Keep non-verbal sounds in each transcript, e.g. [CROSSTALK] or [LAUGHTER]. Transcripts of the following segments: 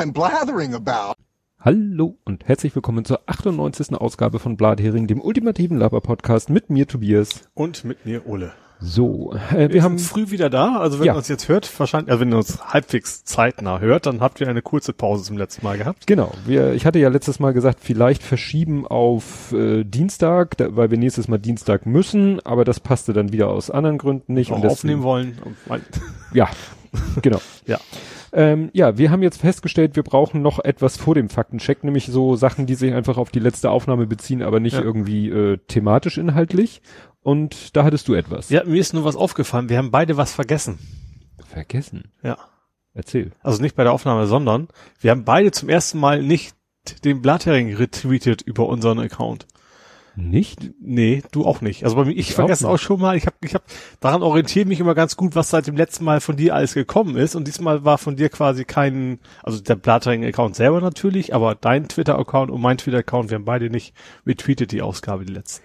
I'm blathering about. Hallo und herzlich willkommen zur 98. Ausgabe von Blathering, dem ultimativen Laber-Podcast mit mir Tobias. Und mit mir Ole. So, äh, wir, Wir haben sind früh wieder da, also wenn Ja. ihr uns jetzt hört, wahrscheinlich, also wenn ihr uns halbwegs zeitnah hört, dann habt ihr eine kurze Pause zum letzten Mal gehabt. genau, wir, ich hatte ja letztes Mal gesagt, vielleicht verschieben auf äh, Dienstag, da, weil wir nächstes Mal Dienstag müssen, aber das passte dann wieder aus anderen Gründen nicht. Auch deswegen- aufnehmen wollen. Und Ja, genau. [LAUGHS] Ja. Ähm, ja, wir haben jetzt festgestellt, wir brauchen noch etwas vor dem Faktencheck, nämlich so Sachen, die sich einfach auf die letzte Aufnahme beziehen, aber nicht Ja. irgendwie äh, thematisch inhaltlich. Und da hattest du etwas. Ja, mir ist nur was aufgefallen. Wir haben beide was vergessen. Vergessen. Ja. Erzähl. Also nicht bei der Aufnahme, sondern wir haben beide zum ersten Mal nicht den Blathering retweetet über unseren Account. Nicht? Nee, du auch nicht. Also bei mir, ich Ich vergesse auch auch schon mal, ich habe ich hab, daran orientiere mich immer ganz gut, was seit dem letzten Mal von dir alles gekommen ist. Und diesmal war von dir quasi kein, also der Blathering-Account selber natürlich, aber dein Twitter-Account und mein Twitter-Account, wir haben beide nicht retweetet die Ausgabe, die letzte.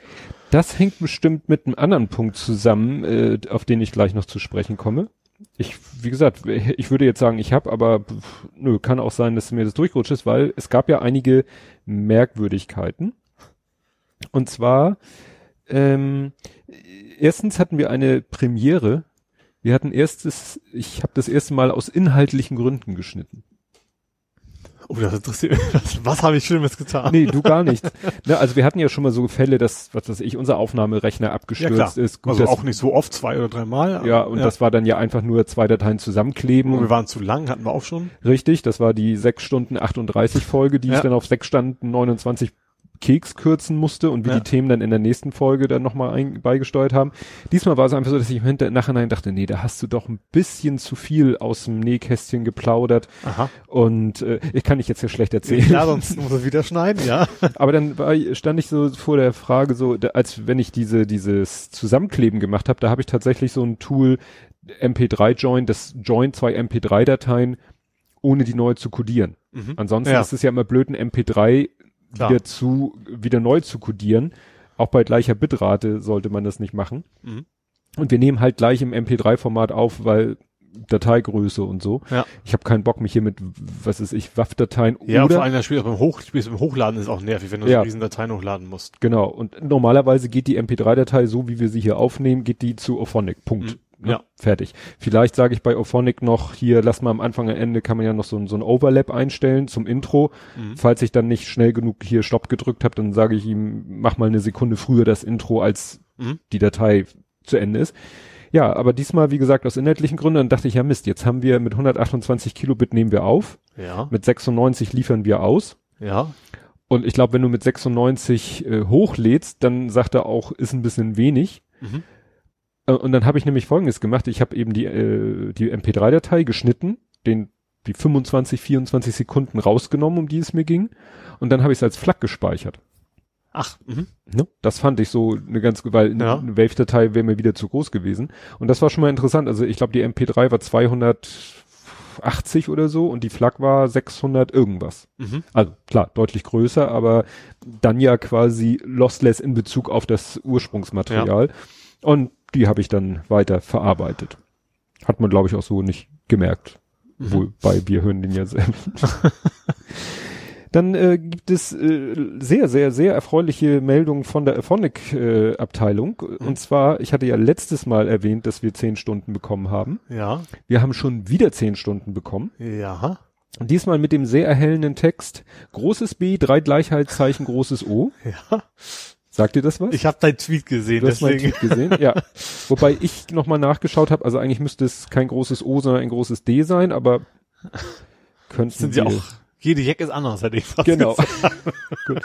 Das hängt bestimmt mit einem anderen Punkt zusammen, äh, auf den ich gleich noch zu sprechen komme. Ich, wie gesagt, ich würde jetzt sagen, ich habe, aber pff, nö, kann auch sein, dass mir das durchgerutscht ist, weil es gab ja einige Merkwürdigkeiten. Und zwar, ähm, erstens hatten wir eine Premiere. Wir hatten erstes, ich habe das erste Mal aus inhaltlichen Gründen geschnitten. Oh, das interessiert mich. Was, was habe ich Schlimmes getan? Nee, du gar nicht. ne, also wir hatten ja schon mal so Fälle, dass, was weiß ich, unser Aufnahmerechner ja, abgestürzt klar. ist. Gut, also das, auch nicht so oft, zwei oder dreimal. ja, und das war dann ja einfach nur zwei Dateien zusammenkleben. Und wir waren zu lang, hatten wir auch schon. richtig, das war die sechs Stunden 38 Folge, die Ja. ich dann auf sechs Stunden 29 Keks kürzen musste und wir Ja. die Themen dann in der nächsten Folge dann nochmal beigesteuert haben. Diesmal war es einfach so, dass ich im Hinter Nachhinein dachte, nee, da hast du doch ein bisschen zu viel aus dem Nähkästchen geplaudert Aha. und äh, ich kann ich jetzt hier schlecht erzählen. Ja, sonst [LAUGHS] muss er wieder schneiden, ja. Aber dann war, stand ich so vor der Frage, so als wenn ich diese dieses Zusammenkleben gemacht habe, da habe ich tatsächlich so ein Tool MP3 Join, das joint zwei MP3-Dateien, ohne die neu zu codieren. Mhm. Ansonsten Ja. ist es ja immer blöd, ein MP3 Klar. wieder zu wieder neu zu codieren. Auch bei gleicher Bitrate sollte man das nicht machen. Mhm. Und wir nehmen halt gleich im MP3-Format auf, weil Dateigröße und so. Ja. Ich habe keinen Bock, mich hier mit, was ist ich, WAF-Dateien Ja, oder vor allem das Spiel beim, Hoch, Spiel beim Hochladen ist auch nervig, wenn du Ja. so riesen Dateien hochladen musst. Genau. Und normalerweise geht die MP3-Datei, so wie wir sie hier aufnehmen, geht die zu Ophonic. Punkt. Mhm. Ne? Ja. Fertig. Vielleicht sage ich bei Ophonic noch, hier, lass mal am Anfang und Ende, kann man ja noch so, ein- so ein Overlap einstellen zum Intro. Mhm. Falls ich dann nicht schnell genug hier Stopp gedrückt habe, dann sage ich ihm, mach mal eine Sekunde früher das Intro, als Mhm. die Datei zu Ende ist. Ja, aber diesmal, wie gesagt, aus inhaltlichen Gründen, dann dachte ich, ja Mist, jetzt haben wir mit 128 Kilobit nehmen wir auf, Ja. mit 96 liefern wir aus. Ja. Und ich glaube, wenn du mit 96 äh, hochlädst, dann sagt er auch, ist ein bisschen wenig. Mhm. Äh, und dann habe ich nämlich Folgendes gemacht. Ich habe eben die, äh, die MP3-Datei geschnitten, den die 25, 24 Sekunden rausgenommen, um die es mir ging. Und dann habe ich es als FLAC gespeichert. Ach, mhm. Ne? Das fand ich so eine ganz, weil Ja. eine Wave-Datei wäre mir wieder zu groß gewesen. Und das war schon mal interessant. Also ich glaube, die MP3 war 280 oder so und die FLAC war 600 irgendwas. Mhm. Also klar, deutlich größer, aber dann ja quasi lossless in Bezug auf das Ursprungsmaterial. Und die habe ich dann weiter verarbeitet. Hat man, glaube ich, auch so nicht gemerkt. Mhm. Wobei wir hören den ja selber. Dann äh, gibt es äh, sehr, sehr, sehr erfreuliche Meldungen von der Phonic-Abteilung. Mhm. Und zwar, ich hatte ja letztes Mal erwähnt, dass wir zehn Stunden bekommen haben. Ja. Wir haben schon wieder zehn Stunden bekommen. Ja. Und diesmal mit dem sehr erhellenden Text, großes B, drei Gleichheitszeichen, großes O. Ja. Sagt dir das was? Ich habe deinen Tweet gesehen, du hast deswegen. Tweet gesehen? Ja. [LAUGHS] Wobei ich nochmal nachgeschaut habe, also eigentlich müsste es kein großes O, sondern ein großes D sein, aber könnten Sind ja wir- auch. Jede Jack ist anders, hätte ich fast Genau. [LAUGHS] Gut.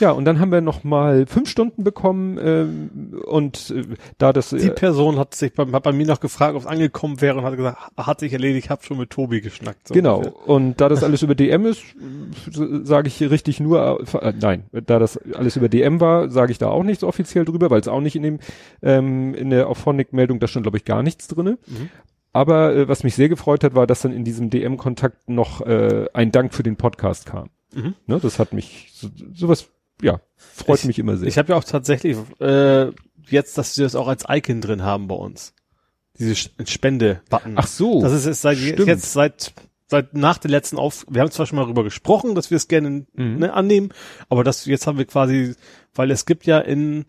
Ja, und dann haben wir noch mal fünf Stunden bekommen ähm, und äh, da das Die äh, Person hat sich bei, hat bei mir noch gefragt, ob es angekommen wäre und hat gesagt, hat sich erledigt, hab schon mit Tobi geschnackt. So genau ungefähr. und da das alles über DM ist, sage ich richtig nur äh, nein, da das alles über DM war, sage ich da auch nichts offiziell drüber, weil es auch nicht in dem ähm, in der Auphonic Meldung da stand glaube ich gar nichts drinne. Mhm. Aber äh, was mich sehr gefreut hat, war, dass dann in diesem DM-Kontakt noch äh, ein Dank für den Podcast kam. Mhm. Ne, das hat mich so, sowas, ja, freut Ich- mich immer sehr. Ich habe ja auch tatsächlich äh, jetzt, dass wir das auch als Icon drin haben bei uns. Diese Spende-Button. Ach so, Das ist jetzt seit, stimmt. jetzt seit seit nach der letzten Auf, wir haben zwar schon mal darüber gesprochen, dass wir es gerne Mhm. ne, annehmen, aber das jetzt haben wir quasi, weil es gibt ja in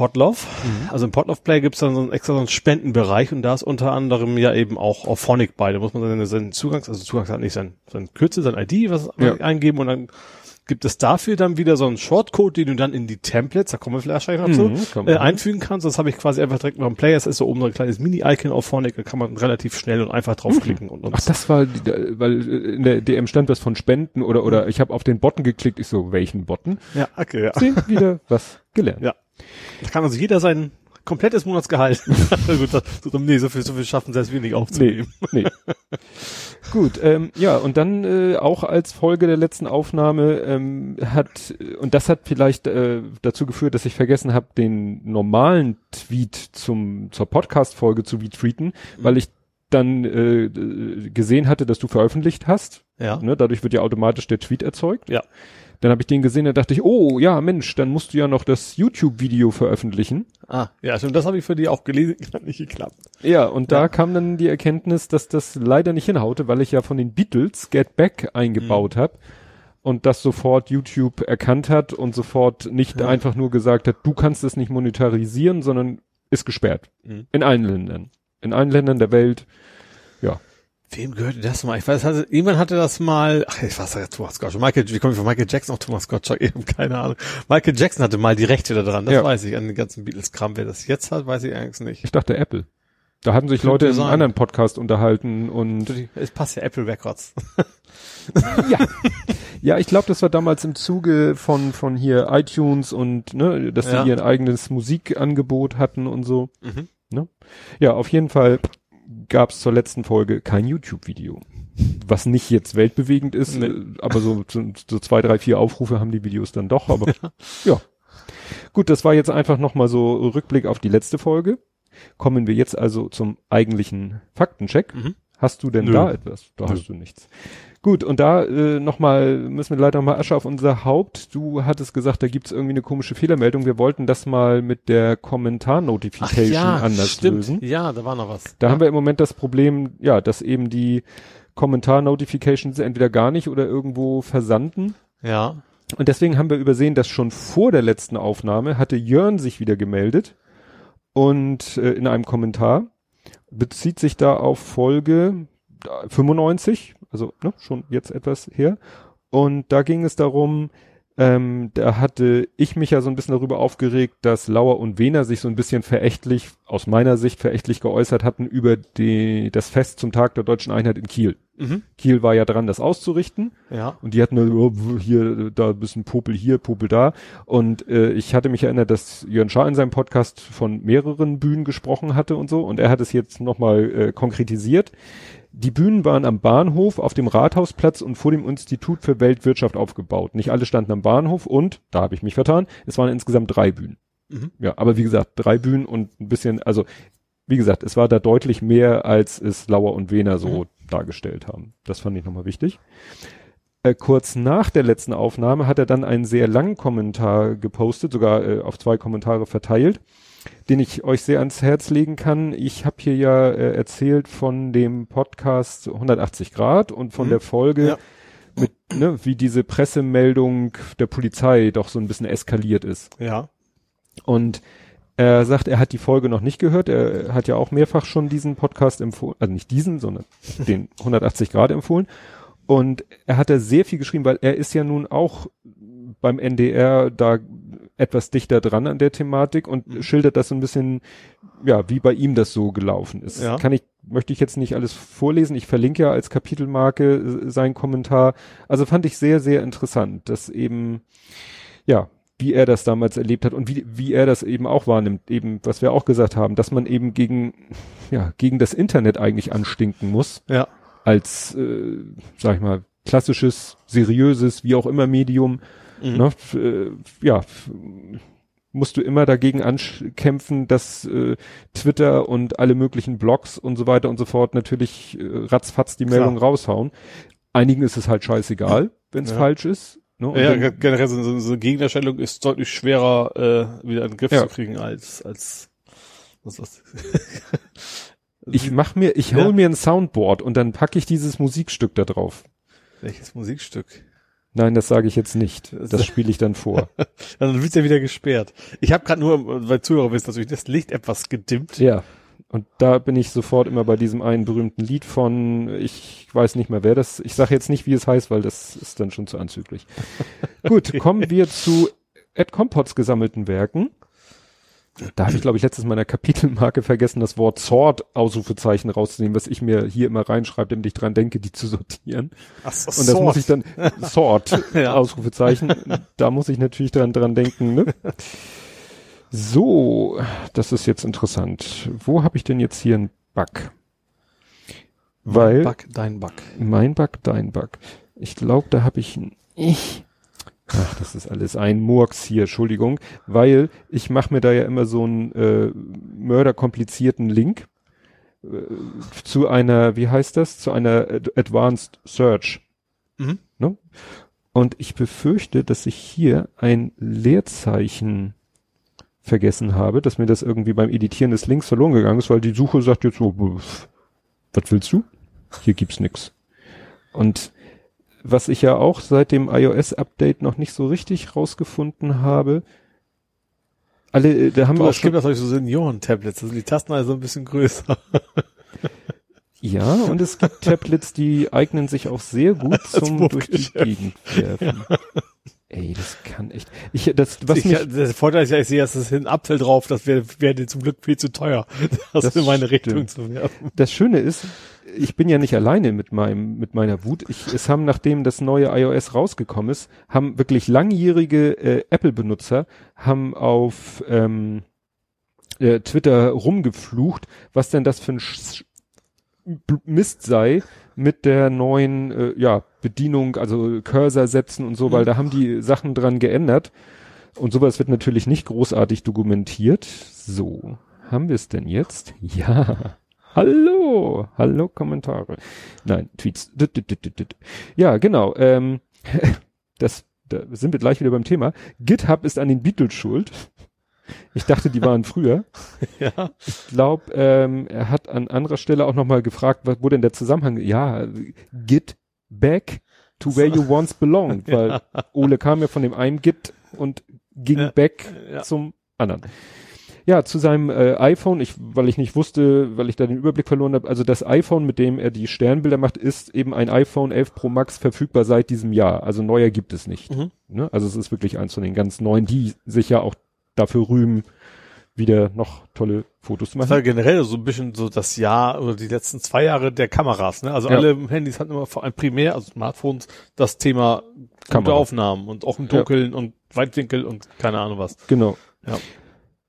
Podlove, also im Podlove Play gibt es dann so einen extra so einen Spendenbereich und da ist unter anderem ja eben auch auf Phonic bei. Da muss man seine, seinen Zugangs, also Zugangs hat nicht sein, sein Kürzel, sein ID, was Ja. eingeben und dann gibt es dafür dann wieder so einen Shortcode, den du dann in die Templates, da kommen wir vielleicht wahrscheinlich noch Mhm, zu, äh, einfügen kannst. Das habe ich quasi einfach direkt noch im Player. Es ist so oben so ein kleines Mini-Icon auf Phonic, da kann man relativ schnell und einfach draufklicken und, und Ach, das war, weil äh, in der DM stand was von Spenden oder oder ich habe auf den Button geklickt. Ich so, welchen Button? ja, okay, ja. Sehen, wieder [LAUGHS] was gelernt. Ja. Da kann also jeder sein komplettes Monatsgehalt. [LAUGHS] Gut, das, so, nee, so viel, so viel schaffen selbst wir nicht Nee, aufzunehmen. nee. Gut, ähm, ja, und dann äh, auch als Folge der letzten Aufnahme ähm, hat, und das hat vielleicht äh, dazu geführt, dass ich vergessen habe, den normalen Tweet zum zur Podcast-Folge zu retweeten, weil ich dann äh, gesehen hatte, dass du veröffentlicht hast. Ja. Ne, dadurch wird ja automatisch der Tweet erzeugt. Ja. Dann habe ich den gesehen, da dachte ich, oh ja, Mensch, dann musst du ja noch das YouTube-Video veröffentlichen. Ah, ja, stimmt, das habe ich für die auch gelesen, [LAUGHS] hat nicht geklappt. Ja, und da Ja. kam dann die Erkenntnis, dass das leider nicht hinhaute, weil ich ja von den Beatles Get Back eingebaut Mhm. habe und das sofort YouTube erkannt hat und sofort nicht Ja. einfach nur gesagt hat, du kannst es nicht monetarisieren, sondern ist gesperrt. Mhm. In allen Ländern. In allen Ländern der Welt. Wem gehörte das mal? Ich weiß, hatte, irgendwann hatte das mal, ach, ich weiß ja, Thomas Gottschalk, Michael, wie komme ich von Michael Jackson auf Thomas Gottschalk? Habe keine Ahnung. Michael Jackson hatte mal die Rechte da dran, das Ja. weiß ich, an den ganzen Beatles-Kram. Wer das jetzt hat, weiß ich eigentlich nicht. Ich dachte Apple. Da haben sich Leute in einem anderen Podcast unterhalten und Es passt ja Apple Records. ja. Ja, ich glaube, das war damals im Zuge von von hier iTunes und ne, dass Ja. die ihr eigenes Musikangebot hatten und so. Mhm. Ne? Ja, auf jeden Fall gab es zur letzten Folge kein YouTube-Video. Was nicht jetzt weltbewegend ist, Nee. äh, aber so, so, so zwei, drei, vier Aufrufe haben die Videos dann doch, aber [LAUGHS] ja. Gut, das war jetzt einfach nochmal so Rückblick auf die letzte Folge. Kommen wir jetzt also zum eigentlichen Faktencheck. Mhm. Hast du denn Nö. da etwas? Da Nö. hast du nichts. Gut, und da äh, nochmal, müssen wir leider nochmal Asche auf unser Haupt. Du hattest gesagt, da gibt's irgendwie eine komische Fehlermeldung. Wir wollten das mal mit der Kommentar-Notification anders stimmt. lösen. Ja, da war noch was. Da ja. haben wir im Moment das Problem, ja, dass eben die Kommentar-Notifications entweder gar nicht oder irgendwo versanden. Ja. Und deswegen haben wir übersehen, dass schon vor der letzten Aufnahme hatte Jörn sich wieder gemeldet und äh, in einem Kommentar bezieht sich da auf Folge äh, 95, also ne, schon jetzt etwas her. Und da ging es darum, ähm, da hatte ich mich ja so ein bisschen darüber aufgeregt, dass Lauer und Wehner sich so ein bisschen verächtlich, aus meiner Sicht verächtlich geäußert hatten über die, das Fest zum Tag der deutschen Einheit in Kiel. Mhm. Kiel war ja dran, das auszurichten. Ja. Und die hatten nur, oh, hier, da ein bisschen Popel hier, Popel da. Und äh, ich hatte mich erinnert, dass Jörn Schaar in seinem Podcast von mehreren Bühnen gesprochen hatte und so. Und er hat es jetzt nochmal äh, konkretisiert. Die Bühnen waren am Bahnhof, auf dem Rathausplatz und vor dem Institut für Weltwirtschaft aufgebaut. Nicht alle standen am Bahnhof und, da habe ich mich vertan, es waren insgesamt drei Bühnen. Mhm. Ja, aber wie gesagt, drei Bühnen und ein bisschen, also wie gesagt, es war da deutlich mehr, als es Lauer und Wehner so dargestellt haben. Das fand ich nochmal wichtig. Äh, kurz nach der letzten Aufnahme hat er dann einen sehr langen Kommentar gepostet, sogar äh, auf zwei Kommentare verteilt, den ich euch sehr ans Herz legen kann. Ich habe hier ja äh, erzählt von dem Podcast 180 Grad und von Mhm. der Folge Ja. mit, ne, wie diese Pressemeldung der Polizei doch so ein bisschen eskaliert ist. Ja. Und er sagt, er hat die Folge noch nicht gehört. Er hat ja auch mehrfach schon diesen Podcast empfohlen, also nicht diesen, sondern [LAUGHS] den 180 Grad empfohlen. Und er hat da sehr viel geschrieben, weil er ist ja nun auch beim NDR da etwas dichter dran an der Thematik und Mhm. schildert das so ein bisschen, ja, wie bei ihm das so gelaufen ist. Ja. Kann ich, möchte ich jetzt nicht alles vorlesen. Ich verlinke ja als Kapitelmarke äh, seinen Kommentar. Also fand ich sehr, sehr interessant, dass eben, ja, wie er das damals erlebt hat und wie, wie er das eben auch wahrnimmt, eben, was wir auch gesagt haben, dass man eben gegen, [LAUGHS] ja, gegen das Internet eigentlich anstinken muss, Ja. als, äh, sag ich mal, klassisches, seriöses, wie auch immer Medium, Mhm. ne, äh, ja, musst du immer dagegen ankämpfen, dass äh, Twitter und alle möglichen Blogs und so weiter und so fort natürlich äh, ratzfatz die Klar. Meldung raushauen. Einigen ist es halt scheißegal, wenn es Ja. falsch ist. Ne? Ja, dann- ge- generell so, so, so eine Gegnerstellung ist deutlich schwerer äh, wieder in den Griff Ja. zu kriegen als als was was. [LAUGHS] Ich mach mir, ich hol Ja. mir ein Soundboard und dann packe ich dieses Musikstück da drauf. Welches Musikstück? Nein, das sage ich jetzt nicht. Das- spiele ich dann vor. [LAUGHS] Dann wird's ja wieder gesperrt. Ich habe gerade nur, weil Zuhörer wissen natürlich, das Licht etwas gedimmt. ja. Und da bin ich sofort immer bei diesem einen berühmten Lied von, ich weiß nicht mehr wer das, ich sage jetzt nicht, wie es heißt, weil das ist dann schon zu anzüglich. [LAUGHS] Gut, kommen wir zu Ed Compots gesammelten Werken. Da habe ich, glaube ich, letztes Mal in der Kapitelmarke vergessen, das Wort Sword Ausrufezeichen rauszunehmen, was ich mir hier immer reinschreibe, damit ich dran denke, die zu sortieren. Ach so, Und das muss ich dann Sword [LAUGHS] [LAUGHS] Ja. Ausrufezeichen. Da muss ich natürlich dran dran denken. Ne? So, das ist jetzt interessant. Wo habe ich denn jetzt hier einen Bug? Weil Bug, dein Bug. mein Bug, dein Bug. Ich glaube, da habe ich ein ich. Ach, das ist alles ein Murks hier, Entschuldigung, weil ich mache mir da ja immer so einen äh, mörderkomplizierten Link äh, zu einer, wie heißt das, zu einer Ad Advanced Search. Mhm. Ne? Und ich befürchte, dass ich hier ein Leerzeichen vergessen habe, dass mir das irgendwie beim Editieren des Links verloren gegangen ist, weil die Suche sagt jetzt so, was willst du? Hier gibt's nix. Und was ich ja auch seit dem iOS-Update noch nicht so richtig rausgefunden habe, alle, äh, da haben wir Aber auch es schon, gibt das solche Senioren-Tablets, also die Tasten also ein bisschen größer. [LAUGHS] ja, und es gibt Tablets, die eignen sich auch sehr gut [LAUGHS] zum durch die. Gegend werfen. [LAUGHS] Ey, das kann echt, ich, das, was ich, mich, der Vorteil ist ja, ich sehe, dass es ein Apfel drauf, das wäre wär zum Glück viel zu teuer, [LAUGHS] das, Das in meine stimmt. Richtung zu werfen. Das Schöne ist, ich bin ja nicht alleine mit meinem, mit meiner Wut. Ich, es haben, nachdem das neue iOS rausgekommen ist, haben wirklich langjährige äh, Apple-Benutzer haben auf ähm, äh, Twitter rumgeflucht, was denn das für ein Sch Mist sei mit der neuen äh, ja, Bedienung, also Cursor setzen und so, weil da haben die Sachen dran geändert. Und sowas wird natürlich nicht großartig dokumentiert. So, haben wir es denn jetzt? [LAUGHS] Ja. Hallo, hallo Kommentare. Nein, Tweets. Ja, genau. Ähm, [LAUGHS] das, da sind wir gleich wieder beim Thema. GitHub ist an den Beatles schuld. Ich dachte, die waren früher. [LAUGHS] Ja. Ich glaube, ähm, er hat an anderer Stelle auch nochmal gefragt, was, wo denn der Zusammenhang, ja, Git back to where you once belonged, [LAUGHS] weil Ole kam ja von dem einen Git und ging Ja. back Ja. zum anderen. Ja, zu seinem äh, iPhone, ich, weil ich nicht wusste, weil ich da den Überblick verloren habe, also das iPhone, mit dem er die Sternbilder macht, ist eben ein iPhone 11 Pro Max verfügbar seit diesem Jahr. Also neuer gibt es nicht. Mhm. Ne? Also es ist wirklich eins von den ganz neuen, die sich ja auch dafür rühmen, wieder noch tolle Fotos zu Das war machen. generell so ein bisschen so das Jahr oder die letzten zwei Jahre der Kameras, ne? Also Ja. alle Handys hatten immer vor allem primär, also Smartphones, das Thema gute Kamera. Aufnahmen und auch im Dunkeln und Weitwinkel und keine Ahnung was. Genau. Ja.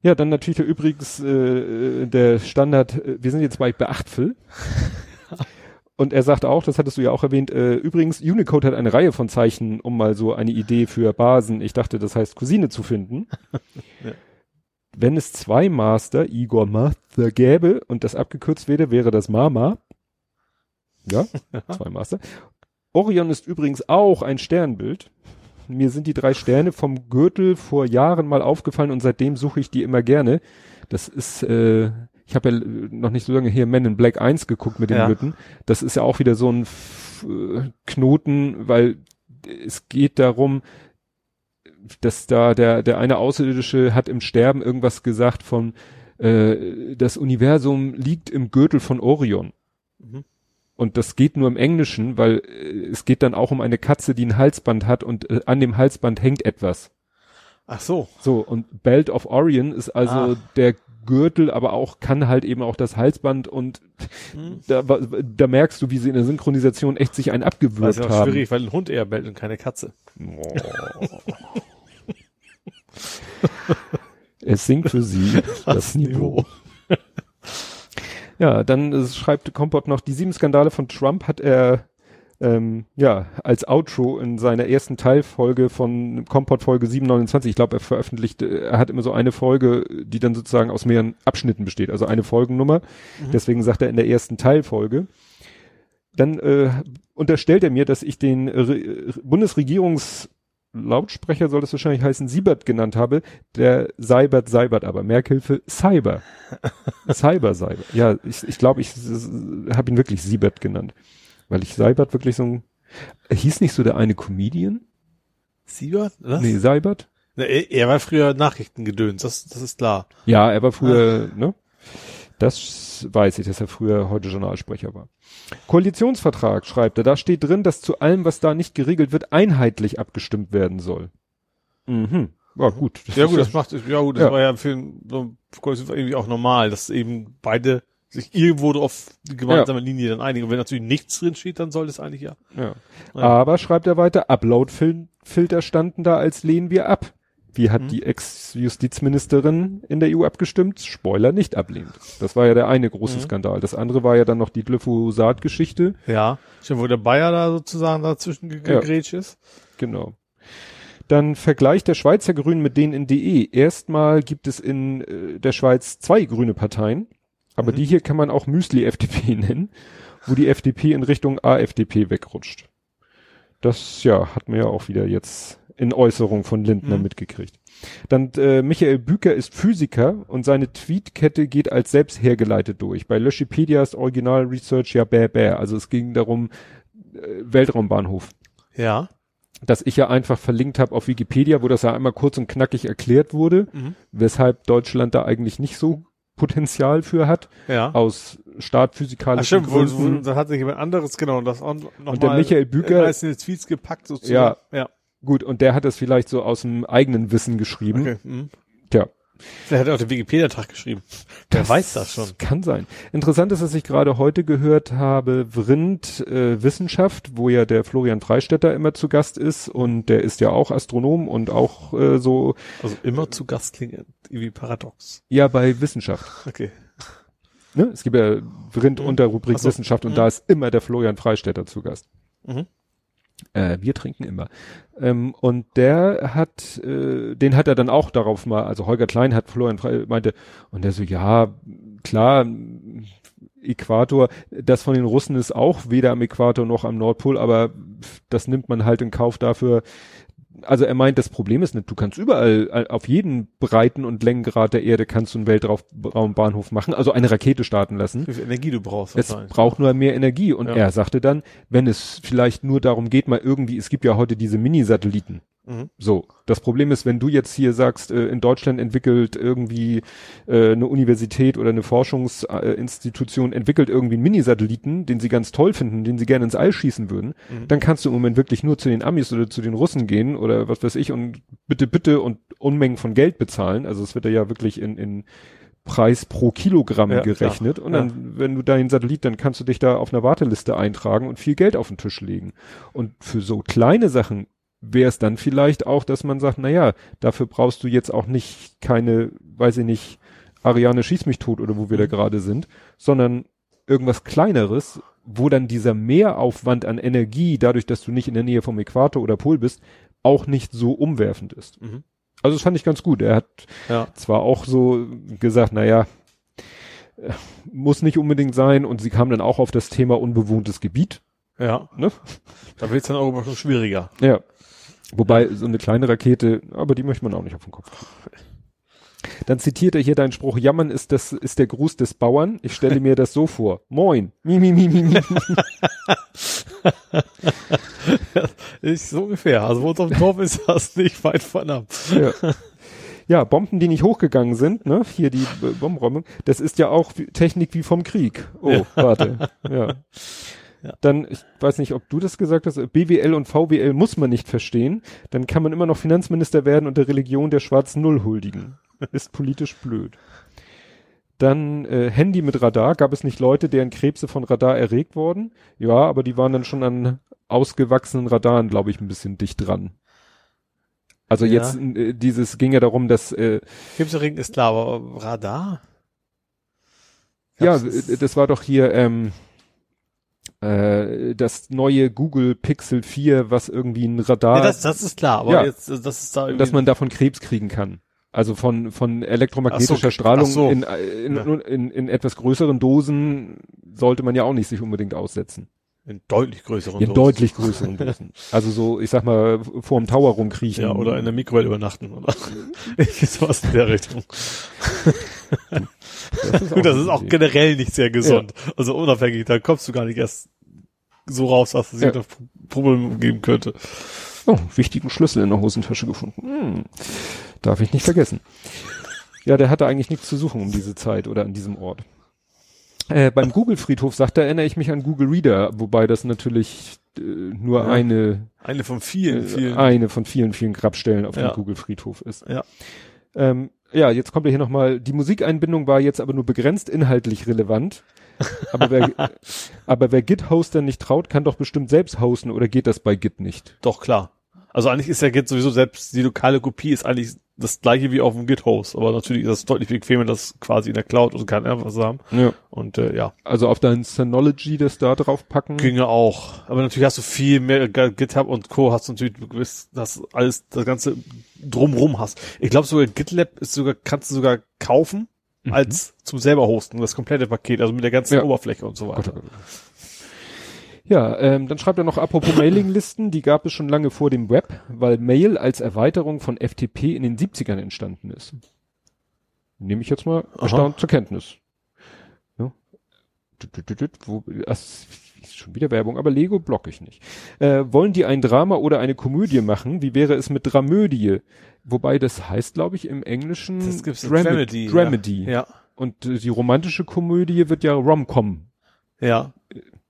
Ja, dann natürlich übrigens äh, der Standard, äh, wir sind jetzt bei Beachtfel. Und er sagte auch, das hattest du ja auch erwähnt, äh, übrigens, Unicode hat eine Reihe von Zeichen, um mal so eine Idee für Basen, ich dachte, das heißt Cousine zu finden. [LAUGHS] Ja. Wenn es zwei Master, Igor Master gäbe und das abgekürzt wäre, wäre das Mama. Ja, [LAUGHS] zwei Master. Orion ist übrigens auch ein Sternbild. Mir sind die drei Sterne vom Gürtel vor Jahren mal aufgefallen und seitdem suche ich die immer gerne. Das ist, äh, ich habe ja noch nicht so lange hier Men in Black 1 geguckt mit den Ja. Gürteln. Das ist ja auch wieder so ein F äh, Knoten, weil es geht darum, dass da der, der eine Außerirdische hat im Sterben irgendwas gesagt von, äh, das Universum liegt im Gürtel von Orion. Mhm. Und das geht nur im Englischen, weil äh, es geht dann auch um eine Katze, die ein Halsband hat und äh, an dem Halsband hängt etwas. Ach so. So, und Belt of Orion ist also Ah. der Gürtel, aber auch, kann halt eben auch das Halsband und Hm. da, da merkst du, wie sie in der Synchronisation echt sich einen Das abgewürgt ist ja auch haben. schwierig, weil ein Hund eher bellt und keine Katze. es sinkt für sie [LAUGHS] das, Niveau. Ja, dann äh, schreibt Kompott noch, die sieben Skandale von Trump hat er ähm, ja als Outro in seiner ersten Teilfolge von Kompott Folge 729. Ich glaube, er veröffentlicht, äh, er hat immer so eine Folge, die dann sozusagen aus mehreren Abschnitten besteht, also eine Folgennummer. Mhm. Deswegen sagt er in der ersten Teilfolge. Dann äh, unterstellt er mir, dass ich den äh, Re- Bundesregierungs Lautsprecher soll das wahrscheinlich heißen, Siebert genannt habe, der Seibert Seibert aber. Merkhilfe Cyber. [LAUGHS] Cyber Cyber. Ja, ich, ich glaube, ich habe ihn wirklich Siebert genannt. Weil ich Seibert wirklich so ein, hieß nicht so der eine Comedian? Siebert? Was? Nee, Seibert? Na, er, er war früher Nachrichtengedöns, das, das ist klar. Ja, er war früher, ne? Das weiß ich, dass er früher heute Journalsprecher war. Koalitionsvertrag schreibt er, da steht drin, dass zu allem, was da nicht geregelt wird, einheitlich abgestimmt werden soll. Mhm. Ja, gut. Das ja, gut, das macht, ja, gut, das Ja. war ja für so Koalition irgendwie auch normal, dass eben beide sich irgendwo auf die gemeinsame Linie dann einigen. Und wenn natürlich nichts drin steht, dann soll das eigentlich ja. Ja. Ja. Aber schreibt er weiter, Upload-Filter standen da, als lehnen wir ab. Wie Mhm. hat die Ex-Justizministerin in der EU abgestimmt? Spoiler nicht ablehnt. Das war ja der eine große Mhm. Skandal. Das andere war ja dann noch die Glyphosat-Geschichte. Ja. Stimmt, wo der Bayer da sozusagen dazwischen ge- Ja. gegrätscht ist. Genau. Dann Vergleich der Schweizer Grünen mit denen in DE. Erstmal gibt es in äh, der Schweiz zwei grüne Parteien, aber Mhm. die hier kann man auch Müsli-FDP [LAUGHS] nennen, wo die FDP in Richtung AFDP wegrutscht. Das, ja, hat man ja auch wieder jetzt in Äußerung von Lindner Mhm. mitgekriegt. Dann äh, Michael Büker ist Physiker und seine Tweetkette geht als selbst hergeleitet durch. Bei Löschipedia ist Original Research ja bäh bäh. Also es ging darum, äh, Weltraumbahnhof Ja. dass ich ja einfach verlinkt habe auf Wikipedia, wo das ja einmal kurz und knackig erklärt wurde, Mhm. weshalb Deutschland da eigentlich nicht so Potenzial für hat, Ja. aus Ach, startphysikalischen stimmt, wo, wo, Gründen. da hat sich jemand anderes, genau, und das auch noch Und der Michael Büker- in einzelne Tweets gepackt sozusagen. Ja. Gut, und der hat das vielleicht so aus dem eigenen Wissen geschrieben. Okay. Mhm. Vielleicht hat er auch den Wikipedia-Tag geschrieben. Wer weiß das schon. Kann sein. Interessant ist, dass ich gerade heute gehört habe, Vrind äh, Wissenschaft, wo ja der Florian Freistetter immer zu Gast ist und der ist ja auch Astronom und auch äh, so, Also immer zu Gast klingt irgendwie paradox. ja bei Wissenschaft. [LAUGHS] Okay. Ne? Es gibt ja Vrind Mhm. unter Rubrik so. Wissenschaft und Mhm. da ist immer der Florian Freistetter zu Gast. Mhm. Äh, wir trinken immer. Ähm, und der hat, äh, den hat er dann auch darauf mal, also Holger Klein hat Florian Frei, meinte, und der so, ja, klar, Äquator, das von den Russen ist auch weder am Äquator noch am Nordpol, aber das nimmt man halt in Kauf dafür. Also er meint, das Problem ist nicht, du kannst überall, auf jeden Breiten und Längengrad der Erde kannst du einen Weltraumbahnhof machen, also eine Rakete starten lassen. Wie viel Energie du brauchst. Es wahrscheinlich. braucht nur mehr Energie. Und Ja. er sagte dann, wenn es vielleicht nur darum geht, mal irgendwie, es gibt ja heute diese Mini-Satelliten. Mhm. So, das Problem ist, wenn du jetzt hier sagst, äh, in Deutschland entwickelt irgendwie äh, eine Universität oder eine Forschungsinstitution entwickelt irgendwie einen Mini-Satelliten, den sie ganz toll finden, den sie gerne ins All schießen würden, Mhm. dann kannst du im Moment wirklich nur zu den Amis oder zu den Russen gehen oder was weiß ich und bitte, bitte und Unmengen von Geld bezahlen. Also es wird ja wirklich in, in Preis pro Kilogramm Ja, gerechnet. klar. Und dann, wenn du deinen Satellit, dann kannst du dich da auf einer Warteliste eintragen und viel Geld auf den Tisch legen. Und für so kleine Sachen wäre es dann vielleicht auch, dass man sagt, na ja, dafür brauchst du jetzt auch nicht keine, weiß ich nicht, Ariane schieß mich tot oder wo wir da Mhm. gerade sind, sondern irgendwas kleineres, wo dann dieser Mehraufwand an Energie, dadurch, dass du nicht in der Nähe vom Äquator oder Pol bist, auch nicht so umwerfend ist. Mhm. Also das fand ich ganz gut. Er hat Ja. zwar auch so gesagt, naja, muss nicht unbedingt sein und sie kam dann auch auf das Thema unbewohntes Gebiet. Ja. Ne? Da wird's dann auch immer schon schwieriger. Ja. Wobei so eine kleine Rakete, aber die möchte man auch nicht auf den Kopf. Dann zitiert er hier deinen Spruch, jammern ist das, ist der Gruß des Bauern. Ich stelle mir das so vor. [LAUGHS] Moin. Mi, mi, mi, mi, mi. [LAUGHS] Ist so ungefähr. Also wo es auf dem Dorf ist, [LAUGHS] das nicht weit von ab. Ja. ja, Bomben, die nicht hochgegangen sind, ne? Hier die äh, Bombenräumung, das ist ja auch Technik wie vom Krieg. Oh, Ja. warte. Ja. Ja. Dann, ich weiß nicht, ob du das gesagt hast, BWL und VWL muss man nicht verstehen, dann kann man immer noch Finanzminister werden und der Religion der schwarzen Null huldigen. Ist politisch blöd. Dann äh, Handy mit Radar. Gab es nicht Leute, deren Krebse von Radar erregt wurden? Ja, aber die waren dann schon an ausgewachsenen Radaren, glaube ich, ein bisschen dicht dran. Also Ja. jetzt äh, dieses ging ja darum, dass äh, Krebserregend ist klar, aber Radar? ja, Gab's das? äh, das war doch hier ähm, äh, das neue Google Pixel 4, was irgendwie ein Radar, Ja, das, das ist klar, aber Ja. jetzt, das ist da irgendwie. dass man davon Krebs kriegen kann. Also von von elektromagnetischer so, Strahlung so. in, äh, in, Ja. in, in etwas größeren Dosen sollte man ja auch nicht sich unbedingt aussetzen. In deutlich größeren In deutlich größeren Dosen. Also so, ich sag mal, vor dem Tower rumkriechen. Ja, oder in der Mikrowelle übernachten, oder? [LAUGHS] sowas in der Richtung. Das ist, das ist auch generell nicht sehr gesund. Ja. Also unabhängig, da kommst du gar nicht erst so raus, dass es ja. Probleme geben könnte. Oh, wichtigen Schlüssel in der Hosentasche gefunden. Hm. Darf ich nicht vergessen. Ja, der hatte eigentlich nichts zu suchen um diese Zeit oder an diesem Ort. Äh, beim Google-Friedhof sagt er, erinnere ich mich an Google Reader, wobei das natürlich äh, nur ja, eine eine von vielen, äh, vielen eine von vielen, vielen Grabstellen auf ja. dem Google-Friedhof ist. Ja. Ähm, ja, jetzt kommt ja hier nochmal, die Musikeinbindung war jetzt aber nur begrenzt inhaltlich relevant. Aber wer, [LAUGHS] aber wer Git-Hoster nicht traut, kann doch bestimmt selbst hosten oder geht das bei Git nicht? Doch, klar. Also eigentlich ist ja Git sowieso selbst, die lokale Kopie ist eigentlich das gleiche wie auf dem Git-Host, aber natürlich ist es deutlich bequemer, das quasi in der Cloud und kann einfach haben. Ja. Und äh, ja. Also auf dein Synology das da drauf packen? Ginge auch. Aber natürlich hast du viel mehr GitHub und Co. hast du natürlich gewiss, dass alles das ganze drumrum hast. Ich glaube sogar GitLab ist sogar kannst du sogar kaufen mhm. als zum selber hosten, das komplette Paket, also mit der ganzen ja. Oberfläche und so weiter. Gott. Ja, ähm, dann schreibt er noch, apropos Mailinglisten, die gab es schon lange vor dem Web, weil Mail als Erweiterung von FTP in den 70ern entstanden ist. Nehme ich jetzt mal Aha. erstaunt zur Kenntnis. Ja. Wo, das ist schon wieder Werbung, aber Lego block ich nicht. Äh, wollen die ein Drama oder eine Komödie machen? Wie wäre es mit Dramödie? Wobei das heißt, glaube ich, im Englischen das gibt's Dram Dramedy. Dramedy. Ja. ja. Und äh, die romantische Komödie wird ja Romcom. Ja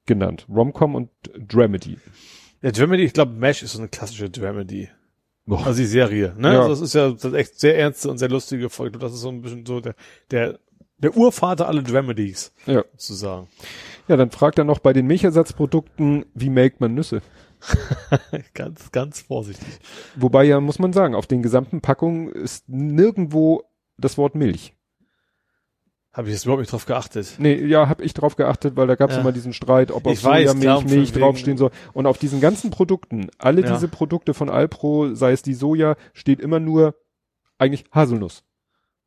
genannt. Romcom und Dramedy. Ja, Dramedy, ich glaube, Mesh ist so eine klassische Dramedy. Boah. Also die Serie, ne? Ja. Also das ist ja das ist echt sehr ernste und sehr lustige Folge. Das ist so ein bisschen so der, der, der Urvater aller Dramedies. Ja. Sozusagen. Ja, dann fragt er noch bei den Milchersatzprodukten, wie melkt man Nüsse? [LAUGHS] ganz, ganz vorsichtig. Wobei ja, muss man sagen, auf den gesamten Packungen ist nirgendwo das Wort Milch. Habe ich jetzt überhaupt nicht drauf geachtet? Nee, ja, habe ich drauf geachtet, weil da gab es ja. immer diesen Streit, ob auf Sojamilch, Milch draufstehen soll. Und auf diesen ganzen Produkten, alle ja. diese Produkte von Alpro, sei es die Soja, steht immer nur eigentlich Haselnuss.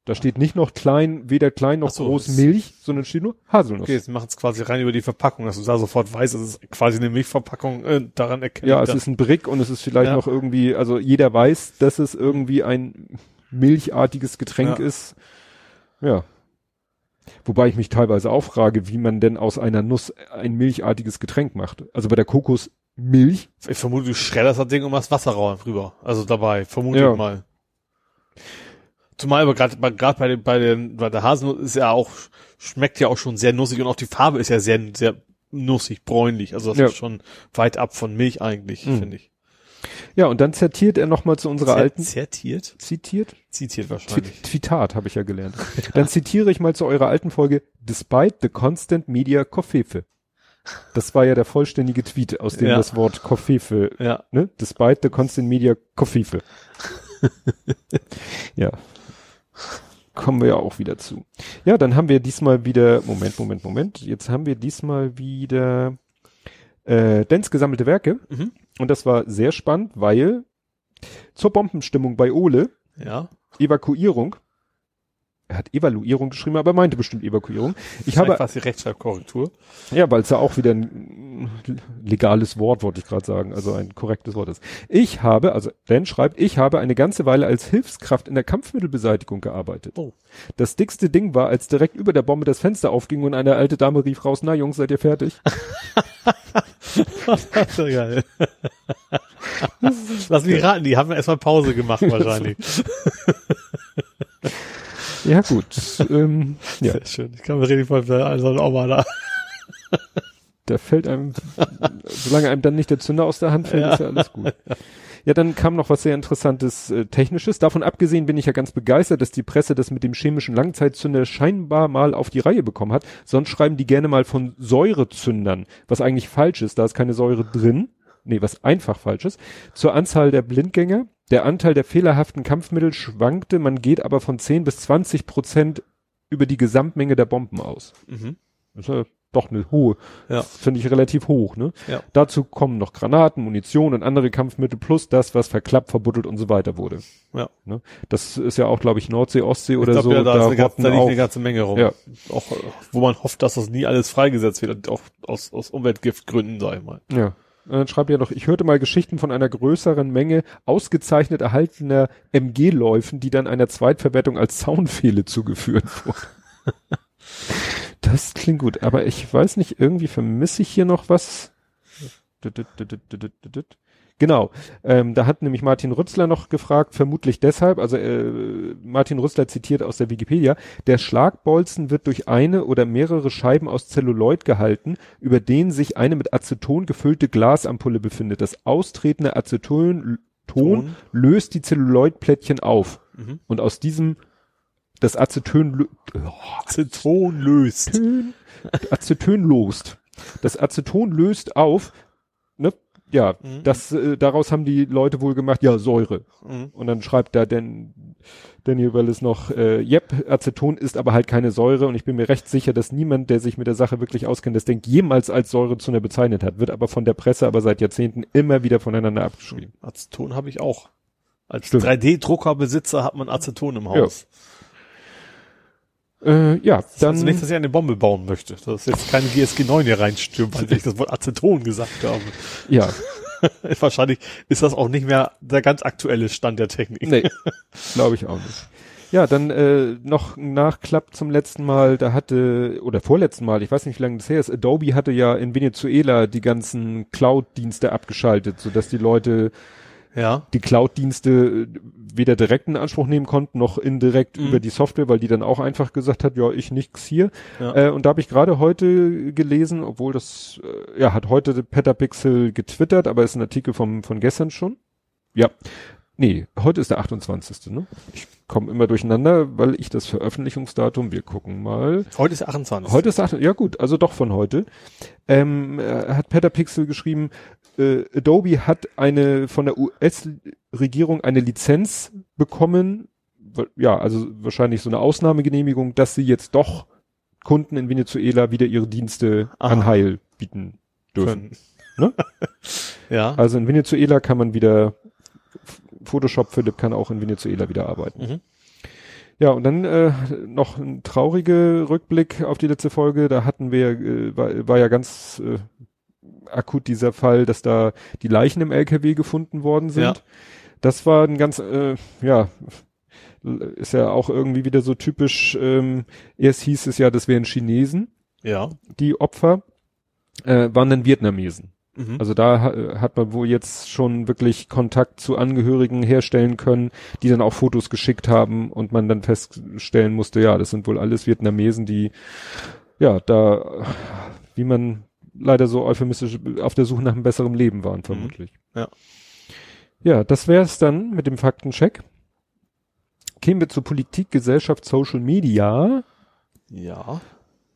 Da steht nicht noch klein, weder klein noch so, groß Milch, sondern steht nur Haselnuss. Okay, jetzt machen es quasi rein über die Verpackung, dass du da sofort weißt, es ist quasi eine Milchverpackung, äh, daran erkennt Ja, es ist ein Brick und es ist vielleicht ja. noch irgendwie, also jeder weiß, dass es irgendwie ein milchartiges Getränk ist. Ja. Wobei ich mich teilweise auch frage, wie man denn aus einer Nuss ein milchartiges Getränk macht. Also bei der Kokosmilch. Ich vermute, du schredderst das Ding und machst Wasser rüber. Also dabei, vermute ja. ich mal. Zumal aber gerade gerade bei den bei den bei der Haselnuss ist ja auch schmeckt ja auch schon sehr nussig und auch die Farbe ist ja sehr sehr nussig bräunlich. Also das ja. ist schon weit ab von Milch eigentlich, mhm. finde ich. Ja, und dann zitiert er nochmal zu unserer Z alten. Zitiert? Zitiert? Zitiert wahrscheinlich. Tweetat habe ich ja gelernt. [LAUGHS] Dann zitiere ich mal zu eurer alten Folge, despite the constant media Koffefe. Das war ja der vollständige Tweet, aus dem ja. das Wort Koffefe, ja. ne? Despite the constant media Koffefe. [LAUGHS] ja. Kommen wir ja auch wieder zu. Ja, dann haben wir diesmal wieder, Moment, Moment, Moment. Jetzt haben wir diesmal wieder äh, Dens gesammelte Werke. Mhm. Und das war sehr spannend, weil zur Bombenstimmung bei Ole, ja. Evakuierung, er hat Evaluierung geschrieben, aber er meinte bestimmt Evakuierung. Ich habe quasi Rechtschreibkorrektur. Ja, weil es ja auch wieder ein legales Wort, wollte ich gerade sagen, also ein korrektes Wort ist. Ich habe, also Dan schreibt, ich habe eine ganze Weile als Hilfskraft in der Kampfmittelbeseitigung gearbeitet. Oh. Das dickste Ding war, als direkt über der Bombe das Fenster aufging und eine alte Dame rief raus, na Jungs, seid ihr fertig? [LAUGHS] so geil. [LAUGHS] Lass mich raten, die haben erstmal Pause gemacht wahrscheinlich. [LAUGHS] Ja, gut. ähm, ja. Sehr schön. Ich kann mir richtig vorstellen, also auch mal da. Da fällt einem, solange einem dann nicht der Zünder aus der Hand fällt, ja. ist ja alles gut. Ja, dann kam noch was sehr interessantes äh, Technisches. Davon abgesehen bin ich ja ganz begeistert, dass die Presse das mit dem chemischen Langzeitzünder scheinbar mal auf die Reihe bekommen hat. Sonst schreiben die gerne mal von Säurezündern, was eigentlich falsch ist. Da ist keine Säure drin. Nee, was einfach falsch ist. Zur Anzahl der Blindgänger. Der Anteil der fehlerhaften Kampfmittel schwankte, man geht aber von 10 bis 20 Prozent über die Gesamtmenge der Bomben aus. Mhm. Das ist ja doch eine hohe, Ja. finde ich relativ hoch, ne? Ja. Dazu kommen noch Granaten, Munition und andere Kampfmittel plus das, was verklappt, verbuddelt und so weiter wurde. Ja. Ne? Das ist ja auch, glaube ich, Nordsee, Ostsee Ich oder glaube so. ja, da, ist eine ganze, da liegt auch, eine ganze Menge rum. Ja. Auch, äh, wo man hofft, dass das nie alles freigesetzt wird, auch aus, aus Umweltgiftgründen, sag ich mal. Ja. Und dann schreibt er noch, ich hörte mal Geschichten von einer größeren Menge ausgezeichnet erhaltener MG-Läufen, die dann einer Zweitverwertung als Zaunfehle zugeführt wurden. [LAUGHS] das klingt gut, aber ich weiß nicht, irgendwie vermisse ich hier noch was. Genau, ähm, da hat nämlich Martin Rützler noch gefragt, vermutlich deshalb, also äh, Martin Rützler zitiert aus der Wikipedia, der Schlagbolzen wird durch eine oder mehrere Scheiben aus Zelluloid gehalten, über denen sich eine mit Aceton gefüllte Glasampulle befindet. Das austretende Aceton Ton löst die Zelluloidplättchen auf. Mhm. Und aus diesem, das Aceton, oh, Zitronen löst. Aceton, Aceton lost. Das Aceton löst auf? Ja, Mhm. das, äh, daraus haben die Leute wohl gemacht, ja, Säure. Mhm. Und dann schreibt da denn Daniel Wallace noch, äh, yep, Aceton ist aber halt keine Säure und ich bin mir recht sicher, dass niemand, der sich mit der Sache wirklich auskennt, das Denk jemals als Säurezunder bezeichnet hat, wird aber von der Presse aber seit Jahrzehnten immer wieder voneinander abgeschrieben. Aceton habe ich auch. Als Stimmt. 3D-Druckerbesitzer hat man Aceton im Haus. Äh, ja, Das dann, also nicht, dass ich eine Bombe bauen möchte. Das ist jetzt keine GSG 9 hier reinstürmt, weil ich das Wort Aceton gesagt habe. ja, [LAUGHS] Wahrscheinlich ist das auch nicht mehr der ganz aktuelle Stand der Technik. nee, [LAUGHS] glaube ich auch nicht. Ja, dann äh, noch ein Nachklapp zum letzten Mal, da hatte, oder vorletzten Mal, ich weiß nicht, wie lange das her ist, Adobe hatte ja in Venezuela die ganzen Cloud-Dienste abgeschaltet, sodass die Leute Ja. die Cloud-Dienste äh, weder direkt in Anspruch nehmen konnten, noch indirekt Mhm. über die Software, weil die dann auch einfach gesagt hat, ja, ich nix hier. Ja. Äh, und da habe ich gerade heute gelesen, obwohl das, äh, ja, hat heute Petapixel getwittert, aber ist ein Artikel vom, von gestern schon. Ja. Nee, heute ist der 28. Ne? Ich komme immer durcheinander, weil ich das Veröffentlichungsdatum, wir gucken mal. Heute ist 28. Heute ist 8, ja gut, also doch von heute. Ähm, äh, hat Petapixel geschrieben, äh, Adobe hat eine von der US-Regierung eine Lizenz bekommen, ja, also wahrscheinlich so eine Ausnahmegenehmigung, dass sie jetzt doch Kunden in Venezuela wieder ihre Dienste Aha. an Heil bieten dürfen. Ne? [LAUGHS] ja. Also in Venezuela kann man wieder, Photoshop Philipp kann auch in Venezuela wieder arbeiten. Mhm. Ja, und dann äh, noch ein trauriger Rückblick auf die letzte Folge. Da hatten wir, äh, war, war ja ganz äh, akut dieser Fall, dass da die Leichen im LKW gefunden worden sind. Ja. Das war ein ganz, äh, ja, ist ja auch irgendwie wieder so typisch. Ähm, erst hieß es ja, das wären Chinesen, Ja. die Opfer, äh, waren dann Vietnamesen. Mhm. Also da ha- hat man wohl jetzt schon wirklich Kontakt zu Angehörigen herstellen können, die dann auch Fotos geschickt haben und man dann feststellen musste, ja, das sind wohl alles Vietnamesen, die ja da, wie man leider so euphemistisch auf der Suche nach einem besseren Leben waren, vermutlich. Ja. Ja, das wäre es dann mit dem Faktencheck. Kämen wir zur Politik, Gesellschaft, Social Media ja.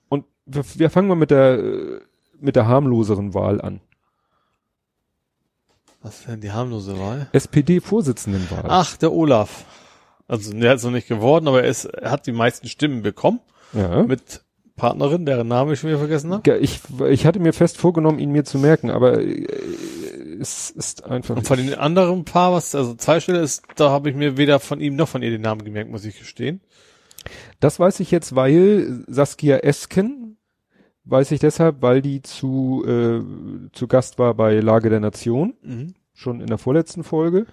und wir, wir fangen mal mit der mit der harmloseren Wahl an. Was ist denn die harmlose Wahl? SPD-Vorsitzendenwahl. Ach, der Olaf. Also, der ist noch nicht geworden, aber er, ist, er hat die meisten Stimmen bekommen. Ja. Mit Partnerin, deren Name ich schon wieder vergessen habe. Ja, ich, ich hatte mir fest vorgenommen, ihn mir zu merken, aber äh, es ist einfach. Und von den anderen Paar, was also zwei Stelle ist, da habe ich mir weder von ihm noch von ihr den Namen gemerkt, muss ich gestehen. das weiß ich jetzt, weil Saskia Esken weiß ich deshalb, weil die zu äh, zu Gast war bei Lage der Nation Mhm. schon in der vorletzten Folge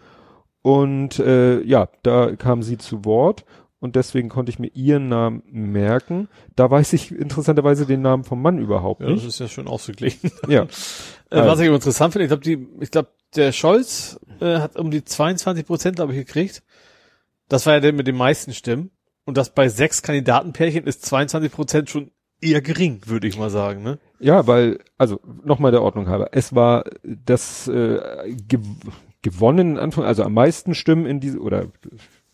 und äh, ja, da kam sie zu Wort und deswegen konnte ich mir ihren Namen merken. Da weiß ich interessanterweise den Namen vom Mann überhaupt Ja, das nicht. ist ja schon ausgeglichen. [LAUGHS] Ja, Äh, was ich aber interessant finde, ich glaube, die, ich glaube, der Scholz äh, hat um die 22 Prozent, glaube ich, gekriegt. Das war ja der mit den meisten Stimmen. Und das bei sechs Kandidatenpärchen ist 22 Prozent schon eher gering, würde ich mal sagen, ne? Ja, weil, also nochmal der Ordnung halber, es war das äh, gew gewonnen, also am meisten Stimmen in diese, oder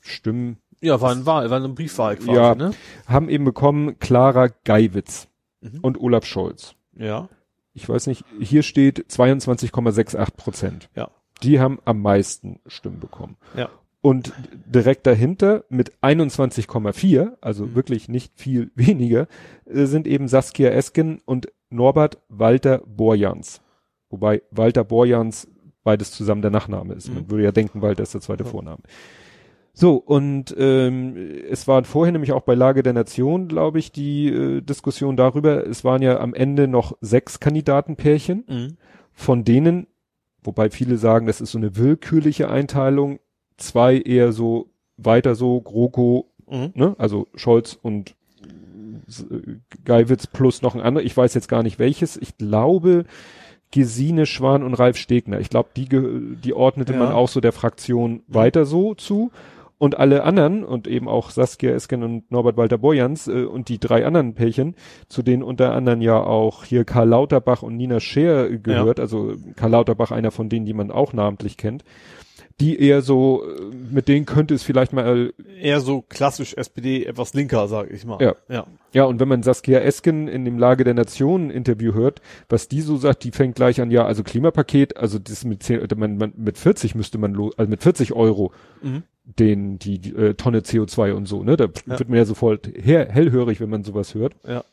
Stimmen Ja, war ein Wahl, war eine Briefwahl quasi, Ja. ne? haben eben bekommen Clara Geiwitz Mhm. und Olaf Scholz. Ja. Ich weiß nicht, hier steht 22,68 Prozent. Ja. Die haben am meisten Stimmen bekommen. Ja. Und direkt dahinter mit 21,4, also Mhm. wirklich nicht viel [LAUGHS] weniger, äh, sind eben Saskia Esken und Norbert Walter Borjans. Wobei Walter Borjans beides zusammen der Nachname ist. Man Mhm. würde ja denken, Walter ist der zweite Ja. Vorname. So, und ähm, es war vorher nämlich auch bei Lage der Nation, glaube ich, die äh, Diskussion darüber, es waren ja am Ende noch sechs Kandidatenpärchen, Mhm. von denen, wobei viele sagen, das ist so eine willkürliche Einteilung, zwei eher so weiter so, GroKo, Mhm. ne, also Scholz und äh, Geiwitz plus noch ein anderer, ich weiß jetzt gar nicht welches, ich glaube Gesine Schwan und Ralf Stegner. Ich glaube, die, die ordnete Ja. man auch so der Fraktion weiter so zu. Und alle anderen und eben auch Saskia Esken und Norbert Walter Borjans äh, und die drei anderen Pärchen, zu denen unter anderem ja auch hier Karl Lauterbach und Nina Scheer gehört, also Karl Lauterbach einer von denen, die man auch namentlich kennt, die eher so, äh, mit denen könnte es vielleicht mal Eher so klassisch SPD, etwas linker, sag ich mal. Ja. Ja. Ja, und wenn man Saskia Esken in dem Lage der Nationen Interview hört, was die so sagt, die fängt gleich an, ja, also Klimapaket, also das mit, 10, man, man, mit 40 müsste man, lo, also mit 40 Euro Mhm. den, die, die äh, Tonne CO2 und so, ne, da Ja. wird man ja sofort her, hellhörig, wenn man sowas hört. Ja.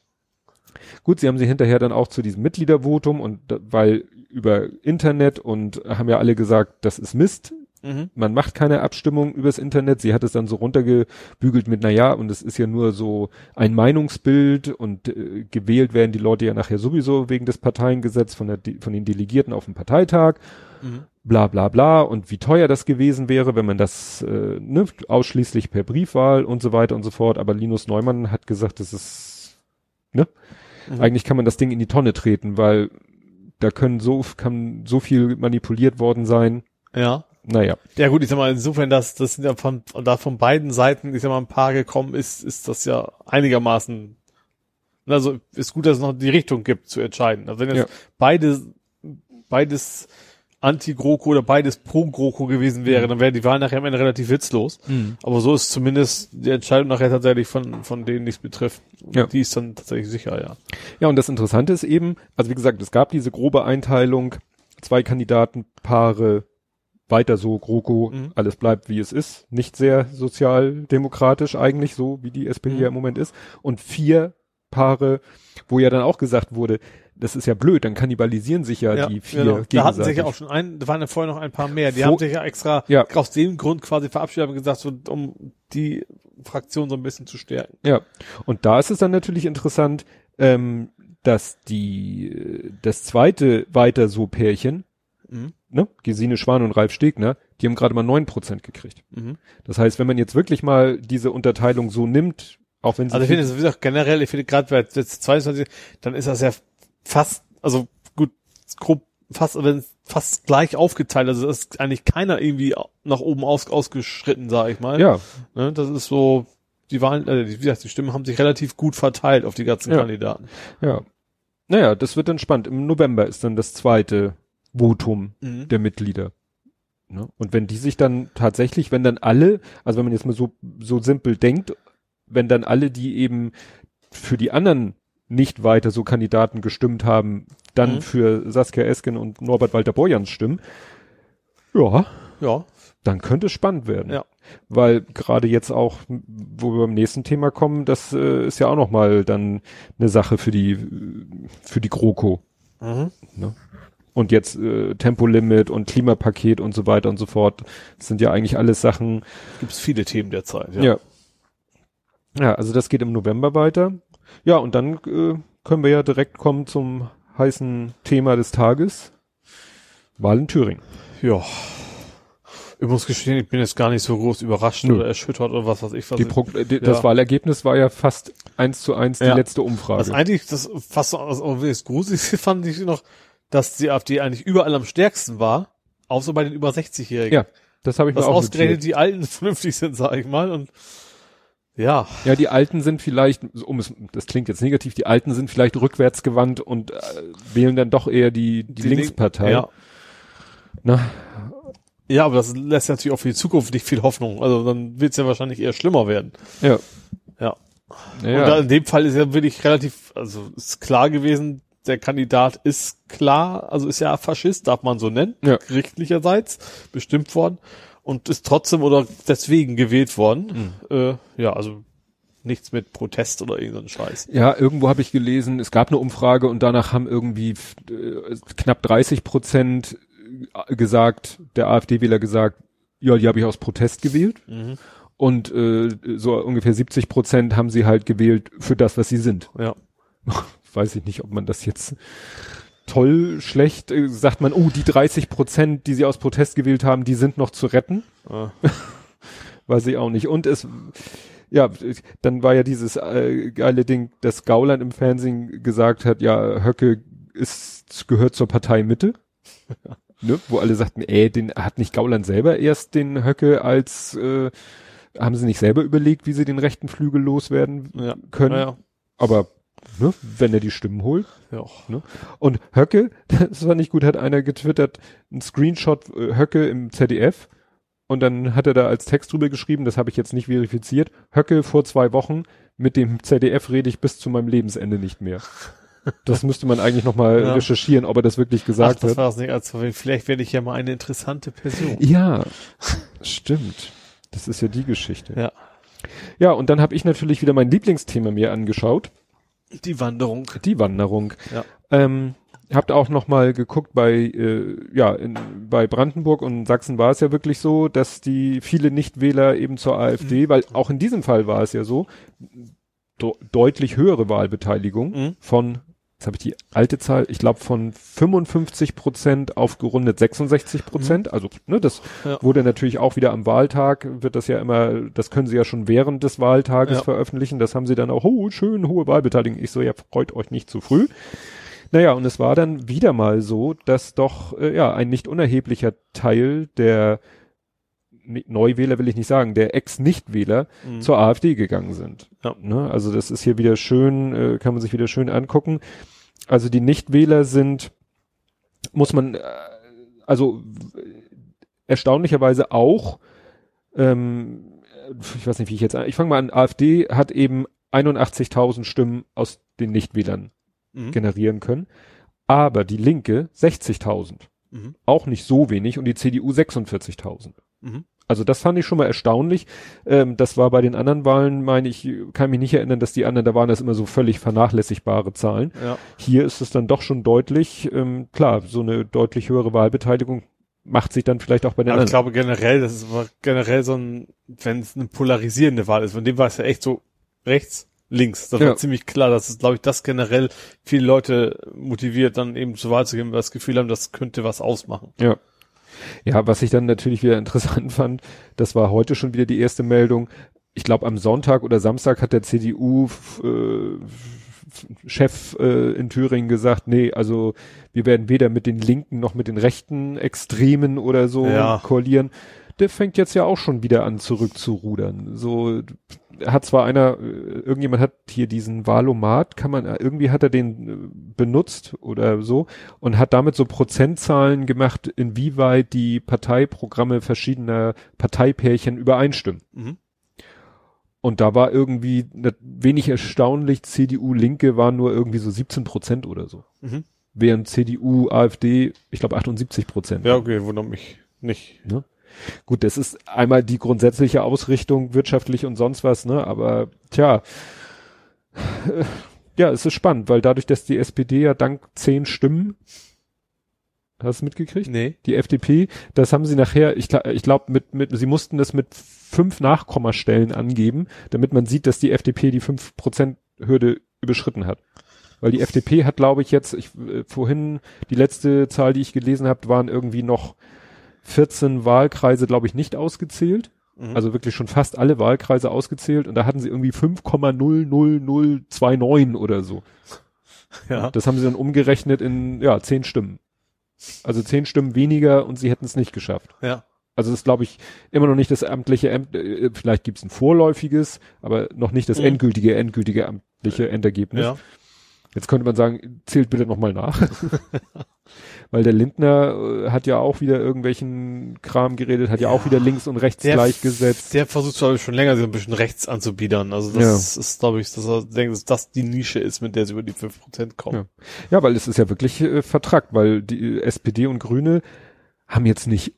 Gut, sie haben sie hinterher dann auch zu diesem Mitgliedervotum und weil über Internet und haben ja alle gesagt, das ist Mist, Mhm. man macht keine Abstimmung übers Internet. Sie hat es dann so runtergebügelt mit, na ja, und es ist ja nur so ein Meinungsbild und äh, gewählt werden die Leute ja nachher sowieso wegen des Parteiengesetzes von, der, von den Delegierten auf dem Parteitag, Mhm. bla bla bla und wie teuer das gewesen wäre, wenn man das äh, ne, ausschließlich per Briefwahl und so weiter und so fort. Aber Linus Neumann hat gesagt, das ist, ne, Mhm. eigentlich kann man das Ding in die Tonne treten, weil da können so, kann so viel manipuliert worden sein. Ja. Naja. Ja gut, ich sag mal, insofern, dass das sind ja von, da von beiden Seiten, ich sag mal, ein paar gekommen ist, ist das ja einigermaßen, also ist gut, dass es noch die Richtung gibt zu entscheiden. Also wenn jetzt Ja. beide, beides Anti-GroKo oder beides Pro-GroKo gewesen wäre, Mhm. dann wäre die Wahl nachher am Ende relativ witzlos. Aber so ist zumindest die Entscheidung nachher tatsächlich von, von denen nichts betrifft. Ja. Die ist dann tatsächlich sicher, ja. Ja, und das Interessante ist eben, also wie gesagt, es gab diese grobe Einteilung, zwei Kandidatenpaare, weiter so, GroKo, Mhm. alles bleibt wie es ist, nicht sehr sozialdemokratisch eigentlich, so wie die SPD Mhm. ja im Moment ist, und vier Paare, wo ja dann auch gesagt wurde, das ist ja blöd, dann kannibalisieren sich ja, die vier genau. Da hatten sich ja auch schon ein, da waren ja vorher noch ein paar mehr. Die Vor- haben sich ja extra Ja. aus dem Grund quasi verabschiedet und gesagt, so, um die Fraktion so ein bisschen zu stärken. Ja, und da ist es dann natürlich interessant, ähm, dass die das zweite weiter so Pärchen, Mhm. ne, Gesine Schwan und Ralf Stegner, die haben gerade mal neun Prozent gekriegt. Mhm. Das heißt, wenn man jetzt wirklich mal diese Unterteilung so nimmt, auch wenn sie Also ich finde, es ist auch generell, ich finde gerade bei jetzt 22, dann ist das ja fast, also gut, grob, fast, wenn fast gleich aufgeteilt, also es ist eigentlich keiner irgendwie nach oben aus, ausgeschritten, sage ich mal. ja, Ne, das ist so, die Wahlen, äh, wie gesagt, die Stimmen haben sich relativ gut verteilt auf die ganzen Ja. Kandidaten. ja. Naja, das wird dann spannend. Im November ist dann das zweite Votum Mhm. der Mitglieder. Ne? Und wenn die sich dann tatsächlich, wenn dann alle, also wenn man jetzt mal so, so simpel denkt, wenn dann alle, die eben für die anderen nicht weiter so Kandidaten gestimmt haben, dann Mhm. für Saskia Esken und Norbert Walter Borjans stimmen, ja, Ja, dann könnte es spannend werden. Ja. Weil gerade jetzt auch, wo wir beim nächsten Thema kommen, das äh, ist ja auch noch mal dann eine Sache für die, für die GroKo. mhm. Und jetzt äh, Tempolimit und Klimapaket und so weiter und so fort. Das sind ja eigentlich alles Sachen. gibt es viele Themen derzeit. Ja. Ja. ja. also das geht im November weiter. Ja, und dann äh, können wir ja direkt kommen zum heißen Thema des Tages. Wahl in Thüringen. ja. Ich muss gestehen, ich bin jetzt gar nicht so groß überrascht Nö. oder erschüttert oder was weiß ich. Was Die ich- die, Das ja. Wahlergebnis war ja fast eins zu eins die Ja. letzte Umfrage. Was eigentlich das fast so also, das Gruseligste [LAUGHS] fand ich noch, dass die AfD eigentlich überall am stärksten war, außer bei den über 60-Jährigen. Ja, das habe ich mir Was auch ausgerechnet die Alten [LAUGHS] vernünftig sind, sag ich mal. Und ja, Ja, die Alten sind vielleicht, um es, das klingt jetzt negativ, die Alten sind vielleicht rückwärtsgewandt und äh, wählen dann doch eher die, die, Link- Linkspartei. Ja. Na, ja, aber das lässt natürlich auch für die Zukunft nicht viel Hoffnung. Also dann wird es ja wahrscheinlich eher schlimmer werden. ja. Ja. Ja, Und da in dem Fall ist ja wirklich relativ, also ist klar gewesen, der Kandidat ist klar, also ist ja Faschist, darf man so nennen, Ja. gerichtlicherseits bestimmt worden und ist trotzdem oder deswegen gewählt worden. Äh, ja, also nichts mit Protest oder irgendein Scheiß. Ja, irgendwo habe ich gelesen, es gab eine Umfrage und danach haben irgendwie äh, knapp 30 Prozent äh, gesagt, der AfD-Wähler gesagt, ja, die habe ich aus Protest gewählt. Mhm. Und äh, so ungefähr 70 Prozent haben sie halt gewählt für das, was sie sind. Ja. [LAUGHS] Weiß ich nicht, ob man das jetzt toll, schlecht, äh, sagt man, oh, die 30 Prozent, die sie aus Protest gewählt haben, die sind noch zu retten. Ah. [LAUGHS] Weiß ich auch nicht. Und es, ja, dann war ja dieses äh, geile Ding, dass Gauland im Fernsehen gesagt hat, ja, Höcke ist, gehört zur Partei Mitte. [LAUGHS] ne? Wo alle sagten, ey, den hat nicht Gauland selber erst den Höcke als, äh, haben sie nicht selber überlegt, wie sie den rechten Flügel loswerden Ja. können. Ja, ja. Aber ne, wenn er die Stimmen holt. ja. Ne? Und Höcke, [LAUGHS] das war nicht gut, hat einer getwittert, ein Screenshot äh, Höcke im ZDF und dann hat er da als Text drüber geschrieben, das habe ich jetzt nicht verifiziert, Höcke vor zwei Wochen, mit dem ZDF rede ich bis zu meinem Lebensende nicht mehr. Das müsste man eigentlich nochmal [LAUGHS] Ja. recherchieren, ob er das wirklich Ach, gesagt das hat. war es nicht. Also vielleicht werde ich ja mal eine interessante Person. Ja, stimmt. Das ist ja die Geschichte. Ja. Ja, und dann habe ich natürlich wieder mein Lieblingsthema mir angeschaut, Die Wanderung. die Wanderung. Ja. Ähm, habt auch noch mal geguckt bei äh, ja in, bei Brandenburg und Sachsen war es ja wirklich so, dass die viele Nichtwähler eben zur AfD, weil auch in diesem Fall war es ja so deutlich höhere Wahlbeteiligung Mhm. von jetzt habe ich die alte Zahl, ich glaube von 55 Prozent auf gerundet 66 Prozent. Also ne, das Ja. wurde natürlich auch wieder am Wahltag wird das ja immer, das können sie ja schon während des Wahltages Ja. veröffentlichen. Das haben sie dann auch, oh schön hohe Wahlbeteiligung. Ich so ja freut euch nicht zu früh. Naja, und es war dann wieder mal so, dass doch äh, ja ein nicht unerheblicher Teil der Neuwähler will ich nicht sagen, der Ex-Nichtwähler Mhm. zur AfD gegangen sind. Ja. Ne? Also das ist hier wieder schön, äh, kann man sich wieder schön angucken. Also die Nichtwähler sind, muss man, äh, also erstaunlicherweise auch, ähm, ich weiß nicht, wie ich jetzt, ich fange mal an, AfD hat eben 81.000 Stimmen aus den Nichtwählern Mhm. generieren können. Aber die Linke 60.000. Mhm. Auch nicht so wenig und die CDU 46.000. Mhm. Also das fand ich schon mal erstaunlich. Ähm, das war bei den anderen Wahlen, meine ich, kann mich nicht erinnern, dass die anderen, da waren das immer so völlig vernachlässigbare Zahlen. Ja. Hier ist es dann doch schon deutlich, ähm, klar, so eine deutlich höhere Wahlbeteiligung macht sich dann vielleicht auch bei den Aber ich anderen. glaube generell, das ist generell so ein, wenn es eine polarisierende Wahl ist, von dem war es ja echt so rechts, links. Das Ja. war ziemlich klar, dass es, glaube ich, das generell viele Leute motiviert, dann eben zur Wahl zu gehen, weil wir das Gefühl haben, das könnte was ausmachen. Ja. Ja, was ich dann natürlich wieder [LAUGHS] interessant fand, das war heute schon wieder die erste Meldung. Ich glaube, am Sonntag oder Samstag hat der CDU äh, Chef äh, in Thüringen gesagt, nee, also wir werden weder mit den Linken noch mit den rechten Extremen oder so Ja. koalieren. Der fängt jetzt ja auch schon wieder an zurückzurudern. So hat zwar einer, äh, irgendjemand hat hier diesen Wahlomat, kann man, irgendwie hat er den äh, benutzt oder so und hat damit so Prozentzahlen gemacht, inwieweit die Parteiprogramme verschiedener Parteipärchen übereinstimmen. Mhm. Und da war irgendwie ne, wenig erstaunlich, CDU Linke waren nur irgendwie so 17 Prozent oder so. Mhm. Während CDU, AfD, ich glaube 78 Prozent. Ja, okay, wundert mich nicht. Gut, das ist einmal die grundsätzliche Ausrichtung wirtschaftlich und sonst was, ne? Aber tja, äh, ja, es ist spannend, weil dadurch, dass die SPD ja dank zehn Stimmen, hast du mitgekriegt? Nee. Die FDP, das haben sie nachher, ich, ich glaube, mit, mit, sie mussten das mit fünf Nachkommastellen angeben, damit man sieht, dass die FDP die 5%-Hürde überschritten hat. Weil die FDP hat, glaube ich, jetzt, ich, äh, vorhin, die letzte Zahl, die ich gelesen habe, waren irgendwie noch 14 Wahlkreise, glaube ich, nicht ausgezählt. Mhm. Also wirklich schon fast alle Wahlkreise ausgezählt und da hatten sie irgendwie 5,00029 oder so. ja. Das haben sie dann umgerechnet in, ja, 10 Stimmen. Also 10 Stimmen weniger und sie hätten es nicht geschafft. Ja. Also das ist, glaube ich, immer noch nicht das amtliche, Amt, äh, vielleicht gibt's ein vorläufiges, aber noch nicht das Mhm. endgültige, endgültige amtliche Endergebnis. Ja. Jetzt könnte man sagen, zählt bitte nochmal nach. [LAUGHS] [LAUGHS] Weil der Lindner äh, hat ja auch wieder irgendwelchen Kram geredet, hat ja, auch wieder links und rechts Der, gleichgesetzt. der versucht, glaube ich, schon länger, sich ein bisschen rechts anzubiedern. Also das ist, glaube ich, dass er denkt, dass das die Nische ist, mit der sie über die 5% kommen. Ja. Ja, weil es ist ja wirklich äh, vertrackt, weil die äh, SPD und Grüne haben jetzt nicht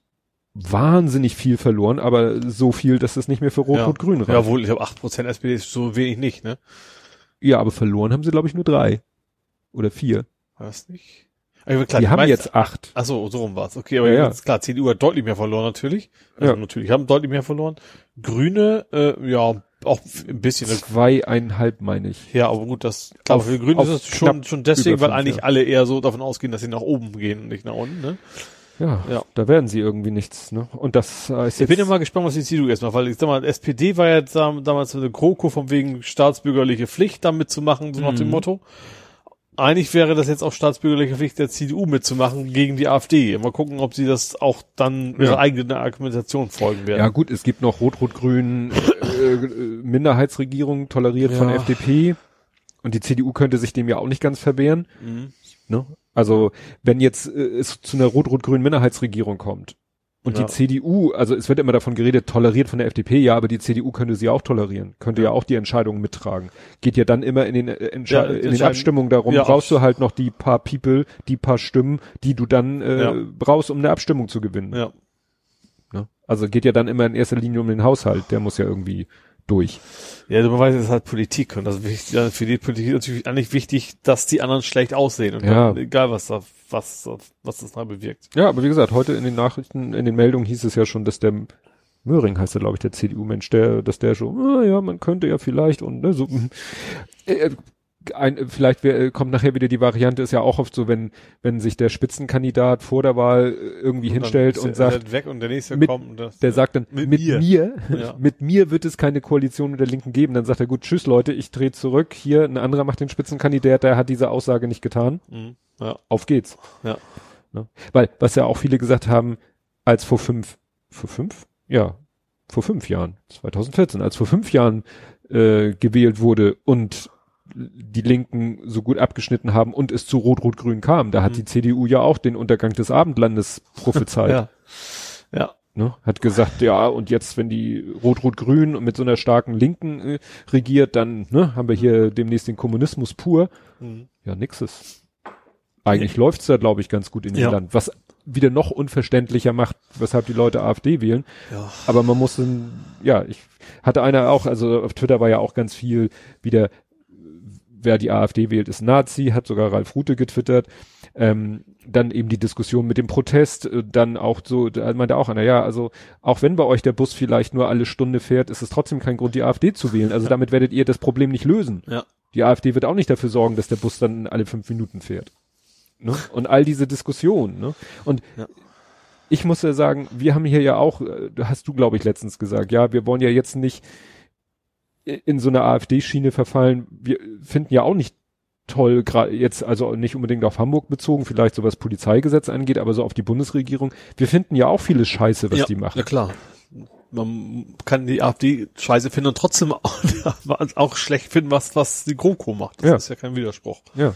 wahnsinnig viel verloren, aber so viel, dass es nicht mehr für Rot-Rot-Grün ja. reicht. Ja, wohl, ich habe 8% SPD ist so wenig nicht, ne? Ja, aber verloren haben sie, glaube ich, nur drei. Oder vier. War das nicht? Aber klar, die haben meisten- jetzt acht. Ach so, rum war's. Okay, aber Ja, ja, ist klar, CDU hat deutlich mehr verloren natürlich. Also Ja. natürlich haben deutlich mehr verloren. Grüne, äh, ja, auch ein bisschen. Zweieinhalb, meine ich. Ja, aber gut, das klar, Auf- für die Grünen ist es schon, schon deswegen, über weil fünf, eigentlich ja. alle eher so davon ausgehen, dass sie nach oben gehen und nicht nach unten, ne? Ja, Ja. da werden sie irgendwie nichts, ne? Und das heißt Ich jetzt, bin ja mal gespannt, was die CDU jetzt macht, weil ich sag mal, SPD war ja dam- damals eine GroKo von wegen staatsbürgerliche Pflicht da mitzumachen, so nach dem Mhm. Motto. Eigentlich wäre das jetzt auch staatsbürgerliche Pflicht der CDU mitzumachen gegen die AfD. Mal gucken, ob sie das auch dann ihrer Ja. eigenen Argumentation folgen werden. ja gut, es gibt noch Rot-Rot-Grün äh, äh, Minderheitsregierung toleriert von Ja. FDP und die CDU könnte sich dem ja auch nicht ganz verwehren. Mhm. Ne? Also wenn jetzt äh, es zu einer rot-rot-grünen Minderheitsregierung kommt und Ja. die CDU, also es wird immer davon geredet, toleriert von der FDP, ja, aber die CDU könnte sie auch tolerieren, könnte ja, auch die Entscheidungen mittragen. Geht ja dann immer in den, äh, Entsche Ja, in den Abstimmungen darum, Ja, brauchst du halt noch die paar People, die paar Stimmen, die du dann äh, Ja. brauchst, um eine Abstimmung zu gewinnen. Ja. Ne? Also geht ja dann immer in erster Linie um den Haushalt, der muss ja irgendwie durch. Ja, du weißt, es ist halt Politik und das ist wichtig, für die Politik ist natürlich eigentlich wichtig, dass die anderen schlecht aussehen und Ja. egal was da, was, was das da bewirkt. Ja, aber wie gesagt, heute in den Nachrichten, in den Meldungen hieß es ja schon, dass der Möhring heißt er, glaube ich, der CDU-Mensch, der, dass der schon, ah, ja, man könnte ja vielleicht und ne, so. Äh, ein, vielleicht wär, kommt nachher wieder die Variante, ist ja auch oft so, wenn, wenn sich der Spitzenkandidat vor der Wahl äh, irgendwie hinstellt und ist er sagt, weg und der nächste mit- kommt und das, der sagt dann, Mit mit, mir. mir, Ja. [LAUGHS] mit mir wird es keine Koalition mit der Linken geben. Dann sagt er, gut, tschüss Leute, ich drehe zurück. Hier, ein anderer macht den Spitzenkandidat, der hat diese Aussage nicht getan. Mhm. ja, Auf geht's. ja, Ne? Weil, was ja auch viele gesagt haben, als vor fünf, vor fünf? Ja, vor fünf Jahren, 2014, als vor fünf Jahren äh, gewählt wurde und die Linken so gut abgeschnitten haben und es zu Rot-Rot-Grün kam, da hat Mhm. die CDU ja auch den Untergang des Abendlandes prophezeit. [LAUGHS] ja, ja, Ne? Hat gesagt, ja, und jetzt, wenn die Rot-Rot-Grün mit so einer starken Linken äh, regiert, dann ne, haben wir hier demnächst den Kommunismus pur. mhm. Ja, nixes. Eigentlich läuft's da, glaube ich, ganz gut in dem Ja. Land. Was wieder noch unverständlicher macht, weshalb die Leute AfD wählen. ja, Aber man muss, ja, ich hatte einer auch, also auf Twitter war ja auch ganz viel wieder, wer die AfD wählt, ist Nazi, hat sogar Ralf Rute getwittert. Ähm, dann eben die Diskussion mit dem Protest, äh, dann auch so, da meinte auch einer, ja, also auch wenn bei euch der Bus vielleicht nur alle Stunde fährt, ist es trotzdem kein Grund, die AfD zu wählen. Also damit werdet ihr das Problem nicht lösen. ja, Die AfD wird auch nicht dafür sorgen, dass der Bus dann alle fünf Minuten fährt. Ne? Und all diese Diskussionen. Ne? Und Ja. ich muss ja sagen, wir haben hier ja auch, äh, hast du, glaube ich, letztens gesagt, ja, wir wollen ja jetzt nicht in so eine AfD-Schiene verfallen. Wir finden ja auch nicht toll, gerade jetzt, also nicht unbedingt auf Hamburg bezogen, vielleicht so was Polizeigesetz angeht, aber so auf die Bundesregierung. Wir finden ja auch vieles Scheiße, was ja, die machen. Ja klar. Man kann die AfD scheiße finden und trotzdem [LAUGHS] auch, auch schlecht finden, was, was die GroKo macht. Das Ja. ist ja kein Widerspruch. Ja.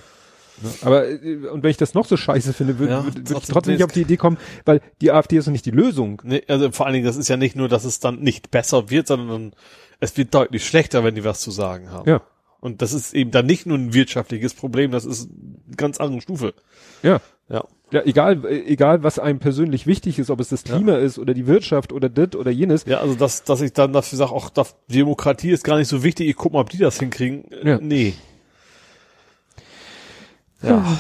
Ne? Aber äh, und wenn ich das noch so scheiße finde, würde Ja, würd, würd ich trotzdem nicht auf die Idee kommen, weil die AfD ist doch nicht die Lösung. Nee, also vor allen Dingen, das ist ja nicht nur, dass es dann nicht besser wird, sondern es wird deutlich schlechter, wenn die was zu sagen haben. Ja. Und das ist eben dann nicht nur ein wirtschaftliches Problem, das ist eine ganz andere Stufe. Ja. Ja. Ja, egal, äh, egal, was einem persönlich wichtig ist, ob es das Klima ist oder die Wirtschaft oder das oder jenes. Ja, also dass, dass ich dann dafür sage, auch Demokratie ist gar nicht so wichtig, ich guck mal, ob die das hinkriegen. Äh, Ja. Nee. Ja.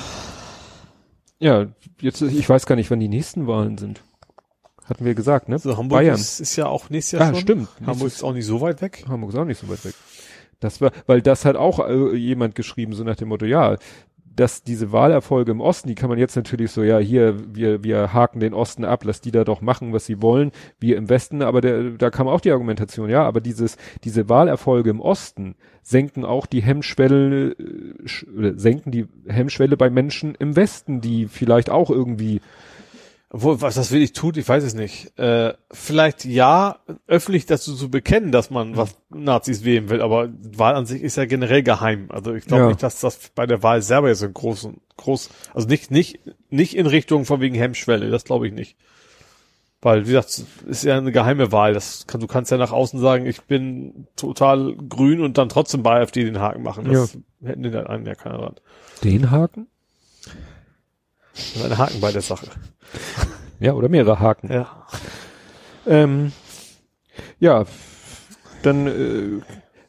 Ja, jetzt, ich weiß gar nicht, wann die nächsten Wahlen sind. Hatten wir gesagt, ne? Also Hamburg Bayern. Ist, ist ja auch nächstes Jahr ah, schon. stimmt. Hamburg ist auch nicht so weit weg. Hamburg ist auch nicht so weit weg. Das war, weil das hat auch äh, jemand geschrieben, so nach dem Motto, ja, dass diese Wahlerfolge im Osten, die kann man jetzt natürlich so, ja, hier, wir, wir haken den Osten ab, lass die da doch machen, was sie wollen, wir im Westen, aber der, da kam auch die Argumentation, ja, aber dieses, diese Wahlerfolge im Osten senken auch die Hemmschwelle, äh, senken die Hemmschwelle bei Menschen im Westen, die vielleicht auch irgendwie, Obwohl, was das wirklich tut, ich weiß es nicht. Äh, vielleicht ja, öffentlich dazu zu bekennen, dass man was Nazis wählen will, aber Wahl an sich ist ja generell geheim. Also ich glaube Ja. nicht, dass das bei der Wahl selber jetzt so ein groß, groß, also nicht, nicht, nicht in Richtung von wegen Hemmschwelle, das glaube ich nicht. Weil, wie gesagt, es ist ja eine geheime Wahl. Das kann, du kannst ja nach außen sagen, ich bin total grün und dann trotzdem bei AfD den Haken machen. Das hätten den einen ja keiner dran. den Haken? Ein Haken bei der Sache. Ja, oder mehrere Haken. Ja. Ähm, ja, dann, äh,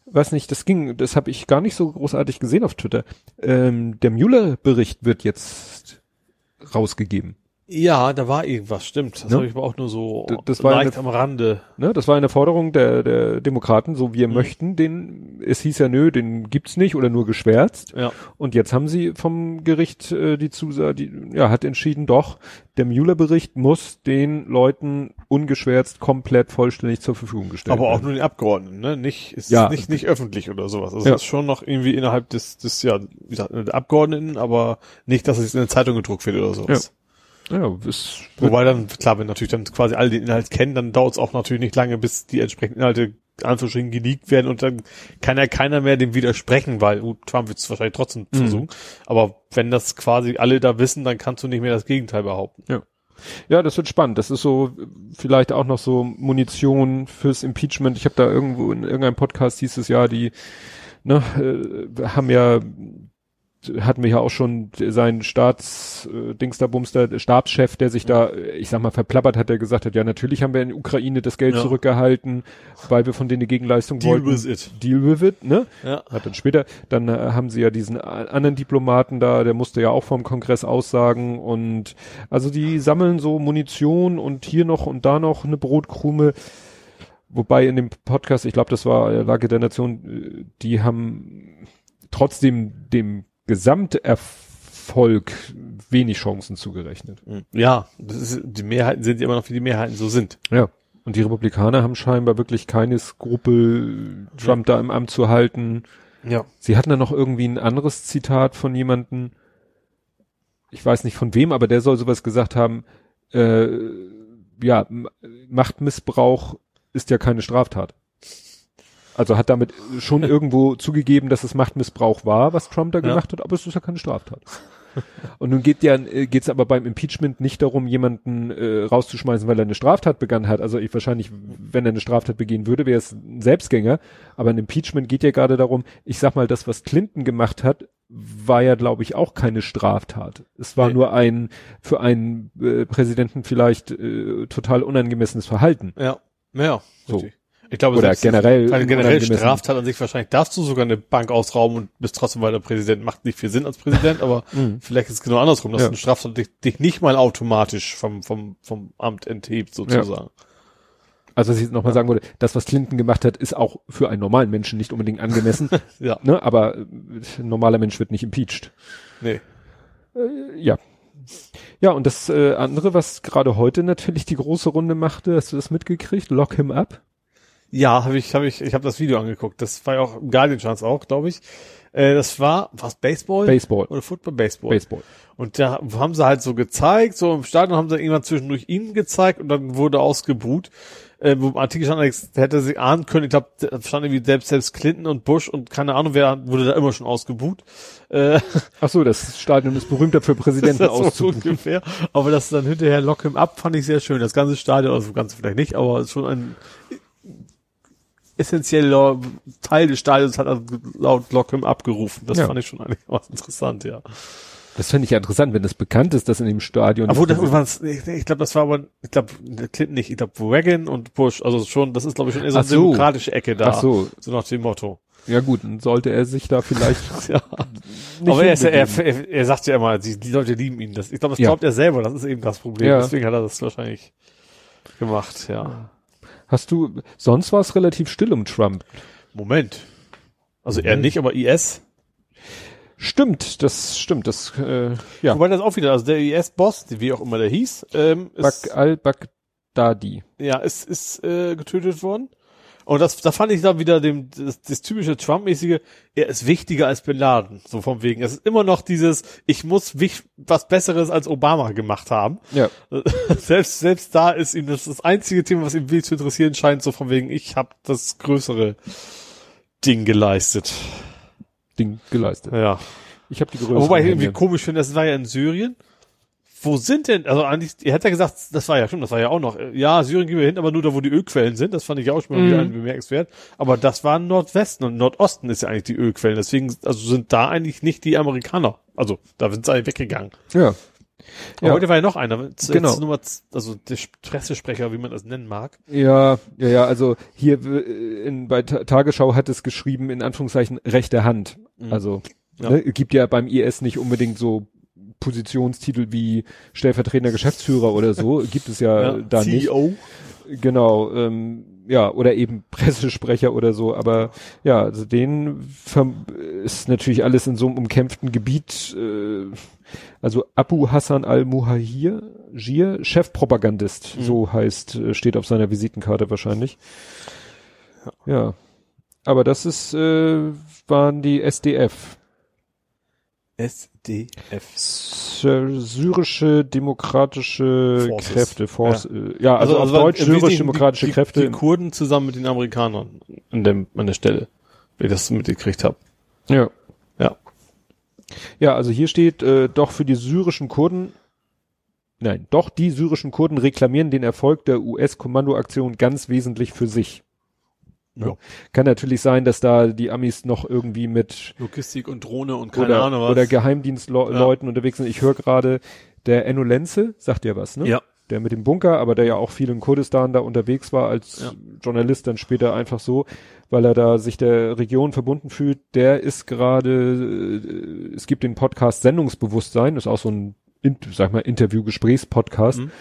weiß nicht, das ging, das habe ich gar nicht so großartig gesehen auf Twitter. Ähm, der Mueller-Bericht wird jetzt rausgegeben. Ja, da war irgendwas, stimmt. Das Ne? habe ich aber auch nur so D- das war leicht eine- am Rande. Ne, das war eine Forderung der, der Demokraten, so wir Mhm. möchten den, es hieß ja nö, den gibt's nicht oder nur geschwärzt. Ja. Und jetzt haben sie vom Gericht äh, die Zusage, die ja, hat entschieden, doch, der Mueller-Bericht muss den Leuten ungeschwärzt komplett vollständig zur Verfügung gestellt Aber auch werden. nur den Abgeordneten, ne? Nicht, ist Ja. nicht, nicht öffentlich oder sowas. Also Ja. es ist schon noch irgendwie innerhalb des, des, ja, wie gesagt, der Abgeordneten, aber nicht, dass es in der Zeitung gedruckt wird oder sowas. Ja, es Wobei dann, klar, wenn natürlich dann quasi alle den Inhalt kennen, dann dauert es auch natürlich nicht lange, bis die entsprechenden Inhalte in Anführungsstrichen geleakt werden und dann kann ja keiner mehr dem widersprechen, weil gut, Trump wird es wahrscheinlich trotzdem Mhm. versuchen. Aber wenn das quasi alle da wissen, dann kannst du nicht mehr das Gegenteil behaupten. Ja, das wird spannend. Das ist so vielleicht auch noch so Munition fürs Impeachment. Ich habe da irgendwo in irgendeinem Podcast hieß es ja, die ne, äh, haben ja hatten wir ja auch schon seinen Staats äh, Stabschef, der sich da, äh, ich sag mal, verplappert hat, der gesagt hat, ja, natürlich haben wir in der Ukraine das Geld Ja. zurückgehalten, weil wir von denen eine Gegenleistung Deal wollten. with it. Deal with it, ne? Ja. Hat dann später, dann äh, haben sie ja diesen anderen Diplomaten da, der musste ja auch vom Kongress aussagen und also die sammeln so Munition und hier noch und da noch eine Brotkrume. Wobei in dem Podcast, ich glaube, das war Lage der Nation, die haben trotzdem dem Gesamterfolg wenig Chancen zugerechnet. Ja, das ist, die Mehrheiten sind immer noch, wie die Mehrheiten so sind. Ja. Und die Republikaner haben scheinbar wirklich keine Skrupel, Trump da im Amt zu halten. Ja. Sie hatten da noch irgendwie ein anderes Zitat von jemanden, ich weiß nicht von wem, aber der soll sowas gesagt haben, äh, ja, Machtmissbrauch ist ja keine Straftat. Also hat damit schon [LAUGHS] irgendwo zugegeben, dass es Machtmissbrauch war, was Trump da Ja. gemacht hat, aber es ist ja keine Straftat. Und nun geht ja, äh, geht's aber beim Impeachment nicht darum, jemanden äh, rauszuschmeißen, weil er eine Straftat begangen hat. Also ich wahrscheinlich, wenn er eine Straftat begehen würde, wäre es ein Selbstgänger. Aber ein Impeachment geht ja gerade darum, ich sag mal, das, was Clinton gemacht hat, war ja, glaube ich, auch keine Straftat. Es war Nee. nur ein für einen äh, Präsidenten vielleicht äh, total unangemessenes Verhalten. Ja. Ja. So. richtig. Ich glaube, Oder generell Keine generell unangemessen. Straftat an sich wahrscheinlich darfst du sogar eine Bank ausrauben und bist trotzdem weiter Präsident. Macht nicht viel Sinn als Präsident, aber [LAUGHS] Mhm. vielleicht ist es genau andersrum, dass Ja. eine Straftat dich, dich nicht mal automatisch vom, vom, vom Amt enthebt, sozusagen. Also was ich jetzt nochmal sagen würde, das, was Clinton gemacht hat, ist auch für einen normalen Menschen nicht unbedingt angemessen. [LAUGHS] Ja. ne? Aber äh, ein normaler Mensch wird nicht impeached. Nee. Ja. Ja, und das äh, andere, was gerade heute natürlich die große Runde machte, hast du das mitgekriegt? Lock him up? Ja, habe ich, habe ich, ich habe das Video angeguckt. Das war ja auch im Guardian Chance auch, glaube ich. Äh, das war was Baseball Baseball. oder Football Baseball. Baseball. Und da haben sie halt so gezeigt, so im Stadion haben sie irgendwann zwischendurch ihn gezeigt und dann wurde ausgebuht. Äh, wo im Artikel stand, hätte sie ahnen können, ich glaube, da stand irgendwie selbst, selbst Clinton und Bush und keine Ahnung, wer wurde da immer schon ausgebuht. Äh, [LAUGHS] Ach so, das Stadion ist berühmt dafür, Präsidenten [LAUGHS] das ist so auszubuchen. ungefähr. Aber das dann hinterher Lock him up fand ich sehr schön. Das ganze Stadion, also ganz vielleicht nicht, aber schon ein essentieller Teil des Stadions hat also laut Lock him up gerufen. Das Ja. fand ich schon eigentlich was interessant, ja. Das fände ich ja interessant, wenn das bekannt ist, dass in dem Stadion. Obwohl, das war's, ich, ich glaube, das war aber, ich glaube, Clinton nicht, ich glaube, Reagan und Bush, also schon, das ist, glaube ich, schon eher so eine so. demokratische Ecke da. Ach so, So nach dem Motto. ja gut, dann sollte er sich da vielleicht [LAUGHS] Ja. nicht aber er, ist, ja- er, er, er sagt ja immer, die, die Leute lieben ihn. Das, ich glaube, das Ja. glaubt er selber, das ist eben das Problem. Ja. Deswegen hat er das wahrscheinlich gemacht, ja. Hast du, sonst war es relativ still um Trump. Moment. Also er nicht, aber IS. Stimmt, das stimmt, das, äh, ja. Wobei das auch wieder, also der IS-Boss, wie auch immer der hieß, ähm, ist, Bak al-Baghdadi. ja, ist, ist äh, getötet worden. Und das, da fand ich dann wieder dem, das, das typische Trump-mäßige, er ist wichtiger als Bin Laden. So vom wegen. Es ist immer noch dieses, ich muss wich, was Besseres als Obama gemacht haben. Ja. [LAUGHS] selbst, selbst da ist ihm das, das einzige Thema, was ihm will zu interessieren scheint, so von wegen, ich habe das größere Ding geleistet. Ding geleistet. Ja. Ich habe die größere. Wobei ich irgendwie komisch finde, das war ja in Syrien. Wo sind denn, also eigentlich, er hat ja gesagt, das war ja schon, das war ja auch noch, ja, Syrien gehen wir hin, aber nur da, wo die Ölquellen sind, das fand ich auch schon mal Mhm. wieder bemerkenswert. Aber das war Nordwesten und Nordosten ist ja eigentlich die Ölquellen, deswegen, also sind da eigentlich nicht die Amerikaner. Also, da sind sie eigentlich weggegangen. Ja. Aber Ja. heute war ja noch einer. Genau. Nummer, also der Pressesprecher, wie man das nennen mag. Ja, ja, ja, also hier in, bei Ta Tagesschau hat es geschrieben, in Anführungszeichen, rechte Hand. Mhm. Also, Ja. ne, gibt ja beim IS nicht unbedingt so Positionstitel wie stellvertretender Geschäftsführer oder so, [LAUGHS] gibt es ja, da nicht. CEO. Genau, ähm, ja, oder eben [LAUGHS] Pressesprecher oder so, aber ja, also den ist natürlich alles in so einem umkämpften Gebiet, äh, also Abu Hassan al-Muhajir, Jir, Chefpropagandist, Mhm. so heißt, äh, steht auf seiner Visitenkarte wahrscheinlich. Ja. Aber das ist, äh, waren die SDF. SDF. Sy- Syrische Demokratische Forces. Kräfte, Force, ja. Äh, ja, also, auf war Deutsch im Syrisch Wesentlichen Demokratische die, Kräfte. Die, die Kurden zusammen mit den Amerikanern an, dem, an der Stelle. Wie ich das mitgekriegt habe. ja. Ja. Ja, also hier steht äh, doch für die syrischen Kurden, nein, doch die syrischen Kurden reklamieren den Erfolg der US-Kommandoaktion ganz wesentlich für sich. Ja. Kann natürlich sein, dass da die Amis noch irgendwie mit Logistik und Drohne und keine oder, Ahnung was. oder Geheimdienstleuten unterwegs sind. Ich höre gerade, der Enno Lenze, sagt ja was, ne? ja. Der mit dem Bunker, aber der ja auch viel in Kurdistan da unterwegs war als Ja. Journalist, dann später einfach so, weil er da sich der Region verbunden fühlt. Der ist gerade, äh, es gibt den Podcast Sendungsbewusstsein, ist auch so ein, in- sag mal, Interview-Gesprächs-Podcast. Mhm.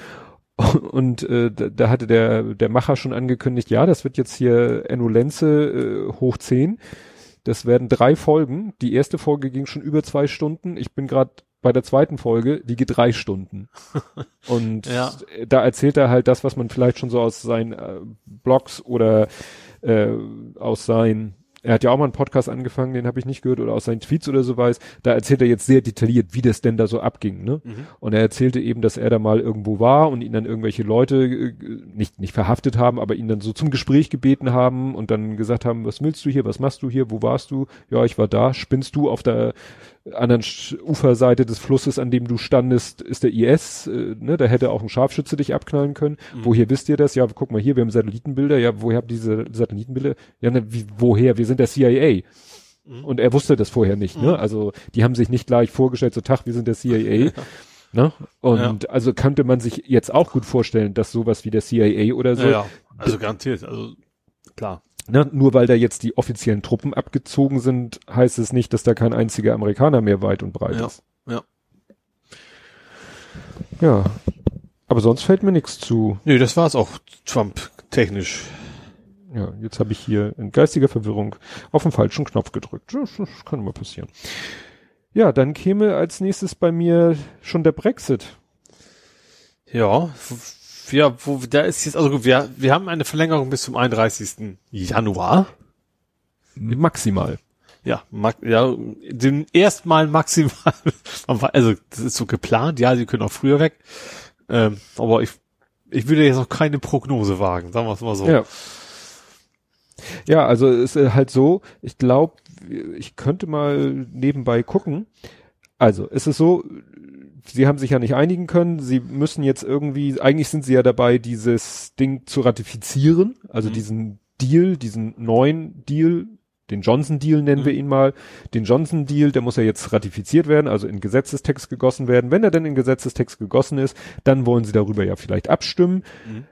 [LAUGHS] Und äh, da, da hatte der, der Macher schon angekündigt, ja, das wird jetzt hier Enno Lenze äh, hoch 10. Das werden drei Folgen. Die erste Folge ging schon über zwei Stunden. Ich bin gerade bei der zweiten Folge, die geht drei Stunden. [LAUGHS] Und Ja. da erzählt er halt das, was man vielleicht schon so aus seinen äh, Blogs oder äh, aus seinen er hat ja auch mal einen Podcast angefangen, den habe ich nicht gehört, oder aus seinen Tweets oder so weiß. Da erzählt er jetzt sehr detailliert, wie das denn da so abging. Ne? Mhm. Und er erzählte eben, dass er da mal irgendwo war und ihn dann irgendwelche Leute äh, nicht, nicht verhaftet haben, aber ihn dann so zum Gespräch gebeten haben und dann gesagt haben, was willst du hier, was machst du hier, wo warst du? Ja, ich war da. Spinnst du auf der anderen Uferseite des Flusses, an dem du standest, ist der IS, äh, ne, da hätte auch ein Scharfschütze dich abknallen können. Mhm. Woher wisst ihr das? Ja, guck mal hier, wir haben Satellitenbilder. Ja, woher habt ihr diese Satellitenbilder? Ja, ne, wie, woher? Wir sind der CIA. Mhm. Und er wusste das vorher nicht, ne? Also, die haben sich nicht gleich vorgestellt, so, Tag, wir sind der CIA. [LAUGHS] ne? Und also könnte man sich jetzt auch gut vorstellen, dass sowas wie der CIA oder so, ja, ja. Also garantiert. Also klar. Ne, nur weil da jetzt die offiziellen Truppen abgezogen sind, heißt es nicht, dass da kein einziger Amerikaner mehr weit und breit Ja. ist. Ja. Ja. Aber sonst fällt mir nichts zu. Nee, das war's auch Trump technisch. Ja, jetzt habe ich hier in geistiger Verwirrung auf den falschen Knopf gedrückt. Das, das kann immer passieren. Ja, dann käme als nächstes bei mir schon der Brexit. Ja. Ja, wo, da ist jetzt, also gut, wir, wir haben eine Verlängerung bis zum 31. Januar. Maximal. Ja, mag, ja, den erstmal maximal, [LAUGHS] also das ist so geplant, ja, sie können auch früher weg. Ähm, aber ich, ich würde jetzt noch keine Prognose wagen, sagen wir es mal so. Ja. Ja, also es ist halt so, ich glaube, ich könnte mal nebenbei gucken. Also, es ist so, sie haben sich ja nicht einigen können, sie müssen jetzt irgendwie, eigentlich sind sie ja dabei, dieses Ding zu ratifizieren, also Mhm. diesen Deal, diesen neuen Deal, den Johnson-Deal nennen Mhm. wir ihn mal. Den Johnson-Deal, der muss ja jetzt ratifiziert werden, also in Gesetzestext gegossen werden. Wenn er denn in Gesetzestext gegossen ist, dann wollen sie darüber ja vielleicht abstimmen. Mhm.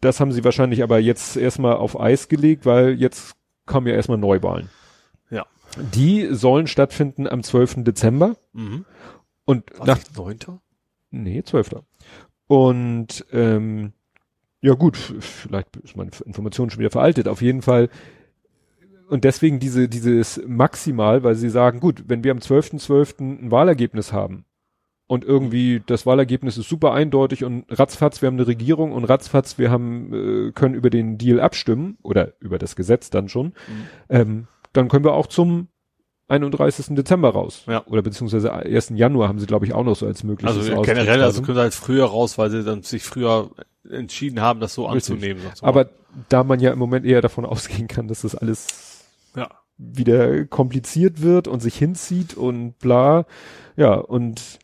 Das haben sie wahrscheinlich aber jetzt erstmal auf Eis gelegt, weil jetzt kommen ja erstmal Neuwahlen. Ja. Die sollen stattfinden am 12. Dezember Mhm. Und Was, nach, Neunter? nee, 12. Und, ähm, ja gut, vielleicht ist meine Information schon wieder veraltet, auf jeden Fall. Und deswegen diese, dieses Maximal, weil sie sagen, gut, wenn wir am 12.12. ein Wahlergebnis haben und irgendwie das Wahlergebnis ist super eindeutig und ratzfatz, wir haben eine Regierung und ratzfatz, wir haben, äh, können über den Deal abstimmen oder über das Gesetz dann schon, ähm, dann können wir auch zum 31. Dezember raus. Ja. Oder beziehungsweise 1. Januar haben sie, glaube ich, auch noch so als mögliches Also generell, also können sie halt früher raus, weil sie dann sich früher entschieden haben, das so Richtig. anzunehmen. Aber da man ja im Moment eher davon ausgehen kann, dass das alles ja. wieder kompliziert wird und sich hinzieht und bla, ja, und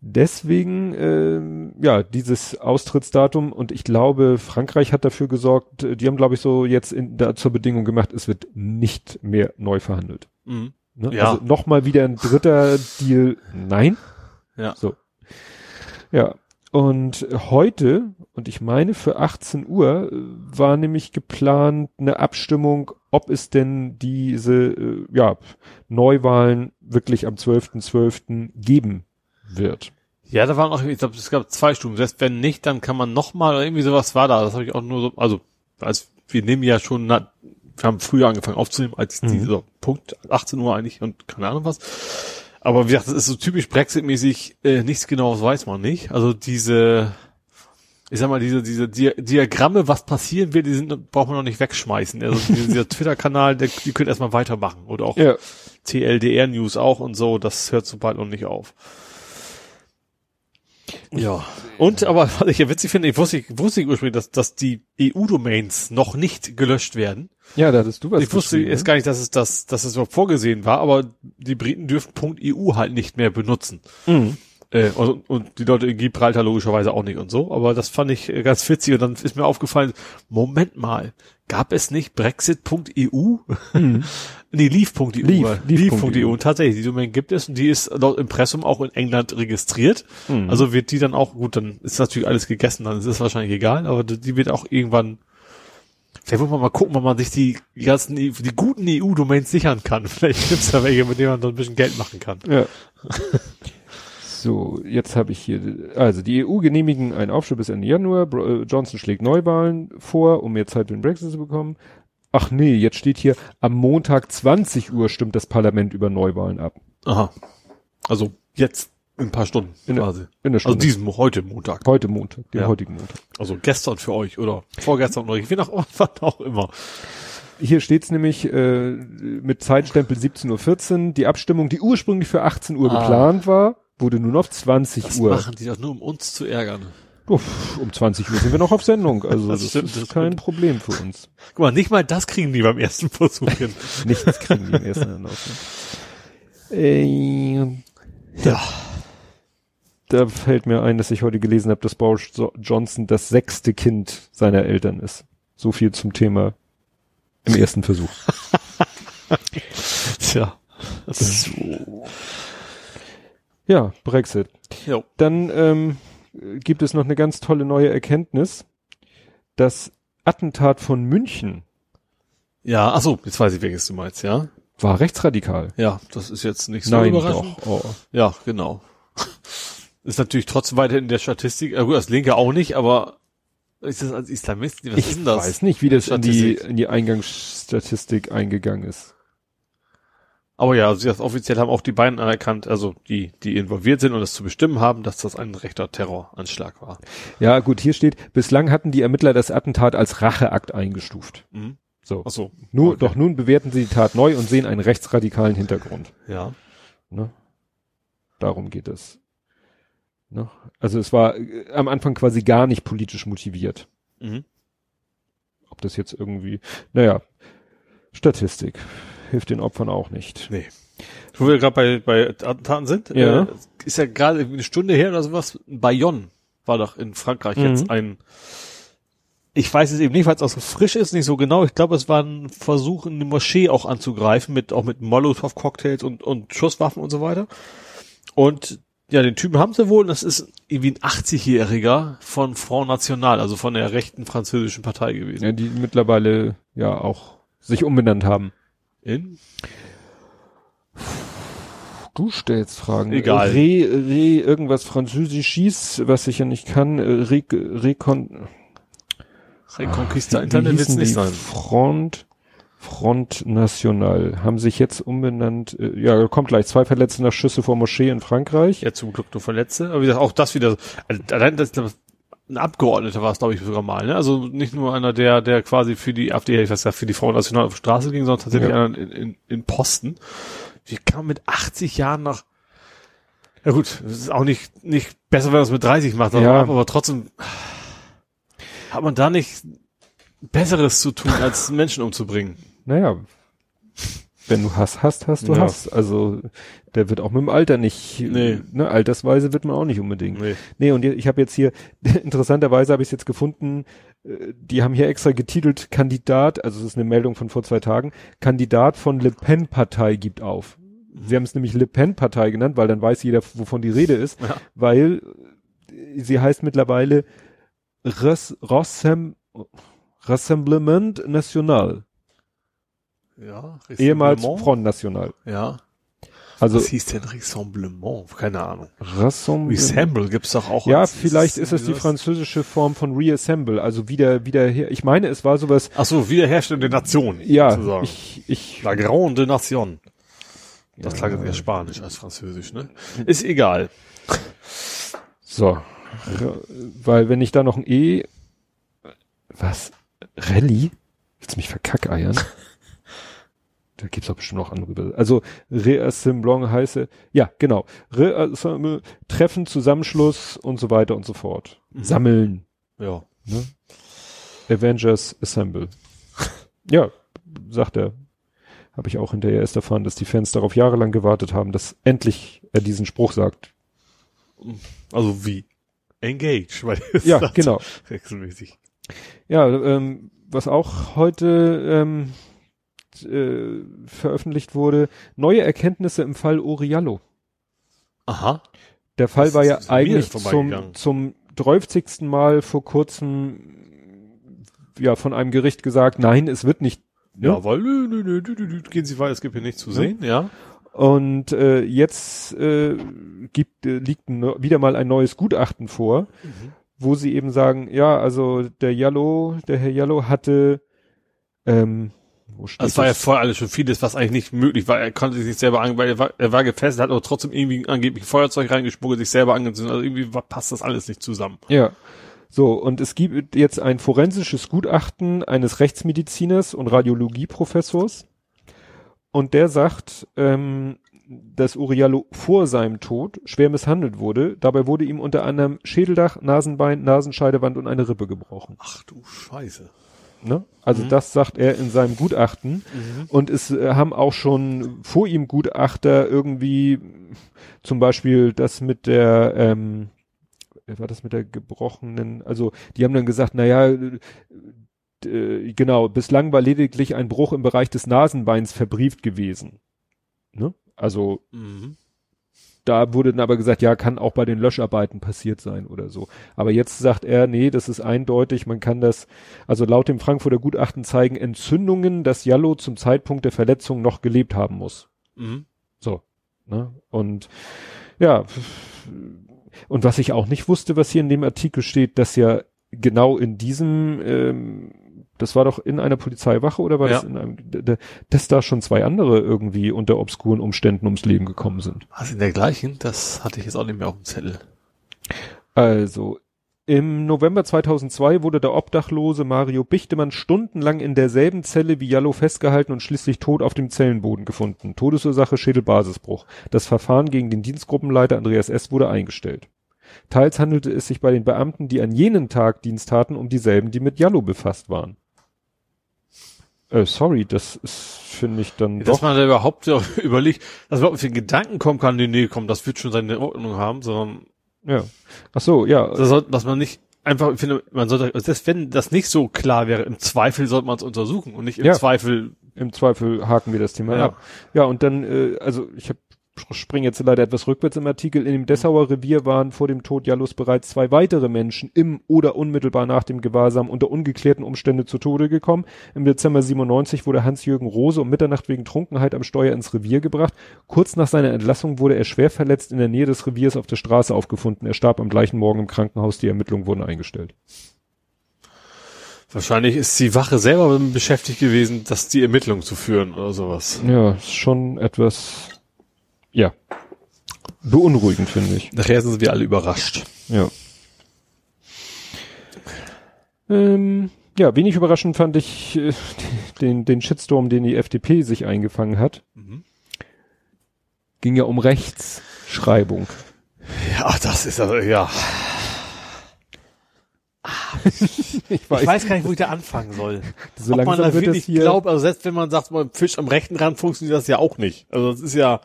deswegen, ähm, ja, dieses Austrittsdatum und ich glaube, Frankreich hat dafür gesorgt, äh, die haben, glaube ich, so jetzt in, da zur Bedingung gemacht, es wird nicht mehr neu verhandelt. Mhm. Ne? Ja. Also nochmal wieder ein dritter Deal, nein. Ja. So. Ja. Und heute, und ich meine für 18 Uhr, war nämlich geplant eine Abstimmung, ob es denn diese, äh, ja, Neuwahlen wirklich am 12.12. geben wird. Ja, da waren auch, ich glaube, es gab zwei Stufen. Selbst wenn nicht, dann kann man nochmal, irgendwie sowas war da. Das habe ich auch nur so, also, als wir nehmen ja schon, na, wir haben früher angefangen aufzunehmen, als Mhm. dieser Punkt, 18 Uhr eigentlich und keine Ahnung was. Aber wie gesagt, das ist so typisch Brexit-mäßig, äh, nichts genaues weiß man nicht. Also diese, ich sag mal, diese, diese Dia Diagramme, was passieren wird, die sind, braucht man noch nicht wegschmeißen. Also [LAUGHS] dieser Twitter-Kanal, der, die können erstmal weitermachen. Oder auch Ja. TLDR-News auch und so, das hört so bald noch nicht auf. Ja. Und, aber was ich ja witzig finde, ich wusste, ich wusste ursprünglich, dass, dass die EU-Domains noch nicht gelöscht werden. Ja, da hattest du was ich wusste erst ne? gar nicht, dass es das, dass es überhaupt vorgesehen war, aber die Briten dürfen .eu halt nicht mehr benutzen. Mhm. Äh, und, und die Leute in Gibraltar logischerweise auch nicht und so. Aber das fand ich äh, ganz witzig und dann ist mir aufgefallen, Moment mal, gab es nicht brexit.eu? [LAUGHS] nee, leave.eu. Mhm. Leave, war- leave.eu. Leave.eu. Und tatsächlich, die Domain gibt es und die ist laut Impressum auch in England registriert. Mhm. Also wird die dann auch, gut, dann ist natürlich alles gegessen, dann ist es wahrscheinlich egal, aber die wird auch irgendwann Vielleicht muss man mal gucken, ob man sich die ganzen, die guten EU-Domains sichern kann. [LAUGHS] Vielleicht gibt's da welche, mit denen man so ein bisschen Geld machen kann. Ja. [LAUGHS] so, jetzt habe ich hier, also die EU genehmigen einen Aufschub bis Ende Januar. Bro- äh, Johnson schlägt Neuwahlen vor, um mehr Zeit für den Brexit zu bekommen. Ach nee, jetzt steht hier, am Montag 20 Uhr stimmt das Parlament über Neuwahlen ab. Aha. Also jetzt in ein paar Stunden In der- quasi. In der Also Stunde. diesen heute Montag. Heute Montag, den Ja. heutigen Montag. Also gestern für euch oder vorgestern oder wie nach [LAUGHS] wann auch immer. Hier steht's nämlich äh, mit Zeitstempel 17.14 Uhr. Die Abstimmung, die ursprünglich für 18 Uhr Ah. geplant war, wurde nun auf 20 Das Uhr. machen die doch nur, um uns zu ärgern. Uff, um 20 Uhr sind wir noch auf Sendung. [LAUGHS] Also Das das, stimmt, ist das kein stimmt. Problem für uns. Guck mal, nicht mal das kriegen die beim ersten Versuch hin. [LAUGHS] Nichts kriegen die im ersten Anlauf. Äh, ja. da fällt mir ein, dass ich heute gelesen habe, dass Boris Jo- Johnson das sechste Kind seiner Eltern ist. So viel zum Thema im ersten Versuch. [LAUGHS] Tja. Das ist, Ja, Brexit. jo. Dann ähm, gibt es noch eine ganz tolle neue Erkenntnis. Das Attentat von München Ja, ach so, jetzt weiß ich, welches du meinst, ja? war rechtsradikal. Ja, das ist jetzt nicht so Nein, überraschend. doch. Oh. Ja, genau. [LAUGHS] Ist natürlich trotzdem weiter in der Statistik, äh, gut, das Linke auch nicht, aber ist das als Islamist? Was Ich ist denn das? weiß nicht, wie das in die, in die Eingangsstatistik eingegangen ist. Aber ja, sie das offiziell haben auch die beiden anerkannt, also die, die involviert sind und das zu bestimmen haben, dass das ein rechter Terroranschlag war. Ja, gut, hier steht, bislang hatten die Ermittler das Attentat als Racheakt eingestuft. Mhm. So. Ach so. Nur, okay. doch nun bewerten sie die Tat neu und sehen einen rechtsradikalen Hintergrund. Ja. Ne? Darum geht es. Ne? Also es war äh, am Anfang quasi gar nicht politisch motiviert. Mhm. Ob das jetzt irgendwie, naja, Statistik hilft den Opfern auch nicht. Nee. Wo wir gerade bei, bei Attentaten sind, Ja. äh, ist ja gerade eine Stunde her oder sowas, Bayonne war doch in Frankreich Mhm. jetzt ein, ich weiß es eben nicht, weil es auch so frisch ist, nicht so genau. Ich glaube, es war ein Versuch, eine Moschee auch anzugreifen, mit, auch mit Molotow-Cocktails und, und Schusswaffen und so weiter. Und ja, den Typen haben sie wohl, und das ist irgendwie ein 80-Jähriger von Front National, also von der rechten französischen Partei gewesen. Ja, die mittlerweile ja auch sich umbenannt haben. In? Du stellst Fragen. Egal. Re, re, irgendwas Französisch schieß, was ich ja nicht kann. äh, Re, Recon, Reconquista wie Internet wird's nicht sein. Front, Front National. Haben sich jetzt umbenannt. äh, Ja, kommt gleich. Zwei Verletzte nach Schüsse vor Moschee in Frankreich. Ja, zum Glück nur Verletzte. Aber wie gesagt, auch das wieder, also allein das, das ein Abgeordneter war es, glaube ich, sogar mal, ne? Also nicht nur einer, der, der quasi für die AfD, ich weiß ja, für die Front National auf die Straße ging, sondern tatsächlich Ja. einer in, in, in Posten. Wie kann man mit 80 Jahren nach, ja gut, es ist auch nicht, nicht besser, wenn man es mit 30 macht, aber, Ja. aber trotzdem hat man da nicht Besseres zu tun, als Menschen umzubringen. Naja. Wenn du Hass hast, hast du Ja. Hass. Also der wird auch mit dem Alter nicht, Nee. ne, altersweise wird man auch nicht unbedingt. Nee. Nee, und ich habe jetzt hier, [LAUGHS] interessanterweise habe ich es jetzt gefunden, äh, die haben hier extra getitelt Kandidat, also es ist eine Meldung von vor zwei Tagen, Kandidat von Le Pen Partei gibt auf. Sie haben es nämlich Le Pen Partei genannt, weil dann weiß jeder, wovon die Rede ist, Ja. weil sie heißt mittlerweile Res, Rassem, Rassemblement National, Ja. ehemals? Front National. Ja. Also Was hieß denn Rassemblement? Keine Ahnung. Rassemblement. Resemble gibt's doch auch. Ja, vielleicht ist es die französische Form von Reassemble, also wieder, wieder her. Ich meine, es war sowas, Ach so, Wiederherstellung der Nation. ja, sozusagen. ich, ich, La Grande Nation. Das Ja. klang eher Spanisch als Französisch, ne? Ist egal. so, weil wenn ich da noch ein E, was, Rallye? Willst du mich verkackeiern? [LAUGHS] da gibt's doch bestimmt noch andere. Also, Reassemblage heiße, ja, genau, Reassemble, Treffen, Zusammenschluss und so weiter und so fort. Mhm. Sammeln. Ja. Ne? Avengers Assemble. ja, sagt er. Habe ich auch hinterher erst erfahren, dass die Fans darauf jahrelang gewartet haben, dass endlich er diesen Spruch sagt. Also wie? Engage, weil Ja, genau. Wechselmäßig. Ja, ähm, was auch heute ähm, äh, veröffentlicht wurde, neue Erkenntnisse im Fall Oriallo. Aha. Der Fall Das war ja eigentlich zum, zum 30. Mal vor kurzem ja von einem Gericht gesagt, nein, es wird nicht Ja, Ne? weil nö, nö, nö, gehen Sie weiter, es gibt hier nichts zu sehen, ja. Und äh, jetzt äh, gibt, äh, liegt wieder mal ein neues Gutachten vor, wo sie eben sagen, ja, also der Jallo, der Herr Jallo hatte, ähm, wo steht Also es war ja das? vorher alles schon vieles, was eigentlich nicht möglich war. Er konnte sich nicht selber an, weil er war, er war gefesselt, hat aber trotzdem irgendwie angeblich ein Feuerzeug reingespuckt, sich selber angezündet. Also irgendwie war, passt das alles nicht zusammen. ja. So, und es gibt jetzt ein forensisches Gutachten eines Rechtsmediziners und Radiologieprofessors. Und der sagt, ähm, dass Uriallo vor seinem Tod schwer misshandelt wurde. Dabei wurde ihm unter anderem Schädeldach, Nasenbein, Nasenscheidewand und eine Rippe gebrochen. Ach du Scheiße. Ne? Also das sagt er in seinem Gutachten. Und es äh, haben auch schon vor ihm Gutachter irgendwie zum Beispiel das mit der, ähm, wer war das mit der gebrochenen, also die haben dann gesagt, naja, äh, äh, genau, bislang war lediglich ein Bruch im Bereich des Nasenbeins verbrieft gewesen. Ne? Also Mhm. Da wurde dann aber gesagt, ja, kann auch bei den Löscharbeiten passiert sein oder so. Aber jetzt sagt er, nee, das ist eindeutig, man kann das, also laut dem Frankfurter Gutachten zeigen Entzündungen, dass Jallo zum Zeitpunkt der Verletzung noch gelebt haben muss. Mhm. So. Ne? Und ja, und was ich auch nicht wusste, was hier in dem Artikel steht, dass ja genau in diesem, ähm, das war doch in einer Polizeiwache oder war das Ja. in einem, dass da schon zwei andere irgendwie unter obskuren Umständen ums Leben gekommen sind. Was in der gleichen? Das hatte ich jetzt auch nicht mehr auf dem Zettel. Also, im November 2002 wurde der Obdachlose Mario Bichtemann stundenlang in derselben Zelle wie Jallo festgehalten und schließlich tot auf dem Zellenboden gefunden. Todesursache Schädelbasisbruch. Das Verfahren gegen den Dienstgruppenleiter Andreas S. wurde eingestellt. Teils handelte es sich bei den Beamten, die an jenen Tag Dienst taten, um dieselben, die mit Jallo befasst waren. Äh, sorry, das ist, finde ich dann Dass doch. man da überhaupt [LAUGHS] überlegt, dass man überhaupt auf den Gedanken kommen kann, nee, nee, komm, das wird schon seine Ordnung haben, sondern Ja. Ach so, ja. das soll, dass man nicht einfach, ich finde, man sollte, selbst wenn das nicht so klar wäre, im Zweifel sollte man es untersuchen und nicht im Ja. Zweifel, Im Zweifel haken wir das Thema Ja. ab. Ja, und dann, äh, also ich hab, springe jetzt leider etwas rückwärts im Artikel. In dem Dessauer Revier waren vor dem Tod Jallus bereits zwei weitere Menschen im oder unmittelbar nach dem Gewahrsam unter ungeklärten Umständen zu Tode gekommen. Im Dezember 97 wurde Hans-Jürgen Rose um Mitternacht wegen Trunkenheit am Steuer ins Revier gebracht. Kurz nach seiner Entlassung wurde er schwer verletzt in der Nähe des Reviers auf der Straße aufgefunden. Er starb am gleichen Morgen im Krankenhaus. Die Ermittlungen wurden eingestellt. wahrscheinlich ist die Wache selber beschäftigt gewesen, das die Ermittlung zu führen oder sowas. Ja, ist schon etwas, ja, beunruhigend, finde ich. Nachher sind wir alle überrascht. Ja. Ähm, ja, wenig überraschend fand ich äh, den, den Shitstorm, den die FDP sich eingefangen hat. Mhm. Ging ja um Rechtschreibung. Ja, das ist also, ja. Ich Ich weiß gar nicht, wo ich da anfangen soll. so Ob man da wirklich glaubt, also selbst wenn man sagt, beim Fisch am rechten Rand funktioniert das ja auch nicht. Also das ist ja,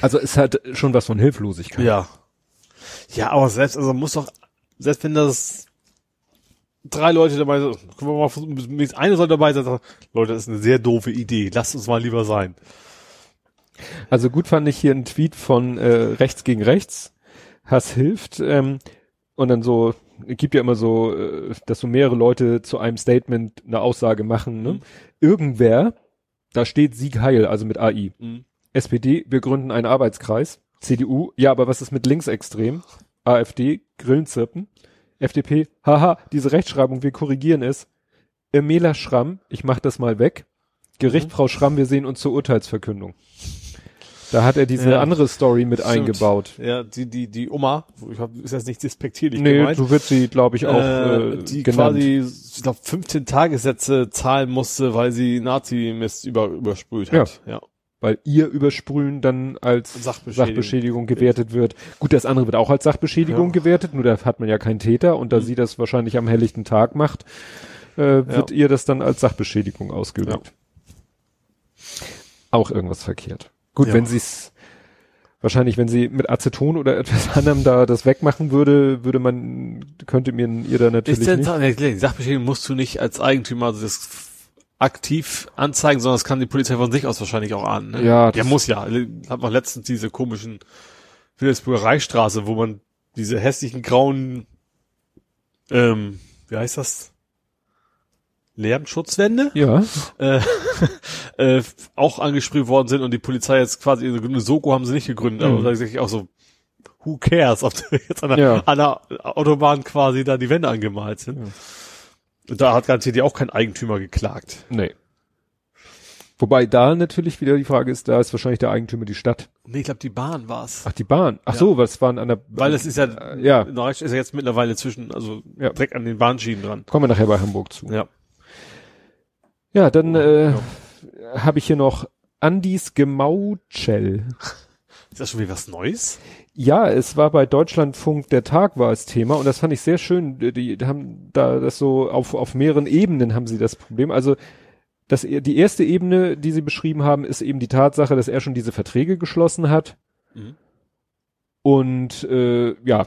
also es hat schon was von Hilflosigkeit. ja. Ja, aber selbst, also muss doch, selbst wenn das drei Leute dabei sind, können wir mal versuchen, eine soll dabei sein, sagt, Leute, das ist eine sehr doofe Idee, lasst uns mal lieber sein. Also gut fand ich hier einen Tweet von äh, Rechts gegen Rechts. Hass hilft. Ähm, und dann so, gibt ja immer so, äh, dass so mehrere Leute zu einem Statement eine Aussage machen. Ne? Mhm. Irgendwer, da steht Sieg Heil, also mit AI. Mhm. SPD, wir gründen einen Arbeitskreis. CDU, ja, aber was ist mit linksextrem? AfD, Grillenzirpen. FDP, haha, diese Rechtschreibung, wir korrigieren es. Emela Schramm, ich mach das mal weg. Gericht, Mhm. Frau Schramm, wir sehen uns zur Urteilsverkündung. Da hat er diese Ja. andere Story mit Stimmt. eingebaut. Ja, die, die, die Oma, ich hab, ist jetzt nicht despektierlich Nee, gemeint. so wird sie, glaube ich, auch äh, äh, die genannt. quasi, ich glaube, 15 Tagessätze zahlen musste, weil sie Nazi-Mist über, übersprüht hat. Ja. Weil ihr Übersprühen dann als Sachbeschädigung. Sachbeschädigung, gewertet wird. Gut, das andere wird auch als Sachbeschädigung Ja. gewertet, nur da hat man ja keinen Täter und da Mhm. sie das wahrscheinlich am helllichten Tag macht, äh, wird ihr das dann als Sachbeschädigung ausgelegt. Auch irgendwas verkehrt. Gut, Ja. wenn sie es wahrscheinlich, wenn sie mit Aceton oder [LAUGHS] etwas anderem da das wegmachen würde, würde man, könnte mir ihr da natürlich Ist denn, nicht. Sachbeschädigung musst du nicht als Eigentümer also das aktiv anzeigen, sondern das kann die Polizei von sich aus wahrscheinlich auch ahnen. Ne? Ja, das- muss ja. Hat man letztens diese komischen Wilhelmsburger Reichsstraße, wo man diese hässlichen grauen, ähm, wie heißt das? Lärmschutzwände Ja, äh, [LAUGHS] äh, auch angesprüht worden sind und die Polizei jetzt quasi eine Soko haben sie nicht gegründet, Mhm. aber da sag ich auch so, who cares, ob da [LAUGHS] jetzt an der, Ja. an der Autobahn quasi da die Wände angemalt sind. Ja. Und da hat garantiert ja auch kein Eigentümer geklagt. nee. Wobei da natürlich wieder die Frage ist, da ist wahrscheinlich der Eigentümer die Stadt. Nee, ich glaube, die Bahn war's. Ach, die Bahn. Ach Ja. so, was waren an der, Weil es ist ja, äh, ja, in Deutschland ist ja jetzt mittlerweile zwischen, also Ja. direkt an den Bahnschienen dran. kommen wir nachher bei Hamburg zu. Ja. Ja, dann äh, Ja. habe ich hier noch Andis Gemauchel. Ist das schon wieder was Neues? Ja, es war bei Deutschlandfunk der Tag war es Thema und das fand ich sehr schön. Die, die haben da das so auf, auf mehreren Ebenen haben sie das Problem. Also das, die erste Ebene, die sie beschrieben haben, ist eben die Tatsache, dass er schon diese Verträge geschlossen hat. Mhm. Und äh, ja,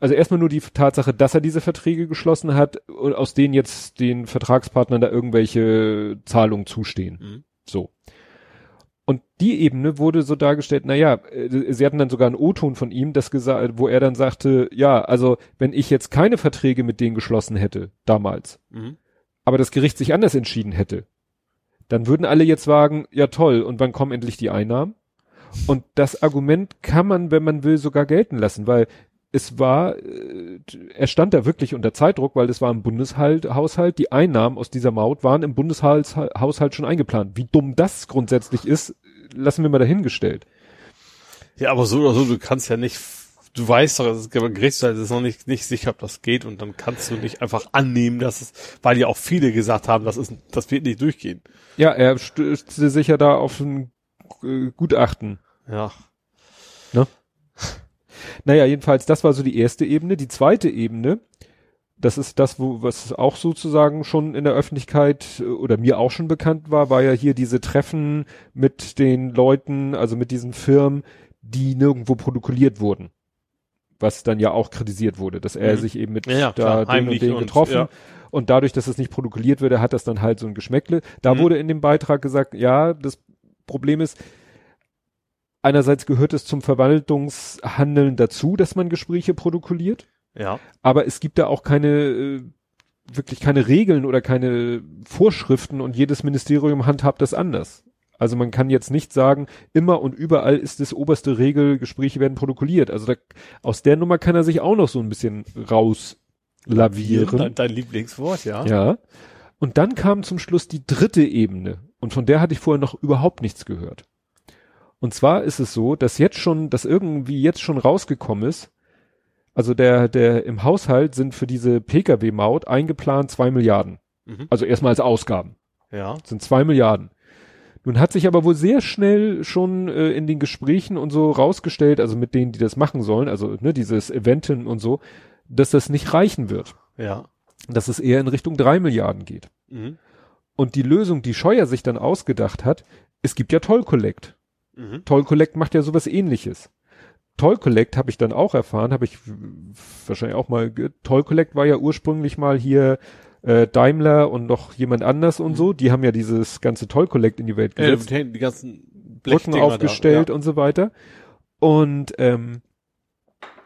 also erstmal nur die Tatsache, dass er diese Verträge geschlossen hat und aus denen jetzt den Vertragspartnern da irgendwelche Zahlungen zustehen. Mhm. So. Und die Ebene wurde so dargestellt, na ja, äh, sie hatten dann sogar einen O-Ton von ihm, das gesagt, wo er dann sagte, ja, also wenn ich jetzt keine Verträge mit denen geschlossen hätte, damals, Mhm. aber das Gericht sich anders entschieden hätte, dann würden alle jetzt sagen, ja toll, und wann kommen endlich die Einnahmen? Und das Argument kann man, wenn man will, sogar gelten lassen, weil es war, äh, er stand da wirklich unter Zeitdruck, weil das war im Bundeshaushalt, die Einnahmen aus dieser Maut waren im Bundeshaushalt schon eingeplant. Wie dumm das grundsätzlich ist, lassen wir mal dahingestellt. Ja, aber so oder so, du kannst ja nicht, du weißt doch, das ist- Gerichtshof ist noch nicht, nicht sicher, ob das geht und dann kannst du nicht einfach annehmen, dass es, weil ja auch viele gesagt haben, das ist, das wird nicht durchgehen. Ja, er stützte sich ja da auf ein äh, Gutachten. Ja. Naja, jedenfalls, das war so die erste Ebene. Die zweite Ebene, das ist das, wo, was auch sozusagen schon in der Öffentlichkeit äh, oder mir auch schon bekannt war, war ja hier diese Treffen mit den Leuten, also mit diesen Firmen, die nirgendwo protokolliert wurden. Was dann ja auch kritisiert wurde, dass er Mhm. sich eben mit Ja, da klar, den und den und- getroffen ja. und dadurch, dass es nicht protokolliert würde, hat das dann halt so ein Geschmäckle. Da Mhm. wurde in dem Beitrag gesagt, ja, das Problem ist, einerseits gehört es zum Verwaltungshandeln dazu, dass man Gespräche protokolliert, Ja. aber es gibt da auch keine, äh, wirklich keine Regeln oder keine Vorschriften und jedes Ministerium handhabt das anders. Also man kann jetzt nicht sagen, immer und überall ist das oberste Regel, Gespräche werden protokolliert. Also da, aus der Nummer kann er sich auch noch so ein bisschen rauslavieren. Dein, dein Lieblingswort, ja. Ja. Und dann kam zum Schluss die dritte Ebene. Und von der hatte ich vorher noch überhaupt nichts gehört. Und zwar ist es so, dass jetzt schon, dass irgendwie jetzt schon rausgekommen ist, also der, der im Haushalt sind für diese Pkw-Maut eingeplant zwei Milliarden. Mhm. Also erstmal als Ausgaben. Ja. Das sind zwei Milliarden. Nun hat sich aber wohl sehr schnell schon äh, in den Gesprächen und so rausgestellt, also mit denen, die das machen sollen, also ne, dieses Eventen und so, dass das nicht reichen wird. Ja. Dass es eher in Richtung drei Milliarden geht. Mhm. Und die Lösung, die Scheuer sich dann ausgedacht hat, es gibt ja Toll Collect. Mhm. Toll Collect macht ja sowas ähnliches. Toll Collect habe ich dann auch erfahren, habe ich wahrscheinlich auch mal, Toll Collect war ja ursprünglich mal hier äh, Daimler und noch jemand anders und so, die haben ja dieses ganze Toll Collect in die Welt Äh, gesetzt, die ganzen Brücken aufgestellt da, und so weiter. Und ähm,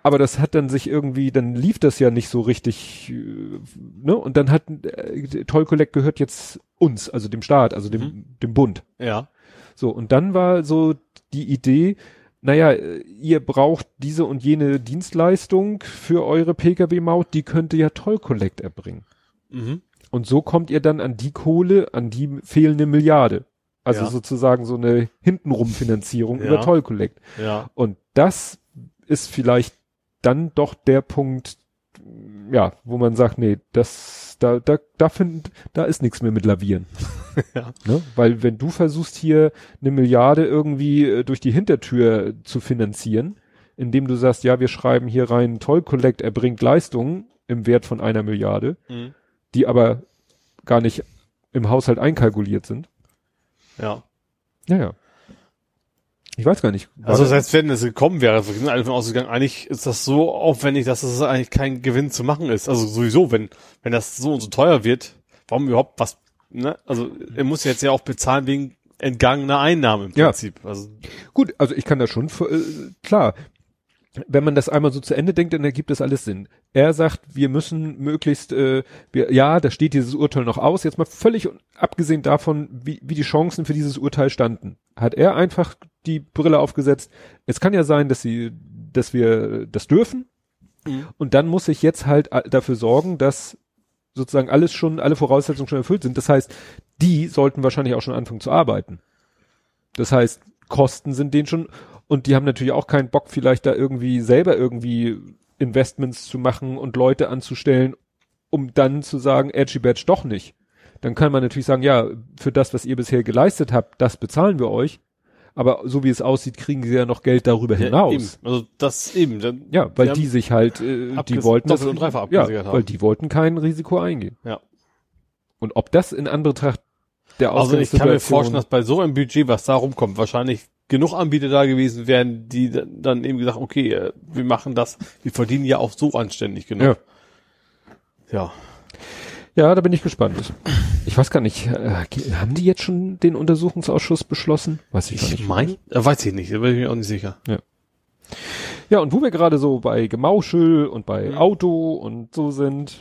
Aber das hat dann sich irgendwie, dann lief das ja nicht so richtig, äh, ne? Und dann hat äh, Toll Collect gehört jetzt uns, also dem Staat, also dem, Mhm. dem Bund. Ja. So, und dann war so die Idee, naja, ihr braucht diese und jene Dienstleistung für eure Pkw-Maut, die könnte ja Toll Collect erbringen. Mhm. Und so kommt ihr dann an die Kohle, an die fehlende Milliarde. Also Ja. sozusagen so eine Hintenrum-Finanzierung Ja. über Toll Collect. Ja. Und das ist vielleicht dann doch der Punkt, ja, wo man sagt, nee, das, da, da, da find, da ist nichts mehr mit Lavieren. [LAUGHS] Ja. Ne? Weil wenn du versuchst hier eine Milliarde irgendwie äh, durch die Hintertür zu finanzieren, indem du sagst, ja, wir schreiben hier rein, Toll Collect erbringt Leistungen im Wert von einer Milliarde, Mhm. die aber gar nicht im Haushalt einkalkuliert sind. Ja. Naja. Ich weiß gar nicht. Also das- selbst wenn es gekommen wäre, wir sind alle davon ausgegangen, eigentlich ist das so aufwendig, dass es eigentlich kein Gewinn zu machen ist. Also sowieso, wenn, wenn das so und so teuer wird, warum überhaupt was, ne? Also er muss jetzt ja auch bezahlen wegen entgangener Einnahmen im Ja. Prinzip. Also Gut, also ich kann das schon, äh, klar. Wenn man das einmal so zu Ende denkt, dann ergibt das alles Sinn. Er sagt, wir müssen möglichst, äh, wir, ja, da steht dieses Urteil noch aus. Jetzt mal völlig abgesehen davon, wie, wie die Chancen für dieses Urteil standen, hat er einfach die Brille aufgesetzt. Es kann ja sein, dass sie, dass wir das dürfen. Mhm. Und dann muss ich jetzt halt dafür sorgen, dass sozusagen alles schon, alle Voraussetzungen schon erfüllt sind. Das heißt, die sollten wahrscheinlich auch schon anfangen zu arbeiten. Das heißt, Kosten sind denen schon, und die haben natürlich auch keinen Bock, vielleicht da irgendwie selber irgendwie Investments zu machen und Leute anzustellen, um dann zu sagen, Edgy Badge doch nicht. Dann kann man natürlich sagen, ja, für das, was ihr bisher geleistet habt, das bezahlen wir euch. Aber so wie es aussieht, kriegen sie ja noch Geld darüber ja, hinaus. eben. Also das eben. Dann, Ja, weil die sich halt, äh, die wollten doppelt und ja, haben. weil die wollten kein Risiko eingehen. Ja. Und ob das in Anbetracht der Also ich kann mir Ausgangssituation- vorstellen, dass bei so einem Budget, was da rumkommt, wahrscheinlich genug Anbieter da gewesen wären, die dann eben gesagt, okay, äh, wir machen das, wir verdienen ja auch so anständig genug. Ja. Ja. Ja, da bin ich gespannt. Ich weiß gar nicht, äh, haben die jetzt schon den Untersuchungsausschuss beschlossen? Weiß ich, gar Ich nicht. meine, äh, weiß ich nicht, da bin ich mir auch nicht sicher. Ja, und wo wir gerade so bei Gemauschel und bei Mhm. Auto und so sind,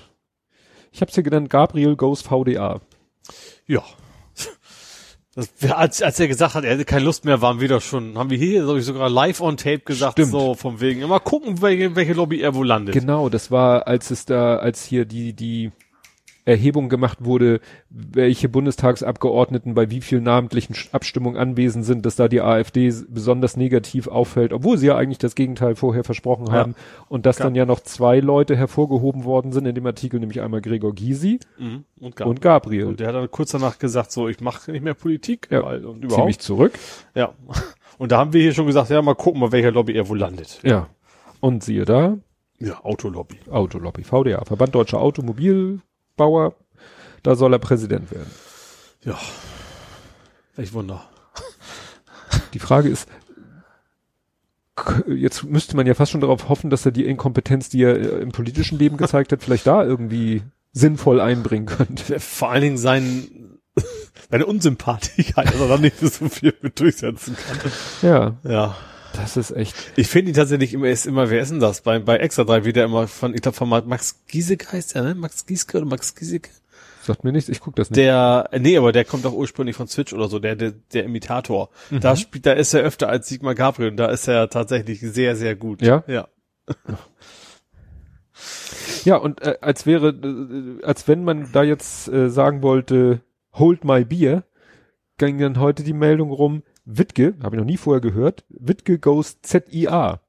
ich hab's hier genannt, Gabriel goes VDA. Ja. Das, als, als er gesagt hat, er hätte keine Lust mehr, waren wir doch schon, haben wir hier, glaube ich, sogar live on tape gesagt, Stimmt. so vom wegen, mal gucken, welche, welche Lobby er wo landet. Genau, das war, als es da, als hier die, die Erhebung gemacht wurde, welche Bundestagsabgeordneten bei wie vielen namentlichen Abstimmungen anwesend sind, dass da die AfD besonders negativ auffällt, obwohl sie ja eigentlich das Gegenteil vorher versprochen Ja. haben. Und dass Ja. dann ja noch zwei Leute hervorgehoben worden sind in dem Artikel, nämlich einmal Gregor Gysi Mhm. Und, gar und Gabriel. Und der hat dann kurz danach gesagt, so, ich mache nicht mehr Politik, Ja, weil, und überhaupt. Ziemlich zurück. Ja. Und da haben wir hier schon gesagt, ja, mal gucken, mal welcher Lobby er wo landet. Ja. Und siehe da, Ja, Autolobby. Autolobby, VDA, Verband Deutscher Automobilbauer, da soll er Präsident werden. Ja. Welch Wunder. Die Frage ist, jetzt müsste man ja fast schon darauf hoffen, dass er die Inkompetenz, die er äh, im politischen Leben gezeigt hat, vielleicht da irgendwie sinnvoll einbringen könnte. Vor allen Dingen sein, [LAUGHS] seine Unsympathie, dass er dann nicht so viel mit durchsetzen kann. Ja, Ja. Das ist echt. Ich finde ihn tatsächlich immer, er ist immer, wer ist denn das? Bei, bei Extra 3 wird er immer von, ich glaube von Max Giesecke heißt er, ne? Max Gieske oder Max Giesecke? Sagt mir nichts, ich guck das nicht. Der, äh, nee, aber der kommt doch ursprünglich von Switch oder so, der, der, der Imitator. Da spielt, da ist er öfter als Sigmar Gabriel und da ist er tatsächlich sehr, sehr gut. Ja? Ja. [LAUGHS] Ja, und äh, als wäre, äh, als wenn man da jetzt äh, sagen wollte, hold my beer, ging dann heute die Meldung rum, Wittke, habe ich noch nie vorher gehört, Wittke goes ZIA.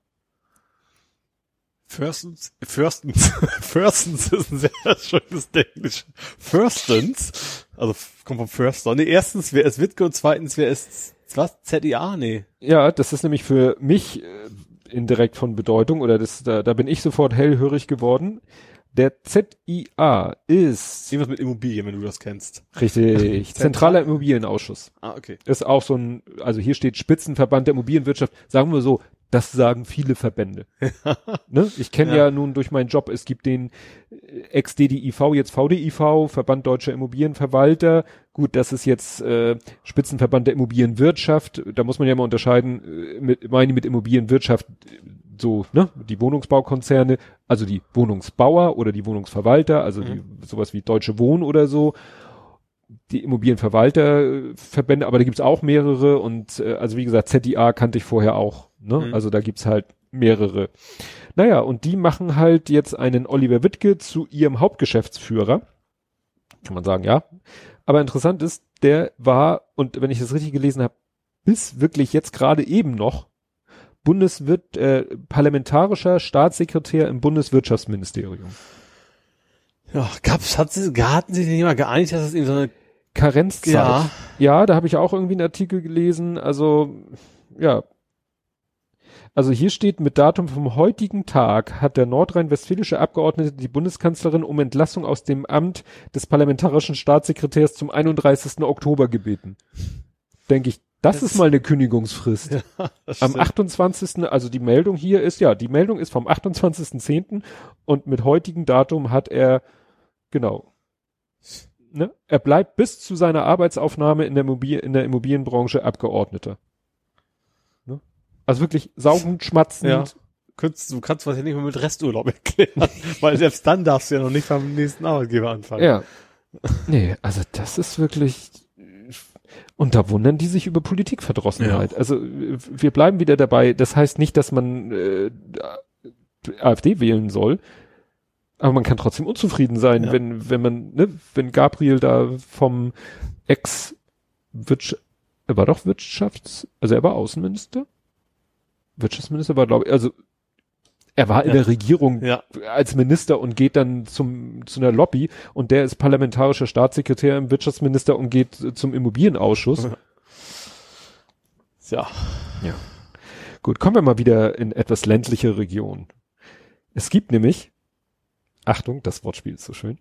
Firstens, firstens, [LAUGHS] firstens ist ein sehr schönes Englisch. Firstens, also kommt vom Firster. Nee, erstens, wer ist Wittke und zweitens, wer ist, was? ZIA? Nee. Ja, das ist nämlich für mich äh, indirekt von Bedeutung oder das, da, da bin ich sofort hellhörig geworden. Der ZIA ist Irgendwas mit Immobilien, wenn du das kennst. richtig [LAUGHS] zentraler Immobilienausschuss. Ah, okay. Ist auch so ein, also hier steht Spitzenverband der Immobilienwirtschaft. Sagen wir so, das sagen viele Verbände. [LAUGHS] ne? Ich kenne Ja. ja. nun durch meinen Job, es gibt den äh, Ex-DDIV, jetzt VDIV, Verband Deutscher Immobilienverwalter. Gut, das ist jetzt äh, Spitzenverband der Immobilienwirtschaft. Da muss man ja mal unterscheiden, äh, mit, meine ich mit Immobilienwirtschaft, so, ne, die Wohnungsbaukonzerne, also die Wohnungsbauer oder die Wohnungsverwalter, also Mhm. die sowas wie Deutsche Wohnen oder so, die Immobilienverwalterverbände, aber da gibt's auch mehrere und äh, also wie gesagt, ZIA kannte ich vorher auch, ne? Mhm. Also da gibt's halt mehrere. Naja, und die machen halt jetzt einen Oliver Wittke zu ihrem Hauptgeschäftsführer. Kann man sagen, ja. Aber interessant ist, der war, und wenn ich das richtig gelesen habe, bis wirklich jetzt gerade eben noch Bundeswirt, äh, parlamentarischer Staatssekretär im Bundeswirtschaftsministerium. Ja, gab's, hat sie, hatten sie sich nicht mal geeinigt, dass es eben so eine, Karenzzeit. Ja. ja, da habe ich auch irgendwie einen Artikel gelesen. Also, ja. Also hier steht, mit Datum vom heutigen Tag hat der nordrhein-westfälische Abgeordnete die Bundeskanzlerin um Entlassung aus dem Amt des parlamentarischen Staatssekretärs zum 31. Oktober gebeten. Denke ich, das, Das- ist mal eine Kündigungsfrist. das Am stimmt. 28. also die Meldung hier ist, ja, die Meldung ist vom 28.10. und mit heutigem Datum hat er, genau, ne, er bleibt bis zu seiner Arbeitsaufnahme in der, Immobil in der Immobilienbranche Abgeordneter. Ne? Also wirklich saugend, schmatzend. Ja. Könntest, du kannst was ja nicht mehr mit Resturlaub erklären, [LAUGHS] weil selbst dann darfst du ja noch nicht beim nächsten Arbeitgeber anfangen. Ja. Nee, also das ist wirklich, und da wundern die sich über Politikverdrossenheit. Also äh, wir bleiben wieder dabei. Das heißt nicht, dass man äh, AfD wählen soll, aber man kann trotzdem unzufrieden sein, Ja. wenn wenn man, ne, wenn Gabriel da vom Ex Wirtsch er war doch Wirtschafts, also er war Außenminister, Wirtschaftsminister war glaube ich, also er war in Ja. der Regierung Ja. als Minister und geht dann zum zu einer Lobby und der ist parlamentarischer Staatssekretär im Wirtschaftsminister und geht äh, zum Immobilienausschuss. Ja. Gut, kommen wir mal wieder in etwas ländliche Region. Es gibt nämlich, Achtung, das Wortspiel ist so schön,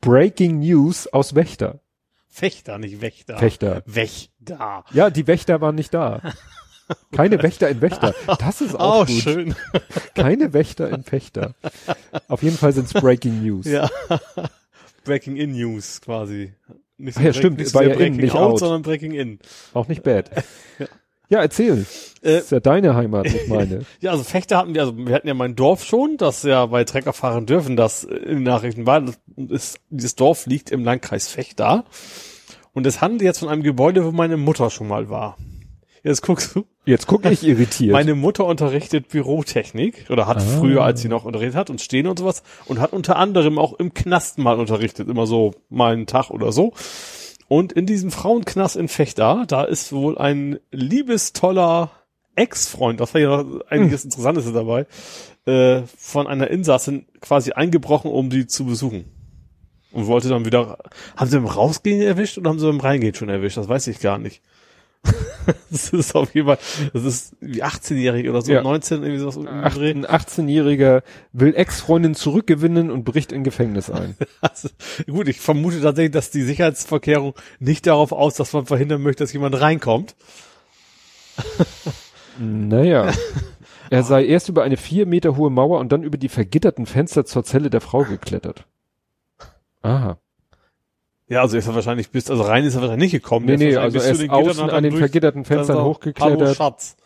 Breaking News aus Wächter. Fechter, nicht Wächter. Wächter. Wächter. Ja, die Wächter waren nicht da. [LAUGHS] Keine Wächter in Wächter. Das ist auch Oh, gut. schön. Keine Wächter in Fechter. Auf jeden Fall sind's Breaking News. Ja. Breaking in News quasi. Nicht Ah ja, Break- stimmt, nicht war sehr ja in, Breaking nicht out, out. sondern Breaking in. Auch nicht bad. [LAUGHS] Ja, erzähl. Äh, ist ja deine Heimat, nicht meine. [LAUGHS] Ja, also Fechter hatten wir, also wir hatten ja mein Dorf schon, das ja bei Trecker fahren dürfen, das in den Nachrichten war. Das ist, dieses Dorf liegt im Landkreis Fechter. Und es handelt jetzt von einem Gebäude, wo meine Mutter schon mal war. Jetzt guckst du. Jetzt guck ich irritiert. Meine Mutter unterrichtet Bürotechnik oder hat Ah. früher, als sie noch unterrichtet hat und stehen und sowas und hat unter anderem auch im Knast mal unterrichtet, immer so mal einen Tag oder so. Und in diesem Frauenknast in Fechter, da ist wohl ein liebestoller Ex-Freund, das war ja noch einiges Hm. Interessantes dabei, äh, von einer Insassin quasi eingebrochen, um die zu besuchen. Und wollte dann wieder, haben sie beim Rausgehen erwischt oder haben sie beim Reingehen schon erwischt? Das weiß ich gar nicht. [LAUGHS] das ist auf jeden Fall, das ist wie 18-jährig oder so, Ja. 19, irgendwie sowas ein 18-Jähriger will Ex-Freundin zurückgewinnen und bricht in Gefängnis ein. [LAUGHS] Also, gut, ich vermute tatsächlich, dass die Sicherheitsverkehrung nicht darauf aus, dass man verhindern möchte, dass jemand reinkommt. [LAUGHS] Naja. Er sei erst über eine vier Meter hohe Mauer und dann über die vergitterten Fenster zur Zelle der Frau geklettert. Aha. Ja, also ist er wahrscheinlich bis, also rein ist er wahrscheinlich nicht gekommen. Nee, nee, also er ist außen an den durch- vergitterten Fenstern Hallo hochgeklettert. Schatz.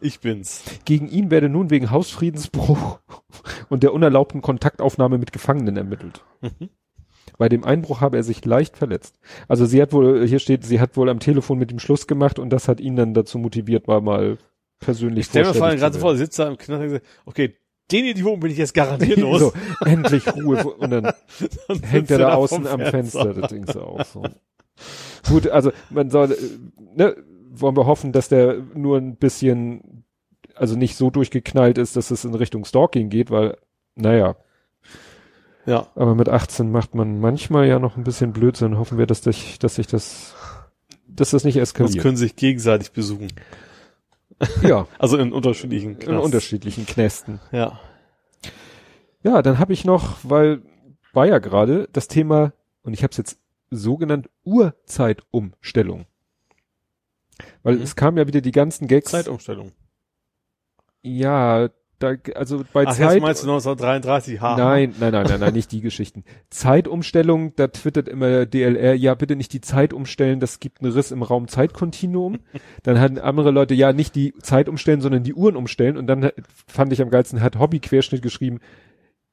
Ich bin's. Gegen ihn werde nun wegen Hausfriedensbruch [LAUGHS] und der unerlaubten Kontaktaufnahme mit Gefangenen ermittelt. Mhm. Bei dem Einbruch habe er sich leicht verletzt. Also sie hat wohl, hier steht, sie hat wohl am Telefon mit ihm Schluss gemacht und das hat ihn dann dazu motiviert, mal mal persönlich Ich stell mir vor, gerade zu vor, sitzt da im Knast und sagt, okay, den Idioten bin ich jetzt garantiert los. so, endlich Ruhe. Und [LAUGHS] dann hängt er da außen am Fenster, das Ding so auch so. Gut, also man soll, äh, ne, wollen wir hoffen, dass der nur ein bisschen, also nicht so durchgeknallt ist, dass es in Richtung Stalking geht, weil, naja, Ja. aber mit 18 macht man manchmal ja noch ein bisschen Blödsinn. Hoffen wir, dass, dich, dass sich das, dass das nicht eskaliert. können sich gegenseitig besuchen. [LAUGHS] Ja, Also in unterschiedlichen in Knasts. unterschiedlichen Knästen. Ja. Ja, dann habe ich noch, weil war ja gerade das Thema, und ich habe es jetzt so genannt, Uhrzeitumstellung. Weil Mhm. es kam ja wieder die ganzen Gags. Zeitumstellung. Ja, da, also bei Ach, Zeit. jetzt meinst du 1933, ha. Nein, nein, nein, nein, nein, nicht die Geschichten. Zeitumstellung, da twittert immer DLR, ja, bitte nicht die Zeit umstellen, das gibt einen Riss im Raum Zeitkontinuum. Dann hatten andere Leute, ja, nicht die Zeit umstellen, sondern die Uhren umstellen. Und dann fand ich am geilsten, hat Hobby-Querschnitt geschrieben,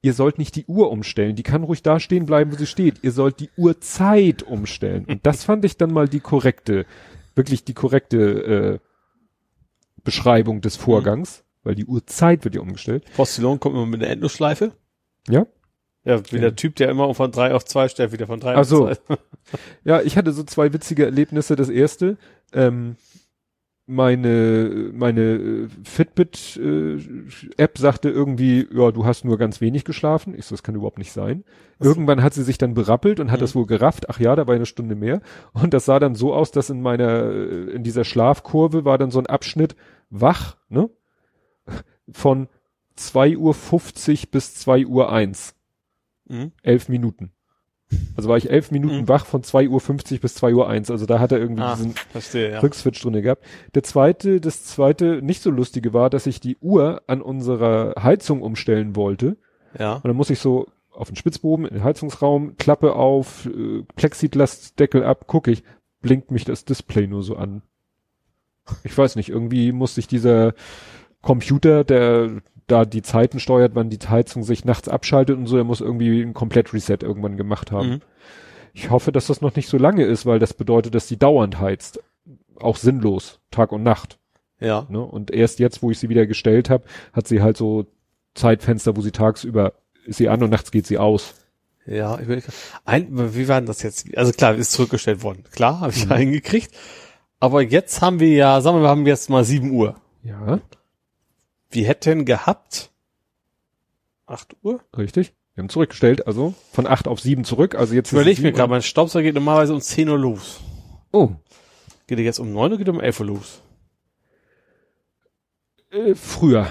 ihr sollt nicht die Uhr umstellen, die kann ruhig da stehen bleiben, wo sie steht. Ihr sollt die Uhrzeit umstellen. Und das fand ich dann mal die korrekte, wirklich die korrekte äh, Beschreibung des Vorgangs, weil die Uhrzeit wird ja umgestellt. Postillon kommt immer mit einer Endlosschleife. Ja? Ja, wie Ja. der Typ, der immer von drei auf zwei stellt, wieder von drei Ach auf so. zwei. [LAUGHS] Ja, ich hatte so zwei witzige Erlebnisse. Das erste, ähm, meine meine äh, Fitbit äh, App sagte irgendwie, ja, du hast nur ganz wenig geschlafen. Ich so, das kann überhaupt nicht sein. So. Irgendwann hat sie sich dann berappelt und hat Mhm. das wohl gerafft. Ach ja, da war eine Stunde mehr. Und das sah dann so aus, dass in meiner äh, in dieser Schlafkurve war dann so ein Abschnitt wach, ne? Von 2.50 Uhr bis 2 Uhr eins Mhm. elf Minuten. Also war ich elf Minuten Mhm. wach von 2.50 Uhr bis 2 Uhr eins. Also da hat er irgendwie Ah, diesen verstehe, ja. Rückswitch drinne gehabt. Der zweite, das zweite nicht so lustige war, dass ich die Uhr an unserer Heizung umstellen wollte. Ja. Und dann muss ich so auf den Spitzboden, in den Heizungsraum, Klappe auf, äh, Plexiglasdeckel ab, gucke ich, blinkt mich das Display nur so an. Ich weiß nicht, irgendwie musste ich dieser Computer, der da die Zeiten steuert, wann die Heizung sich nachts abschaltet und so, der muss irgendwie ein Komplett-Reset irgendwann gemacht haben. Mhm. Ich hoffe, dass das noch nicht so lange ist, weil das bedeutet, dass sie dauernd heizt. Auch sinnlos, Tag und Nacht. Ja. Ne? Und erst jetzt, wo ich sie wieder gestellt habe, hat sie halt so Zeitfenster, wo sie tagsüber ist sie an und nachts geht sie aus. Ja, ich will, ein, wie war denn das jetzt? Also klar, ist zurückgestellt worden. Klar, habe ich Mhm. hingekriegt. Aber jetzt haben wir ja, sagen wir, wir haben jetzt mal 7 Uhr. Ja, Wir hätten gehabt 8 Uhr? richtig. Wir haben zurückgestellt, also von acht auf sieben zurück. Also jetzt es mir gerade, mein Staubsauger geht normalerweise um 10 Uhr los. Oh, Geht er jetzt um 9 Uhr geht er um 11 Uhr los? äh, früher.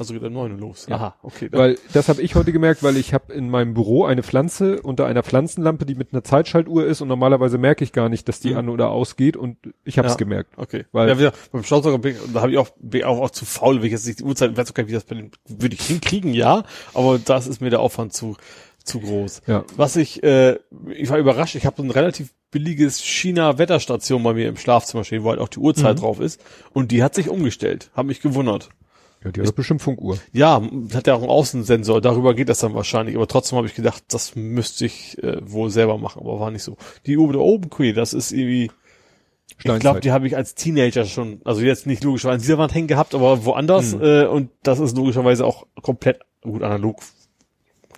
Also geht um 9 Uhr los. Ja. Aha, okay. Weil das habe ich heute gemerkt, weil ich habe in meinem Büro eine Pflanze unter einer Pflanzenlampe, die mit einer Zeitschaltuhr ist und normalerweise merke ich gar nicht, dass die Mhm. an oder ausgeht und ich habe es Ja. gemerkt. Okay. Weil- ja, wieder, beim Staubsauger bin ich, da habe ich auch, bin ich auch, auch zu faul, wenn ich jetzt nicht die Uhrzeit, weiß auch gar nicht, wie das bei dem, würde ich hinkriegen, ja, aber das ist mir der Aufwand zu, zu groß. Ja. Was ich, äh, ich war überrascht, ich habe so ein relativ billiges China-Wetterstation bei mir im Schlafzimmer stehen, wo halt auch die Uhrzeit Mhm. drauf ist. Und die hat sich umgestellt. Hat mich gewundert. Ja, die hat doch bestimmt Funkuhr. Ja, hat ja auch einen Außensensor, darüber geht das dann wahrscheinlich. Aber trotzdem habe ich gedacht, das müsste ich äh, wohl selber machen, aber war nicht so. Die Uhr der Open Queen, das ist irgendwie, ich Steinzeit. glaube, die habe ich als Teenager schon, also jetzt nicht logischerweise an dieser Wand hängen gehabt, aber woanders. Äh, und das ist logischerweise auch komplett gut analog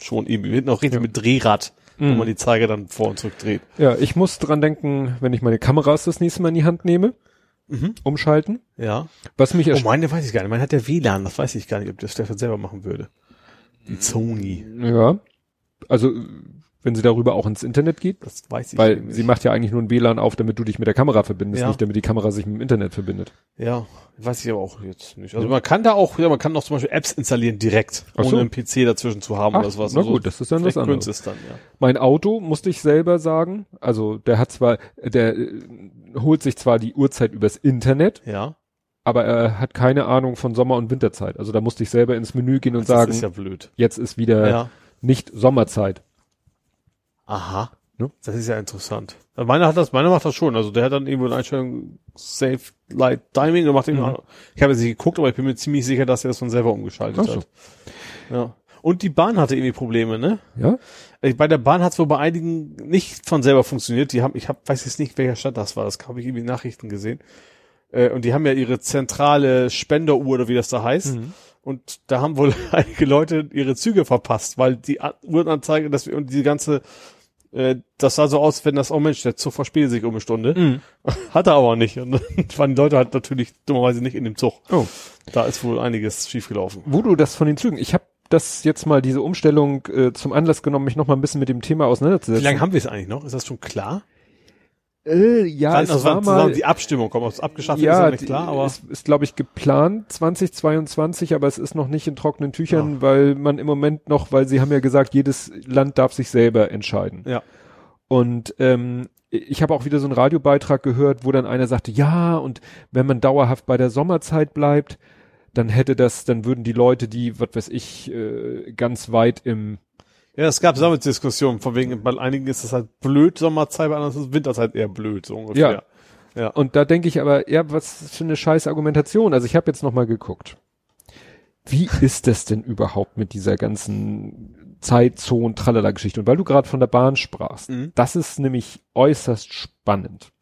schon eben hinten auch richtig Ja. mit Drehrad, wo Mhm. man die Zeiger dann vor und zurück dreht. Ja, ich muss dran denken, wenn ich meine Kameras das nächste Mal in die Hand nehme, Mhm. umschalten. Ja. Was mich Oh, meine weiß ich gar nicht. Meine hat der WLAN, das weiß ich gar nicht, ob der Stefan selber machen würde. Die Sony, ja, also wenn sie darüber auch ins Internet geht, das weiß ich weil nicht. sie macht ja eigentlich nur ein WLAN auf, damit du dich mit der Kamera verbindest, Ja. nicht damit die Kamera sich mit dem Internet verbindet. Ja, weiß ich aber auch jetzt nicht. Also man kann da auch, ja, man kann auch zum Beispiel Apps installieren direkt, Ach so. ohne einen PC dazwischen zu haben Ach, oder sowas. na Also gut, das ist dann was anderes. es dann, ja. Mein Auto, musste ich selber sagen, also der hat zwar, der äh, holt sich zwar die Uhrzeit übers Internet, Ja, aber er hat keine Ahnung von Sommer- und Winterzeit. Also da musste ich selber ins Menü gehen und das sagen, ist ja blöd. jetzt ist wieder ja. nicht Sommerzeit. Aha. Ne? Das ist ja interessant. Also Meiner hat das, meiner macht das schon. Also der hat dann irgendwo eine Einstellung Save Light Timing und macht ihn, Mhm. ich habe jetzt nicht geguckt, aber ich bin mir ziemlich sicher, dass er das von selber umgeschaltet Ach so. hat. Ja. Und die Bahn hatte irgendwie Probleme, ne? Ja? Äh, Bei der Bahn hat es wohl bei einigen nicht von selber funktioniert. Die haben, ich hab, weiß jetzt nicht, welcher Stadt das war. Das habe ich irgendwie in Nachrichten gesehen. Äh, und die haben ja ihre zentrale Spenderuhr oder wie das da heißt. Mhm. Und da haben wohl [LAUGHS] einige Leute ihre Züge verpasst, weil die Uhrenanzeige, dass wir und die ganze, äh, das sah so aus, wenn das, oh Mensch, der Zug verspätet sich um eine Stunde. Mhm. [LAUGHS] Hat er aber nicht. Und dann [LAUGHS] waren die Leute halt natürlich dummerweise nicht in dem Zug. Oh. Da ist wohl einiges schiefgelaufen. Wo du das von den Zügen, ich habe das jetzt mal diese Umstellung äh, zum Anlass genommen, mich noch mal ein bisschen mit dem Thema Wie auseinanderzusetzen. lange haben wir es eigentlich noch? Ist das schon klar? Äh, ja, Wann, es also war mal, zusammen die Abstimmung kommt, ob es abgeschafft ist, ist ja, ja nicht klar, aber. es ist, glaube ich, geplant 2022, aber es ist noch nicht in trockenen Tüchern, Ja. weil man im Moment noch, weil sie haben ja gesagt, jedes Land darf sich selber entscheiden. Ja. Und ähm, ich habe auch wieder so einen Radiobeitrag gehört, wo dann einer sagte, ja, und wenn man dauerhaft bei der Sommerzeit bleibt, dann hätte das, dann würden die Leute, die, was weiß ich, äh, ganz weit im Ja, es gab Sammelsdiskussionen, von wegen, bei einigen ist es halt blöd Sommerzeit, bei anderen ist es Winterzeit eher blöd, so ungefähr. Ja. Und da denke ich aber, ja, was für eine scheiß Argumentation. Also ich habe jetzt noch mal geguckt. Wie ist das denn überhaupt mit dieser ganzen Zeitzonen, tralala Geschichte? Und weil du gerade von der Bahn sprachst, Mhm. das ist nämlich äußerst spannend.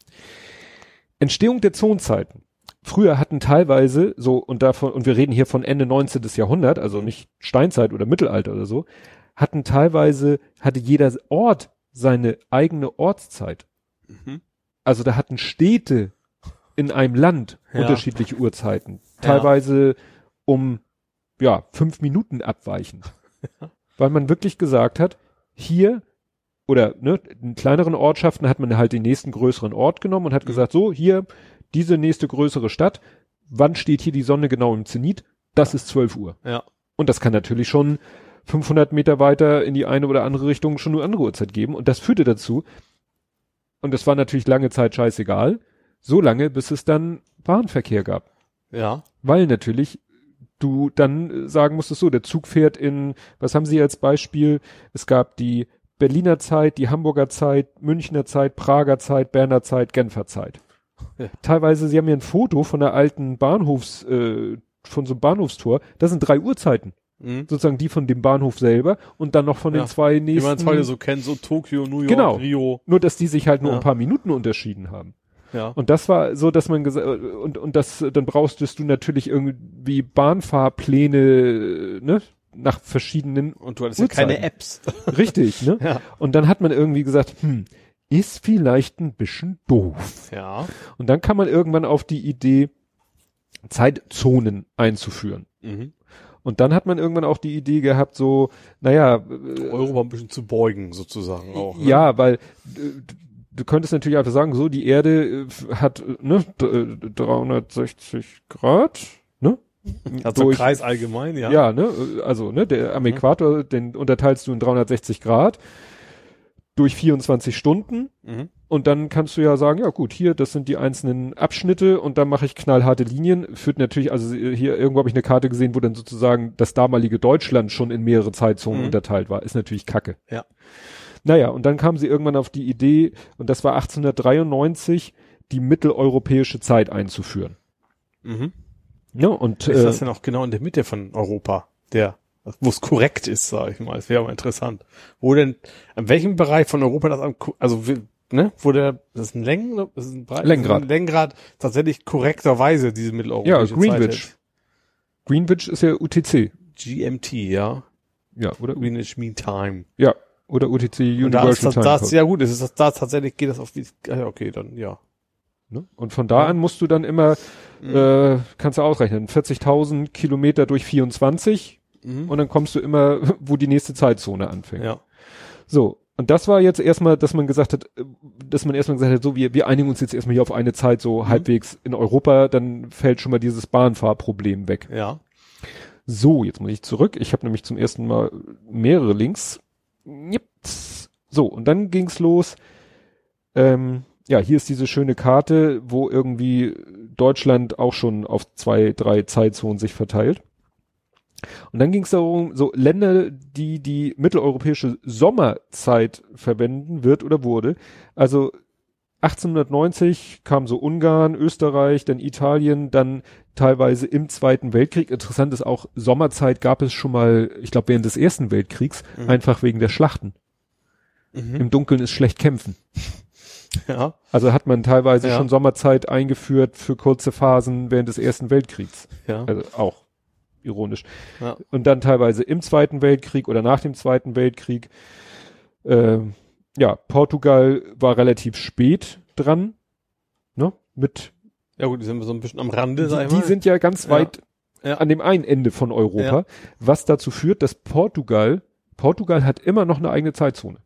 Entstehung der Zonenzeiten. Früher hatten teilweise so, und davon, und wir reden hier von Ende 19. Jahrhundert, also nicht Steinzeit oder Mittelalter oder so, hatten teilweise, hatte jeder Ort seine eigene Ortszeit. Mhm. Also da hatten Städte in einem Land Ja. unterschiedliche Uhrzeiten. Ja. Teilweise um, ja, fünf Minuten abweichend. Weil man wirklich gesagt hat, hier oder ne, in kleineren Ortschaften hat man halt den nächsten größeren Ort genommen und hat Mhm. gesagt, so, hier, diese nächste größere Stadt, wann steht hier die Sonne genau im Zenit? Das ist 12 Uhr. Ja. Und das kann natürlich schon 500 Meter weiter in die eine oder andere Richtung schon eine andere Uhrzeit geben. Und das führte dazu, und das war natürlich lange Zeit scheißegal, so lange, bis es dann Bahnverkehr gab. Ja. Weil natürlich du dann äh, sagen musstest, so, der Zug fährt in, was haben sie als Beispiel? Es gab die Berliner Zeit, die Hamburger Zeit, Münchner Zeit, Prager Zeit, Berner Zeit, Genfer Zeit. Ja. Teilweise, sie haben mir ein Foto von der alten Bahnhofs, äh, von so einem Bahnhofstor, das sind drei Uhrzeiten. Mhm. Sozusagen die von dem Bahnhof selber und dann noch von Ja. den zwei Wie nächsten. man es heute so kennt, so Tokio, New York, Genau. Rio. Nur, dass die sich halt nur Ja. ein paar Minuten unterschieden haben. Ja. Und das war so, dass man gesagt, und, und das, dann brauchst du natürlich irgendwie Bahnfahrpläne, ne, nach verschiedenen, Und du hattest ja keine Uhrzeiten. Apps. [LAUGHS] richtig, ne? Ja. Und dann hat man irgendwie gesagt, hm, ist vielleicht ein bisschen doof. Ja. Und dann kam man irgendwann auf die Idee, Zeitzonen einzuführen. Mhm. Und dann hat man irgendwann auch die Idee gehabt, so, naja, äh, Europa ein bisschen zu beugen, sozusagen auch. Ne? Ja, weil äh, du könntest natürlich einfach sagen, so die Erde äh, hat ne, d- äh, 360 Grad, ne? [LAUGHS] Also Durch- Kreis allgemein, ja. Ja, ne? Also, ne, der am Äquator, den unterteilst du in 360 Grad durch 24 Stunden Mhm. und dann kannst du ja sagen, ja gut, hier, das sind die einzelnen Abschnitte und dann mache ich knallharte Linien. Führt natürlich, also hier irgendwo habe ich eine Karte gesehen, wo dann sozusagen das damalige Deutschland schon in mehrere Zeitzonen Mhm. unterteilt war. Ist natürlich Kacke. Ja. Naja, und dann kamen sie irgendwann auf die Idee, und das war 1893, die mitteleuropäische Zeit einzuführen. Mhm. Ja, und Ist äh, das denn auch genau in der Mitte von Europa, der, wo es korrekt ist, sage ich mal. Das wäre aber interessant. Wo denn, an welchem Bereich von Europa das am, also, ne, wo der, das ist ein Längen, das ist ein Breit, Längengrad. ist ein Längengrad tatsächlich korrekterweise diese ja, mitteleuropäische Greenwich. Zeit Greenwich ist ja UTC. GMT, ja. Ja, oder? Greenwich Mean Time. Ja, oder UTC Und da ist Universal das, Time das, ja gut, ist es das, da tatsächlich geht das auf wie, ah ja, okay, dann, ja. Ne? Und von da Ja. an musst du dann immer, Mhm. äh, kannst du ausrechnen, 40.000 Kilometer durch 24 Mhm. und dann kommst du immer, [LAUGHS] wo die nächste Zeitzone anfängt. ja. So. Und das war jetzt erstmal, dass man gesagt hat, äh, dass man erstmal gesagt hat, so, wir, wir einigen uns jetzt erstmal hier auf eine Zeit so Mhm. halbwegs in Europa, dann fällt schon mal dieses Bahnfahrproblem weg. Ja. So, jetzt muss ich zurück. Ich habe nämlich zum ersten Mal mehrere Links. So, und dann ging's los. Ähm, ja, hier ist diese schöne Karte, wo irgendwie Deutschland auch schon auf zwei, drei Zeitzonen sich verteilt. Und dann ging's darum, so Länder, die die mitteleuropäische Sommerzeit verwenden wird oder wurde. Also 1890 kam so Ungarn, Österreich, dann Italien, dann teilweise im Zweiten Weltkrieg. Interessant ist auch, Sommerzeit gab es schon mal, ich glaube, während des Ersten Weltkriegs, Mhm. einfach wegen der Schlachten. Mhm. Im Dunkeln ist schlecht kämpfen. [LAUGHS] Ja. Also hat man teilweise Ja. schon Sommerzeit eingeführt für kurze Phasen während des Ersten Weltkriegs. Ja. Also auch ironisch. Ja. Und dann teilweise im Zweiten Weltkrieg oder nach dem Zweiten Weltkrieg. Ähm, ja, Portugal war relativ spät dran. Ne? Mit Ja gut, die sind so ein bisschen am Rande, die, sag ich die mal. sind ja ganz Ja. weit Ja. an dem einen Ende von Europa, Ja. was dazu führt, dass Portugal, Portugal hat immer noch eine eigene Zeitzone.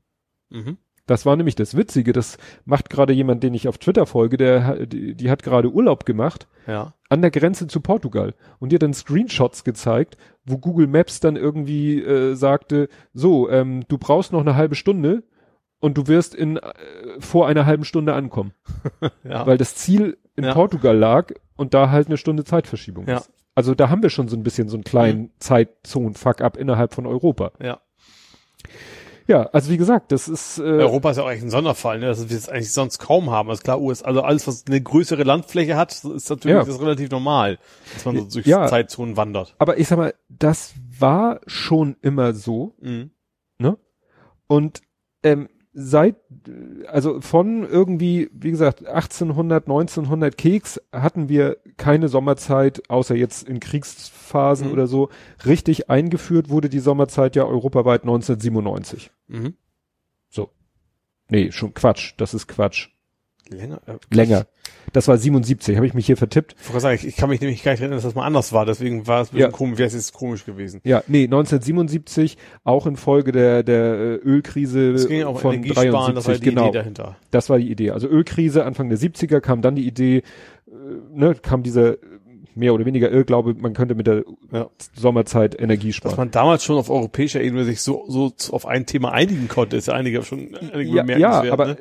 mhm. Das war nämlich das Witzige, das macht gerade jemand, den ich auf Twitter folge, der, die, die hat gerade Urlaub gemacht Ja. an der Grenze zu Portugal und die hat dann Screenshots gezeigt, wo Google Maps dann irgendwie äh, sagte, so, ähm, du brauchst noch eine halbe Stunde und du wirst in äh, vor einer halben Stunde ankommen, [LAUGHS] Ja. weil das Ziel in Ja. Portugal lag und da halt eine Stunde Zeitverschiebung Ja. ist. Also da haben wir schon so ein bisschen so einen kleinen Mhm. Zeitzonen-Fuck-up innerhalb von Europa. Ja. Ja, also wie gesagt, das ist, äh, Europa ist ja auch eigentlich ein Sonderfall, ne? dass wir es eigentlich sonst kaum haben. Also klar, US, also alles, was eine größere Landfläche hat, ist natürlich Ja. das relativ normal, dass man so durch Ja. Zeitzonen wandert. aber ich sag mal, das war schon immer so, Mhm. ne? Und ähm, seit, also von irgendwie, wie gesagt, 1800, 1900 Keks hatten wir keine Sommerzeit, außer jetzt in Kriegsphasen Mhm. oder so. Richtig eingeführt wurde die Sommerzeit ja europaweit 1997. Mhm. Nee, schon Quatsch, das ist Quatsch. Länger? Äh, Länger. Das war 77, habe ich mich hier vertippt. Ich, sagen, ich, ich kann mich nämlich gar nicht erinnern, dass das mal anders war, deswegen war es ein bisschen Ja. komisch, wäre es jetzt komisch gewesen. Ja, nee, 1977, auch infolge der, der äh, Ölkrise Es ging ja auch von Energiesparen, 73, das war die genau. Idee dahinter. Das war die Idee. Also Ölkrise Anfang der 70er kam dann die Idee, äh, ne, kam dieser mehr oder weniger Irrglaube, man könnte mit der Ja. Sommerzeit Energie Dass sparen. man damals schon auf europäischer Ebene sich so, so auf ein Thema einigen konnte, ist ja einige schon einige Ja, ja, bemerkenswert, aber ne?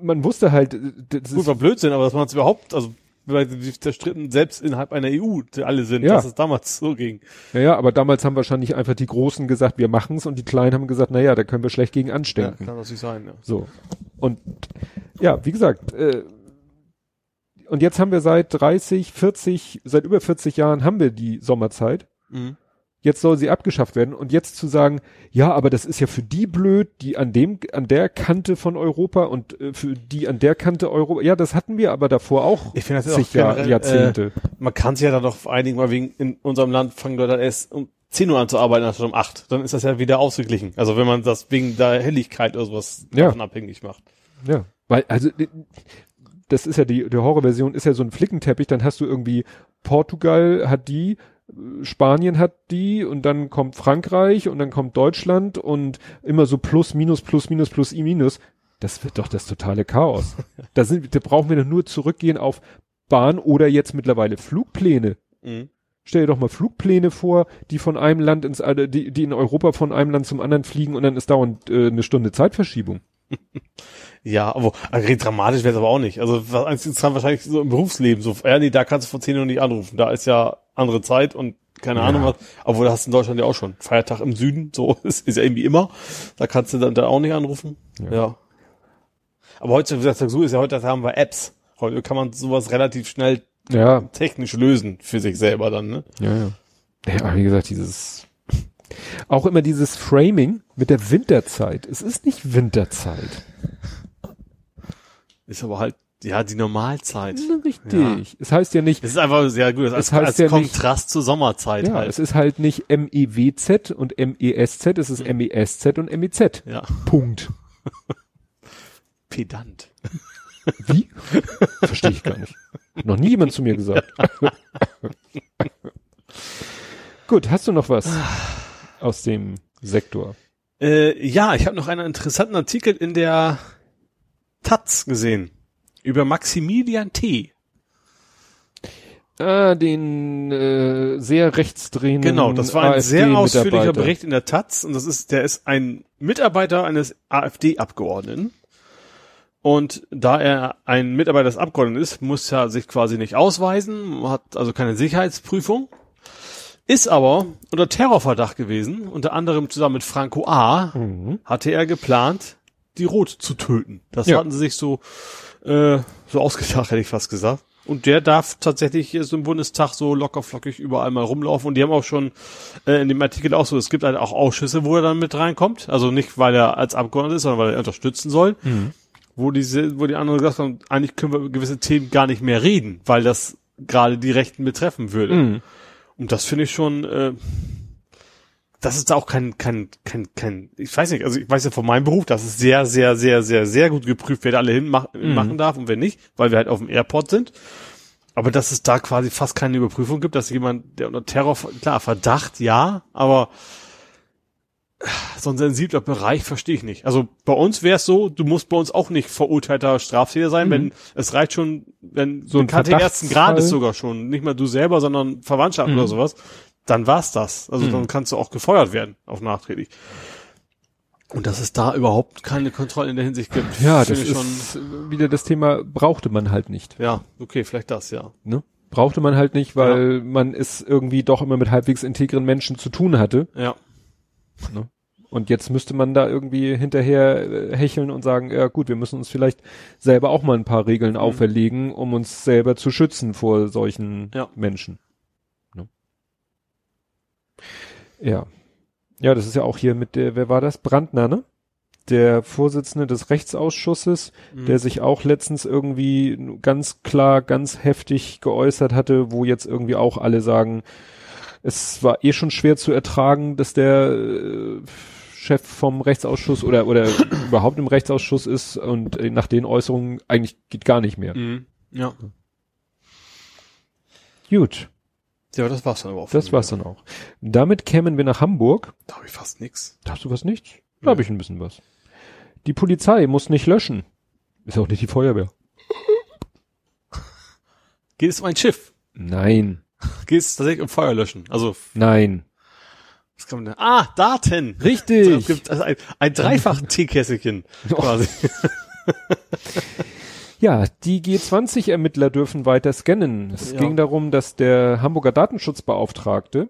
man wusste halt, äh, das Gut, ist, war Blödsinn, aber dass man es überhaupt, also weil die zerstritten selbst innerhalb einer EU die alle sind, Ja. dass es damals so ging. ja, ja, aber damals haben wahrscheinlich einfach die Großen gesagt, wir machen's und die Kleinen haben gesagt, na ja, da können wir schlecht gegen anstinken. kann natürlich sein, ja. So. Und ja, wie gesagt, äh, und jetzt haben wir seit 30, 40, seit über 40 Jahren haben wir die Sommerzeit. Mhm. Jetzt soll sie abgeschafft werden und jetzt zu sagen, ja, aber das ist ja für die blöd, die an dem, an der Kante von Europa und äh, für die an der Kante Europa. Ja, das hatten wir aber davor auch Ich finde das ist auch generell, Jahrzehnte. Äh, man kann sich ja dann doch einigen, weil wegen in unserem Land fangen Leute erst um 10 Uhr an zu arbeiten, anstatt um 8. Dann ist das ja wieder ausgeglichen. Also wenn man das wegen der Helligkeit oder sowas Ja. davon abhängig macht. Ja, weil also äh, das ist ja die die Horrorversion ist ja so ein Flickenteppich, dann hast du irgendwie Portugal hat die, äh, Spanien hat die und dann kommt Frankreich und dann kommt Deutschland und immer so plus minus plus minus plus i minus. Das wird doch das totale Chaos. [LAUGHS] da sind da brauchen wir doch nur zurückgehen auf Bahn oder jetzt mittlerweile Flugpläne. Mhm. Stell dir doch mal Flugpläne vor, die von einem Land ins die die in Europa von einem Land zum anderen fliegen und dann ist dauernd äh, eine Stunde Zeitverschiebung. Ja, aber also, dramatisch wäre es aber auch nicht. Also eins interessant wahrscheinlich so im Berufsleben. So, ja, nee, da kannst du vor 10 Uhr nicht anrufen. Da ist ja andere Zeit und keine Ja. Ahnung was. Obwohl, das hast du in Deutschland ja auch schon. Feiertag im Süden, so [LAUGHS] ist, ist ja irgendwie immer. Da kannst du dann da auch nicht anrufen. Ja. Ja. Aber heute, wie gesagt, so ist ja heute, da haben wir Apps. Heute kann man sowas relativ schnell Ja, technisch lösen für sich selber dann, ne? Ja, ja. Ja, wie gesagt, dieses, auch immer dieses Framing mit der Winterzeit. Es ist nicht Winterzeit. Ist aber halt, ja, die Normalzeit. Richtig. Es heißt ja nicht, Es ist einfach sehr gut, als, Es heißt als ja nicht- Kontrast zur Sommerzeit ja, halt. es ist halt nicht MEWZ und MESZ, es ist MESZ und MEZ. ja. Punkt. [LAUGHS] Pedant. Wie? Verstehe ich gar nicht. Noch nie jemand zu mir gesagt. [LAUGHS] Gut, hast du noch was [SIGHS] aus dem Sektor? Äh, ja, ich habe noch einen interessanten Artikel in der Taz gesehen über Maximilian T. Ah, den äh, sehr rechtsdrehenden Genau, das war ein sehr ausführlicher. Bericht in der Taz und das ist, der ist ein Mitarbeiter eines AfD-Abgeordneten. Und da er ein Mitarbeiter des Abgeordneten ist, muss er sich quasi nicht ausweisen, hat also keine Sicherheitsprüfung, ist aber unter Terrorverdacht gewesen, unter anderem zusammen mit Franco A. Mhm. hatte er geplant, die Rot zu töten. Das Ja. hatten sie sich so, äh, so ausgedacht, hätte ich fast gesagt. Und der darf tatsächlich so im Bundestag so locker flockig überall mal rumlaufen. Und die haben auch schon äh, in dem Artikel auch so, es gibt halt auch Ausschüsse, wo er dann mit reinkommt. Also nicht, weil er als Abgeordneter ist, sondern weil er unterstützen soll. Wo diese, wo die anderen gesagt haben, eigentlich können wir über gewisse Themen gar nicht mehr reden, weil das gerade die Rechten betreffen würde. Mhm. Und das finde ich schon, äh, das ist auch kein, kein, kein, kein, ich weiß nicht, also ich weiß ja von meinem Beruf, dass es sehr, sehr, sehr, sehr, sehr gut geprüft, wer da alle hin mach, machen darf und wer nicht, weil wir halt auf dem Airport sind. Aber dass es da quasi fast keine Überprüfung gibt, dass jemand, der unter Terror, klar, Verdacht, ja, aber so ein sensibler Bereich verstehe ich nicht. Also bei uns wäre es so, du musst bei uns auch nicht verurteilter Straftäter sein, wenn es reicht schon, wenn So ein Bekannte ersten Grades sogar schon, nicht mal du selber, sondern Verwandtschaft Mhm. oder sowas, dann war's das. Also dann kannst du auch gefeuert werden, auf nachträglich. Und dass es da überhaupt keine Kontrolle in der Hinsicht gibt, Ja, das ist wieder das Thema, brauchte man halt nicht. ja, okay, vielleicht das, ja. Ne? brauchte man halt nicht, weil man es irgendwie doch immer mit halbwegs integren Menschen zu tun hatte. Ja. Ne? Und jetzt müsste man da irgendwie hinterher äh, hecheln und sagen, ja gut, wir müssen uns vielleicht selber auch mal ein paar Regeln auferlegen, um uns selber zu schützen vor solchen Ja. Menschen. Ne? Ja. Ja, das ist ja auch hier mit der, wer war das? Brandner, ne? Der Vorsitzende des Rechtsausschusses, Mhm. der sich auch letztens irgendwie ganz klar, ganz heftig geäußert hatte, wo jetzt irgendwie auch alle sagen, es war eh schon schwer zu ertragen, dass der äh, Chef vom Rechtsausschuss oder oder [COUGHS] überhaupt im Rechtsausschuss ist und äh, nach den Äußerungen eigentlich geht gar nicht mehr. Mhm. Ja. Gut, Ja, das war's dann aber auch. das war's dann auch. Damit kämen wir nach Hamburg. Da habe ich fast nix. Hast du was nicht? Da habe ich ein bisschen was. Die Polizei muss nicht löschen. Ist auch nicht die Feuerwehr. [LAUGHS] Geht es um ein Schiff? Nein, [LAUGHS] Geht es tatsächlich um Feuerlöschen? Also, nein. was kann man denn? Ah, Daten! Es Richtig. gibt also ein, ein dreifach Teekesselchen [LAUGHS] quasi. Ja, die G20-Ermittler dürfen weiter scannen. Es Ja. ging darum, dass der Hamburger Datenschutzbeauftragte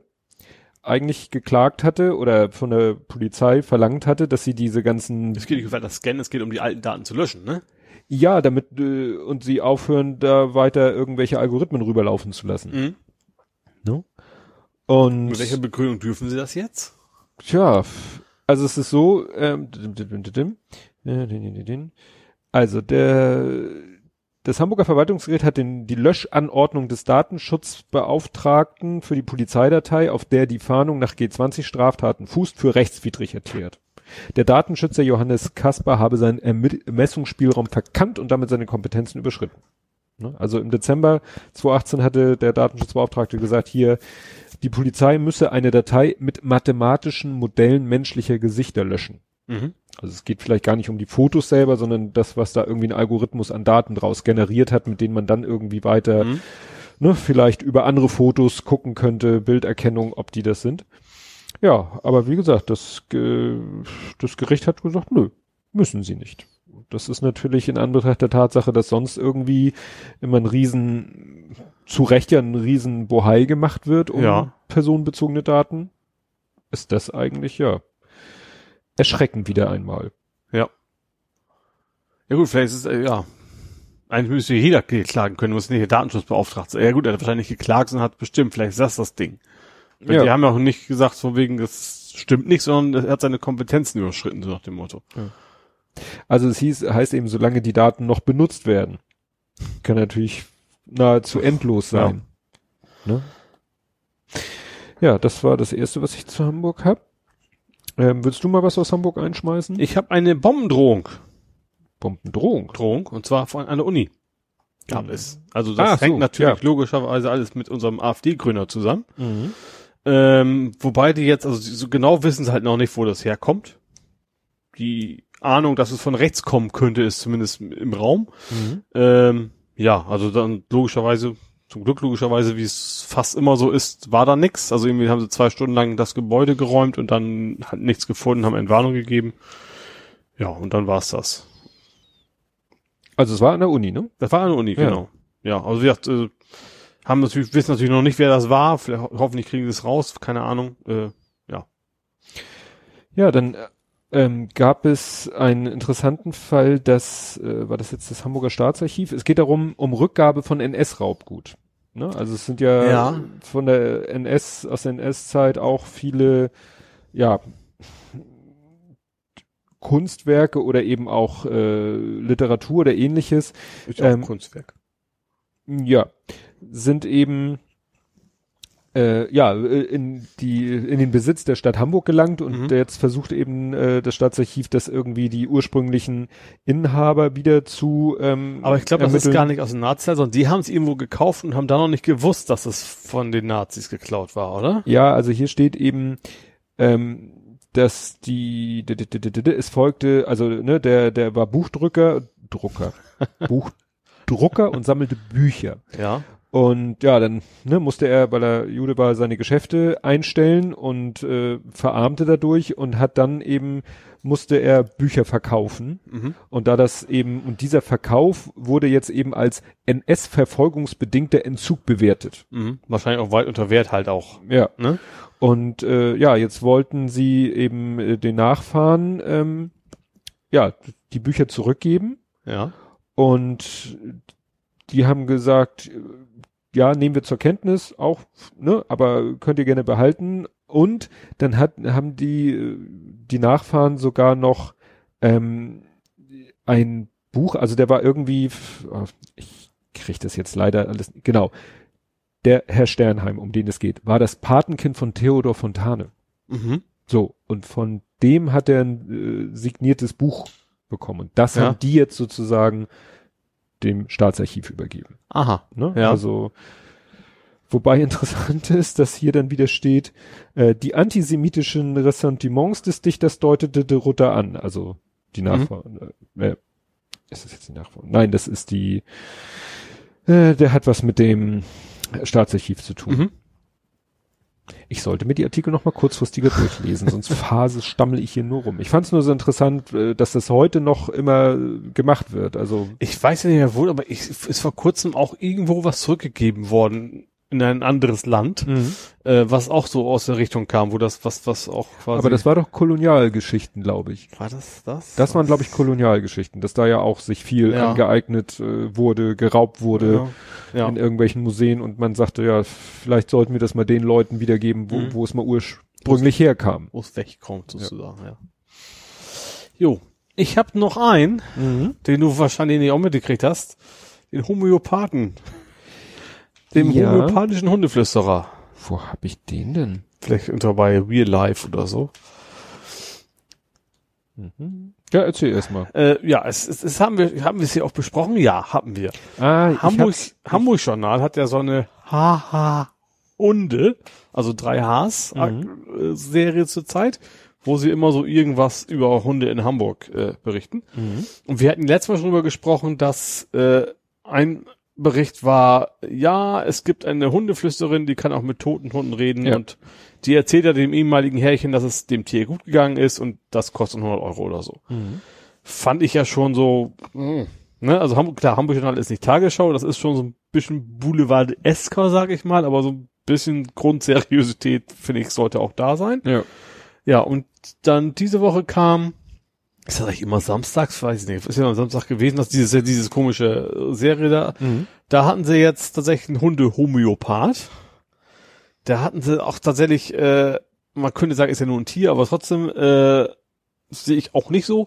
eigentlich geklagt hatte oder von der Polizei verlangt hatte, dass sie diese ganzen, Es geht nicht um das Scannen, es geht um die alten Daten zu löschen, ne? ja, damit, äh, und sie aufhören, da weiter irgendwelche Algorithmen rüberlaufen zu lassen. Mhm. Ne? Und, Mit welcher Begründung dürfen sie das jetzt? Tja, also es ist so, ähm, also der, das Hamburger Verwaltungsgericht hat den, die Löschanordnung des Datenschutzbeauftragten für die Polizeidatei, auf der die Fahndung nach G20 Straftaten fußt, für rechtswidrig erklärt. Der Datenschützer Johannes Kasper habe seinen Ermessungsspielraum verkannt und damit seine Kompetenzen überschritten. Ne? Also im Dezember 2018 hatte der Datenschutzbeauftragte gesagt, hier, die Polizei müsse eine Datei mit mathematischen Modellen menschlicher Gesichter löschen. Mhm. Also es geht vielleicht gar nicht um die Fotos selber, sondern das, was da irgendwie ein Algorithmus an Daten draus generiert hat, mit denen man dann irgendwie weiter, Mhm. ne, vielleicht über andere Fotos gucken könnte, Bilderkennung, ob die das sind. Ja, aber wie gesagt, das, das Gericht hat gesagt, nö, müssen sie nicht. Das ist natürlich in Anbetracht der Tatsache, dass sonst irgendwie immer ein riesen, zu Recht ja ein riesen Bohai gemacht wird um Ja. personenbezogene Daten, ist das eigentlich, ja, erschreckend wieder einmal. Ja. Ja gut, vielleicht ist es, äh, ja. Eigentlich müsste jeder klagen können, muss nicht der Datenschutzbeauftragte sein. Ja gut, er hat wahrscheinlich geklagt und hat bestimmt, vielleicht ist das das Ding. Weil Ja. Die haben ja auch nicht gesagt, von wegen, das stimmt nicht, sondern er hat seine Kompetenzen überschritten, so nach dem Motto. Also es hieß, heißt eben, solange die Daten noch benutzt werden, kann natürlich nahezu endlos sein. Ne? Ja, das war das erste, was ich zu Hamburg hab. Ähm, willst du mal was aus Hamburg einschmeißen? Ich habe eine Bombendrohung. Bombendrohung. Drohung, und zwar von einer Uni. Gab es. Also Ah, das so, hängt natürlich ja. logischerweise alles mit unserem AfD-Grüner zusammen. Ähm, wobei die jetzt, also so genau wissen sie halt noch nicht, wo das herkommt. Die Ahnung, dass es von rechts kommen könnte, ist zumindest im Raum. Mhm. Ähm, ja, also dann logischerweise, zum Glück logischerweise, wie es fast immer so ist, war da nix. Also irgendwie haben sie zwei Stunden lang das Gebäude geräumt und dann hat nichts gefunden, haben Entwarnung gegeben. Ja, und dann war's das. Also es war an der Uni, ne? Das war eine Uni, Ja. genau. Ja, also wie gesagt, äh, haben natürlich, wissen natürlich noch nicht, wer das war. Vielleicht, ho- hoffentlich kriegen sie es raus, keine Ahnung. Äh, Ja, dann äh, ähm, gab es einen interessanten Fall, das äh, war das jetzt das Hamburger Staatsarchiv. Es geht darum um Rückgabe von NS-Raubgut. Ne? Also es sind ja, Ja. von der NS aus der NS-Zeit auch viele ja Kunstwerke oder eben auch äh, Literatur oder ähnliches ist auch Ähm, Kunstwerk. ja, sind eben äh, ja äh, in die in den Besitz der Stadt Hamburg gelangt und Mhm. jetzt versucht eben äh, das Staatsarchiv, das irgendwie die ursprünglichen Inhaber wieder zu ähm, Aber ich glaube, das ist gar nicht aus den Nazis, sondern die haben es irgendwo gekauft und haben dann noch nicht gewusst, dass es von den Nazis geklaut war, oder? Ja, also hier steht eben, ähm, dass die, es folgte, also ne, der der war Buchdrücker, Drucker, Buchdrucker, Drucker [LAUGHS] und sammelte Bücher. Ja. Und ja, dann ne, musste er, weil er Jude war, seine Geschäfte einstellen und äh, verarmte dadurch und hat dann eben musste er Bücher verkaufen. Mhm. Und da das eben, und dieser Verkauf wurde jetzt eben als NS-verfolgungsbedingter Entzug bewertet. Mhm. Wahrscheinlich auch weit unter Wert halt auch. Ja. Ne? Und äh, ja, jetzt wollten sie eben äh, den Nachfahren ähm, ja die Bücher zurückgeben Ja. und die haben gesagt, ja, nehmen wir zur Kenntnis, auch, ne, aber könnt ihr gerne behalten. Und dann hat, haben die, äh, die Nachfahren sogar noch ähm, ein Buch, also der war irgendwie, oh, ich krieg das jetzt leider alles, genau, der Herr Sternheim, um den es geht, war das Patenkind von Theodor Fontane. Mhm. So, und von dem hat er ein äh, signiertes Buch bekommen. Und das Ja. haben die jetzt sozusagen dem Staatsarchiv übergeben. Aha. Ne? Ja. Also, wobei interessant [LAUGHS] ist, dass hier dann wieder steht, äh, die antisemitischen Ressentiments des Dichters deutete de Rutter an. Also die Mhm. Nachfahren. Äh, äh, ist das jetzt die Nachfahren? Nein, das ist die, äh, der hat was mit dem Staatsarchiv zu tun. Mhm. Ich sollte mir die Artikel noch mal kurzfristiger durchlesen, sonst [LAUGHS] Phase stammel ich hier nur rum. Ich fand es nur so interessant, äh, dass das heute noch immer gemacht wird. Also Ich weiß ja nicht mehr wo, aber ich, ist vor kurzem auch irgendwo was zurückgegeben worden in ein anderes Land, äh, was auch so aus der Richtung kam, wo das, was, was auch quasi. aber das war doch Kolonialgeschichten, glaube ich. war das das? Das waren, glaube ich, Kolonialgeschichten, dass da ja auch sich viel Ja. angeeignet äh, wurde, geraubt wurde ja. ja. in irgendwelchen Museen und man sagte, ja, vielleicht sollten wir das mal den Leuten wiedergeben, wo, Mhm. wo es mal ursprünglich herkam. wo es wegkommt sozusagen, ja. Jo, ich habe noch einen, den du wahrscheinlich nicht auch mitgekriegt hast, den Homöopathen, dem Ja. homöopathischen Hundeflüsterer. Wo hab ich den denn? Vielleicht unter bei Real Life oder so. Ja, erzähl erst mal. Äh, ja, es, es, es haben wir haben wir es hier auch besprochen. Ja, haben wir. Ah, ich Hamburg Hamburg Journal hat ja so eine Haha Hunde, also drei Hs Mhm. äh, Serie zurzeit, wo sie immer so irgendwas über Hunde in Hamburg äh, berichten. Mhm. Und wir hatten letztes Mal schon darüber gesprochen, dass äh, ein Bericht war, ja, es gibt eine Hundeflüsterin, die kann auch mit toten Hunden reden Ja. und die erzählt ja dem ehemaligen Herrchen, dass es dem Tier gut gegangen ist und das kostet 100 Euro oder so. Fand ich ja schon so, mh, ne, also Hamburg, klar, Hamburg Journal ist nicht Tagesschau, das ist schon so ein bisschen Boulevard-esker, sag ich mal, aber so ein bisschen Grundseriosität, finde ich, sollte auch da sein. Ja. Ja, und dann diese Woche kam, ist das eigentlich immer samstags? Weiß ich nicht. Ist ja am Samstag gewesen, dass dieses, dieses komische äh, Serie da. Mhm. Da hatten sie jetzt tatsächlich einen Hunde-Homöopath. Da hatten sie auch tatsächlich, äh, man könnte sagen, ist ja nur ein Tier, aber trotzdem äh, sehe ich auch nicht so.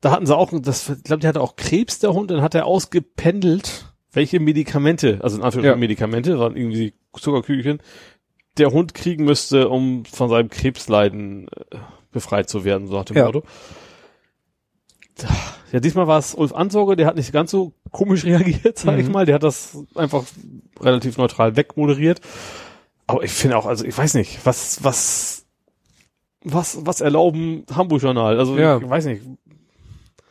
Da hatten sie auch, das, ich glaube, der hatte auch Krebs, der Hund, dann hat er ausgependelt, welche Medikamente, also in Anführungszeichen Ja. Medikamente, waren irgendwie Zuckerkügelchen, der Hund kriegen müsste, um von seinem Krebsleiden äh, befreit zu werden, so nach dem Ja. Motto. Ja, diesmal war es Ulf Ansorge, der hat nicht ganz so komisch [LAUGHS] reagiert, sag ich Mhm. mal. Der hat das einfach relativ neutral wegmoderiert. Aber ich finde auch, also ich weiß nicht, was, was, was, was erlauben Hamburg-Journal? Also Ja. ich weiß nicht.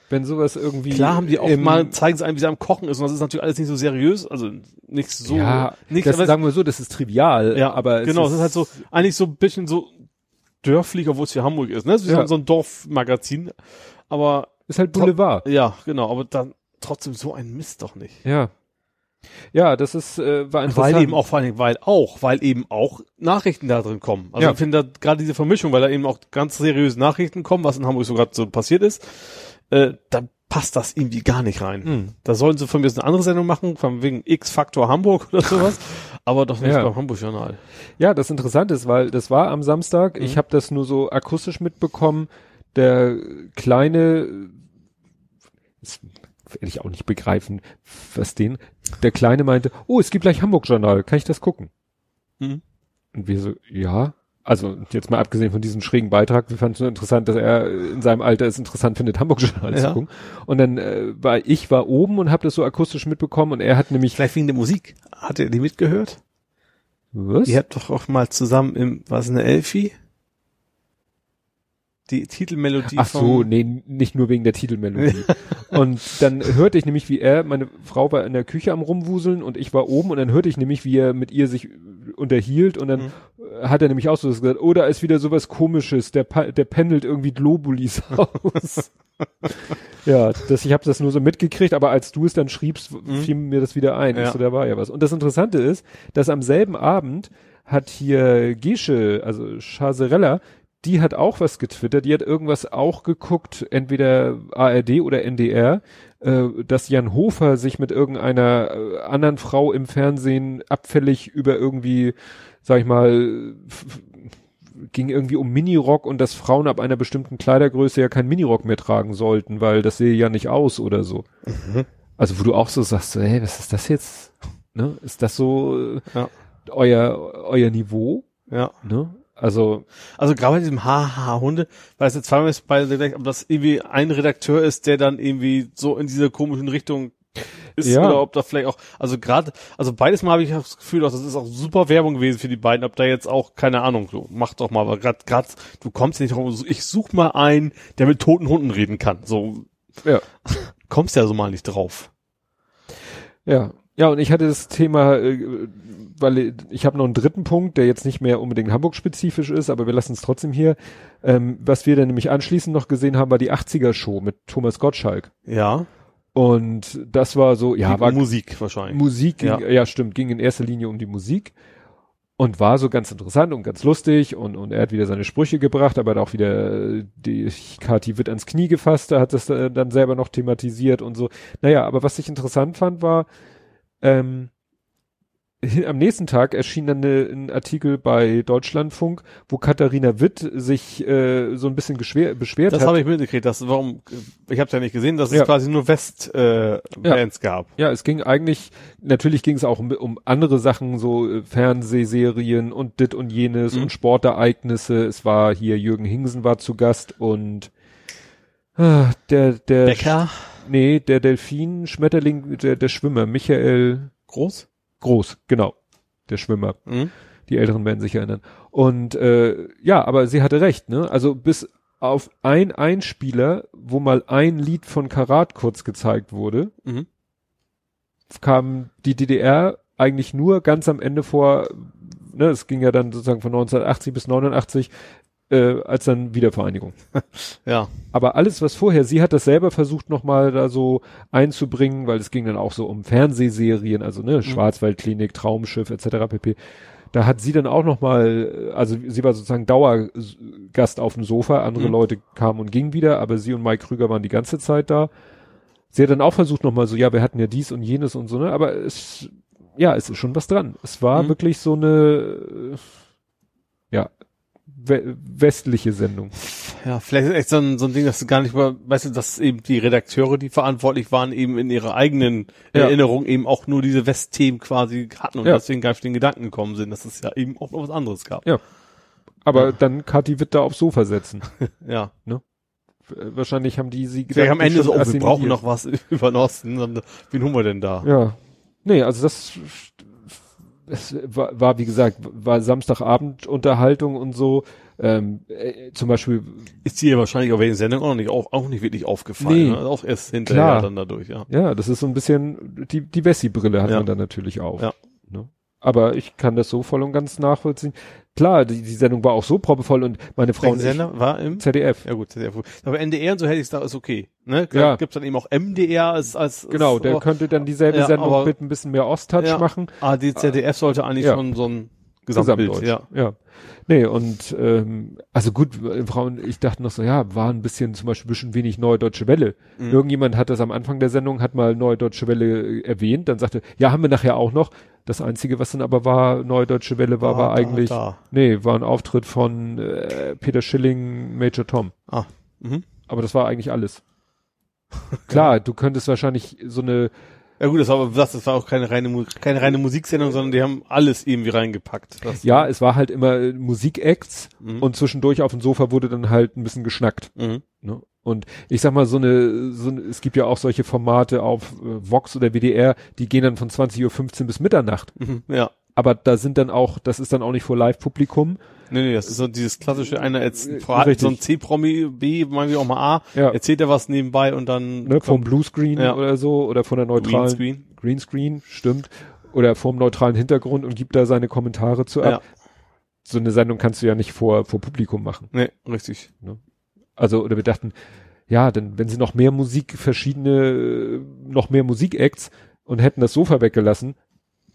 Wenn sowas irgendwie. Klar haben die auch mal, zeigen sie einem, wie sie am Kochen ist. Und das ist natürlich alles nicht so seriös, also nicht so. ja, nicht, das aber- sagen wir so, das ist trivial. ja, aber genau, es ist halt so, eigentlich so ein bisschen so dörflich, obwohl es für Hamburg ist, ne? Es ist Ja. so ein Dorfmagazin. Aber, ist halt Boulevard. ja, genau, aber dann trotzdem so ein Mist doch nicht. Ja. Ja, das ist, äh, war interessant. Weil eben auch, vor allen Dingen, weil auch, weil eben auch Nachrichten da drin kommen. Also Ja. ich finde da gerade diese Vermischung, weil da eben auch ganz seriöse Nachrichten kommen, was in Hamburg so gerade so passiert ist, äh, da passt das irgendwie gar nicht rein. Hm. Da sollen sie von mir eine andere Sendung machen, von wegen X-Faktor Hamburg [LAUGHS] oder sowas, aber doch nicht Ja. beim Hamburg-Journal. Ja, das Interessante ist, weil das war am Samstag, Mhm. ich habe das nur so akustisch mitbekommen, der kleine, das werde ich auch nicht begreifen, was den, der Kleine meinte, oh, es gibt gleich Hamburg-Journal, kann ich das gucken? Mhm. Und wir so, ja. Also jetzt mal abgesehen von diesem schrägen Beitrag, wir fanden es nur interessant, dass er in seinem Alter es interessant findet, Hamburg-Journal zu Ja. gucken. Und dann äh, war ich war oben und habe das so akustisch mitbekommen und er hat nämlich Vielleicht wegen der Musik. Hat er die mitgehört? was? Ihr habt doch auch mal zusammen im, was eine Elfi? Die Titelmelodie Ach so, nee, nicht nur wegen der Titelmelodie. [LAUGHS] und dann hörte ich nämlich, wie er, meine Frau war in der Küche am rumwuseln und ich war oben und dann hörte ich nämlich, wie er mit ihr sich unterhielt und dann mhm. hat er nämlich auch so gesagt, oh, da ist wieder sowas komisches, der, der pendelt irgendwie Globulis [LAUGHS] aus. ja, das, ich habe das nur so mitgekriegt, aber als du es dann schriebst, mhm. fiel mir das wieder ein. Ja. So, da war ja was. Und das Interessante ist, dass am selben Abend hat hier Gesche, also Chaserella, die hat auch was getwittert, die hat irgendwas auch geguckt, entweder ARD oder NDR, äh, dass Jan Hofer sich mit irgendeiner äh, anderen Frau im Fernsehen abfällig über irgendwie, sag ich mal, ging irgendwie um Minirock und dass Frauen ab einer bestimmten Kleidergröße ja kein Minirock mehr tragen sollten, weil das sehe ja nicht aus oder so. Mhm. Also wo du auch so sagst, hey, was ist das jetzt? Ne? Ist das so ja. euer euer Niveau? Ja. Ne? Also, also gerade bei diesem HH-Hunde, weil es jetzt zweimal ist bei, ob das irgendwie ein Redakteur ist, der dann irgendwie so in diese komischen Richtung ist ja. oder ob da vielleicht auch, also gerade, also beides Mal habe ich das Gefühl, das ist auch super Werbung gewesen für die beiden, ob da jetzt auch, keine Ahnung, so, mach doch mal, aber gerade, gerade, du kommst nicht drauf, ich such mal einen, der mit toten Hunden reden kann, so, ja. [LAUGHS] kommst ja so mal nicht drauf. Ja, ja, und ich hatte das Thema, äh, weil ich habe noch einen dritten Punkt, der jetzt nicht mehr unbedingt Hamburg-spezifisch ist, aber wir lassen es trotzdem hier. Ähm, was wir dann nämlich anschließend noch gesehen haben, war die 80er-Show mit Thomas Gottschalk. Ja. Und das war so, ja, war Musik wahrscheinlich. Musik, ging, ja. ja stimmt, ging in erster Linie um die Musik und war so ganz interessant und ganz lustig und, und er hat wieder seine Sprüche gebracht, aber auch wieder die Kati wird ans Knie gefasst, da hat das äh, dann selber noch thematisiert und so. Naja, aber was ich interessant fand war, ähm, [LAUGHS] am nächsten Tag erschien dann eine, ein Artikel bei Deutschlandfunk, wo Katharina Witt sich äh, so ein bisschen geschwer, beschwert das hat. Das habe ich mitgekriegt. Das, warum? Ich habe es ja nicht gesehen, dass ja. es quasi nur West äh, Bands ja. gab. Ja, es ging eigentlich. Natürlich ging es auch um, um andere Sachen, so äh, Fernsehserien und dit und jenes mhm. und Sportereignisse. Es war hier Jürgen Hingsen war zu Gast und äh, der der Becker. Nee, der Delfin Schmetterling, der der Schwimmer Michael Groß Groß, genau. Der Schwimmer. Mhm. Die Älteren werden sich erinnern. Und äh, ja, aber sie hatte recht, ne? Also bis auf ein Einspieler, wo mal ein Lied von Karat kurz gezeigt wurde, mhm. kam die DDR eigentlich nur ganz am Ende vor, ne, es ging ja dann sozusagen von 1980 bis 89, äh, als dann Wiedervereinigung. [LAUGHS] ja. Aber alles, was vorher, sie hat das selber versucht nochmal da so einzubringen, weil es ging dann auch so um Fernsehserien, also ne, mhm. Schwarzwaldklinik, Traumschiff etc. pp. Da hat sie dann auch nochmal, also sie war sozusagen Dauergast auf dem Sofa, andere mhm. Leute kamen und gingen wieder, aber sie und Mike Krüger waren die ganze Zeit da. Sie hat dann auch versucht nochmal so, ja, wir hatten ja dies und jenes und so, ne, aber es, ja, es ist schon was dran. Es war mhm. wirklich so eine, ja, we westliche Sendung. Ja, vielleicht ist echt so ein, so ein Ding, dass du gar nicht mal, weißt du, dass eben die Redakteure, die verantwortlich waren, eben in ihrer eigenen ja. Erinnerung eben auch nur diese Westthemen quasi hatten und ja. deswegen gar nicht den Gedanken gekommen sind, dass es ja eben auch noch was anderes gab. Ja. Aber ja. dann Kathi wird da aufs Sofa setzen. [LAUGHS] ja. Ne? Wahrscheinlich haben die sie gesagt. am Ende so, oh, wir brauchen noch was [LAUGHS] über den Osten. Wen haben wir denn da? Ja. Nee, also das es war, war, wie gesagt, war Samstagabend Unterhaltung und so. Ähm, äh, zum Beispiel ist dir wahrscheinlich auf welchen Sendung auch nicht, auch, auch nicht wirklich aufgefallen. Nee, ne? Auch erst hinterher klar. dann dadurch, ja. Ja, das ist so ein bisschen, die, die Wessi-Brille hat ja. man dann natürlich auch. Ja. Ne? Aber ich kann das so voll und ganz nachvollziehen. Klar, die, die Sendung war auch so proppevoll und meine Frau. Der Sender war im ZDF. Ja gut, ZDF. Aber NDR und so hätte ich da ist okay. Ne? Klar, ja. Gibt's dann eben auch MDR als als genau. Der aber, könnte dann dieselbe ja, Sendung mit ein bisschen mehr Osttouch ja. machen. Ah, die ZDF sollte eigentlich ja. schon so ein Gesamtbild. Gesamtdeutsch. Ja, ja. Nee, und ähm, also gut, Frauen, ich dachte noch so, ja, war ein bisschen zum Beispiel ein bisschen wenig Neue Deutsche Welle. Mhm. Irgendjemand hat das am Anfang der Sendung, hat mal Neue Deutsche Welle äh, erwähnt, dann sagte, ja, haben wir nachher auch noch. Das Einzige, was dann aber war, Neue Deutsche Welle war, war, war eigentlich, da. nee, war ein Auftritt von äh, Peter Schilling, Major Tom. Ah. Mhm. Aber das war eigentlich alles. Klar, du könntest wahrscheinlich so eine ja gut, das war, das war auch keine reine, keine reine Musiksendung, sondern die haben alles irgendwie reingepackt. Ja, es war halt immer äh, Musikacts mhm. und zwischendurch auf dem Sofa wurde dann halt ein bisschen geschnackt. Mhm. Ne? Und ich sag mal, so eine, so eine, es gibt ja auch solche Formate auf äh, Vox oder WDR, die gehen dann von 20.15 Uhr bis Mitternacht. Mhm, ja. aber da sind dann auch, das ist dann auch nicht vor Live-Publikum. Nee, nee, das ist so dieses klassische, einer Äh, so ein. C-Promi, B, wir auch mal A, Ja. erzählt er was nebenbei und dann Ne, vom Bluescreen Ja. oder so oder von der neutralen Greenscreen. Greenscreen, stimmt. Oder vom neutralen Hintergrund und gibt da seine Kommentare zu ab. Ja. So eine Sendung kannst du ja nicht vor, vor Publikum machen. Nee, richtig. Also, oder wir dachten, ja, denn wenn sie noch mehr Musik, verschiedene, noch mehr Musikacts und hätten das Sofa weggelassen,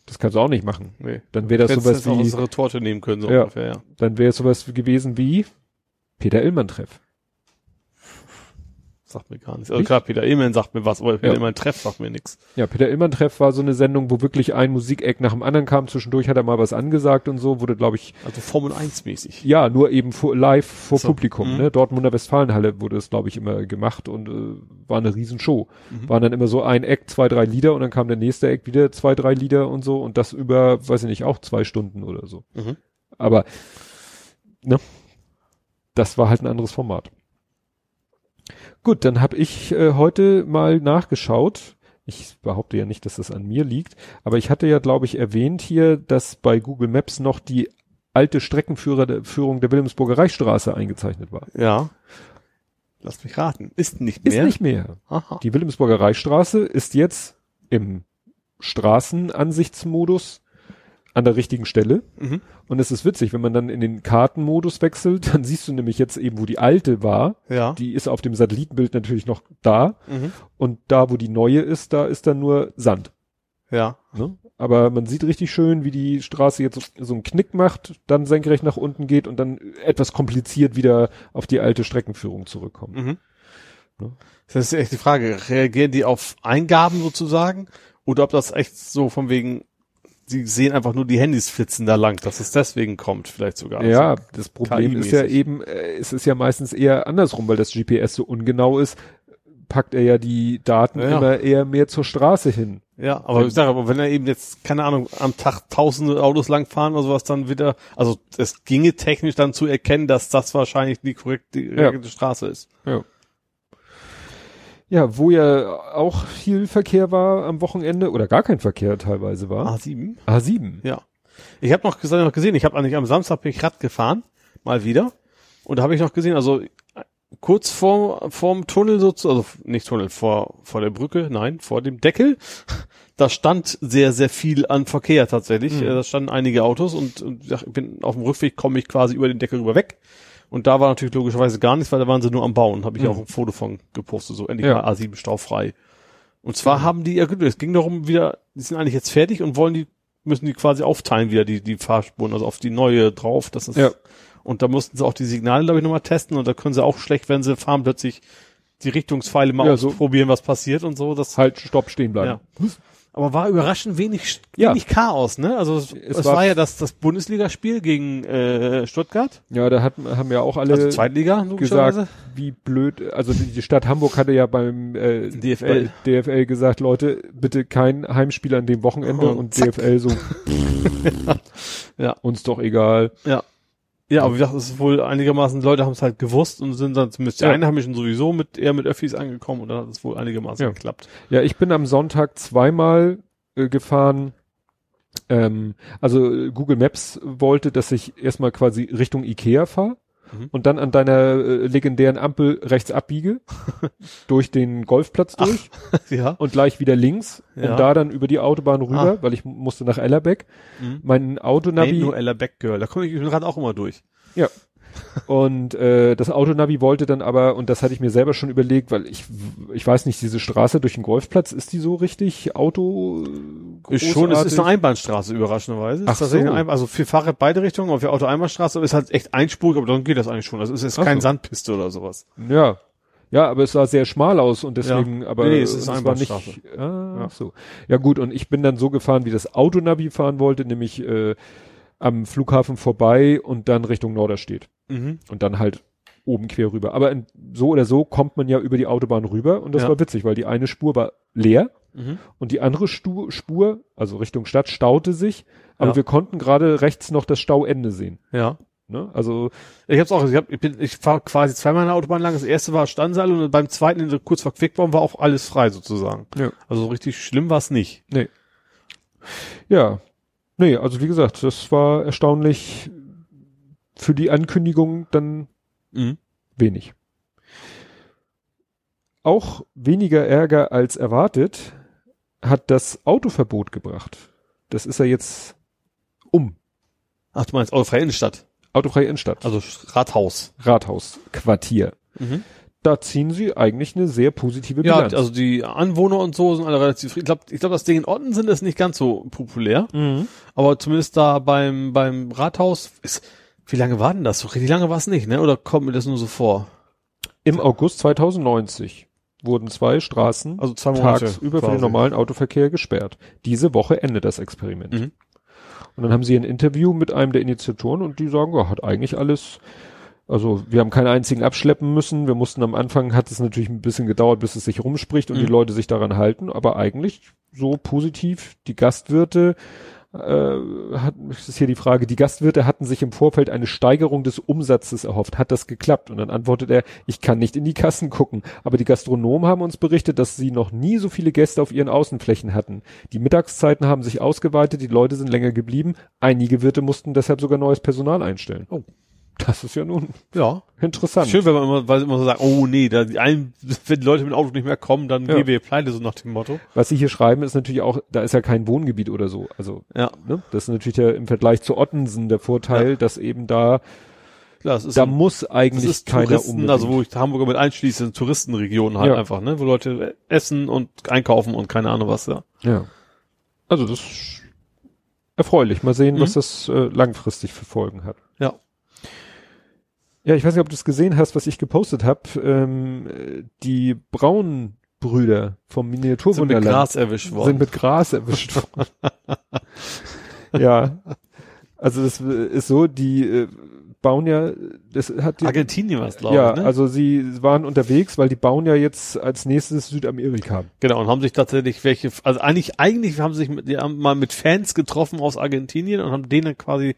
das kannst du auch nicht machen. Nee. Dann wäre das sowas auch wie, unsere Torte nehmen können, so Ja. ungefähr, ja. dann wäre es sowas gewesen wie Peter Illmann Treff. Sagt mir gar nichts. Also klar, Peter Ehlmann sagt mir was, aber Peter Ja. Ehlmann Treff sagt mir nichts. Ja, Peter Illmann Treff war so eine Sendung, wo wirklich ein Musikeck nach dem anderen kam. Zwischendurch hat er mal was angesagt und so, wurde, glaube ich, Also Formel 1 mäßig. ja, nur eben live vor So, Publikum, mhm. ne? Dortmunder Westfalenhalle wurde es, glaube ich, immer gemacht und äh, war eine Riesenshow. Mhm. Waren dann immer so ein Act, zwei, drei Lieder und dann kam der nächste Act wieder zwei, drei Lieder und so und das über, weiß ich nicht, auch zwei Stunden oder so. Mhm. Aber, ne? Das war halt ein anderes Format. Gut, dann habe ich äh, heute mal nachgeschaut. Ich behaupte ja nicht, dass das an mir liegt, aber ich hatte ja, glaube ich, erwähnt hier, dass bei Google Maps noch die alte Streckenführung der Wilhelmsburger Reichsstraße eingezeichnet war. Ja. Lass mich raten. Ist nicht Ist mehr. nicht mehr. Aha. Die Wilhelmsburger Reichsstraße ist jetzt im Straßenansichtsmodus an der richtigen Stelle. Mhm. Und es ist witzig, wenn man dann in den Kartenmodus wechselt, dann siehst du nämlich jetzt eben, wo die alte war. Ja. Die ist auf dem Satellitenbild natürlich noch da. Mhm. Und da, wo die neue ist, da ist dann nur Sand. Ja. Ne? Aber man sieht richtig schön, wie die Straße jetzt so, so einen Knick macht, dann senkrecht nach unten geht und dann etwas kompliziert wieder auf die alte Streckenführung zurückkommt. Mhm. Ne? Das ist echt die Frage. Reagieren die auf Eingaben sozusagen? Oder ob das echt so von wegen, sie sehen einfach nur die Handys flitzen da lang, dass es deswegen kommt, vielleicht sogar. Ja, das Problem ist ja eben, äh, es ist ja meistens eher andersrum, weil das GPS so ungenau ist, packt er ja die Daten Ja. immer eher mehr zur Straße hin. Ja, aber ich sage, aber wenn er eben jetzt, keine Ahnung, am Tag tausende Autos langfahren oder sowas, dann wieder, also es ginge technisch dann zu erkennen, dass das wahrscheinlich die korrekte die Ja. korrekte Straße ist. Ja. Ja, wo ja auch viel Verkehr war am Wochenende oder gar kein Verkehr teilweise war. A7? A7. Ja. Ich habe noch, noch gesehen, ich habe eigentlich am Samstag bin ich Rad gefahren, mal wieder. Und da habe ich noch gesehen, also kurz vor vorm Tunnel sozusagen, also nicht Tunnel, vor, vor der Brücke, nein, vor dem Deckel, da stand sehr, sehr viel an Verkehr tatsächlich. Mhm. Äh, Da standen einige Autos und, und ich bin auf dem Rückweg komme ich quasi über den Deckel rüber weg. Und da war natürlich logischerweise gar nichts, weil da waren sie nur am Bauen. Habe ich Mhm. auch ein Foto von gepostet, so endlich Ja. mal A7 staufrei. Und zwar haben die, ja gut, es ging darum wieder, die sind eigentlich jetzt fertig und wollen die, müssen die quasi aufteilen wieder, die, die Fahrspuren, also auf die neue drauf. Das ist, Ja. und da mussten sie auch die Signale, glaube ich, nochmal testen und da können sie auch schlecht, wenn sie fahren, plötzlich die Richtungspfeile mal Ja, so. ausprobieren, was passiert und so. Das, Halt, stopp, stehen bleiben. ja. Aber war überraschend wenig, Ja. wenig Chaos, ne? Also es, es, war- war, ja das, das Bundesligaspiel gegen äh, Stuttgart, Ja, da hat, haben ja auch alle also Zweitliga, gesagt, wie blöd, also die Stadt Hamburg hatte ja beim äh, DFL. bei DFL gesagt, Leute, bitte kein Heimspiel an dem Wochenende Und und zack. DFL so, [LAUGHS] Ja. uns doch egal. Ja. Ja, aber wie gesagt, es ist wohl einigermaßen, Leute haben es halt gewusst und sind dann zumindest die Ja. Einheimischen sowieso mit eher mit Öffis angekommen und dann hat es wohl einigermaßen Ja. geklappt. Ja, ich bin am Sonntag zweimal äh, gefahren. Ähm, also äh, Google Maps wollte, dass ich erstmal quasi Richtung Ikea fahre Mhm. und dann an deiner äh, legendären Ampel rechts abbiege, [LAUGHS] durch den Golfplatz durch [LAUGHS] ja. und gleich wieder links Ja. und da dann über die Autobahn rüber, Ah. weil ich musste nach Ellerbeck. Mhm. Mein Ain't Autonavi nur Ella Beck Girl. Da komme ich Rad auch immer durch. Ja. Und äh, das Autonavi wollte dann aber, und das hatte ich mir selber schon überlegt, weil ich, ich weiß nicht, diese Straße durch den Golfplatz, ist die so richtig Auto? äh, Ist schon, es ist großartig? eine Einbahnstraße, überraschenderweise. Ach so. eine Einbahn, also für Fahrrad beide Richtungen, aber für Auto Einbahnstraße ist halt echt einspurig, aber dann geht das eigentlich schon. Das ist jetzt Ach kein so. Sandpiste oder sowas. Ja. Ja, aber es sah sehr schmal aus und deswegen, Ja. aber Nee, es ist Einbahnstraße. nicht. Ah, Ja. ach so. Ja gut, und ich bin dann so gefahren, wie das Autonavi fahren wollte, nämlich äh, am Flughafen vorbei und dann Richtung Norderstedt. Mhm. Und dann halt oben quer rüber. Aber in, so oder so kommt man ja über die Autobahn rüber und das Ja. war witzig, weil die eine Spur war leer Mhm. und die andere Stu Spur, also Richtung Stadt, staute sich, aber Ja. wir konnten gerade rechts noch das Stauende sehen. Ja. Ne? Also Ich hab's auch, ich, hab, ich, bin, ich fahre quasi zweimal an der Autobahn lang. Das erste war Standseil und beim zweiten, kurz vor Quickbaum, war auch alles frei sozusagen. Ja. Also richtig schlimm war's nicht. Nee. Ja. Nee, also wie gesagt, das war erstaunlich für die Ankündigung dann Mhm. wenig. Auch weniger Ärger als erwartet hat das Autoverbot gebracht. Das ist ja jetzt um. Ach, du meinst Autofreie Innenstadt. Autofreie Innenstadt. Also Rathaus. Rathausquartier. Da ziehen sie eigentlich eine sehr positive Ja, Bilanz. also die Anwohner und so sind alle relativ, ich glaube, ich glaub, das Ding in Otten sind ist nicht ganz so populär. Mhm. Aber zumindest da beim, beim Rathaus ist, wie lange war denn das? So richtig lange war es nicht, ne? Oder kommt mir das nur so vor? Im August 2090 wurden zwei Straßen Also zwei Monate. tagsüber für quasi. den normalen Autoverkehr gesperrt. Diese Woche endet das Experiment. Mhm. Und dann haben sie ein Interview mit einem der Initiatoren und die sagen, ja, hat eigentlich alles, also wir haben keinen einzigen abschleppen müssen. Wir mussten am Anfang, hat es natürlich ein bisschen gedauert, bis es sich rumspricht und Mhm. die Leute sich daran halten, aber eigentlich so positiv. Die Gastwirte, äh, hat, ist hier die Frage, die Gastwirte hatten sich im Vorfeld eine Steigerung des Umsatzes erhofft. Hat das geklappt? Und dann antwortet er, ich kann nicht in die Kassen gucken. Aber die Gastronomen haben uns berichtet, dass sie noch nie so viele Gäste auf ihren Außenflächen hatten. Die Mittagszeiten haben sich ausgeweitet, die Leute sind länger geblieben. Einige Wirte mussten deshalb sogar neues Personal einstellen. Oh. Das ist ja nun Ja. interessant. Schön, wenn man immer, weil immer so sagen, oh nee, da die einen, wenn die Leute mit dem Auto nicht mehr kommen, dann Ja. gehen wir pleite, so nach dem Motto. Was sie hier schreiben, ist natürlich auch, da ist ja kein Wohngebiet oder so. Also, Ja. ne, das ist natürlich der, im Vergleich zu Ottensen der Vorteil, dass eben da, Klar, da ein- muss das eigentlich ist keiner Touristen, unbedingt. also wo ich Hamburger mit einschließe, sind Touristenregionen halt Ja. einfach, ne, wo Leute essen und einkaufen und keine Ahnung was, ja. Ja. Also das ist erfreulich. Mal sehen, Mhm. was das äh, langfristig für Folgen hat. Ja. Ja, ich weiß nicht, ob du es gesehen hast, was ich gepostet habe. Ähm, äh, die Braun-Brüder vom Sind mit Miniaturwunderland Gras erwischt worden. sind mit Gras erwischt worden. [LAUGHS] ja. Also das ist so, die äh, bauen ja, das hat die, Argentinien was, glaube ja, ich, ne? also sie waren unterwegs, weil die bauen ja jetzt als nächstes Südamerika. Genau, und haben sich tatsächlich welche, also eigentlich, eigentlich haben sie sich die haben mal mit Fans getroffen aus Argentinien und haben denen quasi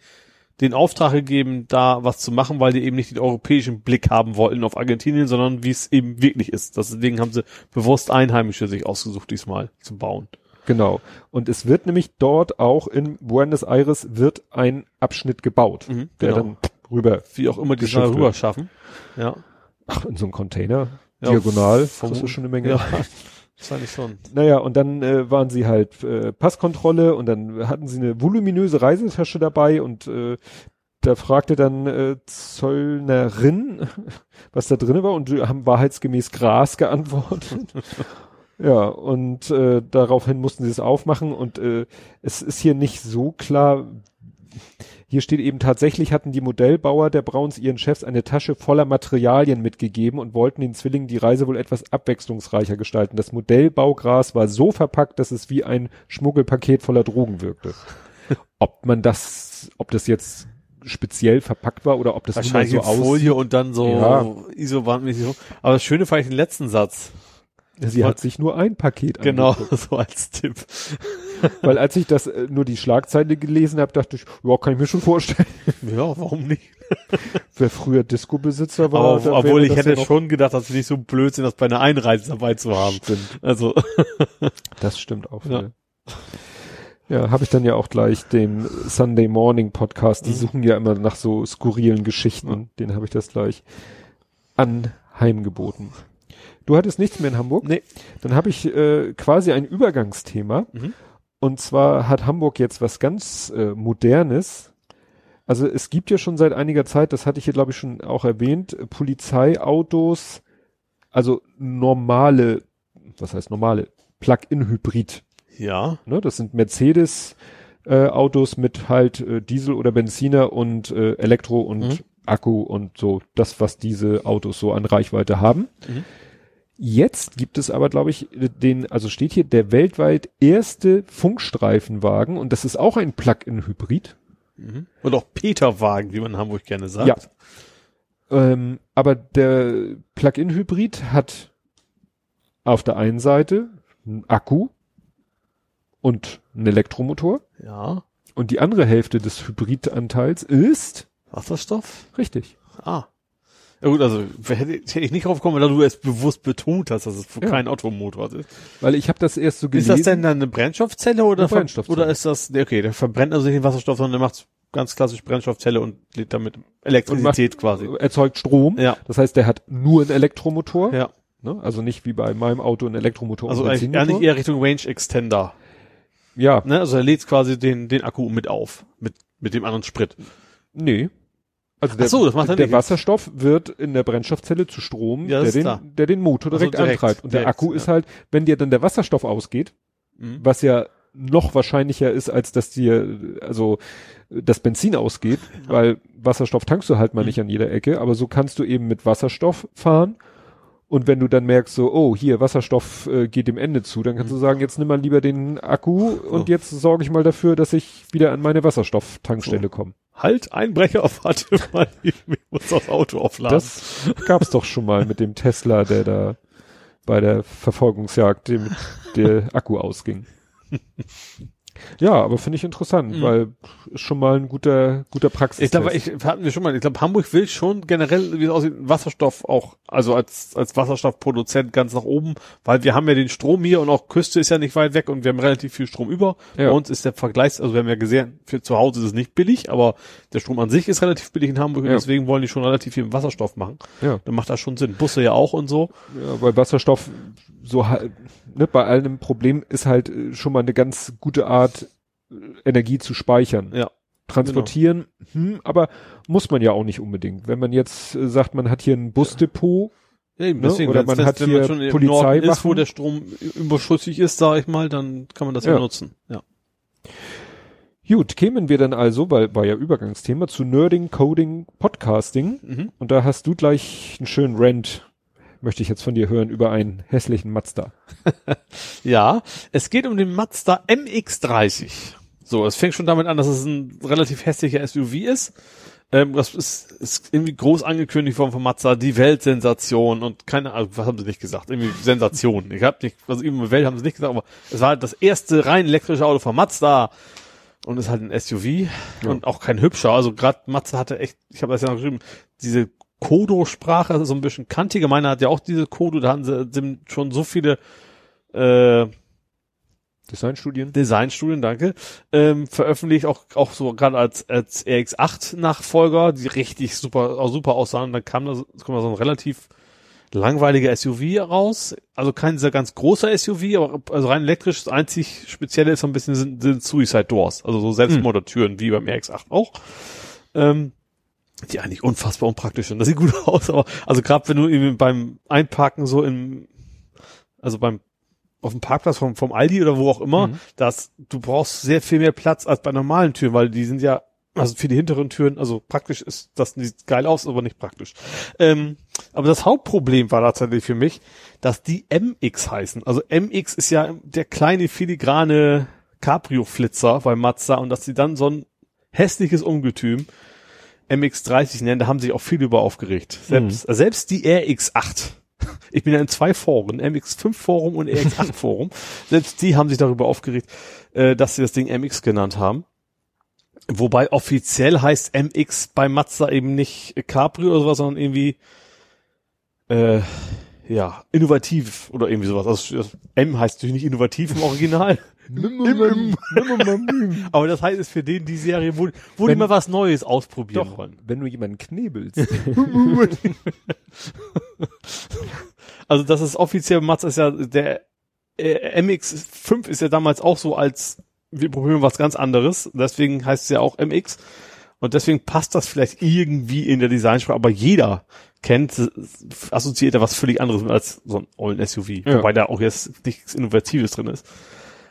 den Auftrag gegeben, da was zu machen, weil die eben nicht den europäischen Blick haben wollten auf Argentinien, sondern wie es eben wirklich ist. Deswegen haben sie bewusst Einheimische sich ausgesucht diesmal zum Bauen. Genau. Und es wird nämlich dort auch in Buenos Aires wird ein Abschnitt gebaut, Mhm, der genau. dann rüber, Wie auch immer die wird. rüber schaffen. Ja. ach, in so einem Container, Ja, diagonal, das ist schon eine Menge. Ja. [LAUGHS] Wahrscheinlich schon. Naja, und dann äh, waren sie halt äh, Passkontrolle und dann hatten sie eine voluminöse Reisetasche dabei und äh, da fragte dann äh, Zollnerin, [LAUGHS] was da drin war und haben wahrheitsgemäß Gras geantwortet. [LAUGHS] ja, und äh, daraufhin mussten sie es aufmachen und äh, es ist hier nicht so klar. Hier steht eben tatsächlich hatten die Modellbauer der Brauns ihren Chefs eine Tasche voller Materialien mitgegeben und wollten den Zwillingen die Reise wohl etwas abwechslungsreicher gestalten. Das Modellbaugras war so verpackt, dass es wie ein Schmuggelpaket voller Drogen wirkte. [LAUGHS] ob man das, ob das jetzt speziell verpackt war oder ob das nur Wahrscheinlich so in aussieht. Folie und dann so Ja. isobandmäßig so. Aber das Schöne fand ich den letzten Satz. Sie hat sich nur ein Paket Genau, angeguckt. [LAUGHS] so als Tipp. [LAUGHS] Weil als ich das äh, nur die Schlagzeile gelesen habe, dachte ich, ja, kann ich mir schon vorstellen. [LAUGHS] Ja, warum nicht? Wer früher Disco-Besitzer war. Aber obwohl ich hätte ja schon gedacht, dass wir nicht so blöd sind, das bei einer Einreise dabei zu haben. Stimmt. Also, Das stimmt auch. Ja. Ja, ja habe ich dann ja auch gleich den Sunday Morning Podcast. Die Mhm. suchen ja immer nach so skurrilen Geschichten. Den habe ich das gleich anheimgeboten. Du hattest nichts mehr in Hamburg? nee. Dann habe ich äh, quasi ein Übergangsthema. Mhm. Und zwar hat Hamburg jetzt was ganz äh, Modernes. Also es gibt ja schon seit einiger Zeit, das hatte ich hier glaube ich schon auch erwähnt, äh, Polizeiautos, also normale, was heißt normale, Plug-in-Hybrid. Ja. Ne? Das sind Mercedes äh, Autos mit halt äh, Diesel oder Benziner und äh, Elektro und Mhm. Akku und so das, was diese Autos so an Reichweite haben. Mhm. Jetzt gibt es aber, glaube ich, den, also steht hier der weltweit erste Funkstreifenwagen und das ist auch ein Plug-in-Hybrid. Mhm. Und auch Peterwagen, wie man in Hamburg gerne sagt. Ja. Ähm, aber der Plug-in-Hybrid hat auf der einen Seite einen Akku und einen Elektromotor Ja. und die andere Hälfte des Hybridanteils ist Wasserstoff? richtig. Ah. Ja gut, also hätte, hätte ich nicht drauf gekommen, weil du es bewusst betont hast, dass es Ja. kein Automotor ist. Weil ich habe das erst so Ist gelesen. das denn dann eine Brennstoffzelle oder, Eine Brennstoffzelle. oder ist das, okay, der verbrennt also nicht den Wasserstoff, sondern der macht ganz klassisch Brennstoffzelle und lädt damit Elektrizität quasi. erzeugt Strom. Ja. Das heißt, der hat nur einen Elektromotor. Ja, Ne? Also nicht wie bei meinem Auto ein Elektromotor also eigentlich, eigentlich eher Richtung Range Extender. ja, Ne? Also er lädt quasi den, den Akku mit auf, mit, mit dem anderen Sprit. nee. Also der, so, er der. Wasserstoff wird in der Brennstoffzelle zu Strom, Ja, der, den, der den Motor Also direkt, direkt, antreibt. Und der direkt, Akku ja. ist halt, wenn dir dann der Wasserstoff ausgeht, Mhm. was ja noch wahrscheinlicher ist, als dass dir, also das Benzin ausgeht, [LAUGHS] weil Wasserstoff tankst du halt mal Mhm. nicht an jeder Ecke, aber so kannst du eben mit Wasserstoff fahren. Und wenn du dann merkst, so, oh, hier, Wasserstoff äh, geht dem Ende zu, dann kannst du sagen, jetzt nimm mal lieber den Akku und So. jetzt sorge ich mal dafür, dass ich wieder an meine Wasserstofftankstelle komme. Halt, Einbrecher, [LAUGHS] warte mal, ich muss das Auto aufladen. Das gab's doch schon mal mit dem Tesla, der da bei der Verfolgungsjagd dem der Akku ausging. Ja, aber finde ich interessant, Mhm. weil ist schon mal ein guter guter Praxis. Ich glaube, ich hatten wir schon mal, ich glaube, Hamburg will schon generell, wie es aussieht, Wasserstoff auch, also als, als Wasserstoffproduzent ganz nach oben, weil wir haben ja den Strom hier und auch Küste ist ja nicht weit weg und wir haben relativ viel Strom über. Ja. Bei uns ist der Vergleich, also wir haben ja gesehen, für zu Hause ist es nicht billig, aber der Strom an sich ist relativ billig in Hamburg und Ja. deswegen wollen die schon relativ viel Wasserstoff machen. ja, Dann macht das schon Sinn. Busse ja auch und so. ja, weil Wasserstoff so halt, ne, bei allem Problem ist halt äh, schon mal eine ganz gute Art äh, Energie zu speichern. Ja. Transportieren, hm, aber muss man ja auch nicht unbedingt. Wenn man jetzt äh, sagt, man hat hier ein Busdepot, Ja, eben, Ne? Oder wenn's- man wenn's- hat wenn hier Polizeiwachen. Norden ist, wo der Strom überschüssig ist, sage ich mal, dann kann man das ja, Ja. nutzen. Ja. Gut, kämen wir dann also, weil war ja Übergangsthema, zu Nerding, Coding, Podcasting. Mhm. Und da hast du gleich einen schönen Rant, möchte ich jetzt von dir hören, über einen hässlichen Mazda. [LAUGHS] Ja, es geht um den Mazda MX-30. So, es fängt schon damit an, dass es ein relativ hässlicher SUV ist. Ähm, das ist, ist irgendwie groß angekündigt worden von Mazda, die Weltsensation und keine Ahnung, was haben sie nicht gesagt? Irgendwie Sensation. Ich habe nicht, also irgendwie Welt haben sie nicht gesagt, aber es war halt das erste rein elektrische Auto von Mazda und ist halt ein SUV Ja. und auch kein hübscher. Also gerade Mazda hatte echt, ich habe das ja noch geschrieben, diese Kodo-Sprache, so ein bisschen kantige. Meiner hat ja auch diese Kodo, da haben sie sind schon so viele äh, Designstudien? Designstudien, danke, ähm, veröffentlicht, auch, auch so gerade als, als RX-8-Nachfolger, die richtig super, auch super aussahen. Dann kam da, so- kam da so ein relativ langweiliger SUV raus. Also kein sehr ganz großer SUV, aber also rein elektrisch. Das einzig Spezielle ist so ein bisschen sind, sind Suicide Doors, also so Selbstmordertüren, wie beim RX-8 auch. Ähm, die eigentlich unfassbar unpraktisch sind. Das sieht gut [LAUGHS] aus, aber also gerade wenn du irgendwie beim Einparken so im, also beim auf dem Parkplatz vom, vom Aldi oder wo auch immer, Mhm. dass du brauchst sehr viel mehr Platz als bei normalen Türen, weil die sind ja, also für die hinteren Türen, also praktisch ist das sieht geil aus, aber nicht praktisch. Ähm, aber das Hauptproblem war tatsächlich für mich, dass die MX heißen. Also MX ist ja der kleine filigrane Cabrio-Flitzer bei Mazda und dass sie dann so ein hässliches Ungetüm MX30 nennen, da haben sich auch viele über aufgeregt. Selbst, selbst die RX8. [LAUGHS] Ich bin ja in zwei Foren, MX5 Forum und RX8 Forum. [LAUGHS] Selbst die haben sich darüber aufgeregt, äh, dass sie das Ding MX genannt haben. Wobei offiziell heißt MX bei Mazda eben nicht Cabrio oder sowas, sondern irgendwie äh, ja, innovativ oder irgendwie sowas. Also M heißt natürlich nicht innovativ im Original. [LAUGHS] [LAUGHS] Aber das heißt es für den die Serie, wo, wo die Wenn- mal was Neues ausprobieren Doch, wollen. wenn du jemanden knebelst. [LAUGHS] Also das ist offiziell, Mazda ist ja, der äh, MX5 ist ja damals auch so als, wir probieren was ganz anderes, deswegen heißt es ja auch MX und deswegen passt das vielleicht irgendwie in der Designsprache, aber jeder kennt, äh, assoziiert da was völlig anderes als so ein ollen SUV, Ja. wobei da auch jetzt nichts Innovatives drin ist.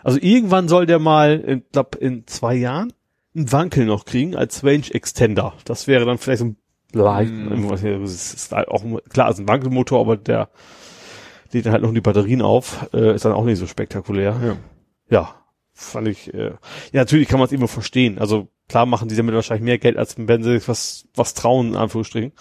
Also irgendwann soll der mal, ich glaube in zwei Jahren, einen Wankel noch kriegen als Range Extender. Das wäre dann vielleicht so ein leicht, Mm. das ist halt auch, klar, ist ein Wankelmotor, aber der lädt dann halt noch die Batterien auf, äh, ist dann auch nicht so spektakulär. Ja. Ja, fand ich, äh, ja, natürlich kann man es immer verstehen. Also klar machen die damit wahrscheinlich mehr Geld, als wenn sie sich was, was trauen, in Anführungsstrichen.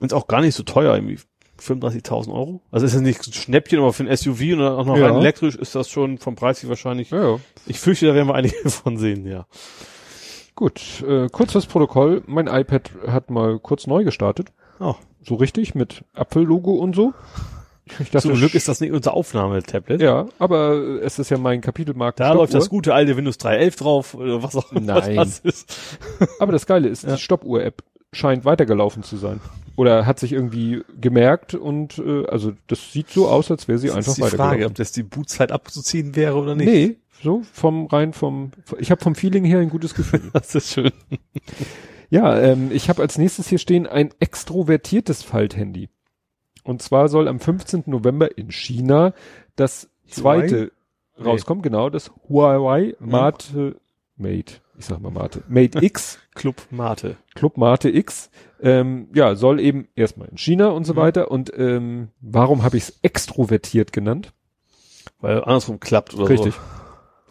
Und ist auch gar nicht so teuer, irgendwie 35.000 Euro. Also ist das nicht ein Schnäppchen, aber für ein SUV und dann auch noch Ja. rein elektrisch ist das schon vom Preis her wahrscheinlich. ja, ja. Ich fürchte, da werden wir einige [LAUGHS] von sehen, ja. Gut, äh, kurz das Protokoll. Mein iPad hat mal kurz neu gestartet. Oh. So richtig mit Apfellogo und so. Ich dachte, Zum Glück ist das nicht unser Aufnahmetablet. Ja, aber es ist ja mein Kapitelmarkt. Da läuft das gute alte Windows 3.11 drauf oder was auch immer Nein. das ist. Aber das Geile ist, Ja. die Stoppuhr-App scheint weitergelaufen zu sein. Oder hat sich irgendwie gemerkt und äh, also das sieht so aus, als wäre sie Das einfach ist die Frage, weitergelaufen. ob das die Bootzeit abzuziehen wäre oder nicht. Nee, so vom rein vom ich habe vom Feeling her ein gutes Gefühl. [LAUGHS] Das ist schön. ja, ähm, ich habe als nächstes hier stehen ein extrovertiertes Falthandy. Und zwar soll am 15. November in China das zweite Nee. rauskommen, genau, das Huawei Mate Mate, ich sag mal Mate, Mate X [LAUGHS] Club Mate. Club Mate X, ähm, ja, soll eben erstmal in China und so Mhm. weiter. Und ähm, warum habe ich es extrovertiert genannt? Weil andersrum klappt oder Richtig. so.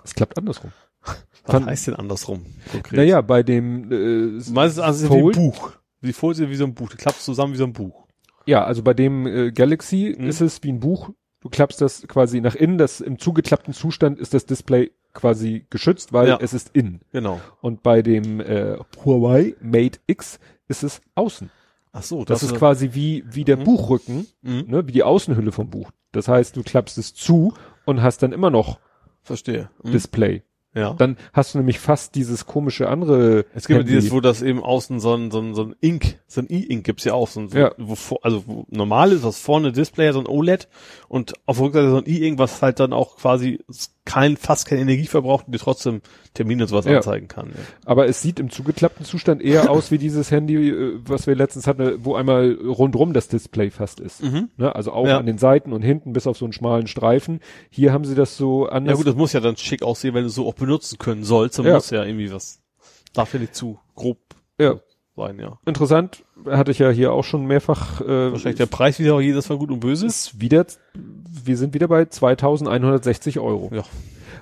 Es klappt andersrum. Was Fand- heißt denn andersrum? Konkret? Naja, bei dem äh, Meistens also Fold? wie ein Buch. Die Folie wie so ein Buch. Die klappst zusammen wie so ein Buch. Ja, also bei dem äh, Galaxy Mhm. ist es wie ein Buch. Du klappst das quasi nach innen. Das im zugeklappten Zustand ist das Display quasi geschützt, weil Ja. es ist innen. Genau. Und bei dem äh, Huawei Mate X ist es außen. Ach so, Das, ist quasi wie wie der Mhm. Buchrücken, Mhm. ne, wie die Außenhülle vom Buch. Das heißt, du klappst es zu und hast dann immer noch Verstehe. Mhm. Display. Ja. Dann hast du nämlich fast dieses komische andere. Es gibt ja Handy. dieses, wo das eben außen so ein, so ein, so ein Ink, so ein E-Ink gibt's ja auch, so ein, so, Ja. wo also wo normal ist, was vorne Display, so ein OLED und auf der Rückseite so ein E-Ink, was halt dann auch quasi kein, fast keine Energie verbraucht und dir trotzdem Termine und sowas Ja. anzeigen kann. Ja. Aber es sieht im zugeklappten Zustand eher [COUGHS] aus wie dieses Handy, äh, was wir letztens hatten, wo einmal rundrum das Display fast ist. Mhm. Ne? Also auch Ja. an den Seiten und hinten bis auf so einen schmalen Streifen. Hier haben sie das so Ja anders. gut, das muss ja dann schick aussehen, wenn du so auch benutzen können sollst, dann Ja. muss ja irgendwie was, darf ja nicht zu grob ja. Sein, ja. Interessant, hatte ich ja hier auch schon mehrfach. Äh, Wahrscheinlich der Preis wieder auch jedes Mal gut und böse. ist wieder, wir sind wieder bei 2160 Euro. Ja.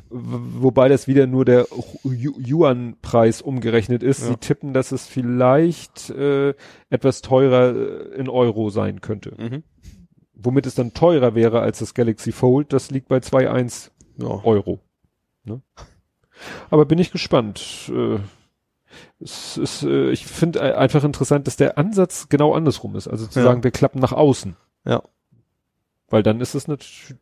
Wobei das wieder nur der Yuan-Preis umgerechnet ist. Ja. Sie tippen, dass es vielleicht äh, etwas teurer äh, in Euro sein könnte. Mhm. Womit es dann teurer wäre als das Galaxy Fold. Das liegt bei 2,1 Ja. Euro. Ne? Aber bin ich gespannt. Äh, es ist, äh, ich finde einfach interessant, dass der Ansatz genau andersrum ist. Also zu Ja. sagen, wir klappen nach außen. Ja. Weil dann ist es natürlich,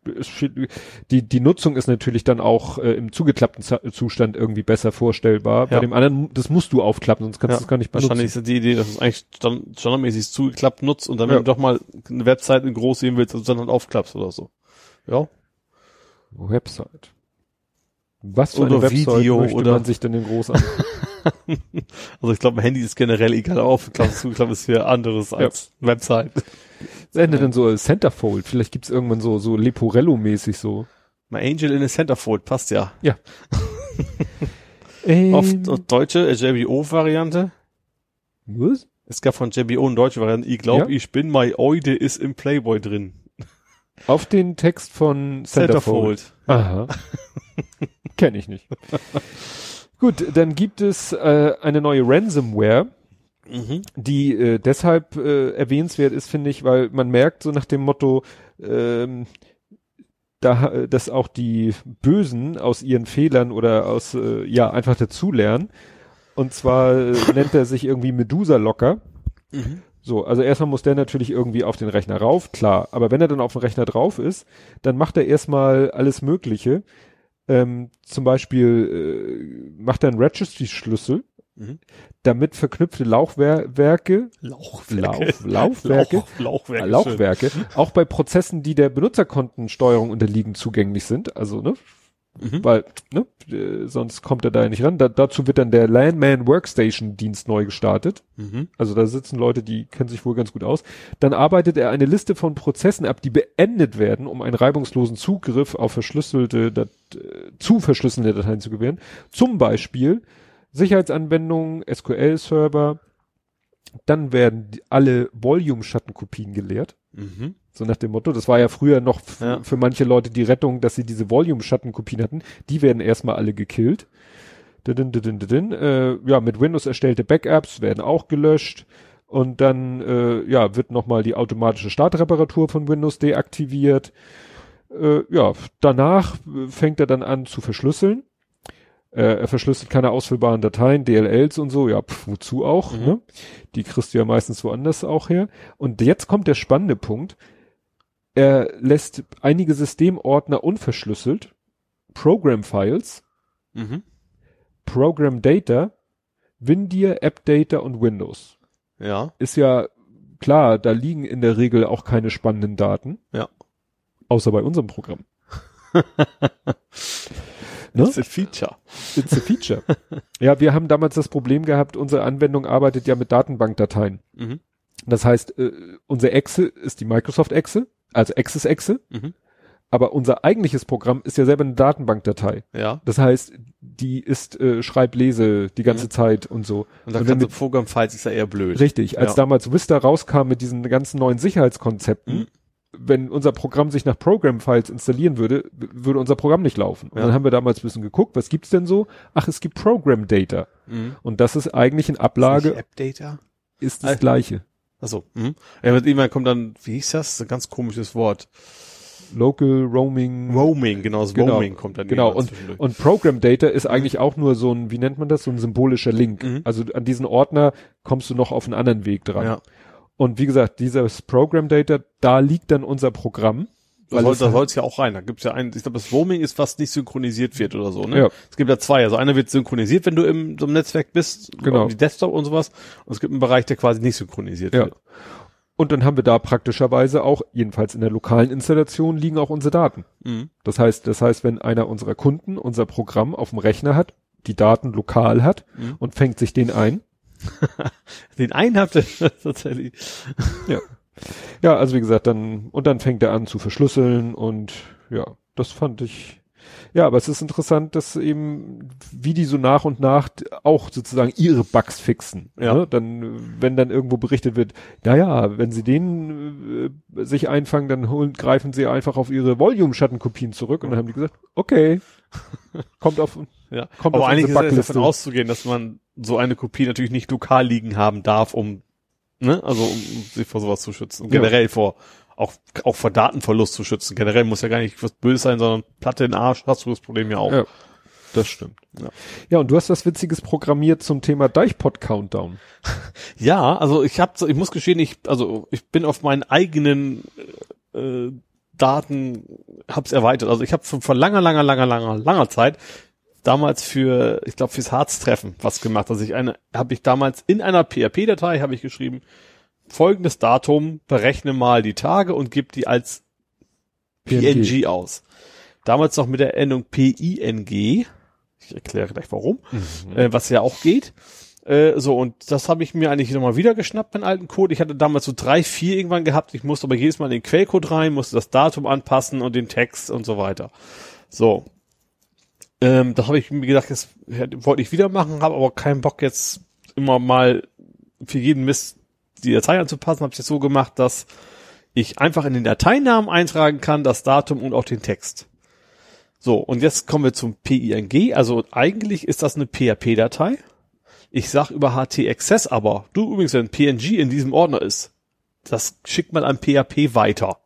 die, die Nutzung ist natürlich dann auch äh, im zugeklappten Zustand irgendwie besser vorstellbar. Bei Ja. dem anderen, das musst du aufklappen, sonst kannst Ja, du es gar nicht benutzen. Wahrscheinlich ist die Idee, dass es eigentlich stand, standardmäßig zugeklappt nutzt und dann, wenn du doch mal eine Website in groß sehen willst, dass du dann halt aufklappst oder so. Ja. Website. Was für Oder eine Website Video möchte oder- man sich denn den groß an? [LAUGHS] Also ich glaube, ein Handy ist generell egal aufgeklappt, zugeklappt ist hier anderes als Website. Das Ende dann so als Centerfold. Vielleicht gibt's irgendwann so, so Leporello-mäßig so. My Angel in a Centerfold passt ja. [LAUGHS] Ähm, Oft auf deutsche äh, JBO-Variante. Was? Es gab von JBO eine deutsche Variante. Ich glaube, Ja? ich bin my Eude ist im Playboy drin. Auf den Text von Centerfold. Aha. [LAUGHS] Kenn ich nicht. Gut, dann gibt es äh, eine neue Ransomware, Mhm. die äh, deshalb äh, erwähnenswert ist, finde ich, weil man merkt so nach dem Motto, ähm, da, dass auch die Bösen aus ihren Fehlern oder aus, äh, ja, einfach dazulernen. Und zwar äh, nennt er sich irgendwie Medusa Locker. Mhm. So, also erstmal muss der natürlich irgendwie auf den Rechner rauf, klar. Aber wenn er dann auf dem Rechner drauf ist, dann macht er erstmal alles Mögliche. Ähm, zum Beispiel äh, macht er einen Registry-Schlüssel, Mhm. damit verknüpfte Lauchwerke, Lauchwerke. Lauf, Laufwerke, [LAUGHS] Lauch, Lauchwerke. Lauchwerke, auch bei Prozessen, die der Benutzerkontensteuerung unterliegen, zugänglich sind. Also, ne, Mhm. weil, ne, äh, sonst kommt er da ja nicht ran. Da, dazu wird dann der Landman Workstation Dienst neu gestartet. Mhm. Also da sitzen Leute, die kennen sich wohl ganz gut aus. Dann arbeitet er eine Liste von Prozessen ab, die beendet werden, um einen reibungslosen Zugriff auf verschlüsselte, Dat äh, zu verschlüsselte Dateien zu gewähren. Zum Beispiel Sicherheitsanwendungen, SQL-Server. Dann werden die, alle Volume-Schattenkopien geleert. Mhm. So nach dem Motto, das war ja früher noch Ja. für manche Leute die Rettung, dass sie diese Volume-Schattenkopien hatten. Die werden erstmal alle gekillt. Didin, didin, didin. Äh, ja, mit Windows erstellte Backups werden auch gelöscht. Und dann äh, ja, wird nochmal die automatische Startreparatur von Windows deaktiviert. Äh, ja, danach äh, fängt er dann an zu verschlüsseln. Äh, er verschlüsselt keine ausfüllbaren Dateien, DLLs und so, ja, pf, wozu auch, Mhm. ne? Die kriegst du ja meistens woanders auch her. Und jetzt kommt der spannende Punkt. Er lässt einige Systemordner unverschlüsselt, Program Files, Mhm. Program Data, Windir, App Data und Windows. Ja. Ist ja klar, da liegen in der Regel auch keine spannenden Daten. Ja. Außer bei unserem Programm. [LAUGHS] Ne? Ist ein Feature. It's a feature. [LAUGHS] ja, wir haben damals das Problem gehabt, unsere Anwendung arbeitet ja mit Datenbankdateien. Mhm. Das heißt, äh, unsere Excel ist die Microsoft Excel, also Access Excel, Mhm. aber unser eigentliches Programm ist ja selber eine Datenbankdatei. Ja. Das heißt, die ist äh, Schreib-Lese die ganze Mhm. Zeit und so. Und da Und kann wenn so Programm-Files ist ja eher blöd. Richtig, als Ja. damals Vista rauskam mit diesen ganzen neuen Sicherheitskonzepten, Mhm. Wenn unser Programm sich nach Program-Files installieren würde, würde unser Programm nicht laufen. Und Ja. dann haben wir damals ein bisschen geguckt, was gibt's denn so? Ach, es gibt Program-Data. Mhm. Und das ist eigentlich in Ablage, App-Data? ist das Ah. gleiche. Achso. Mhm. Ja, mit E-Mail kommt dann, wie hieß das? Ein ganz komisches Wort. Local Roaming. Roaming, genau, das Genau. Roaming kommt dann Genau, irgendwann und, und Program Data ist eigentlich auch nur so ein, wie nennt man das, so ein symbolischer Link. Mhm. Also an diesen Ordner kommst du noch auf einen anderen Weg dran. Ja. Und wie gesagt, dieses Program Data, da liegt dann unser Programm. Da weil soll, es halt- ja auch rein. Da gibt's ja einen, ich glaube, das Roaming ist, was nicht synchronisiert wird oder so, ne? Ja. Es gibt ja zwei. Also einer wird synchronisiert, wenn du im, so im Netzwerk bist, Genau. die Desktop und sowas. Und es gibt einen Bereich, der quasi nicht synchronisiert Ja. wird. Und dann haben wir da praktischerweise auch, jedenfalls in der lokalen Installation, liegen auch unsere Daten. Mhm. Das heißt, das heißt, wenn einer unserer Kunden unser Programm auf dem Rechner hat, die Daten lokal hat Mhm. und fängt sich den ein. [LAUGHS] Den einen habt ihr [LAUGHS] tatsächlich. Ja. Ja, also wie gesagt, dann, und dann fängt er an zu verschlüsseln und ja, das fand ich, ja, aber es ist interessant, dass eben, wie die so nach und nach auch sozusagen ihre Bugs fixen. Ja. Ne? Dann, wenn dann irgendwo berichtet wird, naja, wenn sie den äh, sich einfangen, dann holen, greifen sie einfach auf ihre Volume-Schattenkopien zurück und dann haben die gesagt, okay, [LAUGHS] kommt auf, Ja. Kommt Aber auf eigentlich ist davon auszugehen, dass man so eine Kopie natürlich nicht lokal liegen haben darf, um, ne, also um sich vor sowas zu schützen. Und Ja. generell vor, auch, auch vor Datenverlust zu schützen. Generell muss ja gar nicht was Böses sein, sondern Platte in den Arsch hast du das Problem ja auch. Ja. das stimmt. Ja. ja, und du hast was Witziges programmiert zum Thema Deichpot-Countdown. Ja, also ich habe, ich muss gestehen, ich, also ich bin auf meinen eigenen äh, Daten, hab's erweitert. Also ich habe vor langer, langer, langer, langer, langer Zeit damals für, ich glaube fürs Harztreffen was gemacht. Also ich eine, habe ich damals in einer PHP-Datei habe ich geschrieben folgendes Datum, berechne mal die Tage und gib die als PNG. PNG aus. Damals noch mit der Endung PING. Ich erkläre gleich warum äh, was ja auch geht. Äh, so, und das habe ich mir eigentlich nochmal wieder geschnappt, meinen alten Code. Ich hatte damals so drei, vier irgendwann gehabt. Ich musste aber jedes Mal in den Quellcode rein, musste das Datum anpassen und den Text und so weiter. So. Ähm, das habe ich mir gedacht, das wollte ich wieder machen, habe aber keinen Bock jetzt immer mal für jeden Mist die Datei anzupassen. Habe ich jetzt so gemacht, dass ich einfach in den Dateinamen eintragen kann, das Datum und auch den Text. So, und jetzt kommen wir zum PING. Also eigentlich ist das eine PHP-Datei. Ich sag über HT-Access aber, du übrigens, wenn PNG in diesem Ordner ist, das schickt man an PHP weiter.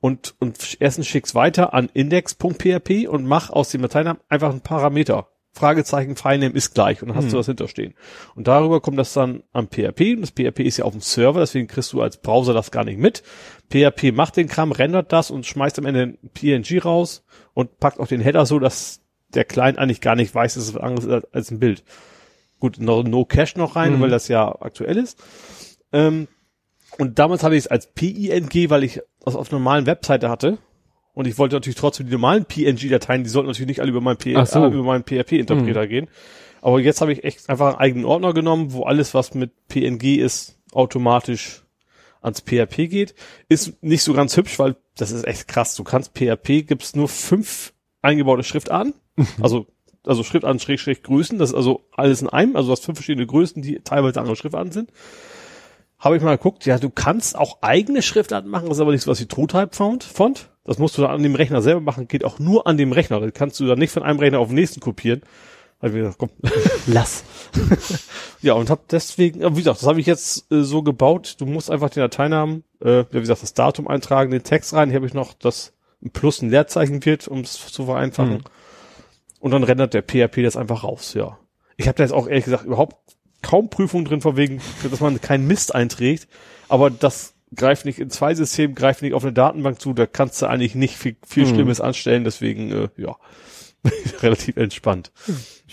Und, und erstens schick's weiter an index.php und mach aus dem Dateinamen einfach einen Parameter. Fragezeichen, Filename ist gleich und dann hast du das hinterstehen. Und darüber kommt das dann am PHP und das PHP ist ja auf dem Server, deswegen kriegst du als Browser das gar nicht mit. PHP macht den Kram, rendert das und schmeißt am Ende ein PNG raus und packt auch den Header so, dass der Client eigentlich gar nicht weiß, dass es was anderes ist als ein Bild. Gut, noch No Cache noch rein, Mhm. weil das ja aktuell ist. Ähm, und damals hatte ich es als PING, weil ich das auf einer normalen Webseite hatte. Und ich wollte natürlich trotzdem die normalen PNG-Dateien, die sollten natürlich nicht alle über meinen, P so. äh, über meinen PHP-Interpreter gehen. Aber jetzt habe ich echt einfach einen eigenen Ordner genommen, wo alles, was mit PNG ist, automatisch ans PHP geht. Ist nicht so ganz hübsch, weil das ist echt krass. Du kannst PHP, gibt's nur fünf eingebaute Schriftarten. [LAUGHS] Also, also Schriftarten, Schrägstrich, Größen. Das ist also alles in einem. Also du hast fünf verschiedene Größen, die teilweise andere Schriftarten sind. Habe ich mal geguckt. Ja, du kannst auch eigene Schriftarten machen. Das ist aber nicht so was wie TrueType Font. Font. Das musst du dann an dem Rechner selber machen. Geht auch nur an dem Rechner. Das kannst du dann nicht von einem Rechner auf den nächsten kopieren. Habe ich mir gedacht, komm, [LAUGHS] lass. [LAUGHS] ja, und hab deswegen, wie gesagt, das habe ich jetzt äh, so gebaut. Du musst einfach den Dateinamen, äh, ja, wie gesagt, das Datum eintragen, den Text rein. Hier habe ich noch, dass ein Plus ein Leerzeichen wird, um es zu vereinfachen. Mhm. Und dann rendert der PHP das einfach raus, ja. Ich habe da jetzt auch ehrlich gesagt überhaupt kaum Prüfungen drin, von wegen, dass man keinen Mist einträgt. Aber das greift nicht in zwei Systemen, greift nicht auf eine Datenbank zu, da kannst du eigentlich nicht viel, viel Mhm. Schlimmes anstellen, deswegen, äh, ja, [LAUGHS] relativ entspannt.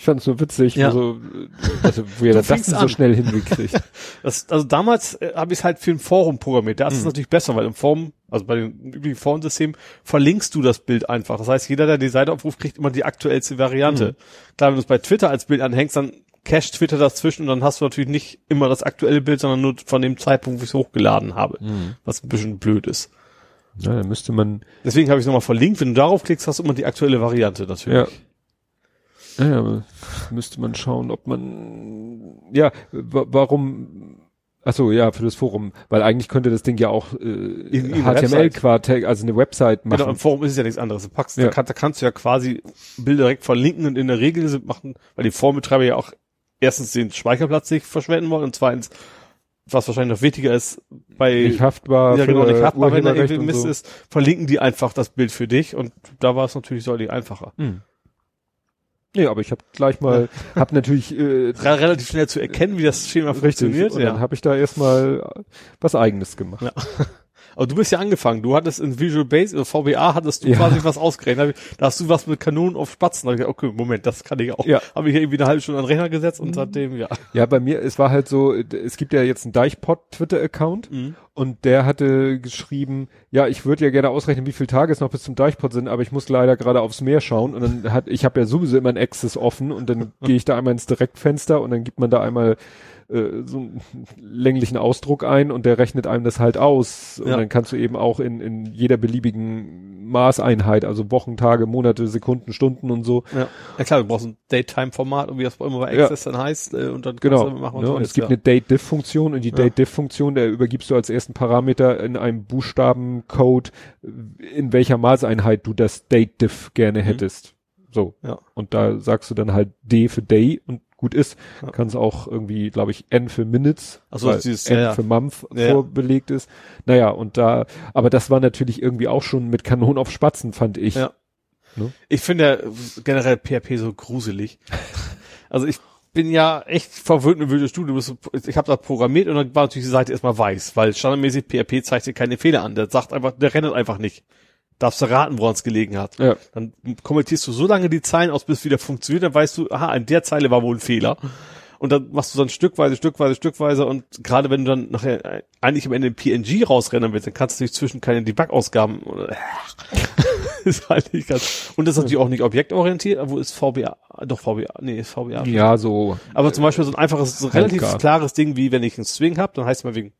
Ich fand es nur witzig, Ja. wo, so, äh, also, wo ihr das so an. schnell hingekriegt. [LAUGHS] Das, also damals äh, habe ich es halt für ein Forum programmiert. Da ist es Mhm. natürlich besser, weil im Forum, also bei den üblichen Forumsystemen, verlinkst du das Bild einfach. Das heißt, jeder, der die Seite aufruft, kriegt immer die aktuellste Variante. Mhm. Klar, wenn du es bei Twitter als Bild anhängst, dann cached Twitter das zwischen und dann hast du natürlich nicht immer das aktuelle Bild, sondern nur von dem Zeitpunkt, wo ich es hochgeladen habe. Mhm. Was ein bisschen blöd ist. Ja, dann müsste man, Deswegen habe ich es nochmal verlinkt. Wenn du darauf klickst, hast du immer die aktuelle Variante natürlich. ja. Ja, aber müsste man schauen, ob man, ja, wa- warum, ach so, ja, für das Forum, weil eigentlich könnte das Ding ja auch äh, HTML-Quartag, also eine Website machen. Genau, im Forum ist es ja nichts anderes. Du packst, Ja. da, kann, da kannst du ja quasi Bilder direkt verlinken und in der Regel sind machen, weil die Forumbetreiber ja auch erstens den Speicherplatz nicht verschwenden wollen und zweitens, was wahrscheinlich noch wichtiger ist, bei nicht haftbar ja, genau, nicht haftbar, wenn da irgendwie Mist so. ist, verlinken die einfach das Bild für dich und da war es natürlich deutlich einfacher. Hm. Nee, aber ich habe gleich mal, [LAUGHS] hab natürlich äh, Re relativ schnell zu erkennen, wie das Schema richtig, funktioniert. und dann habe ich da erstmal was eigenes gemacht. Ja. Aber du bist ja angefangen. Du hattest in Visual Basic, oder VBA hattest du Ja. quasi was ausgerechnet. Da hast du was mit Kanonen auf Spatzen. Da hab ich gedacht, okay, Moment, das kann ich auch. Ja. Habe ich irgendwie eine halbe Stunde an den Rechner gesetzt und seitdem, ja. Ja, bei mir, es war halt so, es gibt ja jetzt einen Deichpot Twitter-Account und der hatte geschrieben, ja, ich würde ja gerne ausrechnen, wie viele Tage es noch bis zum Deichpot sind, aber ich muss leider gerade aufs Meer schauen und dann hat, ich habe ja sowieso immer ein Access offen und dann [LAUGHS] gehe ich da einmal ins Direktfenster und dann gibt man da einmal äh, so einen länglichen Ausdruck ein und der rechnet einem das halt aus und Ja. dann kannst du eben auch in, in jeder beliebigen Maßeinheit, also Wochen, Tage, Monate, Sekunden, Stunden und so, Ja. ja klar, du brauchst ein Daytime-Format und wie das immer bei Ja. Access dann heißt äh, und dann kannst Genau. du damit machen, was ne? du Und es gibt ja. eine Date-Diff-Funktion und die Ja. Date-Diff-Funktion, der übergibst du als ersten Parameter in einem Buchstabencode, in welcher Maßeinheit du das Date-Diff gerne hättest. So. Mhm. Ja. Und da sagst du dann halt D für Day und gut ist. Ja. Kannst auch irgendwie, glaube ich, N für Minutes, Ach so, weil das ist dieses- N ja, für Month Ja, vorbelegt ist. Naja, und da, aber das war natürlich irgendwie auch schon mit Kanonen auf Spatzen, fand ich. Ja. Ne? Ich finde ja generell PHP so gruselig. [LAUGHS] also ich bin ja echt verwöhnt mit Visual Studio. Ich habe da programmiert und dann war natürlich die Seite erstmal weiß, weil standardmäßig PHP zeigt dir keine Fehler an. Der sagt einfach, der rennt einfach nicht. Darfst du raten, woran es gelegen hat. Ja. Dann kommentierst du so lange die Zeilen aus, bis es wieder funktioniert, dann weißt du, aha, an der Zeile war wohl ein Fehler. Und dann machst du dann stückweise, stückweise, stückweise und gerade wenn du dann nachher äh, eigentlich am Ende ein PNG rausrennen willst, dann kannst du dich zwischen keine Debug-Ausgaben oder [LAUGHS] ist halt nicht ganz. Und das ist natürlich auch nicht objektorientiert, wo ist VBA? Doch VBA, nee, ist VBA. Ja, so. Aber zum Beispiel so ein einfaches, so ein relativ Halbgar. klares Ding, wie wenn ich einen Swing habe, dann heißt es mal wegen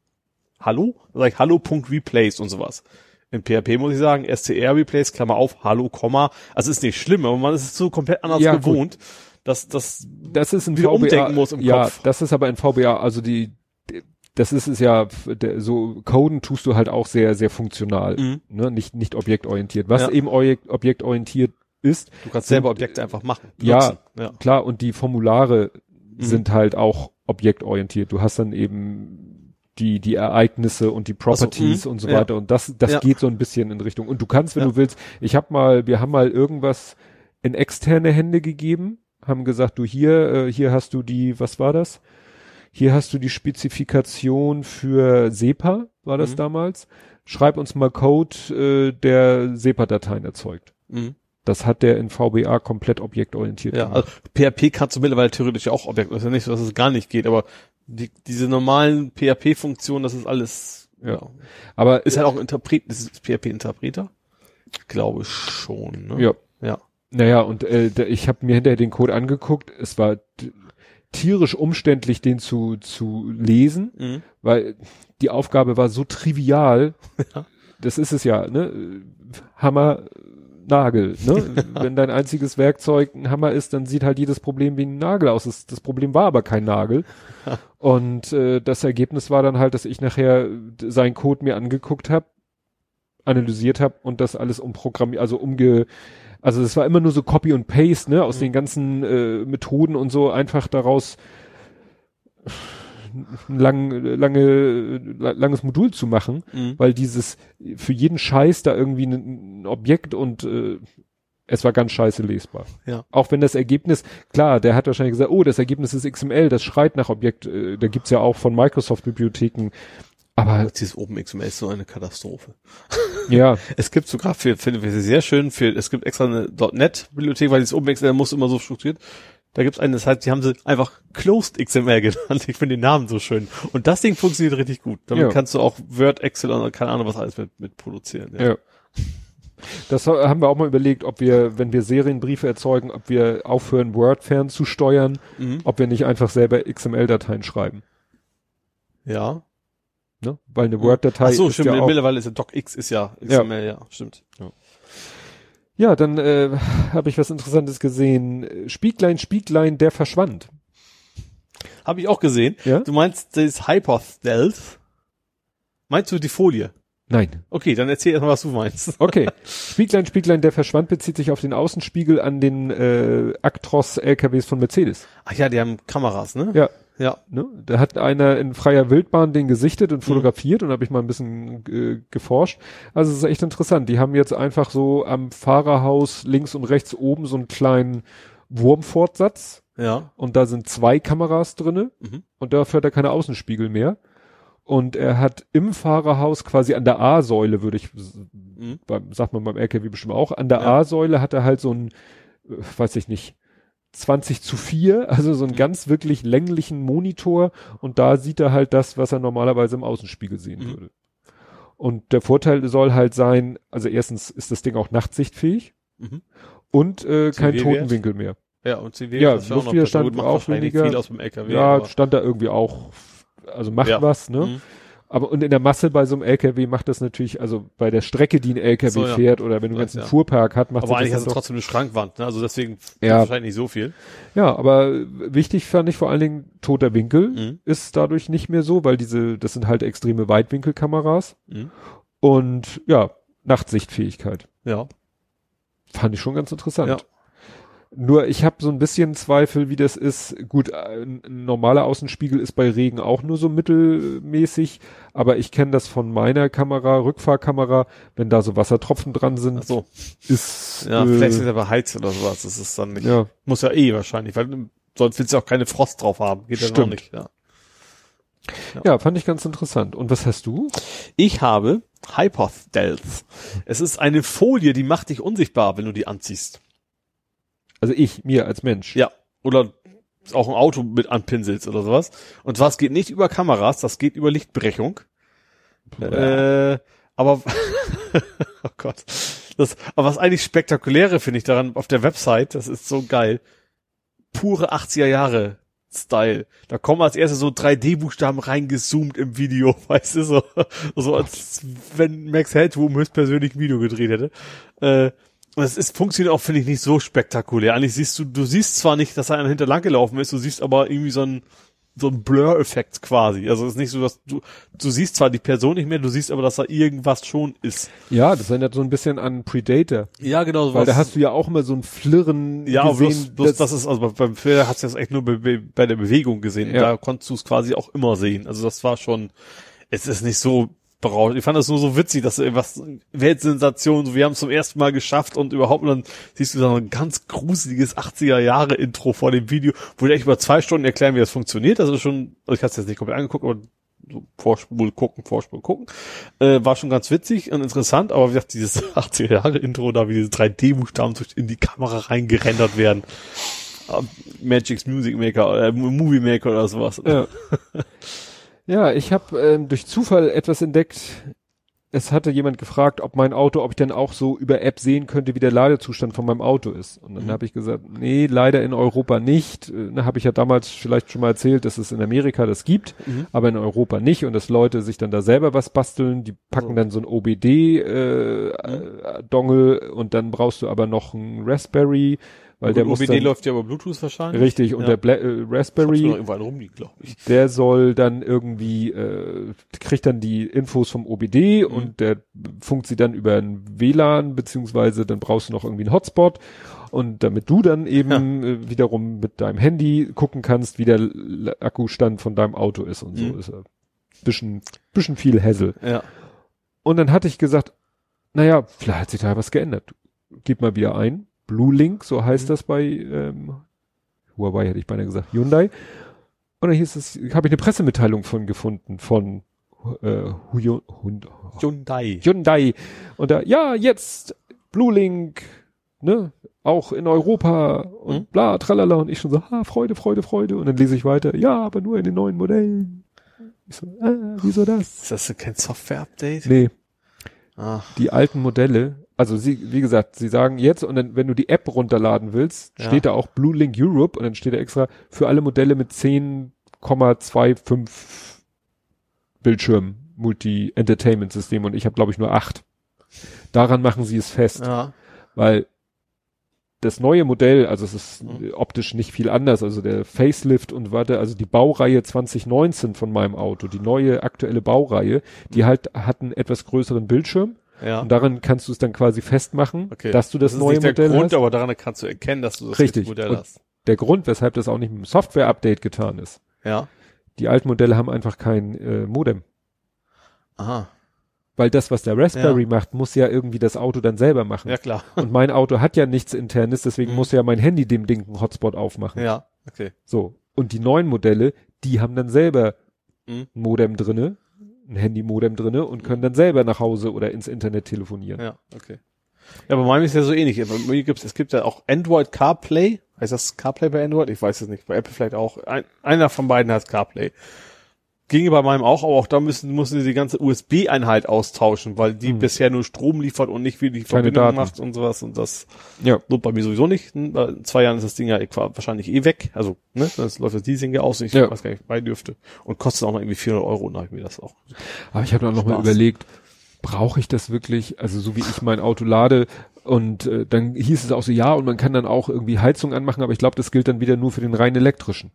Hallo, dann sag ich Hallo.replace und sowas. In PHP muss ich sagen, STR replace, Klammer auf, Hallo, Komma. Also ist nicht schlimm, aber man ist es so komplett anders Ja, gut. gewohnt, dass das das ist ein wieder VBA, umdenken muss im ja, Kopf. das ist aber in VBA, also die, das ist es ja, so Coden tust du halt auch sehr, sehr funktional, Mhm. ne, nicht, nicht objektorientiert. Was Ja. eben objekt, objektorientiert ist, du kannst selber Objekte einfach machen. Ja. ja. klar, und die Formulare Mhm. sind halt auch objektorientiert. Du hast dann eben die, die Ereignisse und die Properties mhm, und so ja. weiter. Und das, das Ja. geht so ein bisschen in Richtung. Und du kannst, wenn Ja. du willst, ich habe mal, wir haben mal irgendwas in externe Hände gegeben, haben gesagt, du hier, äh, hier hast du die, was war das? Hier hast du die Spezifikation für SEPA, war das Mhm. damals. Schreib uns mal Code, äh, der SEPA-Dateien erzeugt. Mhm. Das hat der in VBA komplett objektorientiert Ja, also PHP kannst du mittlerweile theoretisch ja auch Objekte. Das ist ja nicht so, dass es gar nicht geht, aber die, diese normalen PHP-Funktionen, das ist alles, Ja. Aber Ist halt auch ein Interpret, ist es PHP-Interpreter? Ich glaube schon, ne? ja. Ja. Naja, und äh, ich habe mir hinterher den Code angeguckt. Es war tierisch umständlich, den zu, zu lesen, Mhm. weil die Aufgabe war so trivial. [LAUGHS] Ja. Das ist es ja, ne? Hammer, Nagel, ne? [LAUGHS] Wenn dein einziges Werkzeug ein Hammer ist, dann sieht halt jedes Problem wie ein Nagel aus. Das, das Problem war aber kein Nagel. [LAUGHS] Und äh, das Ergebnis war dann halt, dass ich nachher seinen Code mir angeguckt habe, analysiert habe und das alles umprogrammiert, also umge also es war immer nur so Copy und Paste, ne, aus Mhm. den ganzen äh, Methoden und so einfach daraus lang, lange, la- langes Modul zu machen, Mhm. weil dieses für jeden Scheiß da irgendwie ein, Objekt und äh, es war ganz scheiße lesbar. Ja. Auch wenn das Ergebnis, klar, der hat wahrscheinlich gesagt, oh, das Ergebnis ist XML, das schreit nach Objekt, äh, da gibt's ja auch von Microsoft-Bibliotheken. Aber Dieses OpenXML ist so eine Katastrophe. [LAUGHS] ja, Es gibt sogar für, finde ich sehr schön, für, es gibt extra eine .NET-Bibliothek, weil dieses OpenXML muss immer so strukturiert. Da gibt's eine, das heißt, die haben sie einfach Closed XML [LAUGHS] genannt. Ich finde den Namen so schön. Und das Ding funktioniert richtig gut. Damit Ja. kannst du auch Word, Excel und keine Ahnung was alles mit, mit produzieren. ja. Das haben wir auch mal überlegt, ob wir, wenn wir Serienbriefe erzeugen, ob wir aufhören, Word fernzusteuern, Mhm. ob wir nicht einfach selber XML-Dateien schreiben. Ja. Ne? Weil eine Word-Datei Ach so, ist stimmt. ja Mittlerweile ist ja DocX ist ja XML, ja, stimmt. Ja, dann äh, habe ich was Interessantes gesehen. Spieglein, Spieglein, der verschwand. Habe ich auch gesehen. Ja? Du meinst das Hyper-Stealth? Meinst du die Folie? Nein. Okay, dann erzähl erstmal, was du meinst. [LAUGHS] Okay. Spieglein, Spieglein, der verschwand, bezieht sich auf den Außenspiegel an den äh, Actros-LKWs von Mercedes. Ach ja, die haben Kameras, ne? Ja. Ja. Ne? Da hat einer in freier Wildbahn den gesichtet und fotografiert und habe ich mal ein bisschen äh, geforscht. Also es ist echt interessant. Die haben jetzt einfach so am Fahrerhaus links und rechts oben so einen kleinen Wurmfortsatz Ja. und da sind zwei Kameras drinne Mhm. und dafür hat er keine Außenspiegel mehr. Und er hat im Fahrerhaus quasi an der A-Säule, würde ich, Mhm. beim, sagt man beim LKW bestimmt auch, an der Ja. A-Säule hat er halt so ein, äh, weiß ich nicht, 20 zu 4, also so einen Mhm. ganz wirklich länglichen Monitor und da sieht er halt das, was er normalerweise im Außenspiegel sehen Mhm. würde. Und der Vorteil soll halt sein, also erstens ist das Ding auch nachtsichtfähig Mhm. und äh, kein? Totenwinkel mehr. Ja, und CW, Ja, das wäre auch noch Luftwiderstand auch weniger. viel aus dem LKW. ja, stand da irgendwie auch, also macht Ja. was, ne? Mhm. Aber und in der Masse bei so einem LKW macht das natürlich, also bei der Strecke, die ein LKW So, ja. fährt oder wenn du einen Weiß, ganzen ja. Fuhrpark hat, macht Aber eigentlich das hast du dann doch, trotzdem eine Schrankwand, ne? Also deswegen Ja. wahrscheinlich nicht so viel. Ja, aber wichtig fand ich vor allen Dingen toter Winkel Mhm. ist dadurch nicht mehr so, weil diese, das sind halt extreme Weitwinkelkameras Mhm. und ja, Nachtsichtfähigkeit. Ja. Fand ich schon ganz interessant. Ja. Nur ich habe so ein bisschen Zweifel, wie das ist. Gut, ein, ein normaler Außenspiegel ist bei Regen auch nur so mittelmäßig, aber ich kenne das von meiner Kamera, Rückfahrkamera, wenn da so Wassertropfen dran sind, Ach so. ist Ja, äh, vielleicht ist er beheizt oder sowas. Das ist dann nicht. ja, Muss ja eh wahrscheinlich, weil du- sonst willst du auch keine Frost drauf haben. Geht ja noch Stimmt. nicht. Ja. ja, fand ich ganz interessant. Und was hast du? Ich habe Hyper-Stealth. Es ist eine Folie, die macht dich unsichtbar, wenn du die anziehst. Also ich, mir als Mensch. Ja. Oder auch ein Auto mit anpinselst oder sowas. Und zwar, es geht nicht über Kameras, das geht über Lichtbrechung. Äh, aber, [LAUGHS] oh Gott. Das, aber was eigentlich spektakuläre finde ich daran auf der Website, das ist so geil. Pure 80er Jahre Style. Da kommen als erstes so 3D-Buchstaben reingezoomt im Video, [LAUGHS] weißt du, so, so als wenn Max Headroom höchstpersönlich ein Video gedreht hätte. Äh, und es ist, funktioniert auch, finde ich, nicht so spektakulär. Eigentlich siehst du, du siehst zwar nicht, dass einer hinter lang gelaufen ist, du siehst aber irgendwie so ein, so ein Blur-Effekt quasi. Also es ist nicht so, dass du, du siehst zwar die Person nicht mehr, du siehst aber, dass da irgendwas schon ist. Ja, das erinnert so ein bisschen an Predator. Ja, genau. Weil da hast du ja auch immer so ein Flirren ja, gesehen. bloß, bloß das, ist, also beim Film hast du das echt nur bei, bei bei der Bewegung gesehen. Ja. Da konntest du es quasi auch immer sehen. Also das war schon, es ist nicht so berauschend. Ich fand das nur so witzig, dass irgendwas, Weltsensation, so wir haben es zum ersten Mal geschafft und überhaupt, und dann siehst du da ein ganz gruseliges 80er Jahre Intro vor dem Video, wo die echt über zwei Stunden erklären, wie das funktioniert. Das ist schon, also ich habe es jetzt nicht komplett angeguckt, aber so Vorspul gucken, Vorspul gucken. Äh, war schon ganz witzig und interessant, aber wie gesagt, dieses [LAUGHS] 80er Jahre Intro da, wie diese 3D-Buchstaben in die Kamera reingerendert werden. Ah, Magic's Music Maker, äh, Movie Maker oder sowas. Ja, [LAUGHS] ja ich habe ähm, durch Zufall etwas entdeckt. Es hatte jemand gefragt, ob mein Auto, ob ich denn auch so über App sehen könnte, wie der Ladezustand von meinem Auto ist. Und dann Mhm. habe ich gesagt, nee, leider in Europa nicht. Äh, Da habe ich ja damals vielleicht schon mal erzählt, dass es in Amerika das gibt, Mhm. aber in Europa nicht und dass Leute sich dann da selber was basteln. Die packen So. dann so ein OBD äh, äh, Dongle und dann brauchst du aber noch ein Raspberry, weil der muss OBD dann, läuft ja über Bluetooth wahrscheinlich. richtig und Ja. der Bla äh, Raspberry rumliegen, der soll dann irgendwie, äh, kriegt dann die Infos vom OBD Mhm. und der funkt sie dann über ein WLAN, beziehungsweise dann brauchst du noch irgendwie einen Hotspot. Und damit du dann eben äh, wiederum mit deinem Handy gucken kannst, wie der L- Akkustand von deinem Auto ist und so Mhm. ist er. Bisschen, bisschen viel Hassel. Ja. Und dann hatte ich gesagt, naja, vielleicht hat sich da was geändert. Gib mal wieder ein. Blue Link, so heißt Mhm. das bei ähm, Huawei hätte ich beinahe gesagt, Hyundai. Und dann hieß es, habe ich eine Pressemitteilung von gefunden von äh, Huyo- Hund- Hyundai. Hyundai. Und da, ja, jetzt Blue Link, ne, auch in Europa und Mhm. bla, tralala. Und ich schon so, ah, Freude, Freude, Freude. Und dann lese ich weiter, ja, aber nur in den neuen Modellen. Ich so, ah, wieso das? Ist das kein Software-Update? Nee, Ah, die alten Modelle, also sie, wie gesagt, sie sagen jetzt, und dann, wenn du die App runterladen willst, Ja. steht da auch Blue Link Europe und dann steht da extra für alle Modelle mit 10,25 Bildschirm Multi-Entertainment-System und ich habe, glaube ich, nur acht. Daran machen sie es fest, ja. weil das neue Modell, also es ist Mhm. optisch nicht viel anders, also der Facelift und warte, also die Baureihe 2019 von meinem Auto, die neue aktuelle Baureihe, die halt hat einen etwas größeren Bildschirm Ja. und daran kannst du es dann quasi festmachen, Okay. dass du das, ist neue nicht der Modell Grund, hast. aber daran kannst du erkennen, dass du das Richtig. Modell Und- hast. Der Grund, weshalb das auch nicht mit dem Software-Update getan ist. Ja. Die alten Modelle haben einfach kein äh, Modem. Aha. Weil das, was der Raspberry macht, muss ja irgendwie das Auto dann selber machen. Ja, klar. Und mein Auto hat ja nichts internes, deswegen Mhm. muss ja mein Handy dem Ding einen Hotspot aufmachen. Ja. Okay. So. Und die neuen Modelle, die haben dann selber Mhm. ein Modem drinne, ein Handy-Modem drinne und können dann selber nach Hause oder ins Internet telefonieren. Ja, okay. Ja, bei meinem ist ja so ähnlich. Bei mir gibt's, es gibt ja auch Android CarPlay. Heißt das CarPlay bei Android? Ich weiß es nicht. Bei Apple vielleicht auch. Ein, einer von beiden heißt CarPlay. Ginge bei meinem auch, aber auch da müssen, müssen sie die ganze USB-Einheit austauschen, weil die Hm. bisher nur Strom liefert und nicht wie die Keine Verbindung Daten. macht und sowas. Und das Ja. lohnt bei mir sowieso nicht. Weil In zwei Jahren ist das Ding ja wahrscheinlich eh weg. Also, ne, das läuft das Leasing ja aus. Ich Ja. weiß gar nicht, bei dürfte. Und kostet auch noch irgendwie 400 Euro. Und da hab ich mir das auch. Aber ich habe dann noch mal Spaß. überlegt, brauche ich das wirklich? Also so wie ich mein Auto lade und äh, dann hieß es auch so, ja, und man kann dann auch irgendwie Heizung anmachen, aber ich glaube, das gilt dann wieder nur für den rein elektrischen.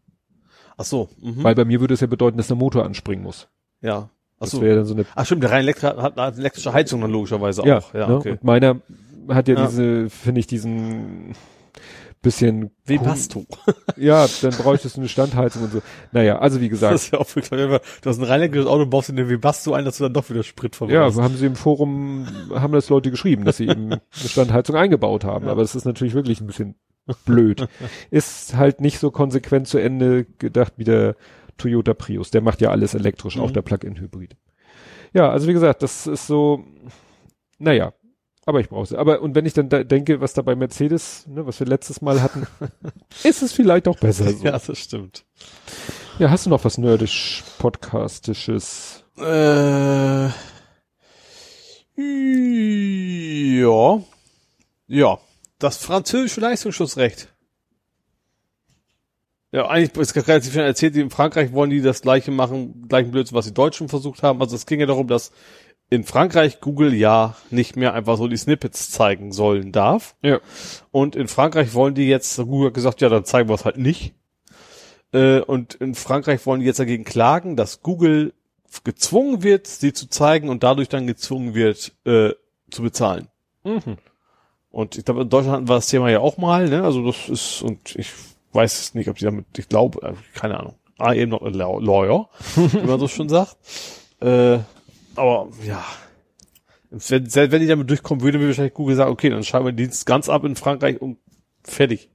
Ach so. Mhm. Weil bei mir würde es ja bedeuten, dass der Motor anspringen muss. ja. Ach Das so. wäre dann so eine Ach stimmt, der rein Elektri hat eine elektrische Heizung dann logischerweise ja, auch. Ja, ne? okay. Und meiner hat ja, Ja. diese, finde ich, diesen bisschen du? [LAUGHS] Ja, dann bräuchtest du eine Standheizung und so. Naja, also wie gesagt, Das ist ja auch wirklich, wenn du hast ein rein elektrisches Auto und baust dir eine Webasto ein, dass du dann doch wieder Sprit ja, verbrauchst. haben sie im Forum, haben das Leute geschrieben, dass sie eben [LAUGHS] eine Standheizung eingebaut haben. Ja. Aber das ist natürlich wirklich ein bisschen blöd. [LAUGHS] Ist halt nicht so konsequent zu Ende gedacht wie der Toyota Prius. Der macht ja alles elektrisch, auch Mhm. der Plug-in-Hybrid. Ja, also wie gesagt, das ist so, naja, aber ich brauche es. Aber, und wenn ich dann da denke, was da bei Mercedes, ne, was wir letztes Mal hatten, [LAUGHS] ist es vielleicht auch besser so. Ja, das stimmt. Ja, hast du noch was nerdisch, podcastisches? Äh, ja. Ja. Das französische Leistungsschutzrecht. Ja, eigentlich ist relativ schnell erzählt, in Frankreich wollen die das gleiche machen, gleichen Blödsinn, was die Deutschen versucht haben. Also es ging ja darum, dass in Frankreich Google ja nicht mehr einfach so die Snippets zeigen sollen darf. Ja. Und in Frankreich wollen die jetzt, Google hat gesagt, ja, dann zeigen wir es halt nicht. Äh, und in Frankreich wollen die jetzt dagegen klagen, dass Google gezwungen wird, sie zu zeigen und dadurch dann gezwungen wird, äh, zu bezahlen. Mhm. Und ich glaube, in Deutschland hatten wir das Thema ja auch mal, ne? Also das ist, und ich weiß es nicht, ob die damit, ich glaube, äh, keine Ahnung. I am not a law- lawyer, [LAUGHS] wie man so schon sagt. Äh, aber ja. Wenn, selbst wenn die damit durchkommen, würde mir wahrscheinlich Google sagen, okay, dann schreiben wir den Dienst ganz ab in Frankreich und fertig.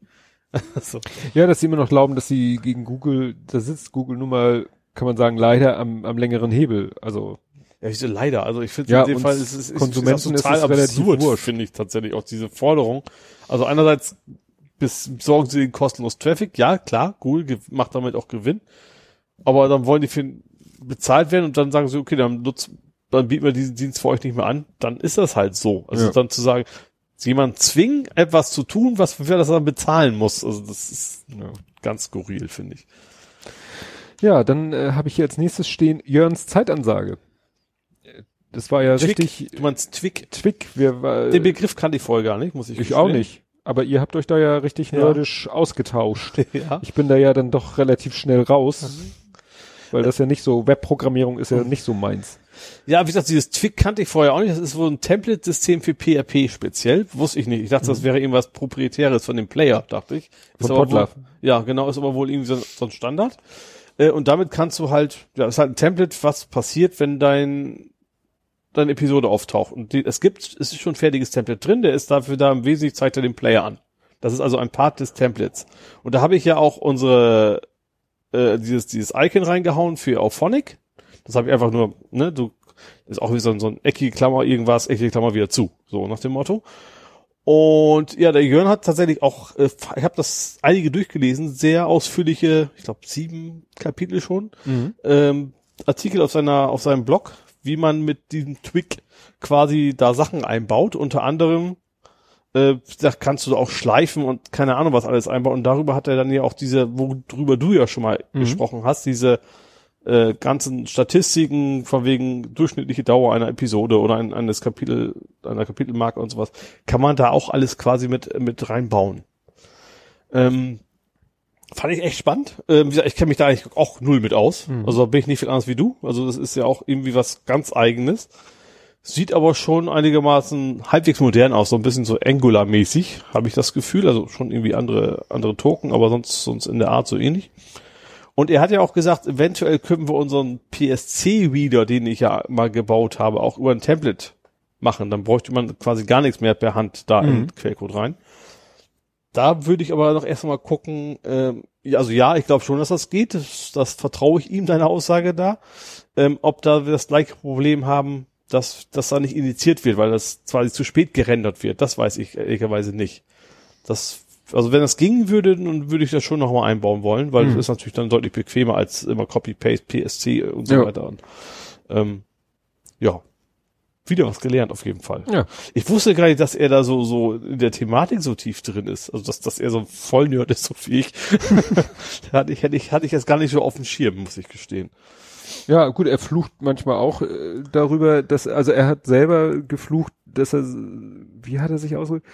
[LAUGHS] so. Ja, dass sie immer noch glauben, dass sie gegen Google, da sitzt Google nun mal, kann man sagen, leider am, am längeren Hebel. Also, Ja, ich so, leider. Also ich finde Ja, in dem Fall ist es ist, Konsumenten ist, ist total relativ absurd, finde ich tatsächlich auch diese Forderung. Also einerseits bis sorgen sie den kostenlos Traffic, ja klar, Google ge- macht damit auch Gewinn, aber dann wollen die für bezahlt werden und dann sagen sie, okay, dann nutzen, dann bieten wir diesen Dienst für euch nicht mehr an, dann ist das halt so. Also Ja. dann zu sagen, jemand zwingen, etwas zu tun, was für das dann bezahlen muss, also das ist ja. ganz skurril, finde ich. Ja, dann äh, habe ich hier als nächstes stehen Jörns Zeitansage. Äh, Das war ja Twick. richtig Du meinst Twick? Twick. Wir, war, Den Begriff kannte ich vorher gar nicht, muss ich ich gestehen. auch nicht. Aber ihr habt euch da ja richtig Ja. nerdisch ausgetauscht. [LAUGHS] ja. Ich bin da ja dann doch relativ schnell raus. Weil das ja nicht so, Webprogrammierung ist ja nicht so meins. Ja, wie gesagt, dieses Twig kannte ich vorher auch nicht. Das ist wohl ein Template-System für PHP speziell. Wusste ich nicht. Ich dachte, das wäre irgendwas Proprietäres von dem Player, dachte ich. Ist Von wohl- Ja, genau, ist aber wohl irgendwie so, so ein Standard. Äh, und damit kannst du halt, ja, ist halt ein Template, was passiert, wenn dein deine Episode auftaucht. Und die, es gibt, es ist schon ein fertiges Template drin, der ist dafür da im Wesentlichen zeigt er den Player an. Das ist also ein Part des Templates. Und da habe ich ja auch unsere, äh, dieses, dieses Icon reingehauen für Auphonic. Das habe ich einfach nur, ne, du, ist auch wie so ein, so ein eckige Klammer, irgendwas, eckige Klammer wieder zu. So nach dem Motto. Und ja, der Jörn hat tatsächlich auch, äh, ich habe das einige durchgelesen, sehr ausführliche, ich glaube sieben Kapitel schon, Mhm. ähm, Artikel auf seiner, auf seinem Blog, wie man mit diesem Twig quasi da Sachen einbaut. Unter anderem, äh, da kannst du auch schleifen und keine Ahnung was alles einbauen. Und darüber hat er dann ja auch diese, worüber du ja schon mal Mhm. gesprochen hast, diese äh, ganzen Statistiken von wegen durchschnittliche Dauer einer Episode oder ein, eines Kapitel, einer Kapitelmarke und sowas, kann man da auch alles quasi mit, mit reinbauen. Ähm, fand ich echt spannend. Ähm, wie gesagt, ich kenne mich da eigentlich auch null mit aus. Mhm. Also bin ich nicht viel anders wie du. Also das ist ja auch irgendwie was ganz eigenes. Sieht aber schon einigermaßen halbwegs modern aus, so ein bisschen so Angular-mäßig, habe ich das Gefühl. Also schon irgendwie andere, andere Token, aber sonst, sonst in der Art so ähnlich. Und er hat ja auch gesagt, eventuell können wir unseren PSC-Reader, den ich ja mal gebaut habe, auch über ein Template machen. Dann bräuchte man quasi gar nichts mehr per Hand da in Mhm. den Quellcode rein. Da würde ich aber noch erstmal gucken, ähm, ja, also ja, ich glaube schon, dass das geht. Das, das vertraue ich ihm, deine Aussage da. Ähm, ob da wir das gleiche Problem haben, dass das da nicht initiiert wird, weil das quasi zu spät gerendert wird, das weiß ich ehrlicherweise nicht. Das, also wenn das gingen würde, dann würde ich das schon nochmal einbauen wollen, weil Mhm. das ist natürlich dann deutlich bequemer als immer Copy-Paste, PSC und so Ja. weiter. Und, ähm, ja. Wieder was gelernt auf jeden Fall. Ja. Ich wusste gar nicht, dass er da so, so in der Thematik so tief drin ist. Also, dass, dass er so ein Vollnerd ist, so wie ich. [LAUGHS] hatte ich, hätte ich, hatte ich jetzt gar nicht so auf dem Schirm, muss ich gestehen. Ja, gut, er flucht manchmal auch äh, darüber, dass, also er hat selber geflucht, dass er, wie hat er sich ausgedrückt?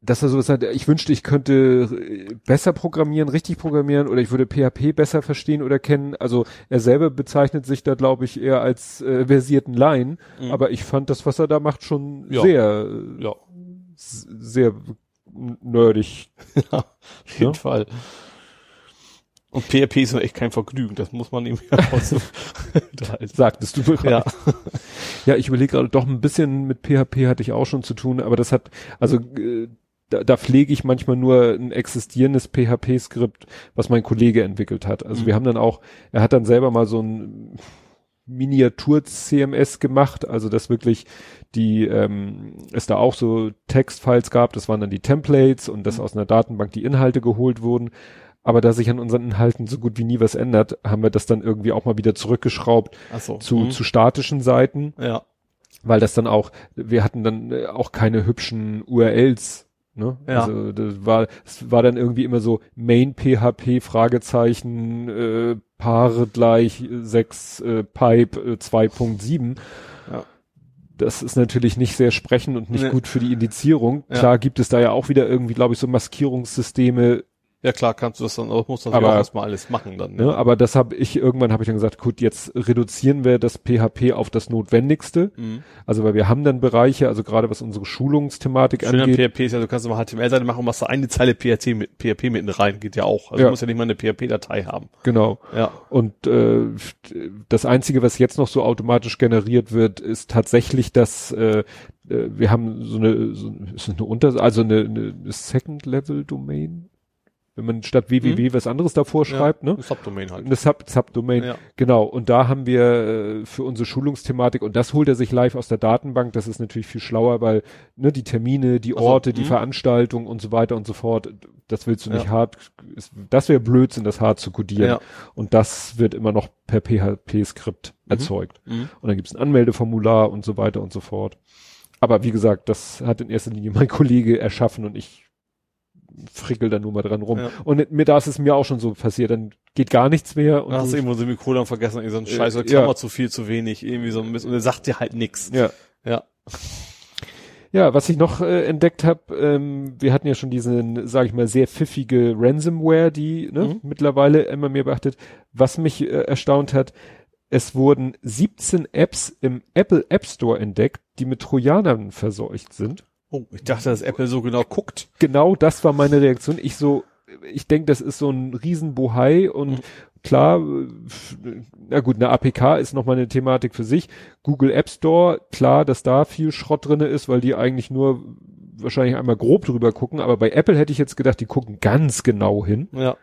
Dass er sowas hat, ich wünschte, ich könnte äh, besser programmieren, richtig programmieren oder ich würde PHP besser verstehen oder kennen. Also er selber bezeichnet sich da, glaube ich, eher als äh, versierten Laien. Mhm. Aber ich fand das, was er da macht, schon Ja. sehr, äh, Ja, sehr nerdig. [LAUGHS] auf jeden Ja. Fall. Und PHP ist echt kein Vergnügen, das muss man ihm ja. [LAUGHS] Sagtest du bereits. Ja. [LAUGHS] Ja, ich überlege gerade, doch ein bisschen mit PHP hatte ich auch schon zu tun, aber das hat, also äh, da, da pflege ich manchmal nur ein existierendes PHP-Skript, was mein Kollege entwickelt hat. Also Mhm. wir haben dann auch, er hat dann selber mal so ein Miniatur-CMS gemacht, also dass wirklich die, ähm, es da auch so Textfiles gab, das waren dann die Templates und dass Mhm. aus einer Datenbank die Inhalte geholt wurden. Aber da sich an unseren Inhalten so gut wie nie was ändert, haben wir das dann irgendwie auch mal wieder zurückgeschraubt so. zu, Mhm. zu statischen Seiten, Ja. weil das dann auch, wir hatten dann auch keine hübschen URLs. Ne? Ja. Also das war, es war dann irgendwie immer so Main PHP Fragezeichen äh, Paare gleich 6 äh, Pipe äh, 2.7. Ja. Das ist natürlich nicht sehr sprechend und nicht Nee. gut für die Indizierung. Ja. Klar gibt es da ja auch wieder irgendwie, glaube ich, so Maskierungssysteme, Ja klar, kannst du das dann, auch musst du Aber- natürlich auch erstmal alles machen dann. Ne? Aber das habe ich irgendwann habe ich dann gesagt, gut, jetzt reduzieren wir das PHP auf das Notwendigste. Mhm. Also weil wir haben dann Bereiche, also gerade was unsere Schulungsthematik Schön an angeht. PHP ist ja, du kannst immer HTML-Seite machen und machst da eine Zeile PHP, mit, PHP mitten rein, geht ja auch. Also Ja. du musst ja nicht mal eine PHP-Datei haben. Genau. Ja. Und äh, das Einzige, was jetzt noch so automatisch generiert wird, ist tatsächlich, dass äh, äh, wir haben so eine, so, ist das eine Unter, also eine, eine Second-Level-Domain, wenn man statt www was anderes davor schreibt, ne? Ein Subdomain halt. Eine Sub Subdomain, Ja. genau. Und da haben wir äh, für unsere Schulungsthematik und das holt er sich live aus der Datenbank. Das ist natürlich viel schlauer, weil ne die Termine, die Ach so, Orte, die mhm. Veranstaltungen und so weiter und so fort. Das willst du nicht Ja. hart. Ist, das wäre Blödsinn, das hart zu kodieren. Ja. Und das wird immer noch per PHP-Skript Mhm. erzeugt. Mhm. Und dann gibt es ein Anmeldeformular und so weiter und so fort. Aber wie gesagt, das hat in erster Linie mein Kollege erschaffen und ich frickel da nur mal dran rum. Ja. Und mir da ist es mir auch schon so passiert, dann geht gar nichts mehr. Und Und hast du- irgendwo dann vergessen, irgendwie so ein Äh, Scheiß, oder ja. Klammer zu viel, zu wenig, irgendwie so ein bisschen, und er sagt dir halt nix. ja. Ja. Ja, was ich noch äh, entdeckt habe, ähm, wir hatten ja schon diesen, sage ich mal, sehr pfiffige Ransomware, die ne, Mhm. mittlerweile immer mehr beachtet. Was mich äh, erstaunt hat, es wurden 17 Apps im Apple App Store entdeckt, die mit Trojanern verseucht sind. Oh, ich dachte, dass Apple so genau guckt. Genau das war meine Reaktion. Ich so, ich denke, das ist so ein Riesenbohai und Mhm. klar, na gut, eine APK ist nochmal eine Thematik für sich. Google App Store, klar, dass da viel Schrott drinne ist, weil die eigentlich nur wahrscheinlich einmal grob drüber gucken, aber bei Apple hätte ich jetzt gedacht, die gucken ganz genau hin. Ja.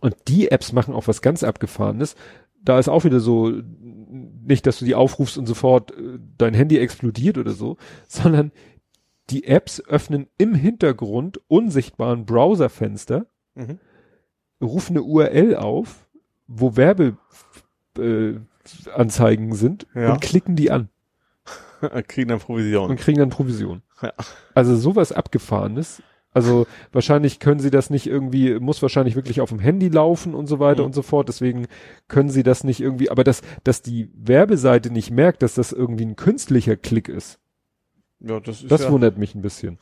Und die Apps machen auch was ganz Abgefahrenes. Da ist auch wieder so, nicht, dass du die aufrufst und sofort äh, dein Handy explodiert oder so, [LAUGHS] sondern die Apps öffnen im Hintergrund unsichtbaren Browserfenster, Mhm. rufen eine URL auf, wo Werbeanzeigen äh, sind Ja. und klicken die an [LAUGHS] Kriegen dann Provision. und kriegen dann Provision. Ja. Also sowas Abgefahrenes. Also wahrscheinlich können sie das nicht irgendwie, muss wahrscheinlich wirklich auf dem Handy laufen und so weiter Mhm. und so fort. Deswegen können sie das nicht irgendwie, aber dass, dass die Werbeseite nicht merkt, dass das irgendwie ein künstlicher Klick ist, Ja, das ist das ja, wundert mich ein bisschen.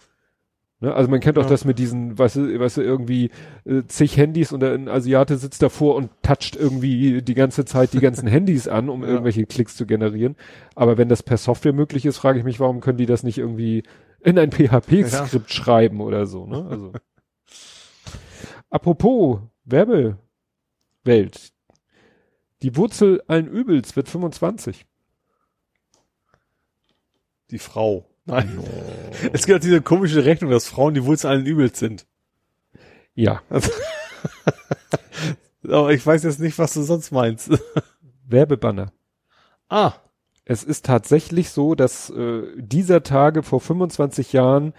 Ne? Also man kennt auch Ja. das mit diesen, weißt du, weißt du, irgendwie äh, zig Handys und ein Asiate sitzt davor und toucht irgendwie die ganze Zeit die ganzen [LAUGHS] Handys an, um Ja. irgendwelche Klicks zu generieren. Aber wenn das per Software möglich ist, frage ich mich, warum können die das nicht irgendwie in ein PHP-Skript schreiben oder so. Ne? Also. Apropos Werbewelt. Die Wurzel allen Übels wird 25. die Frau. Nein. [LAUGHS] Es gibt auch diese komische Rechnung, dass Frauen die Wurzel allen Übels sind. Ja, [LAUGHS] Aber ich weiß jetzt nicht, was du sonst meinst. [LAUGHS] Werbebanner. ah. Es ist tatsächlich so, dass äh, dieser Tage vor 25 Jahren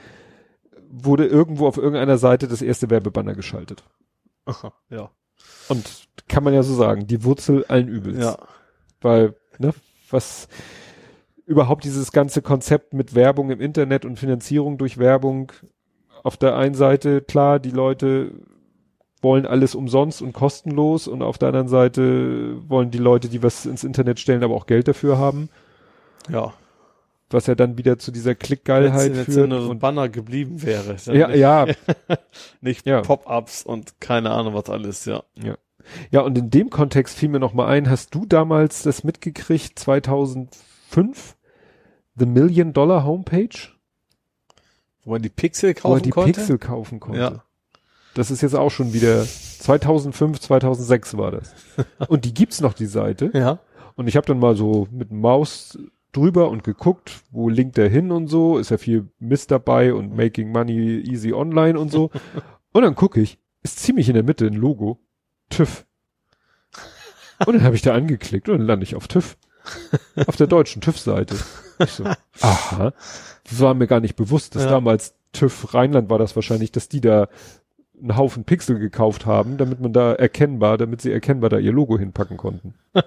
wurde irgendwo auf irgendeiner Seite das erste Werbebanner geschaltet. Aha, ja. Und kann man ja so sagen, die Wurzel allen Übels. Ja. Weil, ne, was überhaupt dieses ganze Konzept mit Werbung im Internet und Finanzierung durch Werbung auf der einen Seite, klar, die Leute wollen alles umsonst und kostenlos und auf der anderen Seite wollen die Leute, die was ins Internet stellen, aber auch Geld dafür haben, Ja. was ja dann wieder zu dieser Klickgeilheit Wenn es führt. nur so ein Banner geblieben wäre. Dann ja, nicht, ja, [LAUGHS] Nicht Ja. Pop-ups und keine Ahnung was alles, ja. ja, und in dem Kontext fiel mir noch mal ein, hast du damals das mitgekriegt, 2005? The Million Dollar Homepage? Wo man die Pixel wo er kaufen die konnte. Pixel kaufen konnte. Ja. Das ist jetzt auch schon wieder 2005, 2006 war das. [LAUGHS] Und die gibt's noch, die Seite. Ja. Und ich habe dann mal so mit Maus drüber und geguckt, wo linkt der hin und so. Ist ja viel Mist dabei und Making Money Easy Online und so. [LAUGHS] Und dann gucke ich, ist ziemlich in der Mitte ein Logo. TÜV. Und dann habe ich da angeklickt und dann lande ich auf TÜV. Auf der deutschen TÜV-Seite. So, [LAUGHS] aha. Das war mir gar nicht bewusst, dass Ja. damals TÜV Rheinland war das wahrscheinlich, dass die da einen Haufen Pixel gekauft haben, damit man da erkennbar, damit sie erkennbar da ihr Logo hinpacken konnten. [LAUGHS]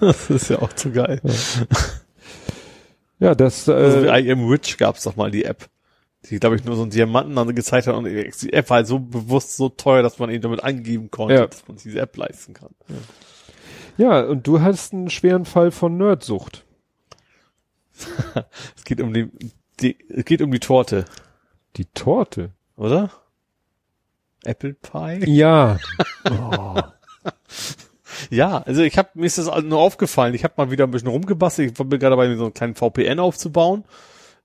Das ist ja auch zu geil. Ja, das, Also äh, wie I Am Rich gab's doch mal die App. Die, glaube ich, nur so einen Diamanten dann gezeigt hat und die App war halt so bewusst so teuer, dass man eben damit angeben konnte, Ja. dass man sich diese App leisten kann. ja, und du hast einen schweren Fall von Nerdsucht. [LAUGHS] Es geht um die, die es geht um die Torte, Die Torte. oder? Apple Pie? Ja. Oh. Ja, also ich habe mir ist das nur aufgefallen. Ich habe mal wieder ein bisschen rumgebastelt. Ich war mir gerade dabei, so einen kleinen VPN aufzubauen.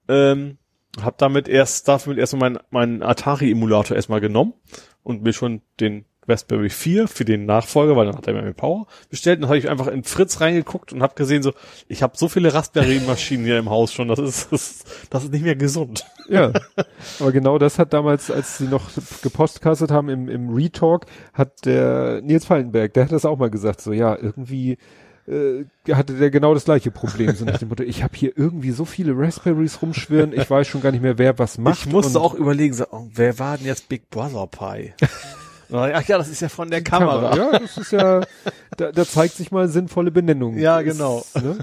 Ähm, habe damit erst dafür erstmal meinen meinen Atari-Emulator erstmal genommen und mir schon den Raspberry 4 für den Nachfolger, weil dann hat er mehr Power bestellt. Dann habe ich einfach in Fritz reingeguckt und habe gesehen, so ich habe so viele Raspberry-Maschinen hier im Haus schon. Das ist das, das ist nicht mehr gesund. Ja. [LAUGHS] Aber genau das hat damals, als sie noch gepostcastet haben im, im Retalk, hat der Nils Fallenberg, der hat das auch mal gesagt, so ja, irgendwie äh, hatte der genau das gleiche Problem. So nach dem Motto, ich habe hier irgendwie so viele Raspberries rumschwirren, ich weiß schon gar nicht mehr, wer was macht. ich musste und auch überlegen, so, oh, wer war denn jetzt Big Brother Pie? [LAUGHS] Ach ja, das ist ja von der Kamera. Ja, das ist ja, da, da zeigt sich mal sinnvolle Benennung. Ja, genau. Ist, ne?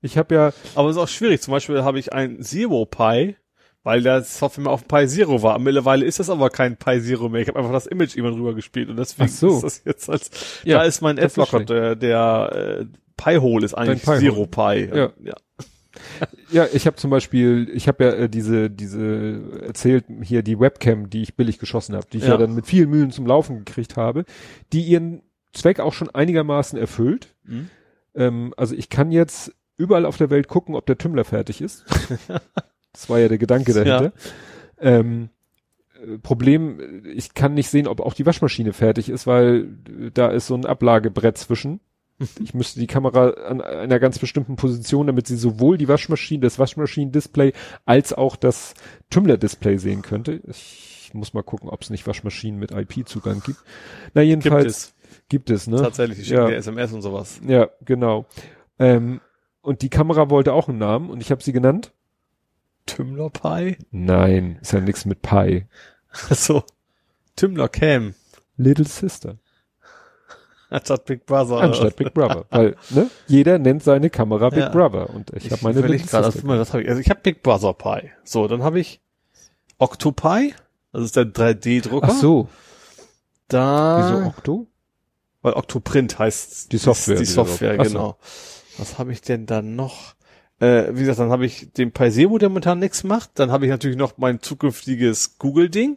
Ich habe ja, Aber es ist auch schwierig. Zum Beispiel habe ich ein Zero Pi, weil das Software mal auf Pi Zero war. Mittlerweile ist das aber kein Pi Zero mehr. Ich habe einfach das Image immer drüber gespielt und deswegen so. ist das jetzt als, Ja, da ist mein Adblocker, der, der äh, Pi-Hole ist eigentlich Pi-Hole. Zero Pi. Ja. ja. Ja, ich habe zum Beispiel, ich habe ja äh, diese, diese erzählt hier die Webcam, die ich billig geschossen habe, die ich ja. Ja. dann mit viel Mühen zum Laufen gekriegt habe, die ihren Zweck auch schon einigermaßen erfüllt. Mhm. Ähm, also ich kann jetzt überall auf der Welt gucken, ob der Tümmler fertig ist. [LAUGHS] das war ja der Gedanke dahinter. Ähm, Äh, Problem, ich kann nicht sehen, ob auch die Waschmaschine fertig ist, weil da ist so ein Ablagebrett zwischen. Ich müsste die Kamera an einer ganz bestimmten Position, damit sie sowohl die Waschmaschine, das Waschmaschinen-Display als auch das Tümmler-Display sehen könnte. Ich muss mal gucken, ob es nicht Waschmaschinen mit IP-Zugang gibt. Na jedenfalls gibt es, gibt es ne? Tatsächlich, die schicken ja. SMS und sowas. Ja, genau. Ähm, und die Kamera wollte auch einen Namen und ich habe sie genannt. Tümmler Pi? Nein, ist ja nichts mit Pi. so. Tümmler Cam. Little Sister. Anstatt Big Brother. Anstatt Big Brother. Weil, ne? Jeder nennt seine Kamera Big ja. Brother. Und ich, ich habe meine Little grad, Sister. Das, hab ich, also ich habe Big Brother Pi. So, dann habe ich Octopi. Das ist der 3D-Drucker. Ach so. Da. Wieso Octo? Weil Octoprint heißt die Software. Die Software, genau. So. Was habe ich denn dann noch? Äh, wie gesagt, dann habe ich den Paisebo, der momentan nichts macht. Dann habe ich natürlich noch mein zukünftiges Google-Ding,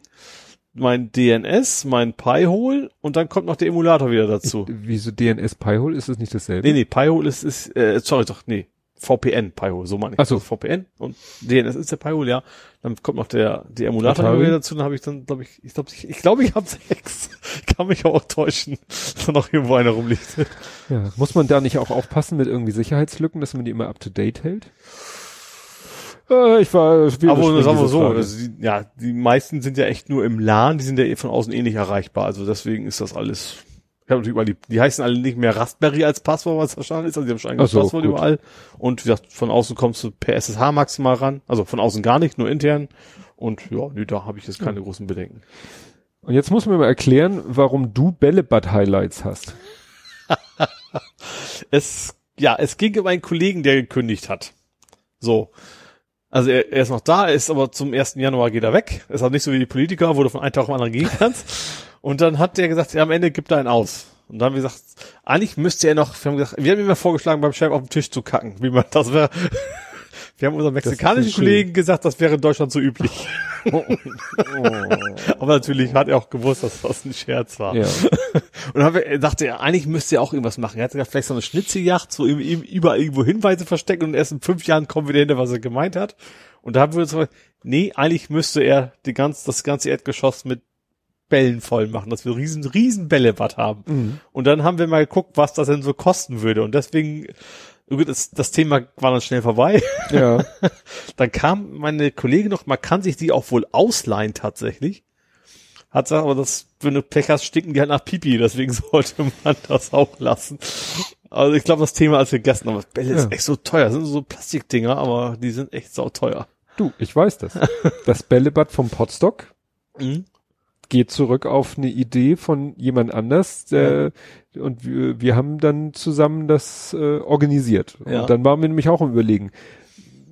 mein DNS, mein Pi-Hole und dann kommt noch der Emulator wieder dazu. Ich, wieso DNS Pi-Hole? Ist das nicht dasselbe? Nee, nee, Pi-Hole ist, ist äh, sorry doch, nee, VPN, Pi-Hole, so meine ich. Ach so. VPN und DNS ist der Pi-Hole, ja. Dann kommt noch der, der Emulator wieder dazu, dann habe ich dann, glaube ich, ich glaube, ich, ich, glaub, ich habe sechs. [LAUGHS] Kann mich auch täuschen, [LAUGHS] dass da noch irgendwo einer rumliegt. Ja, muss man da nicht auch aufpassen mit irgendwie Sicherheitslücken, dass man die immer up to date hält? Äh, ich war, aber sagen wir so, also die, ja, die meisten sind ja echt nur im LAN, die sind ja von außen eh nicht erreichbar, also deswegen ist das alles ich habe natürlich überall die, die heißen alle nicht mehr Raspberry als Passwort, was wahrscheinlich ist, also die haben schon ein so, Passwort gut. überall. Und wie gesagt, von außen kommst du per SSH maximal ran, also von außen gar nicht, nur intern. Und ja, nee, da habe ich jetzt keine großen Bedenken. Und jetzt muss man mal erklären, warum du Bällebad-Highlights hast. [LAUGHS] es, ja, es ging um einen Kollegen, der gekündigt hat. So. Also er, er ist noch da, er ist aber zum 1. Januar geht er weg. Ist auch nicht so wie die Politiker, wo du von einem Tag auf den anderen gehen [LAUGHS] kannst. Und dann hat der gesagt, ja, am Ende gibt er einen aus. Und dann haben wir gesagt, eigentlich müsste er noch, wir haben gesagt, wir haben ihm mal vorgeschlagen, beim Chef auf den Tisch zu kacken, wie man das wäre. Wir haben unserem mexikanischen Kollegen gesagt, das wäre in Deutschland so üblich. oh, oh. [LAUGHS] Aber natürlich hat er auch gewusst, dass das ein Scherz war. Ja. [LAUGHS] Und dann wir, dachte er, eigentlich müsste er auch irgendwas machen. Er hat gesagt, vielleicht so eine Schnitzeljagd, so ihm, ihm überall irgendwo Hinweise verstecken und erst in fünf Jahren kommen wir dahinter, was er gemeint hat. Und da haben wir uns gesagt, nee, eigentlich müsste er die ganz, das ganze Erdgeschoss mit Bällen voll machen, dass wir riesen, riesen Bällebad haben. Mhm. Und dann haben wir mal geguckt, was das denn so kosten würde. Und deswegen, das, das Thema war dann schnell vorbei. Ja. [LAUGHS] dann kam meine Kollegin noch, man kann sich die auch wohl ausleihen tatsächlich. Hat gesagt, aber das, wenn du Pech hast, stinken die halt nach Pipi, deswegen [LAUGHS] sollte man das auch lassen. Also ich glaube, das Thema ist gegessen, aber Bälle ja. ist echt so teuer. Das sind so Plastikdinger, aber die sind echt so teuer. Du, ich weiß das. Das Bällebad vom Potstock mhm geht zurück auf eine Idee von jemand anders äh, ja. und wir, wir haben dann zusammen das äh, organisiert. Ja. Und dann waren wir nämlich auch am überlegen,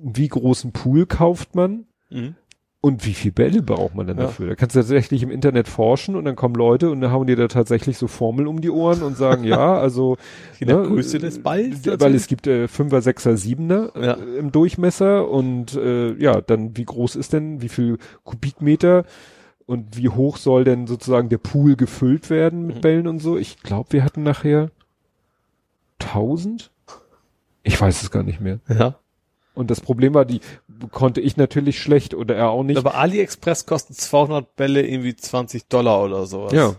wie großen Pool kauft man mhm. und wie viel Bälle braucht man denn ja. dafür? Da kannst du tatsächlich im Internet forschen und dann kommen Leute und dann hauen dir da tatsächlich so Formeln um die Ohren und sagen, ja, [LAUGHS] also die ne, Größe des Balls. Weil es gibt äh, Fünfer, Sechser, Siebener äh, im Durchmesser und äh, ja, dann wie groß ist denn, wie viel Kubikmeter? Und wie hoch soll denn sozusagen der Pool gefüllt werden mit mhm. Bällen und so? Ich glaube, wir hatten nachher 1000? Ich weiß es gar nicht mehr. Ja. Und das Problem war, die konnte ich natürlich schlecht oder er auch nicht. Aber AliExpress kosten 200 Bälle irgendwie 20 Dollar oder sowas. Ja.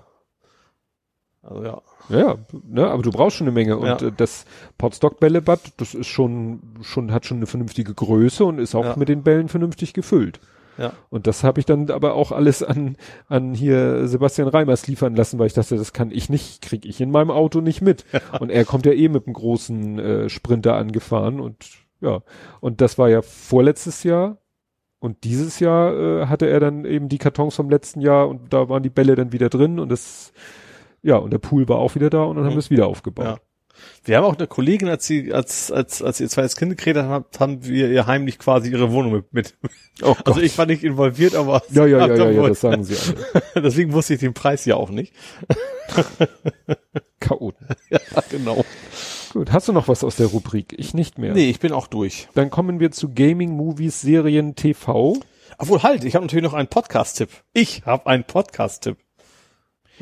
Also ja. Ja, ne, aber du brauchst schon eine Menge und ja. äh, das Potstock Bällebad, das ist schon schon hat schon eine vernünftige Größe und ist auch ja. mit den Bällen vernünftig gefüllt. Ja. Und das habe ich dann aber auch alles an, an hier Sebastian Reimers liefern lassen, weil ich dachte, das kann ich nicht, krieg ich in meinem Auto nicht mit. Ja. [LAUGHS] Und er kommt ja eh mit einem großen äh, Sprinter angefahren und ja. Und das war ja vorletztes Jahr. Und dieses Jahr äh, hatte er dann eben die Kartons vom letzten Jahr und da waren die Bälle dann wieder drin und das, ja, und der Pool war auch wieder da und dann mhm. haben wir es wieder aufgebaut. Ja. Wir haben auch eine Kollegin, als sie, als, als, als ihr zweites Kind gekriegt habt, haben wir ihr heimlich quasi ihre Wohnung mit, mit. Oh [LAUGHS] also ich war nicht involviert, aber. Ja, ja, ja, [LAUGHS] ja, ja, das sagen sie alle. [LAUGHS] Deswegen wusste ich den Preis ja auch nicht. Chaoten. Ja, genau. Gut, hast du noch was aus der Rubrik? Ich nicht mehr. Nee, ich bin auch durch. Dann kommen wir zu Gaming, Movies, Serien, TV. Obwohl, halt, ich habe natürlich noch einen Podcast-Tipp. Ich habe einen Podcast-Tipp.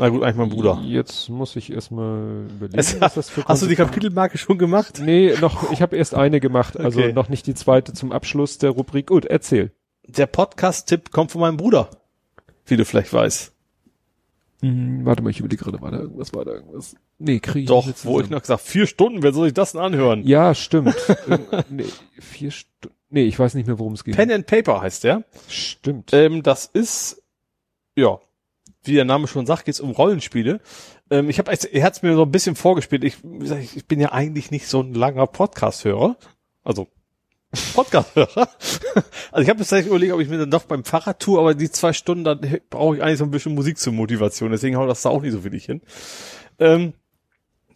Na gut, eigentlich mein Bruder. Jetzt muss ich erstmal überlegen, es, was das für Hast du die Kapitelmarke schon gemacht? Nee, noch, ich habe erst eine gemacht, also okay. noch nicht die zweite zum Abschluss der Rubrik. Gut, erzähl. Der Podcast-Tipp kommt von meinem Bruder. wie du vielleicht weißt. Hm, warte mal, ich überlege gerade, war da irgendwas, war da irgendwas? Nee, kriege ich Doch, wo ich noch gesagt, vier Stunden, wer soll sich das denn anhören? Ja, stimmt. Nee, vier Stunden. Nee, ich weiß nicht mehr, worum es geht. Pen and Paper heißt der. Stimmt. Ähm, das ist, ja, wie der Name schon sagt, geht's um Rollenspiele. Ähm, ich habe, er hat's mir so ein bisschen vorgespielt. Ich, ich bin ja eigentlich nicht so ein langer Podcast-Hörer. Also [LAUGHS] Podcast-Hörer. also ich habe jetzt überlegt, ob ich mir dann doch beim Fahrrad tue, aber die zwei Stunden, dann brauche ich eigentlich so ein bisschen Musik zur Motivation. Deswegen haut das da auch nicht so wenig hin. Ähm,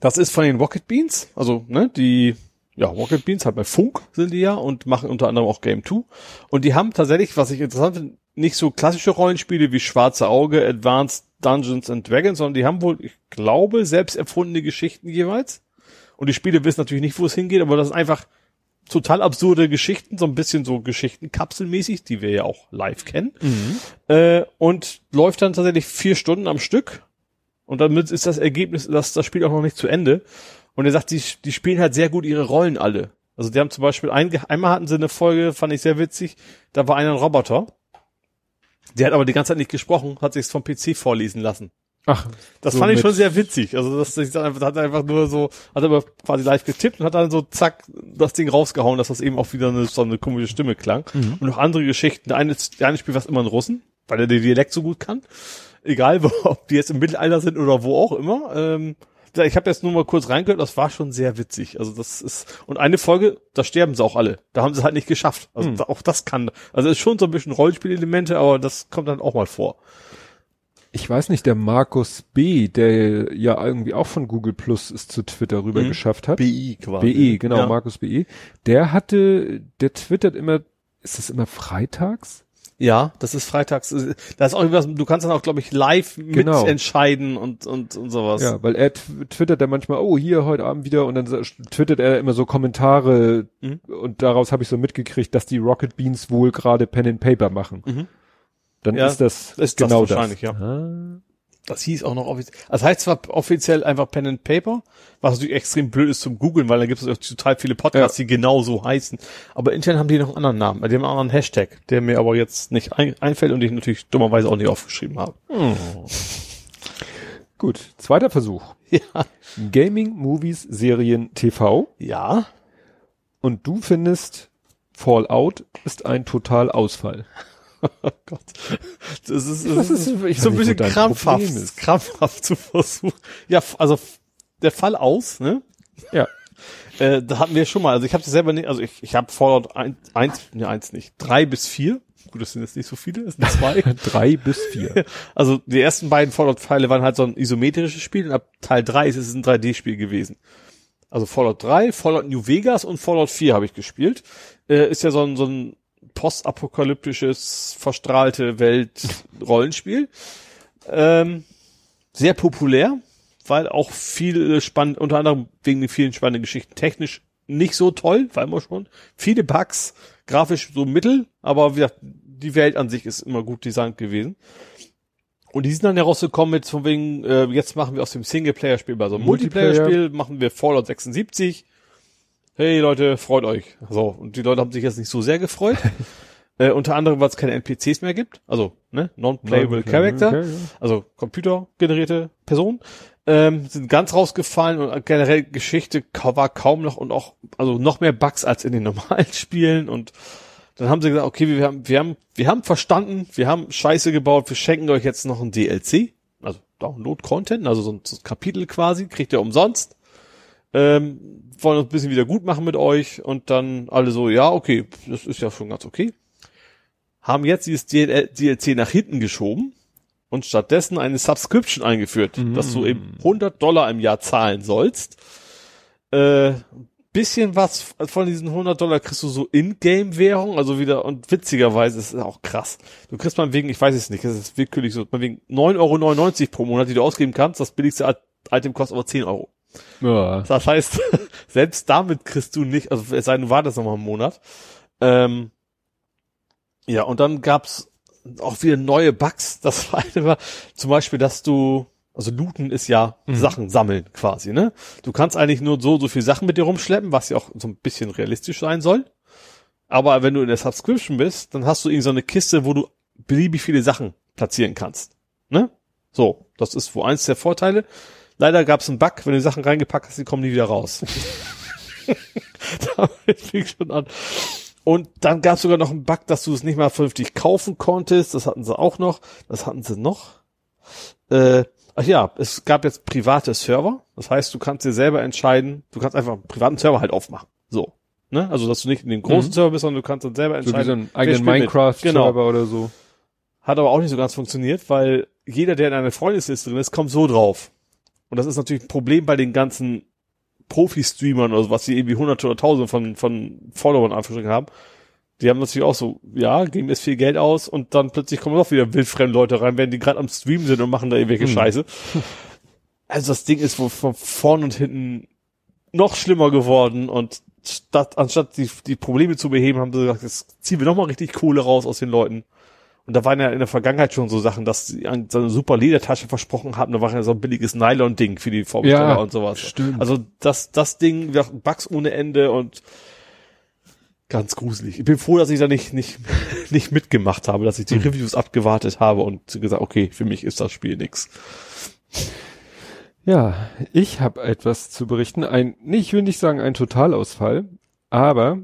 das ist von den Rocket Beans, also ne, die ja, Rocket Beans halt bei Funk sind die ja und machen unter anderem auch Game 2. Und die haben tatsächlich, was ich interessant finde, nicht so klassische Rollenspiele wie Schwarze Auge, Advanced Dungeons and Dragons, sondern die haben wohl, ich glaube, selbst erfundene Geschichten jeweils. Und die Spiele wissen natürlich nicht, wo es hingeht, aber das ist einfach total absurde Geschichten, so ein bisschen so Geschichtenkapselmäßig, die wir ja auch live kennen. Äh, und läuft dann tatsächlich vier Stunden am Stück. Und damit ist das Ergebnis, dass das Spiel auch noch nicht zu Ende. Und er sagt, die, die spielen halt sehr gut ihre Rollen alle. Also die haben zum Beispiel, ein, einmal hatten sie eine Folge, fand ich sehr witzig, da war einer ein Roboter. Der hat aber die ganze Zeit nicht gesprochen, hat sich's vom PC vorlesen lassen. Ach, Das so fand ich schon sehr witzig. Also das, das hat einfach, nur so, hat aber quasi live getippt und hat dann so zack das Ding rausgehauen, dass das eben auch wieder eine, so eine komische Stimme klang. Mhm. Und noch andere Geschichten. Der eine, eine spielt was immer in Russen, weil er den Dialekt so gut kann. Egal, [LAUGHS] wo, ob die jetzt im Mittelalter sind oder wo auch immer. Ähm, ich habe jetzt nur mal kurz reingehört, das war schon sehr witzig. Also das ist und eine Folge, da sterben sie auch alle. Da haben sie es halt nicht geschafft. Also Hm. auch das kann. Also ist schon so ein bisschen Rollenspielelemente, aber das kommt dann auch mal vor. ich weiß nicht, der Markus B., der ja irgendwie auch von Google Plus es zu Twitter rüber Mhm. geschafft hat. BI quasi. BE, genau, Ja. Markus BE. Der hatte, der twittert immer, ist das immer freitags? Ja, das ist freitags. Da ist auch irgendwas, du kannst dann auch, glaube ich, live Genau. mitentscheiden und, und, und sowas. Ja, weil er tw- twittert dann manchmal, oh, hier heute Abend wieder und dann twittert er immer so Kommentare Mhm. und daraus habe ich so mitgekriegt, dass die Rocket Beans wohl gerade Pen and Paper machen. Mhm. Dann Ja, ist das ist das genau wahrscheinlich, ja. Ah. Das hieß auch noch offiziell. Also heißt zwar offiziell einfach Pen and Paper, was natürlich extrem blöd ist zum Googeln, weil da gibt es auch total viele Podcasts, die genau so heißen. Aber intern haben die noch einen anderen Namen, die haben einen anderen Hashtag, der mir aber jetzt nicht ein, einfällt und ich natürlich dummerweise auch nicht aufgeschrieben habe. Gut, zweiter Versuch. [LAUGHS] Ja. Gaming, Movies, Serien, TV. Ja. Und du findest, Fallout ist ein Totalausfall. [LAUGHS] Oh Gott. Das ist, das ist, ist- so ein bisschen krampfhaft, krampfhaft zu versuchen. Ja, also der Fall aus, ne? Ja. Äh, da hatten wir schon mal, also ich habe selber nicht, also ich, ich habe Fallout 1, eins, ne, eins nicht, drei bis vier. Gut, das sind jetzt nicht so viele, das sind zwei. [LAUGHS] Drei bis vier. [LAUGHS] also die ersten beiden Fallout-Teile waren halt so ein isometrisches Spiel und ab Teil 3 ist es ein 3D-Spiel gewesen. Also Fallout 3, Fallout New Vegas und Fallout 4 habe ich gespielt. Äh, ist ja so ein, so ein postapokalyptisches, verstrahlte Welt-Rollenspiel. Ähm, sehr populär, weil auch viel spannend, unter anderem wegen den vielen spannenden Geschichten technisch nicht so toll, war immer schon. Viele Bugs, grafisch so mittel, aber wie gesagt, die Welt an sich ist immer gut designt gewesen. Und die sind dann herausgekommen mit von wegen, äh, jetzt machen wir aus dem Singleplayer-Spiel bei so einem Multiplayer. Multiplayer-Spiel, machen wir Fallout 76. Hey Leute, freut euch. So, und die Leute haben sich jetzt nicht so sehr gefreut. [LAUGHS] äh, unter anderem, weil es keine NPCs mehr gibt. Also, ne, Non-Playable Character Okay, ja. also computergenerierte Personen, ähm, sind ganz rausgefallen und generell Geschichte war kaum noch und auch, also noch mehr Bugs als in den normalen [LAUGHS] Spielen und dann haben sie gesagt, okay, wir haben, wir haben, wir haben verstanden, wir haben Scheiße gebaut, wir schenken euch jetzt noch ein DLC, also Download-Content, also so ein, so ein Kapitel quasi, kriegt ihr umsonst, ähm, wollen uns ein bisschen wieder gut machen mit euch und dann alle so, ja, okay, das ist ja schon ganz okay. Haben jetzt dieses DL DLC nach hinten geschoben und stattdessen eine Subscription eingeführt, dass du eben 100 Dollar im Jahr zahlen sollst. Äh, bisschen was von diesen 100 Dollar kriegst du so In-Game-Währung, also wieder, und witzigerweise ist es auch krass. Du kriegst mal wegen, ich weiß es nicht, es ist willkürlich so, mal wegen 9,99 Euro pro Monat, die du ausgeben kannst, das billigste It- Item kostet aber 10 Euro. Ja. Das heißt, [LAUGHS] selbst damit kriegst du nicht, also es sei denn, du wartest noch mal einen Monat. Ähm, ja, und dann gab's auch wieder neue Bugs. Das [LAUGHS] eine war zum Beispiel, dass du, also looten ist ja Sachen sammeln quasi, ne? Du kannst eigentlich nur so, so viel Sachen mit dir rumschleppen, was ja auch so ein bisschen realistisch sein soll. Aber wenn du in der Subscription bist, dann hast du irgendwie so eine Kiste, wo du beliebig viele Sachen platzieren kannst. Ne? So, das ist wo eins der Vorteile. Leider gab es einen Bug, wenn du Sachen reingepackt hast, die kommen nie wieder raus. [LAUGHS] [LAUGHS] Damit fing schon an. Und dann gab es sogar noch einen Bug, dass du es nicht mal vernünftig kaufen konntest. Das hatten sie auch noch. Das hatten sie noch. Äh, ach ja, es gab jetzt private Server. Das heißt, du kannst dir selber entscheiden, du kannst einfach einen privaten Server halt aufmachen. So. Ne? Also, dass du nicht in dem großen Mhm. Server bist, sondern du kannst dann selber So entscheiden. wie so einen eigenen. Minecraft-Server Genau. oder so. Hat aber auch nicht so ganz funktioniert, weil jeder, der in einer Freundesliste drin ist, kommt so drauf. Und das ist natürlich ein Problem bei den ganzen Profi-Streamern oder sowas, die irgendwie hunderte oder tausende von, von Followern Anführungsstrichen haben. Die haben natürlich auch so, ja, geben jetzt viel Geld aus und dann plötzlich kommen doch wieder wildfremde Leute rein, wenn die gerade am Stream sind und machen da irgendwelche Hm. Scheiße. Also das Ding ist wohl von vorn und hinten noch schlimmer geworden und statt, anstatt die, die Probleme zu beheben, haben sie gesagt, jetzt ziehen wir nochmal richtig Kohle raus aus den Leuten. Und da waren ja in der Vergangenheit schon so Sachen, dass sie so eine super Ledertasche versprochen haben, da war ja so ein billiges Nylon-Ding für die Vorbesteller Ja, und sowas. stimmt. Also das, das Ding, Bugs ohne Ende und ganz gruselig. Ich bin froh, dass ich da nicht, nicht, [LAUGHS] nicht mitgemacht habe, dass ich die Reviews abgewartet habe und gesagt, okay, für mich ist das Spiel nix. Ja, ich habe etwas zu berichten. Ein, nee, ich will nicht sagen ein Totalausfall, aber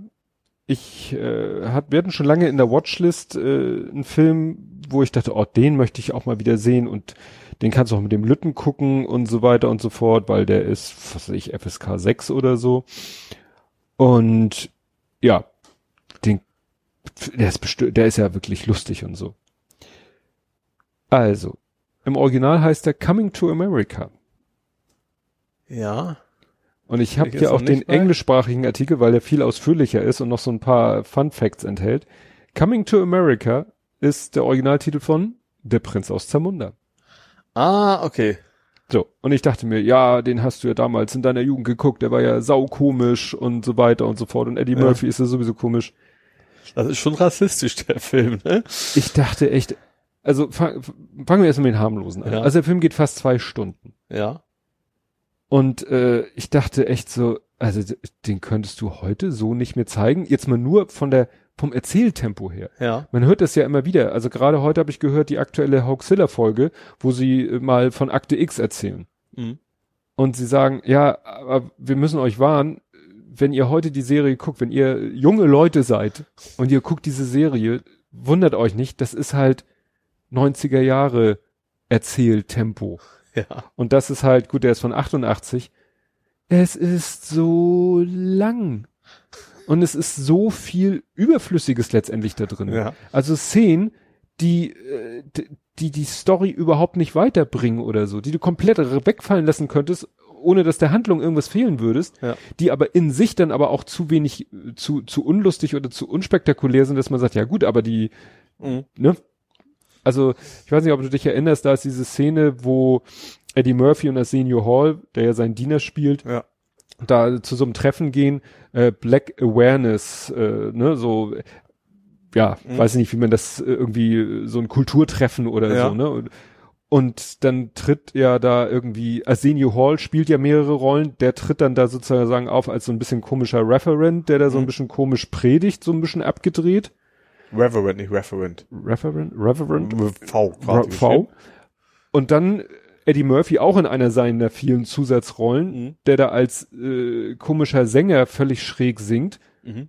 ich äh, hat, wir hatten schon lange in der Watchlist äh, einen Film, wo ich dachte, oh, den möchte ich auch mal wieder sehen und den kannst du auch mit dem Lütten gucken und so weiter und so fort, weil der ist, was weiß ich, FSK 6 oder so. Und ja, den, der ist bestimmt, der ist ja wirklich lustig und so. Also, im Original heißt er Coming to America. Ja. Und ich habe hier auch den englischsprachigen Artikel, weil der viel ausführlicher ist und noch so ein paar Fun Facts enthält. Coming to America ist der Originaltitel von Der Prinz aus Zamunda. Ah, okay. So, und ich dachte mir, ja, den hast du ja damals in deiner Jugend geguckt, der war ja saukomisch und so weiter und so fort. Und Eddie Ja. Murphy ist ja sowieso komisch. Das ist schon rassistisch, der Film, ne? Ich dachte echt, also fang, fangen wir erst mal mit den harmlosen an. Ja. Also der Film geht fast zwei Stunden. Ja. Und äh, ich dachte echt so, also den könntest du heute so nicht mehr zeigen. Jetzt mal nur von der vom Erzähltempo her. Ja. Man hört das ja immer wieder. Also gerade heute habe ich gehört die aktuelle Hoaxilla-Folge, wo sie äh, mal von Akte X erzählen. Mhm. Und sie sagen, ja, aber wir müssen euch warnen, wenn ihr heute die Serie guckt, wenn ihr junge Leute seid und ihr guckt diese Serie, wundert euch nicht, das ist halt 90er Jahre Erzähltempo. Ja. Und das ist halt, gut, der ist von 88. Es ist so lang. Und es ist so viel Überflüssiges letztendlich da drin. Ja. Also Szenen, die, äh, die die Story überhaupt nicht weiterbringen oder so, die du komplett wegfallen lassen könntest, ohne dass der Handlung irgendwas fehlen würdest, Ja. die aber in sich dann aber auch zu wenig, äh, zu, zu unlustig oder zu unspektakulär sind, dass man sagt, ja gut, aber die, Mhm. ne? Also, ich weiß nicht, ob du dich erinnerst, da ist diese Szene, wo Eddie Murphy und Arsenio Hall, der ja seinen Diener spielt, Ja. da zu so einem Treffen gehen, äh, Black Awareness, äh, ne, so, ja, Mhm. weiß nicht, wie man das äh, irgendwie, so ein Kulturtreffen oder Ja. so, ne? Und, und dann tritt ja da irgendwie, Arsenio Hall spielt ja mehrere Rollen, der tritt dann da sozusagen auf als so ein bisschen komischer Referent, der da so ein Mhm. bisschen komisch predigt, so ein bisschen abgedreht. Reverend, nicht Referent. Referent? Reverend? V quasi. V. Und dann Eddie Murphy auch in einer seiner vielen Zusatzrollen, Mhm. der da als äh, komischer Sänger völlig schräg singt. Mhm.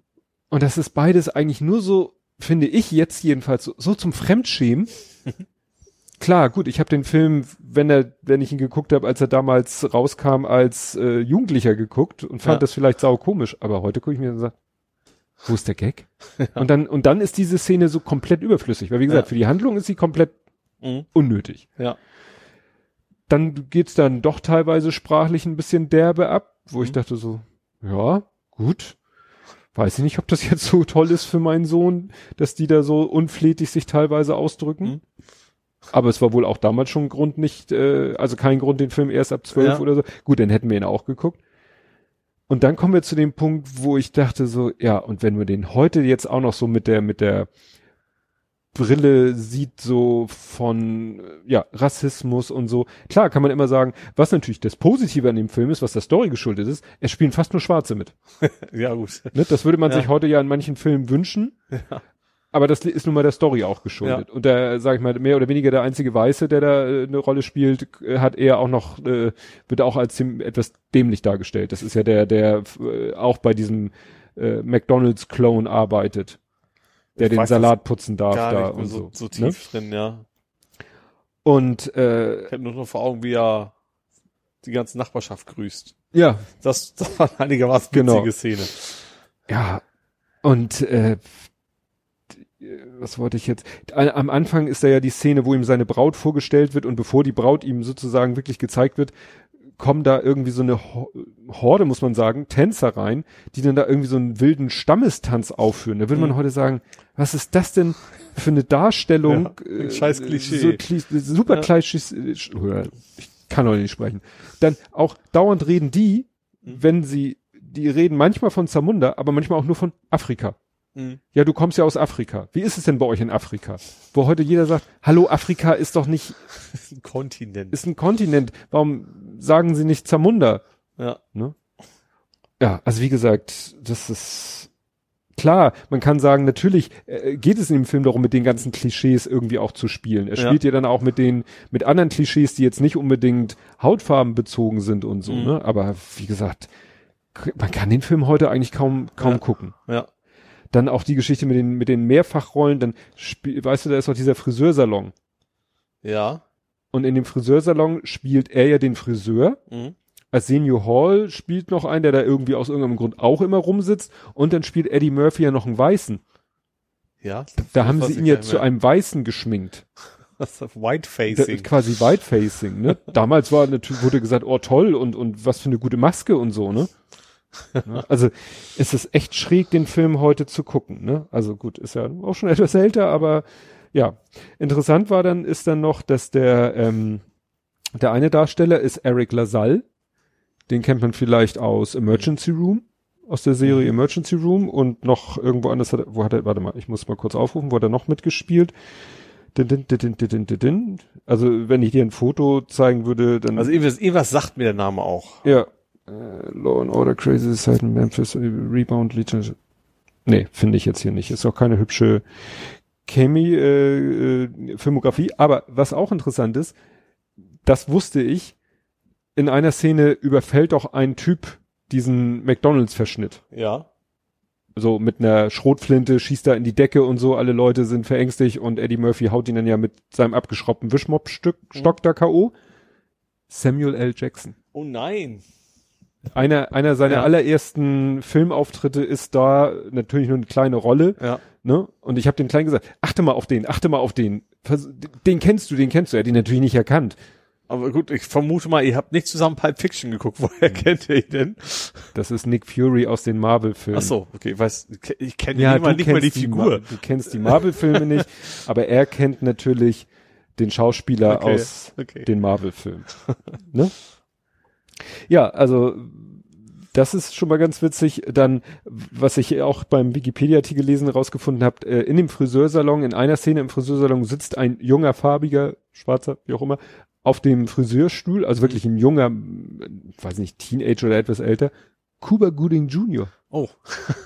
Und das ist beides eigentlich nur so, finde ich jetzt jedenfalls, so, so zum Fremdschämen. [LAUGHS] Klar, gut, ich habe den Film, wenn er, wenn ich ihn geguckt habe, als er damals rauskam, als äh, Jugendlicher geguckt und fand Ja. das vielleicht sau komisch, aber heute gucke ich mir und sage, wo ist der Gag? [LAUGHS] Und dann und dann ist diese Szene so komplett überflüssig, weil wie gesagt, Ja. für die Handlung ist sie komplett Mhm. unnötig. Ja. Dann geht's dann doch teilweise sprachlich ein bisschen derbe ab, wo ich Mhm. dachte so, ja, gut. Weiß ich nicht, ob das jetzt so toll ist für meinen Sohn, dass die da so unflätig sich teilweise ausdrücken. Mhm. Aber es war wohl auch damals schon ein Grund nicht, äh, also kein Grund, den Film erst ab zwölf Ja. oder so. Gut, dann hätten wir ihn auch geguckt. Und dann kommen wir zu dem Punkt, wo ich dachte so, ja, und wenn wir den heute jetzt auch noch so mit der, mit der Brille sieht, so von, ja, Rassismus und so. Klar kann man immer sagen, was natürlich das Positive an dem Film ist, was der Story geschuldet ist, es spielen fast nur Schwarze mit. [LAUGHS] Ja, gut. Ne? Das würde man Ja. sich heute ja in manchen Filmen wünschen. Ja. Aber das ist nun mal der Story auch geschuldet. Und der, sag ich mal, mehr oder weniger der einzige Weiße, der da äh, eine Rolle spielt, äh, hat er auch noch, äh, wird auch als etwas dämlich dargestellt. Das ist ja der, der äh, auch bei diesem äh, McDonalds-Clone arbeitet. Der Ich den weiß Salat putzen darf da und so, so. ne? tief drin, ja. Und äh, Ich habe nur noch vor Augen, wie er die ganze Nachbarschaft grüßt. ja, Das, [LAUGHS] das war eine einigermaßen Genau. witzige Szene. Ja, und äh, was wollte ich jetzt? Am Anfang ist da ja die Szene, wo ihm seine Braut vorgestellt wird und bevor die Braut ihm sozusagen wirklich gezeigt wird, kommen da irgendwie so eine Ho- Horde, muss man sagen, Tänzer rein, die dann da irgendwie so einen wilden Stammestanz aufführen. Da würde man Mhm. heute sagen, was ist das denn für eine Darstellung? [LAUGHS] Ja, ein scheiß Klischee. So Kli super Ja. Klischees. äh, Ich kann heute nicht sprechen. Dann auch dauernd reden die, Mhm. wenn sie, die reden manchmal von Zamunda, aber manchmal auch nur von Afrika. Mhm. Ja, du kommst ja aus Afrika. Wie ist es denn bei euch in Afrika? Wo heute jeder sagt, hallo, Afrika ist doch nicht, [LAUGHS] ist ein Kontinent. ist ein Kontinent. Warum sagen sie nicht Zamunda? ja. Ne? Ja, also wie gesagt, das ist klar. Man kann sagen, natürlich äh, geht es in dem Film darum, mit den ganzen Klischees irgendwie auch zu spielen. Er Ja. spielt ja dann auch mit den, mit anderen Klischees, die jetzt nicht unbedingt Hautfarben bezogen sind und so, Mhm. ne? Aber wie gesagt, man kann den Film heute eigentlich kaum, kaum Ja. gucken. Ja. Dann auch die Geschichte mit den, mit den Mehrfachrollen, dann spiel, weißt du, da ist doch dieser Friseursalon. Ja. Und in dem Friseursalon spielt er ja den Friseur. Mhm. Arsenio Hall spielt noch einen, der da irgendwie aus irgendeinem Grund auch immer rumsitzt. Und dann spielt Eddie Murphy ja noch einen Weißen. Ja. Da haben sie ihn ja zu einem Weißen geschminkt. [LAUGHS] Das ist Da, Whitefacing. quasi Whitefacing, ne? [LAUGHS] Damals war natürlich, wurde gesagt, oh toll und, und was für eine gute Maske und so, ne? Ne? Also es ist echt schräg, den Film heute zu gucken, ne? Also gut, ist ja auch schon [LAUGHS] etwas älter, aber ja. Interessant war dann, ist dann noch, dass der, ähm, der eine Darsteller ist Eric LaSalle. Den kennt man vielleicht aus Emergency Room, aus der Serie Mhm. Emergency Room und noch irgendwo anders hat er, wo hat er, warte mal, ich muss mal kurz aufrufen, wo hat er noch mitgespielt? Din, din, din, din, din, din, din. Also wenn ich dir ein Foto zeigen würde, dann Also irgendwas, irgendwas sagt mir der Name auch. ja. Äh, Law and Order, Crazy Society, Memphis, äh, Rebound, Legion. Nee, finde ich jetzt hier nicht. Ist auch keine hübsche Chemie, äh, äh, Filmografie. Aber was auch interessant ist, das wusste ich, in einer Szene überfällt doch ein Typ diesen McDonalds-Verschnitt. Ja. So mit einer Schrotflinte schießt er in die Decke und so, alle Leute sind verängstigt und Eddie Murphy haut ihn dann ja mit seinem abgeschraubten Wischmopp-Stück, Stock da K.O. Samuel L. Jackson. Oh nein. Einer, einer seiner Ja. allerersten Filmauftritte ist da natürlich nur eine kleine Rolle, Ja. ne? Und ich habe den Kleinen gesagt, achte mal auf den, achte mal auf den. Den kennst du, den kennst du. Er hat ihn natürlich nicht erkannt. Aber gut, ich vermute mal, ihr habt nicht zusammen Pulp Fiction geguckt. [LAUGHS] Woher kennt ihr ihn denn? Das ist Nick Fury aus den Marvel-Filmen. Ach so, okay, ich weiß, ich kenne Ja, du nicht mal die Figur. Ma- du kennst die Marvel-Filme nicht, aber er kennt natürlich den Schauspieler [LAUGHS] Okay, aus okay. den Marvel-Filmen. ne? Ja, also das ist schon mal ganz witzig. Dann, was ich auch beim Wikipedia-Artikel lesen rausgefunden habe, äh, in dem Friseursalon, in einer Szene im Friseursalon sitzt ein junger, farbiger, schwarzer, wie auch immer, auf dem Friseurstuhl, also wirklich ein junger, weiß nicht, Teenager oder etwas älter, Cuba Gooding Jr. Oh,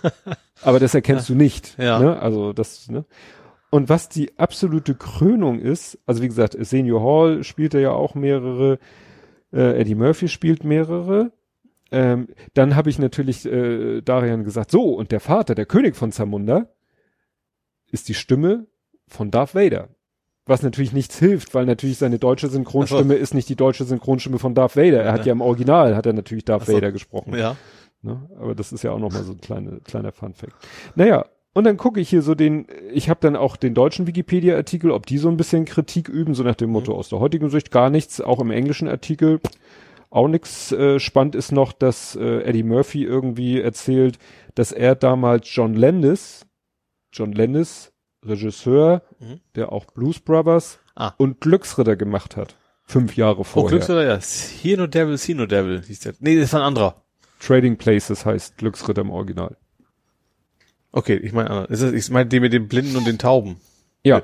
[LAUGHS] Aber das erkennst du nicht. Ja. Ne? Also das, ne? Und was die absolute Krönung ist, also wie gesagt, Senior Hall spielt er ja auch mehrere, äh, Eddie Murphy spielt mehrere. Ähm, dann habe ich natürlich äh, Darian gesagt, so, und der Vater, der König von Zamunda, ist die Stimme von Darth Vader. Was natürlich nichts hilft, weil natürlich seine deutsche Synchronstimme ist nicht die deutsche Synchronstimme von Darth Vader. Er hat Ja. ja im Original, hat er natürlich Darth so. Vader gesprochen. ja. Ne? Aber das ist ja auch nochmal so ein kleine, kleiner Fun-Fact. Naja, und dann gucke ich hier so den, ich habe dann auch den deutschen Wikipedia-Artikel, ob die so ein bisschen Kritik üben, so nach dem Motto aus der heutigen Sicht gar nichts, auch im englischen Artikel auch nichts. Äh, spannend ist noch, dass äh, Eddie Murphy irgendwie erzählt, dass er damals John Landis, John Landis, Regisseur, Mhm. der auch Blues Brothers Ah. und Glücksritter gemacht hat. Fünf Jahre Oh, vorher. Glücksritter, ja. Hino Devil, Sino Devil hieß der. Nee, das war ein anderer. Trading Places heißt Glücksritter im Original. Okay, ich meine das- Ich meine den mit den Blinden und den Tauben. Ja.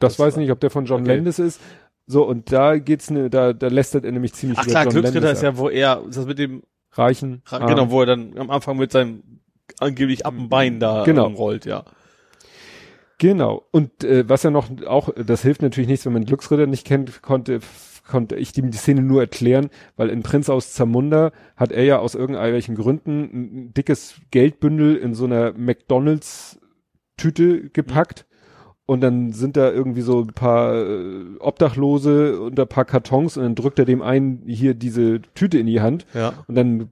Das, Das weiß war- nicht, ob der von John Okay. Landis ist. So, und da geht's ne, da, da lästert er nämlich ziemlich Ach über klar, John Glücksritter Landis ist ja, wo er, ist das mit dem. Reichen. Ra- arm. genau, wo er dann am Anfang mit seinem angeblich ab dem Bein da Genau. rollt, ja. Genau. Und äh, was ja noch auch, das hilft natürlich nichts, wenn man Glücksritter nicht kennt, konnte konnte ich ihm die Szene nur erklären, weil in Prinz aus Zamunda hat er ja aus irgendwelchen Gründen ein dickes Geldbündel in so einer McDonalds Tüte gepackt. Und dann sind da irgendwie so ein paar äh, Obdachlose und ein paar Kartons und dann drückt er dem einen hier diese Tüte in die Hand Ja. und dann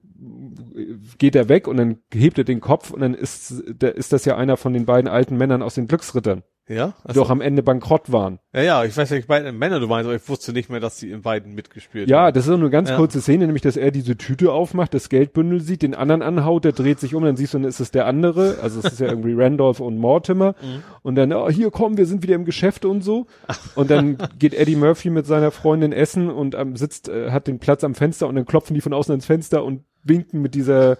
geht er weg und dann hebt er den Kopf und dann ist, der, ist das ja einer von den beiden alten Männern aus den Glücksrittern, Ja? die doch am Ende bankrott waren. ja, ja, ich weiß nicht, beide Männer du meinst, aber ich wusste nicht mehr, dass die in beiden mitgespielt Ja, haben. das ist nur eine ganz Ja. kurze Szene, nämlich, dass er diese Tüte aufmacht, das Geldbündel sieht, den anderen anhaut, der dreht sich um, dann siehst du, dann ist es der andere, also es ist ja irgendwie Randolph und Mortimer [LAUGHS] Mhm. und dann, oh, hier kommen, wir sind wieder im Geschäft und so und dann geht Eddie Murphy mit seiner Freundin essen und ähm, sitzt, äh, hat den Platz am Fenster und dann klopfen die von außen ans Fenster und winken mit dieser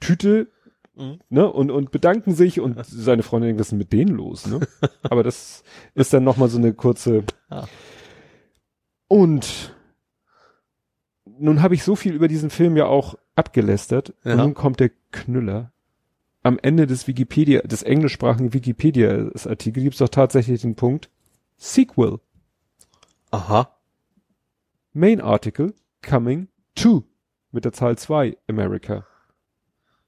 Tüte Mhm. ne, und, und bedanken sich und [LAUGHS] seine Freundin denkt, was ist denn mit denen los, ne? Aber das ist dann nochmal so eine kurze Ja. und nun habe ich so viel über diesen Film ja auch abgelästert Ja. und nun kommt der Knüller. Am Ende des Wikipedia, des englischsprachigen Wikipedia-Artikels gibt es doch tatsächlich den Punkt Sequel, Aha. Main Article, Coming to, mit der Zahl 2, America.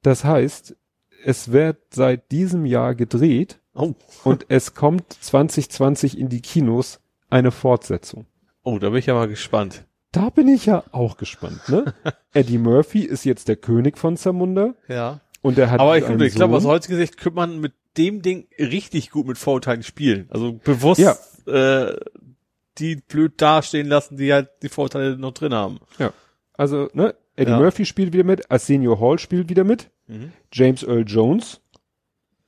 Das heißt, es wird seit diesem Jahr gedreht Oh. und es kommt 2020 in die Kinos eine Fortsetzung. Oh, da bin ich ja mal gespannt. Da bin ich ja auch gespannt, ne? [LAUGHS] Eddie Murphy ist jetzt der König von Zamunda Ja. und er hat Aber ich, ich glaube, aus heutiger Sicht könnte man mit dem Ding richtig gut mit Vorurteilen spielen. Also bewusst Ja. äh, die blöd dastehen lassen, die halt die Vorteile noch drin haben. also, ne? Eddie Ja. Murphy spielt wieder mit, Arsenio Hall spielt wieder mit, Mhm. James Earl Jones,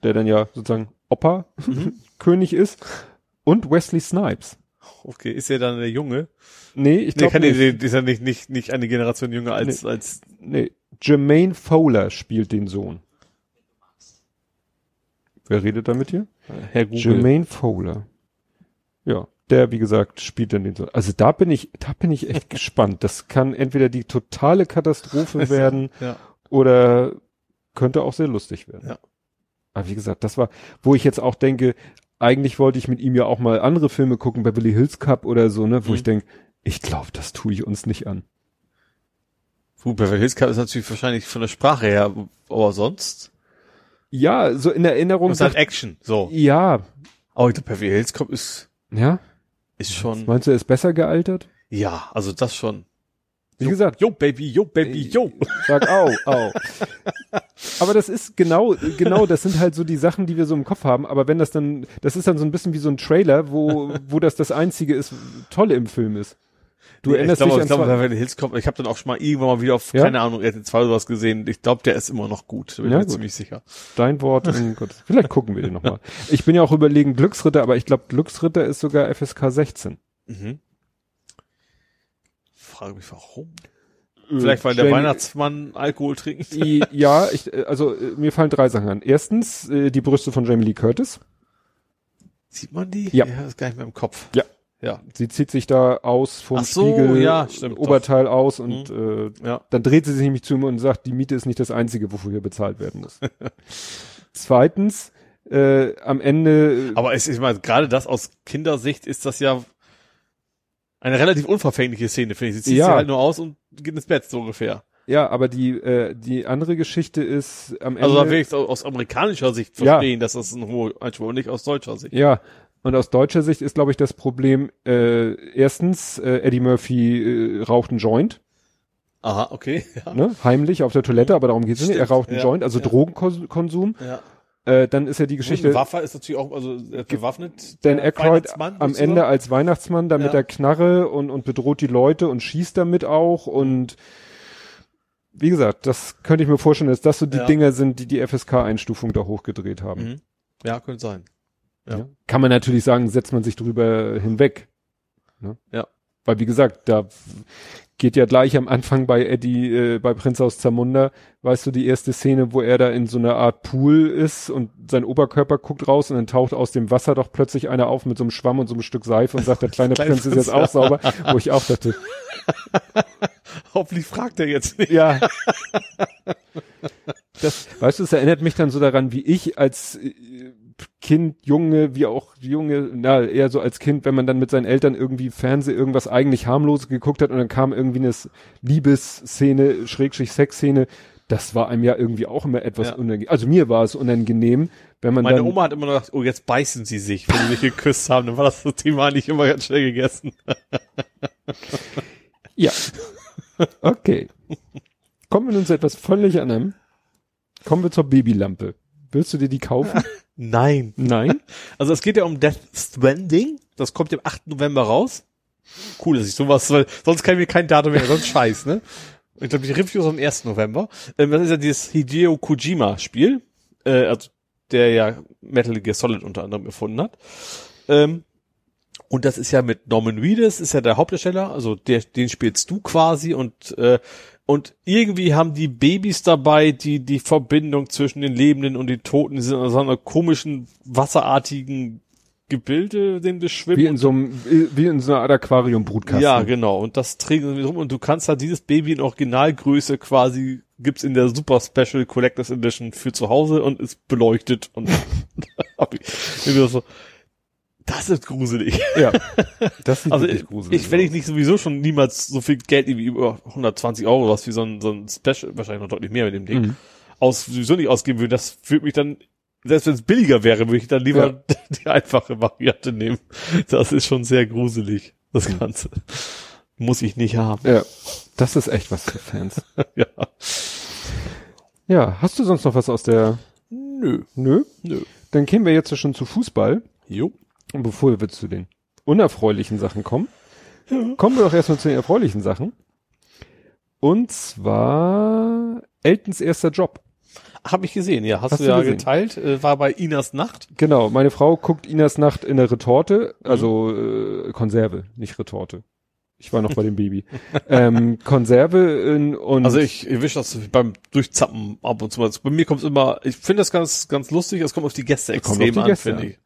der dann ja sozusagen Opa [LAUGHS] König ist und Wesley Snipes. Okay, ist ja dann der Junge. Nee, ich Nee, glaube kann nicht. ist ja nicht, nicht, nicht eine Generation jünger als, als, Nee, Jermaine Fowler spielt den Sohn. Wer redet da mit dir? Herr Google. Jermaine Fowler. Ja, der, wie gesagt, spielt dann den Sohn. Also da bin ich, da bin ich echt [LAUGHS] gespannt. Das kann entweder die totale Katastrophe werden Ja. oder könnte auch sehr lustig werden. Ja. Aber wie gesagt, das war, wo ich jetzt auch denke, eigentlich wollte ich mit ihm ja auch mal andere Filme gucken, Beverly Hills Cup oder so, ne, wo Mhm. ich denke, ich glaube, das tue ich uns nicht an. Gut, Beverly Hills Cup ist natürlich wahrscheinlich von der Sprache her, aber sonst. Ja, so in Erinnerung. Das ist halt sagt- Action, so. ja, Aber ich glaube, Beverly Hills Cup ist, ja. ist schon, Meinst du, er ist besser gealtert? ja, also das schon. Wie gesagt, Yo, Baby, yo, Baby, yo. Sag au, au. [LAUGHS] Aber das ist genau, genau, das sind halt so die Sachen, die wir so im Kopf haben. Aber wenn das dann, das ist dann so ein bisschen wie so ein Trailer, wo, wo das das einzige ist, Tolle im Film ist. Du Nee, erinnerst ich glaube, dich ich an glaube, Beverly Hills Cup, ich habe dann auch schon mal irgendwann mal wieder auf, Ja? keine Ahnung, RTL 2 oder was gesehen. Ich glaube, der ist immer noch gut. Da bin Ja, ich mir gut. ziemlich sicher. dein Wort. Und Gott, vielleicht gucken wir den nochmal. [LAUGHS] Ich bin ja auch überlegen, Glücksritter, aber ich glaube, Glücksritter ist sogar FSK 16. Mhm. Frage mich warum. Vielleicht, weil Äh, der Weihnachtsmann Alkohol trinkt. Ja, ich, äh, also äh, mir fallen drei Sachen an. Erstens, äh, die Brüste von Jamie Lee Curtis. Sieht man die? Ja. ist gar nicht mehr im Kopf. Ja. Ja. Sie zieht sich da aus vom Ach so, Spiegel, ja, stimmt, Oberteil aus und äh, Ja. dann dreht sie sich nämlich zu ihm und sagt, die Miete ist nicht das Einzige, wofür hier bezahlt werden muss. [LAUGHS] Zweitens, äh, am Ende, Aber es ist mal, gerade das aus Kindersicht ist das ja eine relativ unverfängliche Szene, finde ich. Sie zieht Ja. sich halt nur aus und geht ins Bett, so ungefähr. ja, aber die, äh, die andere Geschichte ist am Ende. Also da will ich aus, aus amerikanischer Sicht Ja. verstehen, dass das ein hoher Anspruch und nicht aus deutscher Sicht. ja, und aus deutscher Sicht ist, glaube ich, das Problem, äh, erstens, äh, Eddie Murphy äh, raucht einen Joint, Aha, okay. [LAUGHS] Ja. ne, heimlich auf der Toilette, aber darum geht's nicht. Er raucht einen ja, Joint, also ja. Drogenkonsum. ja. Äh, dann ist ja die Geschichte. Geschichte, Waffe ist natürlich auch, also er ist bewaffnet. Dan der Aykroyd am. Ende als Weihnachtsmann da mit Ja. der Knarre und, und bedroht die Leute und schießt damit auch und wie gesagt, das könnte ich mir vorstellen, dass das so die Ja. Dinger sind, die die FSK-Einstufung da hochgedreht haben. Mhm. Ja, könnte sein. Ja. Ja. Kann man natürlich sagen, setzt man sich drüber hinweg. Ne? Ja. Weil wie gesagt, da geht ja gleich am Anfang bei Eddie, äh, bei Prinz aus Zamunda, weißt du, die erste Szene, wo er da in so einer Art Pool ist und sein Oberkörper guckt raus und dann taucht aus dem Wasser doch plötzlich einer auf mit so einem Schwamm und so einem Stück Seife und sagt, der kleine Prinz ist jetzt auch sauber, wo ich auch dachte, [LAUGHS] Hoffentlich fragt er jetzt nicht. ja. Das, weißt du, es erinnert mich dann so daran, wie ich als äh, Kind, Junge, wie auch Junge, na, eher so als Kind, wenn man dann mit seinen Eltern irgendwie Fernseh irgendwas eigentlich harmloses geguckt hat und dann kam irgendwie eine Liebesszene, Schrägstrich Sexszene, das war einem ja irgendwie auch immer etwas Ja. unangenehm. Also mir war es unangenehm, wenn man Meine dann, Oma hat immer noch gedacht, oh, jetzt beißen sie sich, wenn sie sich geküsst haben. Dann war das Thema eigentlich immer ganz schnell gegessen. [LAUGHS] ja. Okay. Kommen wir nun zu etwas völlig anderem. Kommen wir zur Babylampe. Willst du dir die kaufen? [LAUGHS] Nein. Nein? [LAUGHS] Also es geht ja um Death Stranding. Das kommt am 8. November raus. Cool, dass ich sowas, weil sonst kann ich mir kein Datum mehr, sonst scheiß, ne? Ich glaube, die Review ist am 1. November. Ähm, das ist ja dieses Hideo Kojima Spiel, äh, also der ja Metal Gear Solid unter anderem erfunden hat. Ähm, und das ist ja mit Norman Reedus, ist ja der Hauptdarsteller, also der, den spielst du quasi und äh, und irgendwie haben die Babys dabei, die die Verbindung zwischen den Lebenden und den Toten, die sind in so einer komischen wasserartigen Gebilde, dem das schwimmen. Wie in so einem, wie in so einer Art Aquarium-Brutkasten. Ja, genau. Und das trägt irgendwie rum und du kannst halt dieses Baby in Originalgröße quasi gibt's in der Super Special Collectors Edition für zu Hause und ist beleuchtet und [LAUGHS] hab ich so, das ist gruselig. Ja. Das sieht Also wirklich ich, gruselig ich wenn ich nicht sowieso schon niemals so viel Geld irgendwie über 120 Euro was wie so ein, so ein Special, wahrscheinlich noch deutlich mehr mit dem Ding, Mhm. aus sowieso nicht ausgeben würde, das würde mich dann, selbst wenn es billiger wäre, würde ich dann lieber Ja. [LAUGHS] die einfache Variante nehmen. Das ist schon sehr gruselig, das Mhm. Ganze. Muss ich nicht haben. Ja. Das ist echt was für Fans. [LAUGHS] ja. Ja, hast du sonst noch was aus der, Nö. nö? Nö. Dann kämen wir jetzt schon zu Fußball. Jo. Und bevor wir zu den unerfreulichen Sachen kommen, kommen wir doch erstmal zu den erfreulichen Sachen. Und zwar Eltons erster Job. Hab ich gesehen, ja. Hast, Hast du ja gesehen? geteilt. Äh, war bei Inas Nacht. Genau, meine Frau guckt Inas Nacht in der Retorte, also äh, Konserve, nicht Retorte. Ich war noch bei dem Baby. [LAUGHS] ähm, Konserve in, und Also ich erwische das beim Durchzappen ab und zu mal. Bei mir kommt es immer, ich finde das ganz, ganz lustig, es kommt auf die Gäste Kommt extrem auf die an, finde ich.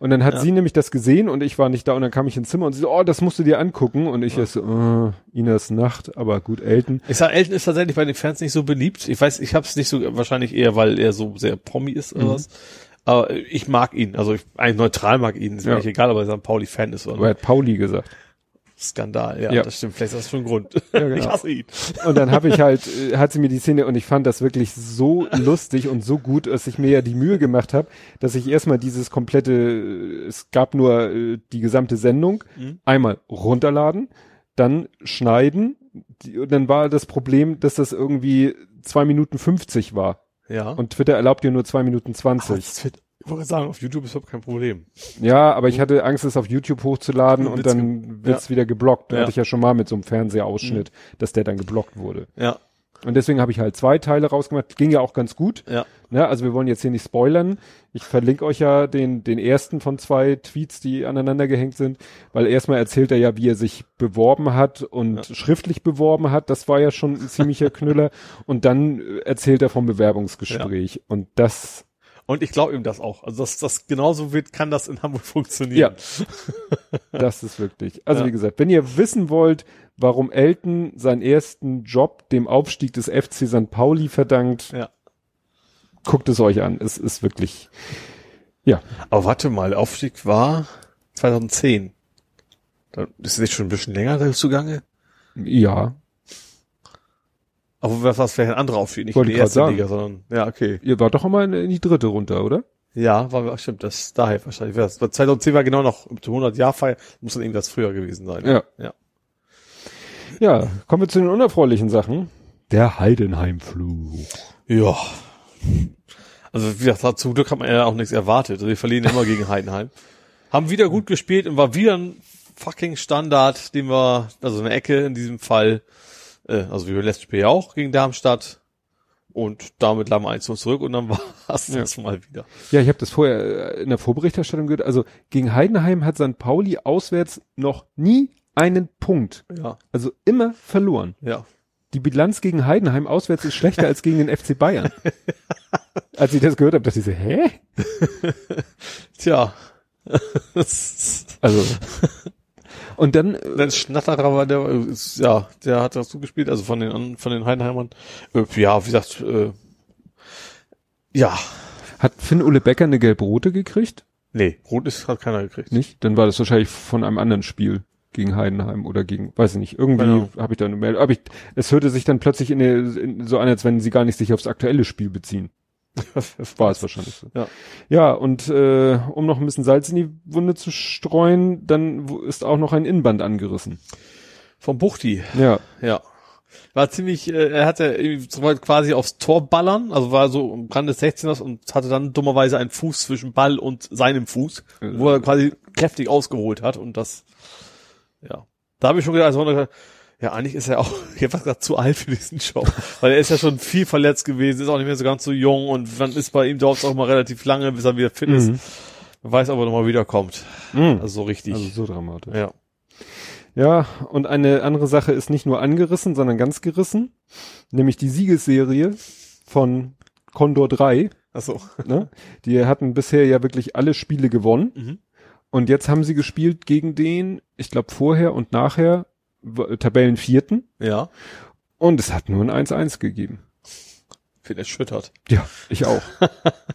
Und dann hat Ja. sie nämlich das gesehen und ich war nicht da und dann kam ich ins Zimmer und sie so, oh, das musst du dir angucken. Und ich erst so, äh, Inas Nacht, aber gut, Elton. Ich sag, Elton ist tatsächlich bei den Fans nicht so beliebt. Ich weiß, ich habe es nicht so, wahrscheinlich eher, weil er so sehr Promi ist oder Mhm. was. Aber ich mag ihn, also ich, eigentlich neutral mag ihn, ist mir Ja. eigentlich egal, aber er ein Pauli-Fan ist oder Aber er hat Pauli gesagt. Skandal. Ja, Ja. das stimmt, vielleicht ist das schon ein Grund. Ja, genau. [LAUGHS] Ich hasse ihn. Und dann habe ich halt, äh, hat sie mir die Szene und ich fand das wirklich so lustig und so gut, dass ich mir ja die Mühe gemacht habe, dass ich erstmal dieses komplette, äh, es gab nur äh, die gesamte Sendung, Mhm. einmal runterladen, dann schneiden, die, und dann war das Problem, dass das irgendwie zwei Minuten 50 war. Ja. Und Twitter erlaubt dir nur zwei Minuten Aber 20. das wird, ich wollte sagen, auf YouTube ist überhaupt kein Problem. Ja, aber ich hatte Angst, es auf YouTube hochzuladen Ja, und wird's dann wird's wieder geblockt. Da Ja. hatte ich ja schon mal mit so einem Fernsehausschnitt, dass der dann geblockt wurde. Ja, Und deswegen habe ich halt zwei Teile rausgemacht. Ging ja auch ganz gut. ja. Ne? Also wir wollen jetzt hier nicht spoilern. Ich verlinke euch ja den, den ersten von zwei Tweets, die aneinander gehängt sind, weil erstmal erzählt er ja, wie er sich beworben hat und schriftlich beworben hat. Das war ja schon ein ziemlicher [LAUGHS] Knüller. Und dann äh, erzählt er vom Bewerbungsgespräch. Und das, Und ich glaube ihm das auch. Also dass das genauso wird, kann das in Hamburg [LAUGHS] funktionieren. das ist wirklich. Also Ja. wie gesagt, wenn ihr wissen wollt, warum Elton seinen ersten Job dem Aufstieg des FC St. Pauli verdankt, Ja. guckt es euch an. Es ist wirklich, ja. Aber warte mal, Aufstieg war 2010. Da ist jetzt schon ein bisschen länger zugange. Ja, Aber was war vielleicht ein anderer Aufstieg, nicht Wollte in die erste sagen. Liga, sondern ja, okay. ihr wart doch immer in, in die dritte runter, oder? Ja, war stimmt, das daher wahrscheinlich. Weil 2010 war genau noch zur 100 Jahr Feier, muss dann irgendwas früher gewesen sein. Ja. Ja. Ja, kommen wir zu den unerfreulichen Sachen. Der Heidenheim-Fluch. Ja. Also wie gesagt, zum Glück hat man ja auch nichts erwartet. Wir verlieren immer gegen Heidenheim. Haben wieder gut gespielt und war wieder ein fucking Standard, den wir, also eine Ecke in diesem Fall, äh, also wie beim letzten Spiel ja auch gegen Darmstadt. Und damit lagen wir 1 zurück und dann [LAUGHS] war es das mal wieder. Ja, ich habe das vorher äh, in der Vorberichterstattung gehört. Also gegen Heidenheim hat St. Pauli auswärts noch nie einen Punkt. Ja, Also immer verloren. ja. Die Bilanz gegen Heidenheim auswärts ist schlechter als gegen den FC Bayern. [LAUGHS] Als ich das gehört habe, dachte ich so, hä? [LAUGHS] Tja. Also. Und dann, äh, Dann Schnatterer war der, äh, ja, der hat dazu gespielt, also von den, von den Heidenheimern. Äh, ja, wie gesagt, äh, ja, hat Finn Ole Becker eine gelb-rote gekriegt? Nee, rot ist, hat keiner gekriegt. Nicht? Dann war das wahrscheinlich von einem anderen Spiel gegen Heidenheim oder gegen, weiß ich nicht, irgendwie Genau. habe ich da eine Meldung. Aber ich, es hörte sich dann plötzlich in, der, in so an, als wenn sie gar nicht sich aufs aktuelle Spiel beziehen. [LAUGHS] War es wahrscheinlich so. Ja. Ja, und äh, um noch ein bisschen Salz in die Wunde zu streuen, dann ist auch noch ein Innenband angerissen. Vom Buchti. Ja. Ja. War ziemlich, äh, er hatte quasi aufs Tor ballern, also war so am Rand des 16ers und hatte dann dummerweise einen Fuß zwischen Ball und seinem Fuß, wo er quasi kräftig ausgeholt hat und das, ja. Da habe ich schon gedacht, also, ja, eigentlich ist er auch, [LAUGHS] ich hab fast gesagt, zu alt für diesen Job, weil er ist ja schon viel verletzt gewesen, ist auch nicht mehr so ganz so jung und dann ist bei ihm dauert es auch mal relativ lange, bis er wieder fit ist. Mhm. Man weiß aber nochmal wiederkommt. Mhm. Also so richtig. Also so dramatisch. ja. Ja, und eine andere Sache ist nicht nur angerissen, sondern ganz gerissen. Nämlich die Siegesserie von Condor 3. Achso. Ne? Die hatten bisher ja wirklich alle Spiele gewonnen. Mhm. Und jetzt haben sie gespielt gegen den, ich glaube vorher und nachher, Tabellenvierten. Ja. Und es hat nur ein 1-1 gegeben. Bin erschüttert. Ja, ich auch.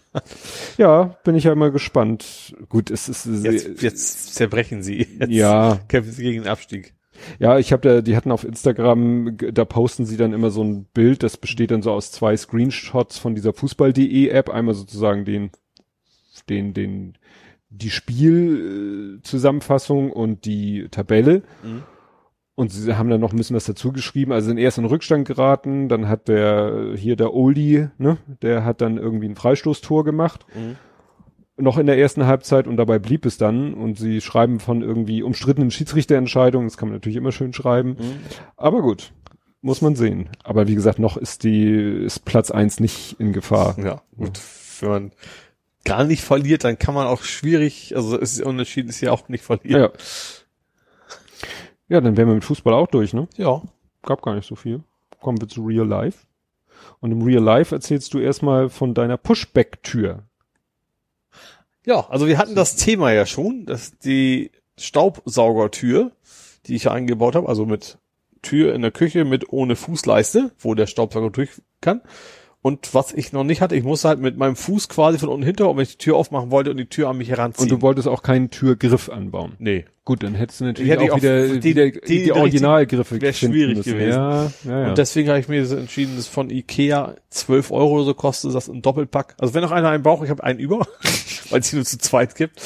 [LAUGHS] ja, bin ich ja immer gespannt. Gut, es ist Jetzt, jetzt zerbrechen sie. Jetzt ja, kämpfen sie gegen den Abstieg. ja, ich habe da, die hatten auf Instagram, da posten sie dann immer so ein Bild, das besteht dann so aus zwei Screenshots von dieser Fußball.de App, einmal sozusagen den, den, den, die Spielzusammenfassung und die Tabelle. Mhm. Und sie haben dann noch ein bisschen was dazu geschrieben. Also sind erst in Rückstand geraten, dann hat der, hier der Oldie, ne, der hat dann irgendwie ein Freistoßtor gemacht. Mhm. Noch in der ersten Halbzeit und dabei blieb es dann. Und sie schreiben von irgendwie umstrittenen Schiedsrichterentscheidungen. Das kann man natürlich immer schön schreiben. Mhm. Aber gut, muss man sehen. Aber wie gesagt, noch ist die, ist Platz eins nicht in Gefahr. Ja, gut. Wenn man gar nicht verliert, dann kann man auch schwierig, also ist Unterschied ist ja auch nicht verlieren. Ja. Ja, dann wären wir mit Fußball auch durch, ne? Ja. Gab gar nicht so viel. Kommen wir zu Real Life. Und im Real Life erzählst du erstmal von deiner Pushback-Tür. Ja, also wir hatten das Thema ja schon, dass die Staubsaugertür, die ich ja eingebaut habe, also mit Tür in der Küche mit ohne Fußleiste, wo der Staubsauger durch kann. Und was ich noch nicht hatte, ich musste halt mit meinem Fuß quasi von unten hinter, und wenn ich die Tür aufmachen wollte und die Tür an mich heranziehen. Und du wolltest auch keinen Türgriff anbauen. nee. Gut, dann hättest du natürlich auch auch wieder die- wieder, die- die, die Originalgriffe wär finden schwierig müssen. gewesen. Ja, ja, ja. Und deswegen habe ich mir so entschieden, das von Ikea 12 Euro oder so kostet das ein Doppelpack. Also wenn noch einer einen braucht, ich habe einen über, [LAUGHS] weil es hier nur zu zweit gibt.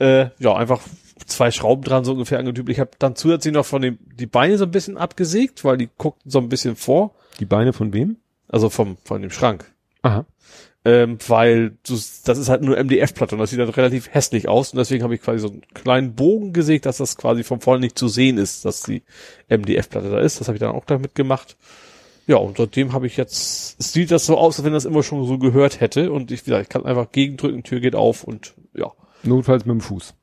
Äh, ja, einfach zwei Schrauben dran, so ungefähr angetübelt. Ich habe dann zusätzlich noch von dem die Beine so ein bisschen abgesägt, weil die guckten so ein bisschen vor. die Beine von wem? Also vom von dem Schrank. Aha. Ähm, weil du, das ist halt nur MDF-Platte und das sieht dann relativ hässlich aus und deswegen habe ich quasi so einen kleinen Bogen gesägt, dass das quasi vom Vorne nicht zu sehen ist, dass die MDF-Platte da ist. Das habe ich dann auch damit gemacht. Ja, und seitdem habe ich jetzt, es sieht das so aus, als wenn das immer schon so gehört hätte und ich, wie gesagt, ich kann einfach gegendrücken, Tür geht auf und ja. Notfalls mit dem Fuß.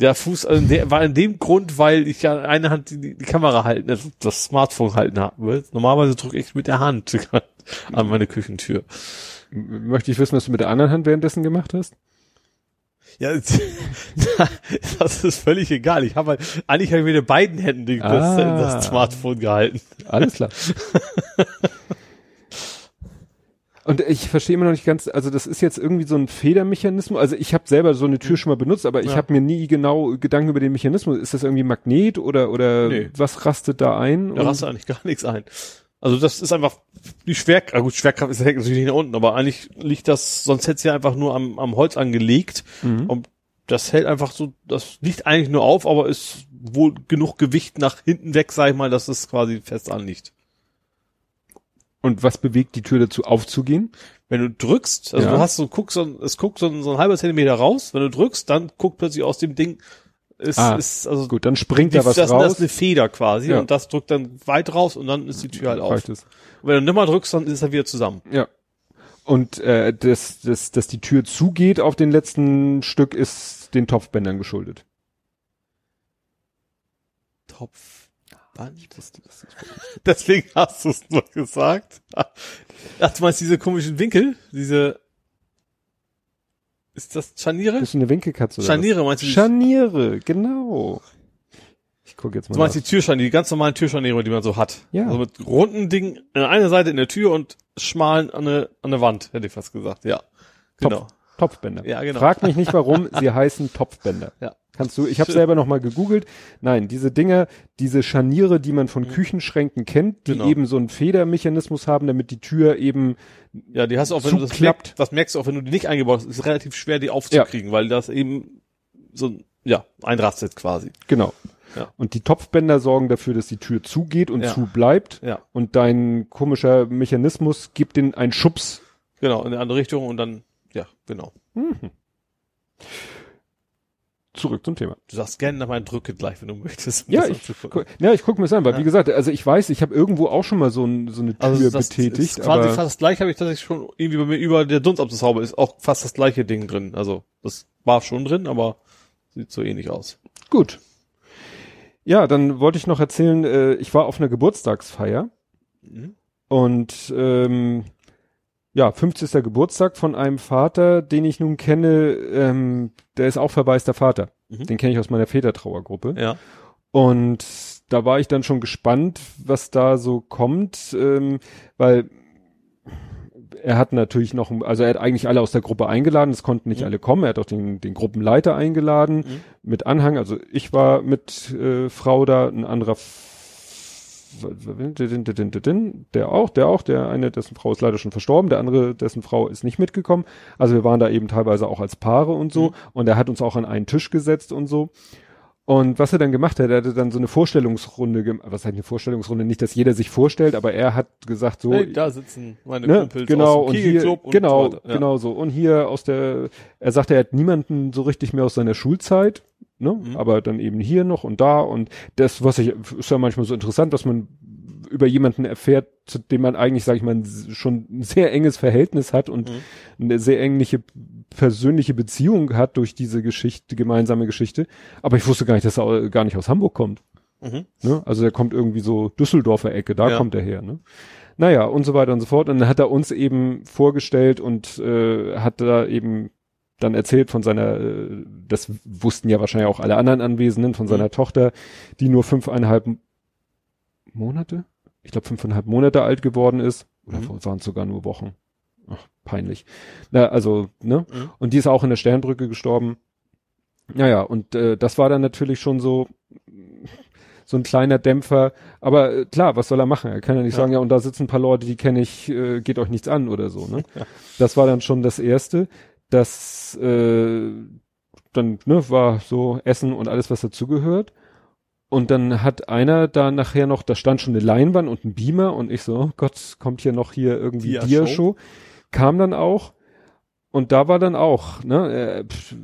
Der Fuß, also der war in dem Grund, weil ich ja eine Hand die, die Kamera halten, also das Smartphone halten haben will. Normalerweise drücke ich mit der Hand [LAUGHS] an meine Küchentür. Möchte ich wissen, was du mit der anderen Hand währenddessen gemacht hast? Ja, [LAUGHS] das ist völlig egal. Ich habe halt, eigentlich habe ich mit den beiden Händen das, Ah. das Smartphone gehalten. Alles klar. [LAUGHS] Und ich verstehe immer noch nicht ganz, also das ist jetzt irgendwie so ein Federmechanismus. Also ich habe selber so eine Tür schon mal benutzt, aber ich Ja. habe mir nie genau Gedanken über den Mechanismus. Ist das irgendwie Magnet oder oder Nee. was rastet da ein? Da Und- rast eigentlich gar nichts ein. Also das ist einfach die Schwerkraft, ah gut, Schwerkraft ist natürlich nicht nach unten, aber eigentlich liegt das, sonst hätte es ja einfach nur am, am Holz angelegt. Mhm. Und das hält einfach so, das liegt eigentlich nur auf, aber ist wohl genug Gewicht nach hinten weg, sag ich mal, dass es quasi fest anliegt. Und was bewegt die Tür dazu aufzugehen? Wenn du drückst, also Ja. du hast so, guckst so, es guckt so ein, so ein halber Zentimeter raus, wenn du drückst, dann guckt plötzlich aus dem Ding, ist, Ah, ist also Gut, dann springt die, da was das, raus. das ist eine Feder quasi Ja. und das drückt dann weit raus und dann ist die Tür halt auf. Reicht es. Und wenn du nimmer drückst, dann ist er wieder zusammen. Ja. Und äh, dass, dass, dass die Tür zugeht auf den letzten Stück ist den Topfbändern geschuldet. Topf. [LAUGHS] Deswegen hast du es nur gesagt. Ach, du meinst diese komischen Winkel? Diese. Ist das Scharniere? Bist du eine Winkelkatze oder Scharniere meinst du? Scharniere, genau. Ich gucke jetzt mal. Du meinst nach. die Türscharniere, die ganz normalen Türscharniere, die man so hat. Ja. Also mit runden Dingen an einer Seite in der Tür und schmalen an der, an der Wand, hätte ich fast gesagt. Ja. Genau. Topfbänder. Ja, genau. Frag mich nicht warum, sie [LAUGHS] heißen Topfbänder. Ja. Kannst du, ich habe selber noch mal gegoogelt. Nein, diese Dinger, diese Scharniere, die man von Küchenschränken kennt, die Genau. eben so einen Federmechanismus haben, damit die Tür eben Ja, die hast du auch, wenn du das merkst, das merkst du auch, wenn du die nicht eingebaut hast, ist relativ schwer, die aufzukriegen, weil das eben so, ja, einrastet quasi. genau. Ja. Und die Topfbänder sorgen dafür, dass die Tür zugeht und Ja. zu bleibt. Ja. Und dein komischer Mechanismus gibt den einen Schubs. Genau, in eine andere Richtung und dann, ja, genau. Zurück zum Thema. Du sagst gerne nochmal drücke gleich, wenn du möchtest. um Ja, ich, gu- ja, ich gucke mir das an, weil Ja. wie gesagt, also ich weiß, ich habe irgendwo auch schon mal so, ein, so eine Tür Also das betätigt, ist quasi fast das gleiche habe ich tatsächlich schon irgendwie bei mir über der Dunstabzugshaube ist auch fast das gleiche Ding drin. Also das war schon drin, aber sieht so ähnlich aus. gut. Ja, dann wollte ich noch erzählen, äh, ich war auf einer Geburtstagsfeier Mhm. und ähm, ja, 50. Geburtstag von einem Vater, den ich nun kenne, ähm, der ist auch verwaister Vater. Mhm. Den kenne ich aus meiner Vätertrauergruppe. Ja. Und da war ich dann schon gespannt, was da so kommt, ähm, weil er hat natürlich noch, also er hat eigentlich alle aus der Gruppe eingeladen, es konnten nicht Mhm. alle kommen, er hat auch den, den Gruppenleiter eingeladen Mhm. mit Anhang, also ich war mit äh, Frau da, ein anderer der auch, der auch, der eine, dessen Frau ist leider schon verstorben, der andere, dessen Frau ist nicht mitgekommen. Also wir waren da eben teilweise auch als Paare und so. Mhm. Und er hat uns auch an einen Tisch gesetzt und so. Und was er dann gemacht hat, er hatte dann so eine Vorstellungsrunde gemacht. Was heißt eine Vorstellungsrunde? Nicht, dass jeder sich vorstellt, aber er hat gesagt so, Hey, da sitzen meine ne, Kumpels genau aus und dem hier, Kegelclub und genau, so. Ja. genau so. Und hier aus der, er sagte, er hat niemanden so richtig mehr aus seiner Schulzeit, ne, Mhm. aber dann eben hier noch und da und das, was ich, ist ja manchmal so interessant, dass man über jemanden erfährt, zu dem man eigentlich, sage ich mal, schon ein sehr enges Verhältnis hat und Mhm. eine sehr ähnliche persönliche Beziehung hat durch diese Geschichte, gemeinsame Geschichte. Aber ich wusste gar nicht, dass er gar nicht aus Hamburg kommt. Mhm. Ne? Also der kommt irgendwie so Düsseldorfer Ecke, da Ja. kommt er her. Ne? Naja, und so weiter und so fort. Und dann hat er uns eben vorgestellt und äh, hat da eben dann erzählt von seiner, äh, das wussten ja wahrscheinlich auch alle anderen Anwesenden, von seiner Mhm. Tochter, die nur fünfeinhalb Monate? Ich glaube fünfeinhalb Monate alt geworden ist. Oder Mhm. waren es sogar nur Wochen. Ach, peinlich. Na, also, ne? Mhm. Und die ist auch in der Sternbrücke gestorben. Naja, und äh, das war dann natürlich schon so, so ein kleiner Dämpfer. Aber äh, klar, was soll er machen? Er kann ja nicht Ja. sagen, ja, und da sitzen ein paar Leute, die kenne ich, äh, geht euch nichts an oder so. Ne? [LAUGHS] Ja. Das war dann schon das Erste. Das äh, dann ne, war so Essen und alles, was dazugehört. Und dann hat einer da nachher noch, da stand schon eine Leinwand und ein Beamer und ich so, oh Gott, kommt hier noch hier irgendwie Dia-Show? Dia-Show. Kam dann auch und da war dann auch, ne, äh, pf,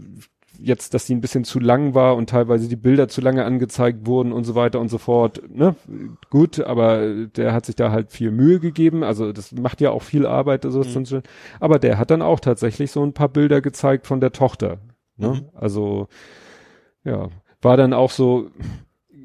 jetzt, dass die ein bisschen zu lang war und teilweise die Bilder zu lange angezeigt wurden und so weiter und so fort, ne, gut, aber der hat sich da halt viel Mühe gegeben, also das macht ja auch viel Arbeit, also Mhm. aber der hat dann auch tatsächlich so ein paar Bilder gezeigt von der Tochter, ne, Mhm. also, ja, war dann auch so,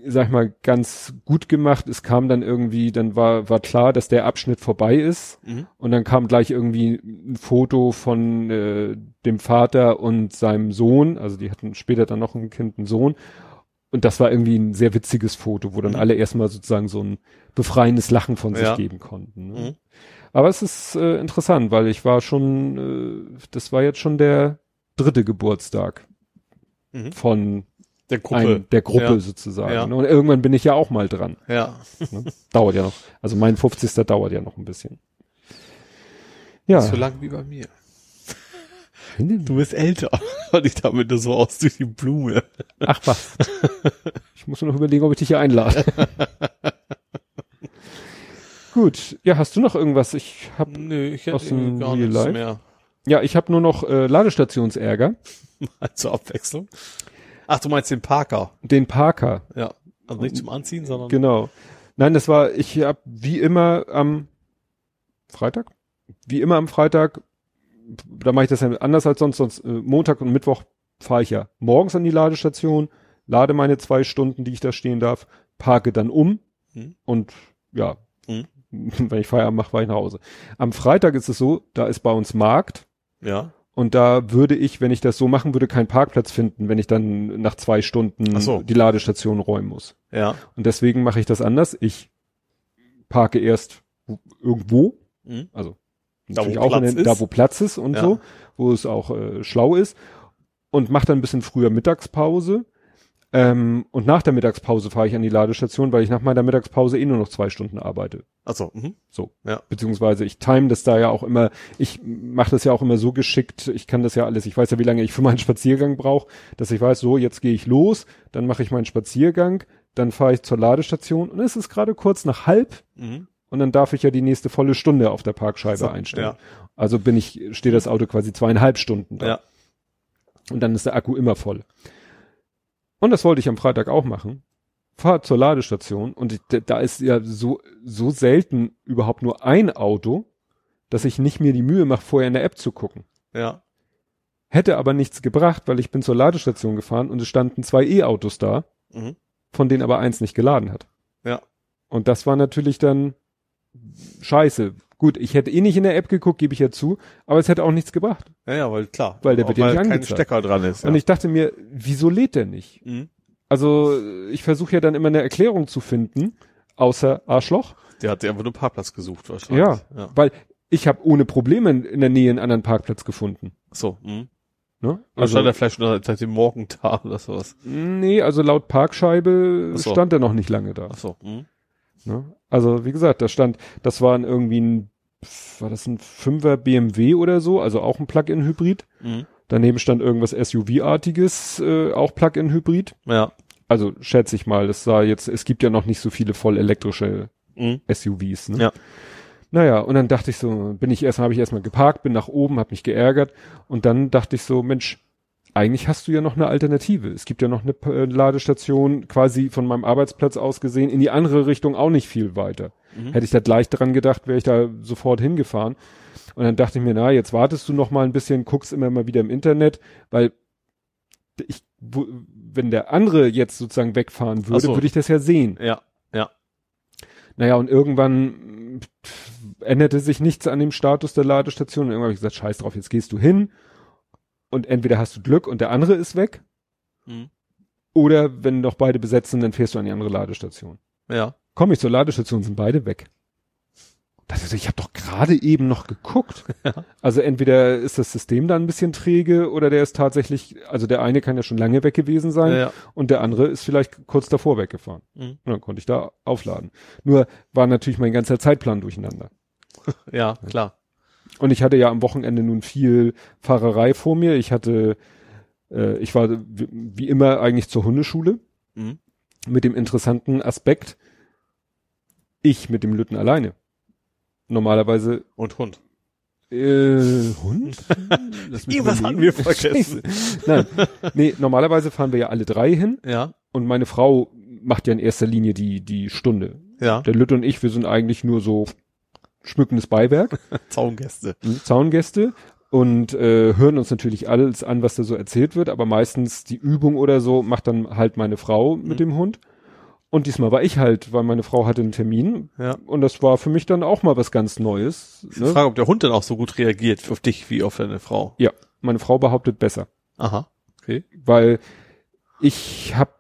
sag ich mal, ganz gut gemacht. Es kam dann irgendwie, dann war, war klar, dass der Abschnitt vorbei ist. Mhm. Und dann kam gleich irgendwie ein Foto von äh, dem Vater und seinem Sohn. Also die hatten später dann noch ein Kind, einen Sohn. Und das war irgendwie ein sehr witziges Foto, wo dann Mhm. alle erstmal sozusagen so ein befreiendes Lachen von sich Ja. geben konnten. Ne? Mhm. Aber es ist äh, interessant, weil ich war schon, äh, das war jetzt schon der dritte Geburtstag Mhm. von Der Gruppe. ein, der Gruppe Ja. sozusagen. Ja. ne? Und irgendwann bin ich ja auch mal dran. Ja. Ne? dauert ja noch. Also mein 50. dauert ja noch ein bisschen. Ja. So lang wie bei mir. Du bist älter. [LAUGHS] Und ich damit nur so aus durch die Blume. Ach was. Ich muss nur noch überlegen, ob ich dich hier einlade. [LAUGHS] Gut. Ja, hast du noch irgendwas? Ich hab, Nö, ich hätte Aus dem gar nichts mehr. ja, ich habe nur noch äh, Ladestationsärger. [LAUGHS] Zur Abwechslung. Ach, du meinst den Parker. Den Parker. Ja. Also nicht zum Anziehen, sondern. Genau. Nein, das war, ich habe wie immer am Freitag? Wie immer am Freitag, da mache ich das ja anders als sonst, sonst äh, Montag und Mittwoch fahre ich ja morgens an die Ladestation, lade meine zwei Stunden, die ich da stehen darf, parke dann um Hm. und ja, Hm. [LAUGHS] wenn ich Feierabend mache, fahre ich nach Hause. Am Freitag ist es so, da ist bei uns Markt Ja. Und da würde ich, wenn ich das so machen würde, keinen Parkplatz finden, wenn ich dann nach zwei Stunden so. die Ladestation räumen muss. Ja. Und deswegen mache ich das anders. Ich parke erst irgendwo, Mhm. also Da, natürlich wo auch Platz den, ist. da wo Platz ist und Ja. so, wo es auch äh, schlau ist und mache dann ein bisschen früher Mittagspause. Ähm, und nach der Mittagspause fahre ich an die Ladestation, weil ich nach meiner Mittagspause eh nur noch zwei Stunden arbeite. Achso, mhm. So. Ja. Beziehungsweise ich time das da ja auch immer, ich mache das ja auch immer so geschickt, ich kann das ja alles, ich weiß ja, wie lange ich für meinen Spaziergang brauche, dass ich weiß, so, jetzt gehe ich los, dann mache ich meinen Spaziergang, dann fahre ich zur Ladestation und es ist gerade kurz nach halb Mhm. und dann darf ich ja die nächste volle Stunde auf der Parkscheibe So, einstellen. ja. Also bin ich, steht das Auto quasi zweieinhalb Stunden da. Ja. Und dann ist der Akku immer voll. Und das wollte ich am Freitag auch machen. Fahr zur Ladestation und ich, da ist ja so, so selten überhaupt nur ein Auto, dass ich nicht mir die Mühe mache, vorher in der App zu gucken. Ja. Hätte aber nichts gebracht, weil ich bin zur Ladestation gefahren und es standen zwei E-Autos da, Mhm. von denen aber eins nicht geladen hat. Ja. Und das war natürlich dann scheiße. Gut, ich hätte eh nicht in der App geguckt, gebe ich ja zu, aber es hätte auch nichts gebracht. Ja, ja, weil klar. Weil der wird ja nicht kein angezeigt. Stecker dran ist. Ja. Und ich dachte mir, wieso lädt der nicht? mhm. Also ich versuche ja dann immer eine Erklärung zu finden, außer Arschloch. Der hat einfach nur Parkplatz gesucht wahrscheinlich. Ja, ja. weil ich habe ohne Probleme in, der Nähe einen anderen Parkplatz gefunden. So. Mhm. Ne? Also stand er vielleicht schon seit dem Morgen da oder sowas. nee, also laut Parkscheibe so. stand er noch nicht lange da. Ach so. Mhm. Ne? Also wie gesagt, da stand, das war ein irgendwie ein, war das ein Fünfer BMW oder so, also auch ein Plug-in-Hybrid. Mhm. Daneben stand irgendwas SUV-artiges, äh, auch Plug-in-Hybrid. Ja. Also schätze ich mal, das sah jetzt, es gibt ja noch nicht so viele voll elektrische Mhm. SUVs. Ne? Ja. Naja, und dann dachte ich so, bin ich erst, habe ich erstmal geparkt, bin nach oben, habe mich geärgert und dann dachte ich so, Mensch, eigentlich hast du ja noch eine Alternative. Es gibt ja noch eine äh, Ladestation quasi von meinem Arbeitsplatz aus gesehen, in die andere Richtung auch nicht viel weiter. Mhm. Hätte ich da gleich dran gedacht, wäre ich da sofort hingefahren. Und dann dachte ich mir, na, jetzt wartest du noch mal ein bisschen, guckst immer mal wieder im Internet, weil ich, wo, wenn der andere jetzt sozusagen wegfahren würde, so. würde ich das ja sehen. Ja. Ja. Naja, und irgendwann änderte sich nichts an dem Status der Ladestation. Und irgendwann habe ich gesagt, scheiß drauf, jetzt gehst du hin und entweder hast du Glück und der andere ist weg, Mhm. oder wenn noch beide besetzt sind, dann fährst du an die andere Ladestation. Ja. Komme ich zur Ladestation, sind beide weg. Das ist, ich habe doch gerade eben noch geguckt. [LAUGHS] Also entweder ist das System da ein bisschen träge oder der ist tatsächlich, also der eine kann ja schon lange weg gewesen sein Ja. ja. und der andere ist vielleicht kurz davor weggefahren. Mhm. Und dann konnte ich da aufladen. Nur war natürlich mein ganzer Zeitplan durcheinander. [LAUGHS] Ja, klar. Und ich hatte ja am Wochenende nun viel Fahrerei vor mir. Ich hatte, äh, ich war wie, immer eigentlich zur Hundeschule Mhm. mit dem interessanten Aspekt, ich mit dem Lütten alleine. Normalerweise Und Hund. äh, Hund? [LAUGHS] Irgendwas hatten wir vergessen. Nein, nee, normalerweise fahren wir ja alle drei hin Ja. und meine Frau macht ja in erster Linie die die Stunde. Ja. Der Lütte und ich, wir sind eigentlich nur so schmückendes Beiwerk. [LAUGHS] Zaungäste. Zaungäste und äh, hören uns natürlich alles an, was da so erzählt wird, aber meistens die Übung oder so macht dann halt meine Frau mit Mhm. dem Hund. Und diesmal war ich halt, weil meine Frau hatte einen Termin Ja. und das war für mich dann auch mal was ganz Neues. Ich Ne? frage, ob der Hund dann auch so gut reagiert auf dich wie auf deine Frau. Ja, meine Frau behauptet besser, Aha. Okay. weil ich habe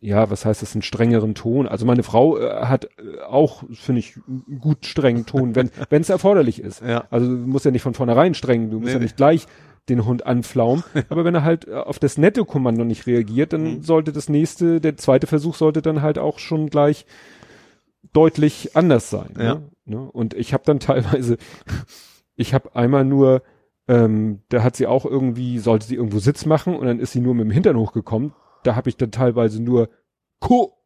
ja, was heißt das, einen strengeren Ton. Also meine Frau äh, hat äh, auch, finde ich, einen gut strengen Ton, wenn [LAUGHS] wenn es erforderlich ist. Ja. Also du musst ja nicht von vornherein streng, du musst Nee, ja nicht gleich den Hund anflaumen. [LAUGHS] Aber wenn er halt äh, auf das nette Kommando nicht reagiert, dann Mhm. sollte das nächste, der zweite Versuch sollte dann halt auch schon gleich deutlich anders sein. Ja. Ne? Ne? Und ich habe dann [LAUGHS] teilweise, ich habe einmal nur, ähm, da hat sie auch irgendwie, sollte sie irgendwo Sitz machen und dann ist sie nur mit dem Hintern hochgekommen. Da habe ich dann teilweise nur Ko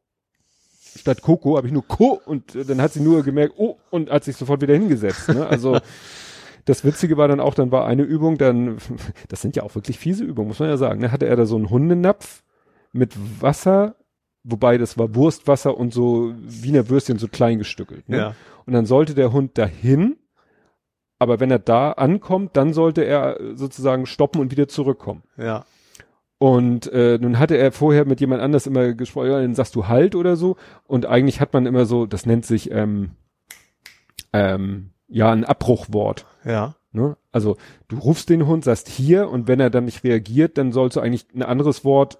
statt Coco habe ich nur Ko und äh, dann hat sie nur gemerkt, oh, und hat sich sofort wieder hingesetzt. Ne? Also [LAUGHS] das Witzige war dann auch, dann war eine Übung, dann, [LAUGHS] das sind ja auch wirklich fiese Übungen, muss man ja sagen. Da hatte er da so einen Hundenapf mit Wasser, wobei das war Wurstwasser und so Wiener Würstchen so klein gestückelt. Ne? Ja. Und dann sollte der Hund dahin, aber wenn er da ankommt, dann sollte er äh, sozusagen stoppen und wieder zurückkommen. Ja. Und äh, nun hatte er vorher mit jemand anders immer gesprochen, dann sagst du halt oder so. Und eigentlich hat man immer so, das nennt sich ähm, ähm, ja ein Abbruchwort. Ja. Ne? Also du rufst den Hund, sagst hier und wenn er dann nicht reagiert, dann sollst du eigentlich ein anderes Wort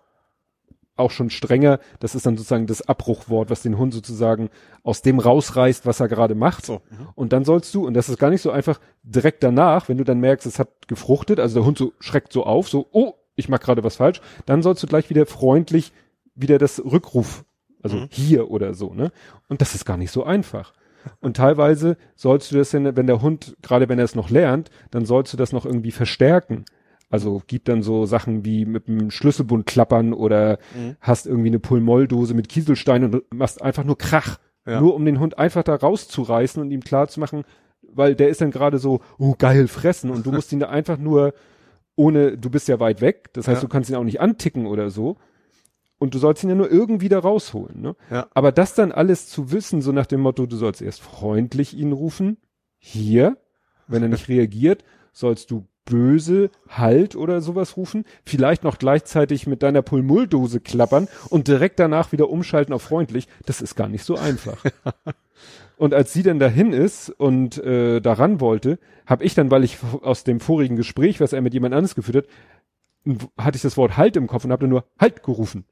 auch schon strenger. Das ist dann sozusagen das Abbruchwort, was den Hund sozusagen aus dem rausreißt, was er gerade macht. So. Und dann sollst du, und das ist gar nicht so einfach, direkt danach, wenn du dann merkst, es hat gefruchtet, also der Hund so schreckt so auf, so, oh, ich mach gerade was falsch, dann sollst du gleich wieder freundlich wieder das Rückruf, also Mhm. hier oder so, ne? Und das ist gar nicht so einfach. Und teilweise sollst du das, denn, wenn der Hund, gerade wenn er es noch lernt, dann sollst du das noch irgendwie verstärken. Also gibt dann so Sachen wie mit dem Schlüsselbund klappern oder Mhm. hast irgendwie eine Pulmoldose mit Kieselstein und machst einfach nur Krach. Ja. Nur um den Hund einfach da rauszureißen und ihm klar zu machen, weil der ist dann gerade so, oh geil, fressen und du musst ihn da einfach nur ohne, du bist ja weit weg, das heißt, Ja. du kannst ihn auch nicht anticken oder so. Und du sollst ihn ja nur irgendwie da rausholen, ne? Ja. Aber das dann alles zu wissen, so nach dem Motto, du sollst erst freundlich ihn rufen, hier, wenn er nicht [LAUGHS] reagiert, sollst du böse Halt oder sowas rufen, vielleicht noch gleichzeitig mit deiner Pulmuldose klappern und direkt danach wieder umschalten auf freundlich, das ist gar nicht so einfach. [LAUGHS] und als sie dann dahin ist und äh, daran wollte, habe ich dann, weil ich aus dem vorigen Gespräch, was er mit jemand anderes geführt hat, hatte ich das Wort Halt im Kopf und habe dann nur Halt gerufen.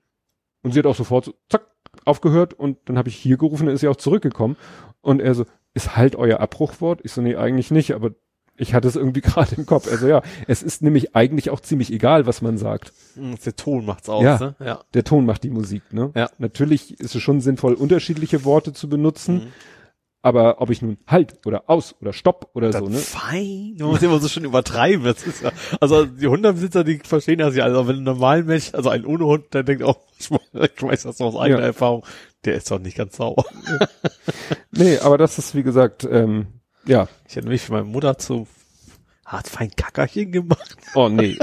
Und sie hat auch sofort so, zack, aufgehört und dann habe ich hier gerufen, dann ist sie auch zurückgekommen. Und er so, ist halt euer Abbruchwort? Ich so, nee, eigentlich nicht, aber ich hatte es irgendwie [LAUGHS] gerade im Kopf. Also ja, es ist nämlich eigentlich auch ziemlich egal, was man sagt. Mhm, Der Ton macht's aus, Ja. ne? Ja. Der Ton macht die Musik, ne? Ja. Natürlich ist es schon sinnvoll, unterschiedliche Worte zu benutzen. Mhm. Aber ob ich nun halt oder aus oder stopp oder Dann so, ne? fein. Man muss immer so schön übertreiben. Das ist ja, also die Hundebesitzer, die verstehen das ja. Also wenn ein normaler Mensch, also ein ohne Hund, der denkt auch, [LAUGHS] ich weiß das aus eigener Ja. Erfahrung, der ist doch nicht ganz sauer. [LAUGHS] Nee, aber das ist, wie gesagt, ähm, ja. Ich hätte mich für meine Mutter zu hart fein Kackerchen gemacht. Oh nee.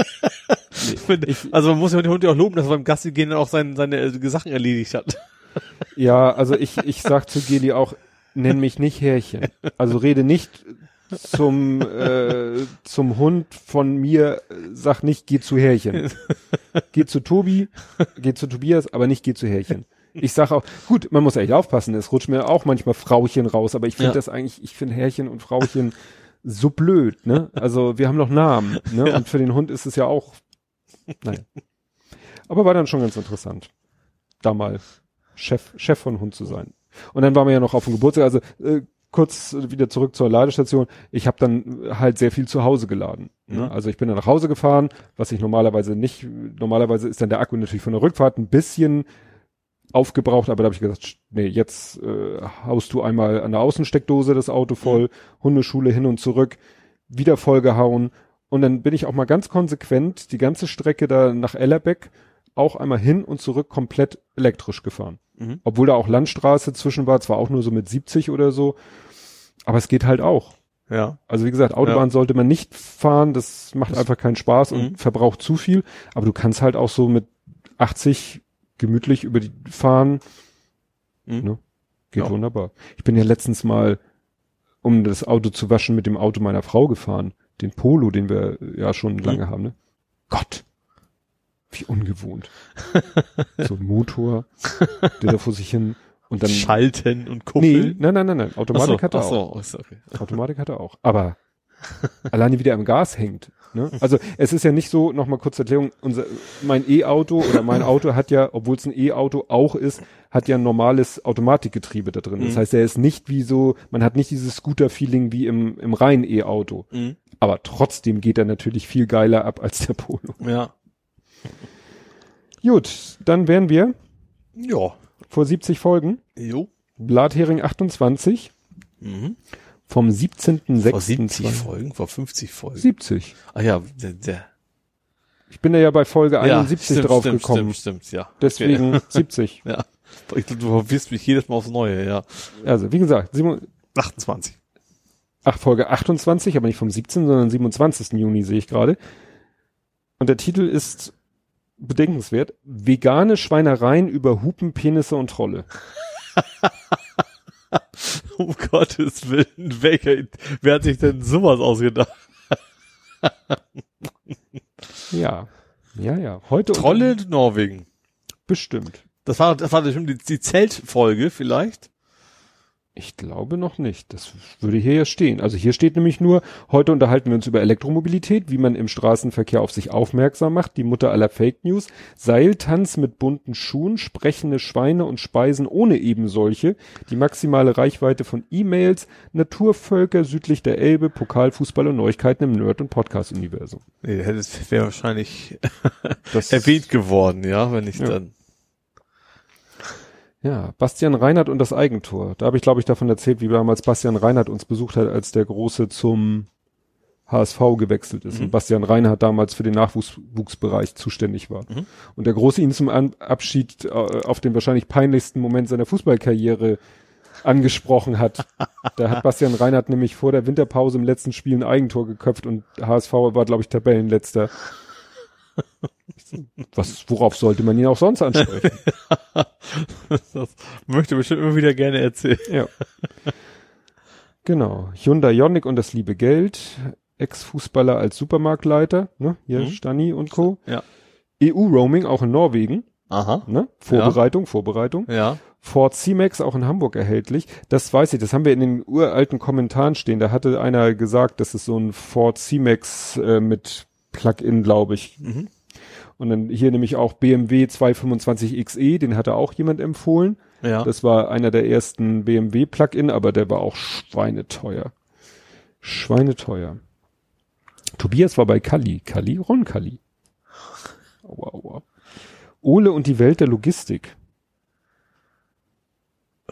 [LAUGHS] also man muss ja den Hund ja auch loben, dass er beim Gassi gehen dann auch seine, seine äh, Sachen erledigt hat. Ja, also ich, ich sag zu Geli auch, nenn mich nicht Härchen. Also rede nicht zum, äh, zum Hund von mir, sag nicht, geh zu Härchen. Geh zu Tobi, geh zu Tobias, aber nicht geh zu Härchen. Ich sag auch, gut, man muss echt aufpassen, es rutscht mir auch manchmal Frauchen raus, aber ich finde Ja. das eigentlich, ich finde Härchen und Frauchen so blöd, ne? Also wir haben noch Namen, ne? Und für den Hund ist es ja auch, naja. Aber war dann schon ganz interessant, da mal Chef, Chef von Hund zu sein. Und dann waren wir ja noch auf dem Geburtstag, also äh, kurz wieder zurück zur Ladestation. Ich habe dann halt sehr viel zu Hause geladen. Ne? Mhm. Also ich bin dann nach Hause gefahren, was ich normalerweise nicht, normalerweise ist dann der Akku natürlich von der Rückfahrt ein bisschen aufgebraucht, aber da habe ich gesagt, nee, jetzt äh, haust du einmal an der Außensteckdose das Auto voll, Hundeschule hin und zurück, wieder vollgehauen und dann bin ich auch mal ganz konsequent die ganze Strecke da nach Ellerbeck auch einmal hin und zurück komplett elektrisch gefahren. Mhm. Obwohl da auch Landstraße zwischen war, zwar auch nur so mit 70 oder so, aber es geht halt auch. Ja. Also wie gesagt, Autobahn sollte man nicht fahren, das macht einfach keinen Spaß und Mhm. verbraucht zu viel, aber du kannst halt auch so mit 80 gemütlich über die fahren. Mhm. Ne? Geht Ja. wunderbar. Ich bin ja letztens mal, um das Auto zu waschen, mit dem Auto meiner Frau gefahren. Den Polo, den wir ja schon Mhm. lange haben. Ne? Gott, wie ungewohnt. [LAUGHS] so ein Motor, der da vor sich hin und dann. Schalten und Nee, kuppeln. nein, nein, nein, nein. Automatik Ach hat er so, auch. so, okay. Automatik hat er auch. Aber alleine wie der am Gas hängt. Ne? Also es ist ja nicht so, nochmal kurz Erklärung, unser, mein E-Auto oder mein Auto hat ja, obwohl es ein E-Auto auch ist, hat ja ein normales Automatikgetriebe da drin. Das Mhm. heißt, er ist nicht wie so, man hat nicht dieses Scooter-Feeling wie im, im reinen E-Auto. Mhm. Aber trotzdem geht er natürlich viel geiler ab als der Polo. Ja. Gut, dann wären wir Ja. vor 70 Folgen. Jo. Blathering 28 Mhm. vom 17.06. Vor 70 Folgen, vor 50 Folgen. 70. Ah ja, der, der Ich bin da ja bei Folge ja, 71 stimmt, drauf stimmt, gekommen. Stimmt, stimmt, ja. Deswegen 70. [LAUGHS] Ja. Ich du verwirrst mich jedes Mal aufs Neue, ja. Also, wie gesagt, Simon, 28. ach, Folge 28, aber nicht vom 17., sondern 27. Juni sehe ich gerade. Und der Titel ist bedenkenswert. Vegane Schweinereien über Hupen, Penisse und Trolle. [LAUGHS] Um Gottes Willen, welcher, wer hat sich denn sowas ausgedacht? Ja. Ja, ja. Heute Trolle in Norwegen. bestimmt. Das war, das war bestimmt die, die Zeltfolge vielleicht. Ich glaube noch nicht. Das würde hier ja stehen. Also hier steht nämlich nur, heute unterhalten wir uns über Elektromobilität, wie man im Straßenverkehr auf sich aufmerksam macht, die Mutter aller Fake News, Seiltanz mit bunten Schuhen, sprechende Schweine und Speisen ohne ebensolche, die maximale Reichweite von E-Mails, Naturvölker südlich der Elbe, Pokalfußball und Neuigkeiten im Nerd- und Podcast-Universum. Nee, das wäre wahrscheinlich Das- [LAUGHS] erwähnt geworden, ja, wenn ich Ja. dann. Ja, Bastian Reinhardt und das Eigentor. Da habe ich, glaube ich, davon erzählt, wie damals Bastian Reinhardt uns besucht hat, als der Große zum HSV gewechselt ist. Mhm. Und Bastian Reinhardt damals für den Nachwuchsbereich zuständig war. Mhm. Und der Große ihn zum An Abschied äh, auf den wahrscheinlich peinlichsten Moment seiner Fußballkarriere angesprochen hat. [LAUGHS] da hat Bastian Reinhardt nämlich vor der Winterpause im letzten Spiel ein Eigentor geköpft und HSV war, glaube ich, Tabellenletzter. Was, worauf sollte man ihn auch sonst ansprechen? [LAUGHS] Das möchte bestimmt immer wieder gerne erzählen. Ja. genau. Hyundai Ioniq und das liebe Geld. Ex-Fußballer als Supermarktleiter, ne? Hier Mhm. Stani und Co. Ja. EU-Roaming auch in Norwegen, Aha. ne? Vorbereitung, Vorbereitung. Ja. Ford C-Max auch in Hamburg erhältlich. Das weiß ich, das haben wir in den uralten Kommentaren stehen. Da hatte einer gesagt, das ist so ein Ford C-Max äh, mit Plug-in, glaube ich. Mhm. Und dann hier nämlich auch BMW 225 XE, den hatte auch jemand empfohlen. Ja. Das war einer der ersten BMW Plug-in, aber der war auch schweineteuer. Schweineteuer. Tobias war bei Kali. Kali? Ron Kali. Aua, aua. Ole und die Welt der Logistik.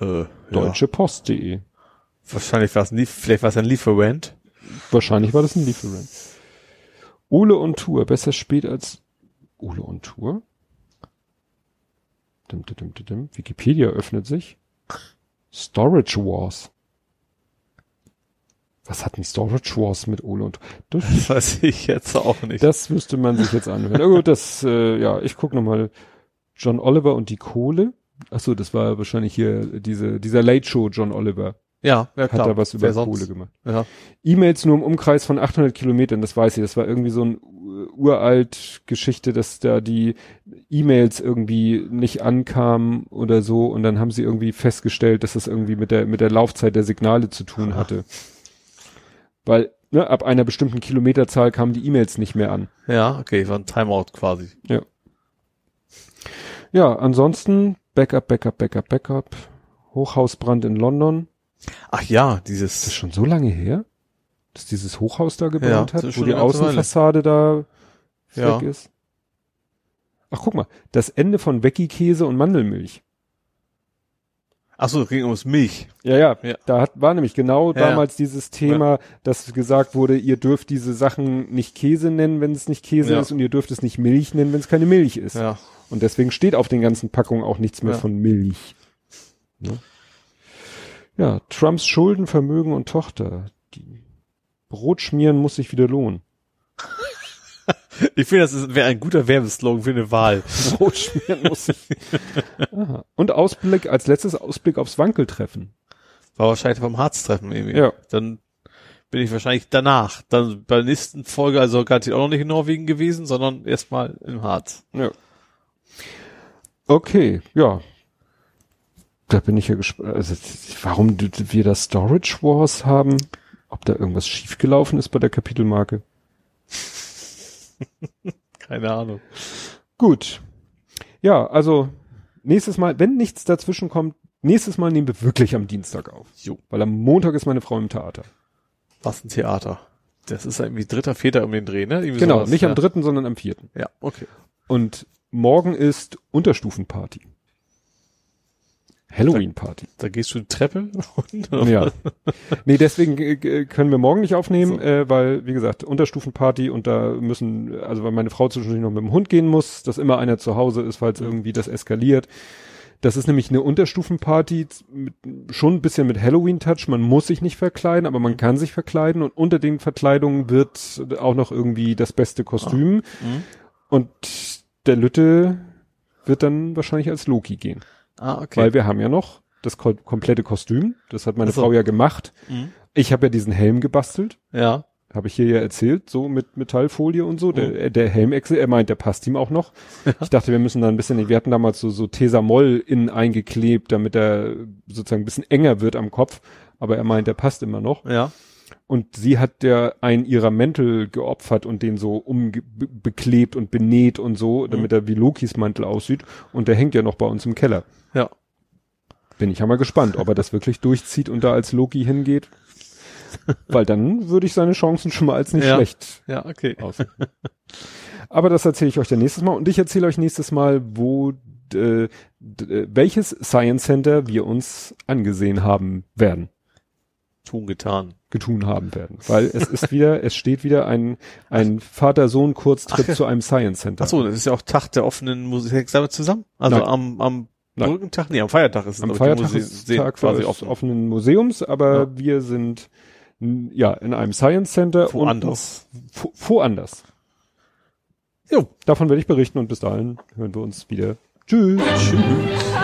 äh, ja. Deutsche Post.de. Wahrscheinlich war es ein vielleicht war es ein Lieferant. Wahrscheinlich war das ein Lieferant. Ole und Tour. Besser spät als Ole und Tour. Dim, dim, dim, dim. Wikipedia öffnet sich. Storage Wars. Was hat ein Storage Wars mit Ole und das, Das [LAUGHS] weiß ich jetzt auch nicht. das müsste man sich jetzt anhören. Gut, das, äh, ja, ich guck noch mal. John Oliver und die Kohle. Ach so, das war wahrscheinlich hier diese, dieser Late Show John Oliver. ja, ja Hat klar. da was über? Kohle gemacht. Ja. E-Mails nur im Umkreis von 800 Kilometern, das weiß ich. Das war irgendwie so ein uralt Geschichte, dass da die E-Mails irgendwie nicht ankamen oder so und dann haben sie irgendwie festgestellt, dass das irgendwie mit der mit der Laufzeit der Signale zu tun hatte. Weil ne, ab einer bestimmten Kilometerzahl kamen die E-Mails nicht mehr an. ja, okay, war ein Timeout quasi. Ja, ansonsten Backup, Backup, Backup, Backup. Hochhausbrand in London. Ach ja, Ist das dieses schon so lange her? Dass dieses Hochhaus da gebrannt Ja, hat, wo die ganze Weile. Außenfassade da Ja. weg ist. Ach, guck mal, das Ende von Veggie-Käse und Mandelmilch. Ach so, ging ums Milch. Ja, ja, Ja. da hat, war nämlich genau Ja, damals dieses Thema, dass gesagt wurde, ihr dürft diese Sachen nicht Käse nennen, wenn es nicht Käse Ja. ist und ihr dürft es nicht Milch nennen, wenn es keine Milch ist. Ja. Und deswegen steht auf den ganzen Packungen auch nichts mehr Ja. von Milch. Ne? Ja, Trumps Schulden, Vermögen und Tochter. Die Brot schmieren muss sich wieder lohnen. Ich finde, das wäre ein guter Werbeslogan für eine Wahl. [LAUGHS] Brot schmieren muss sich. Aha. Und Ausblick, als letztes Ausblick aufs Wankeltreffen. War wahrscheinlich vom Harztreffen irgendwie. Ja. Dann bin ich wahrscheinlich danach. Dann bei der nächsten Folge, also garantiert auch noch nicht in Norwegen gewesen, sondern erstmal im Harz. Ja. Okay, ja. Da bin ich ja gespannt. Also, warum wir da Storage Wars haben, ob da irgendwas schiefgelaufen ist bei der Kapitelmarke. [LAUGHS] Keine Ahnung. Gut. Ja, also nächstes Mal, wenn nichts dazwischen kommt, nächstes Mal nehmen wir wirklich am Dienstag auf. Jo. Weil am Montag ist meine Frau im Theater. Was ein Theater. Das ist irgendwie dritter, vierter um den Dreh, ne? Irgendwie Genau, sowas, nicht ja. am dritten, sondern am vierten. Ja, okay. Und morgen ist Unterstufenparty. Halloween-Party. Da gehst du die Treppe und Ja. Nee, deswegen äh, äh, können wir morgen nicht aufnehmen, äh, weil, wie gesagt, Unterstufenparty und da müssen, also weil meine Frau zwischendurch noch mit dem Hund gehen muss, dass immer einer zu Hause ist, falls irgendwie das eskaliert. Das ist nämlich eine Unterstufenparty, mit, schon ein bisschen mit Halloween-Touch. Man muss sich nicht verkleiden, aber man kann sich verkleiden und unter den Verkleidungen wird auch noch irgendwie das beste Kostüm. Mhm. Und der Lütte wird dann wahrscheinlich als Loki gehen. Ah, okay. Weil wir haben ja noch das ko komplette Kostüm. Das hat meine so. Frau ja gemacht. Mhm. Ich habe ja diesen Helm gebastelt. Ja. Habe ich hier ja erzählt, so mit Metallfolie und so. Der, äh, der Helmechse, er meint, der passt ihm auch noch. Ich dachte, wir müssen da ein bisschen, wir hatten damals so, so Tesamol innen eingeklebt, damit er sozusagen ein bisschen enger wird am Kopf. Aber er meint, der passt immer noch. Ja. Und sie hat ja einen ihrer Mäntel geopfert und den so umbeklebt und benäht und so, damit er wie Lokis Mantel aussieht. Und der hängt ja noch bei uns im Keller. Ja. Bin ich ja mal gespannt, ob er das wirklich durchzieht und da als Loki hingeht. Weil dann würde ich seine Chancen schon mal als nicht Ja. schlecht Ja, okay. aus. Aber das erzähle ich euch dann nächstes Mal und ich erzähle euch nächstes Mal, wo welches Science Center wir uns angesehen haben werden, Tun getan. getun haben werden. Weil es ist wieder, es steht wieder ein, ein Vater-Sohn-Kurztrip zu einem Science Center. Ach so, das ist ja auch Tag der offenen Musik. Zusammen? Also Nein. am, am Nein. Brückentag? Nee, am Feiertag ist es. Am Feiertag ist Tag quasi des offen. offenen Museums, aber Ja. wir sind ja in einem Science Center Woanders. und woanders. Jo. Davon werde ich berichten und bis dahin hören wir uns wieder. Tschüss. Tschüss.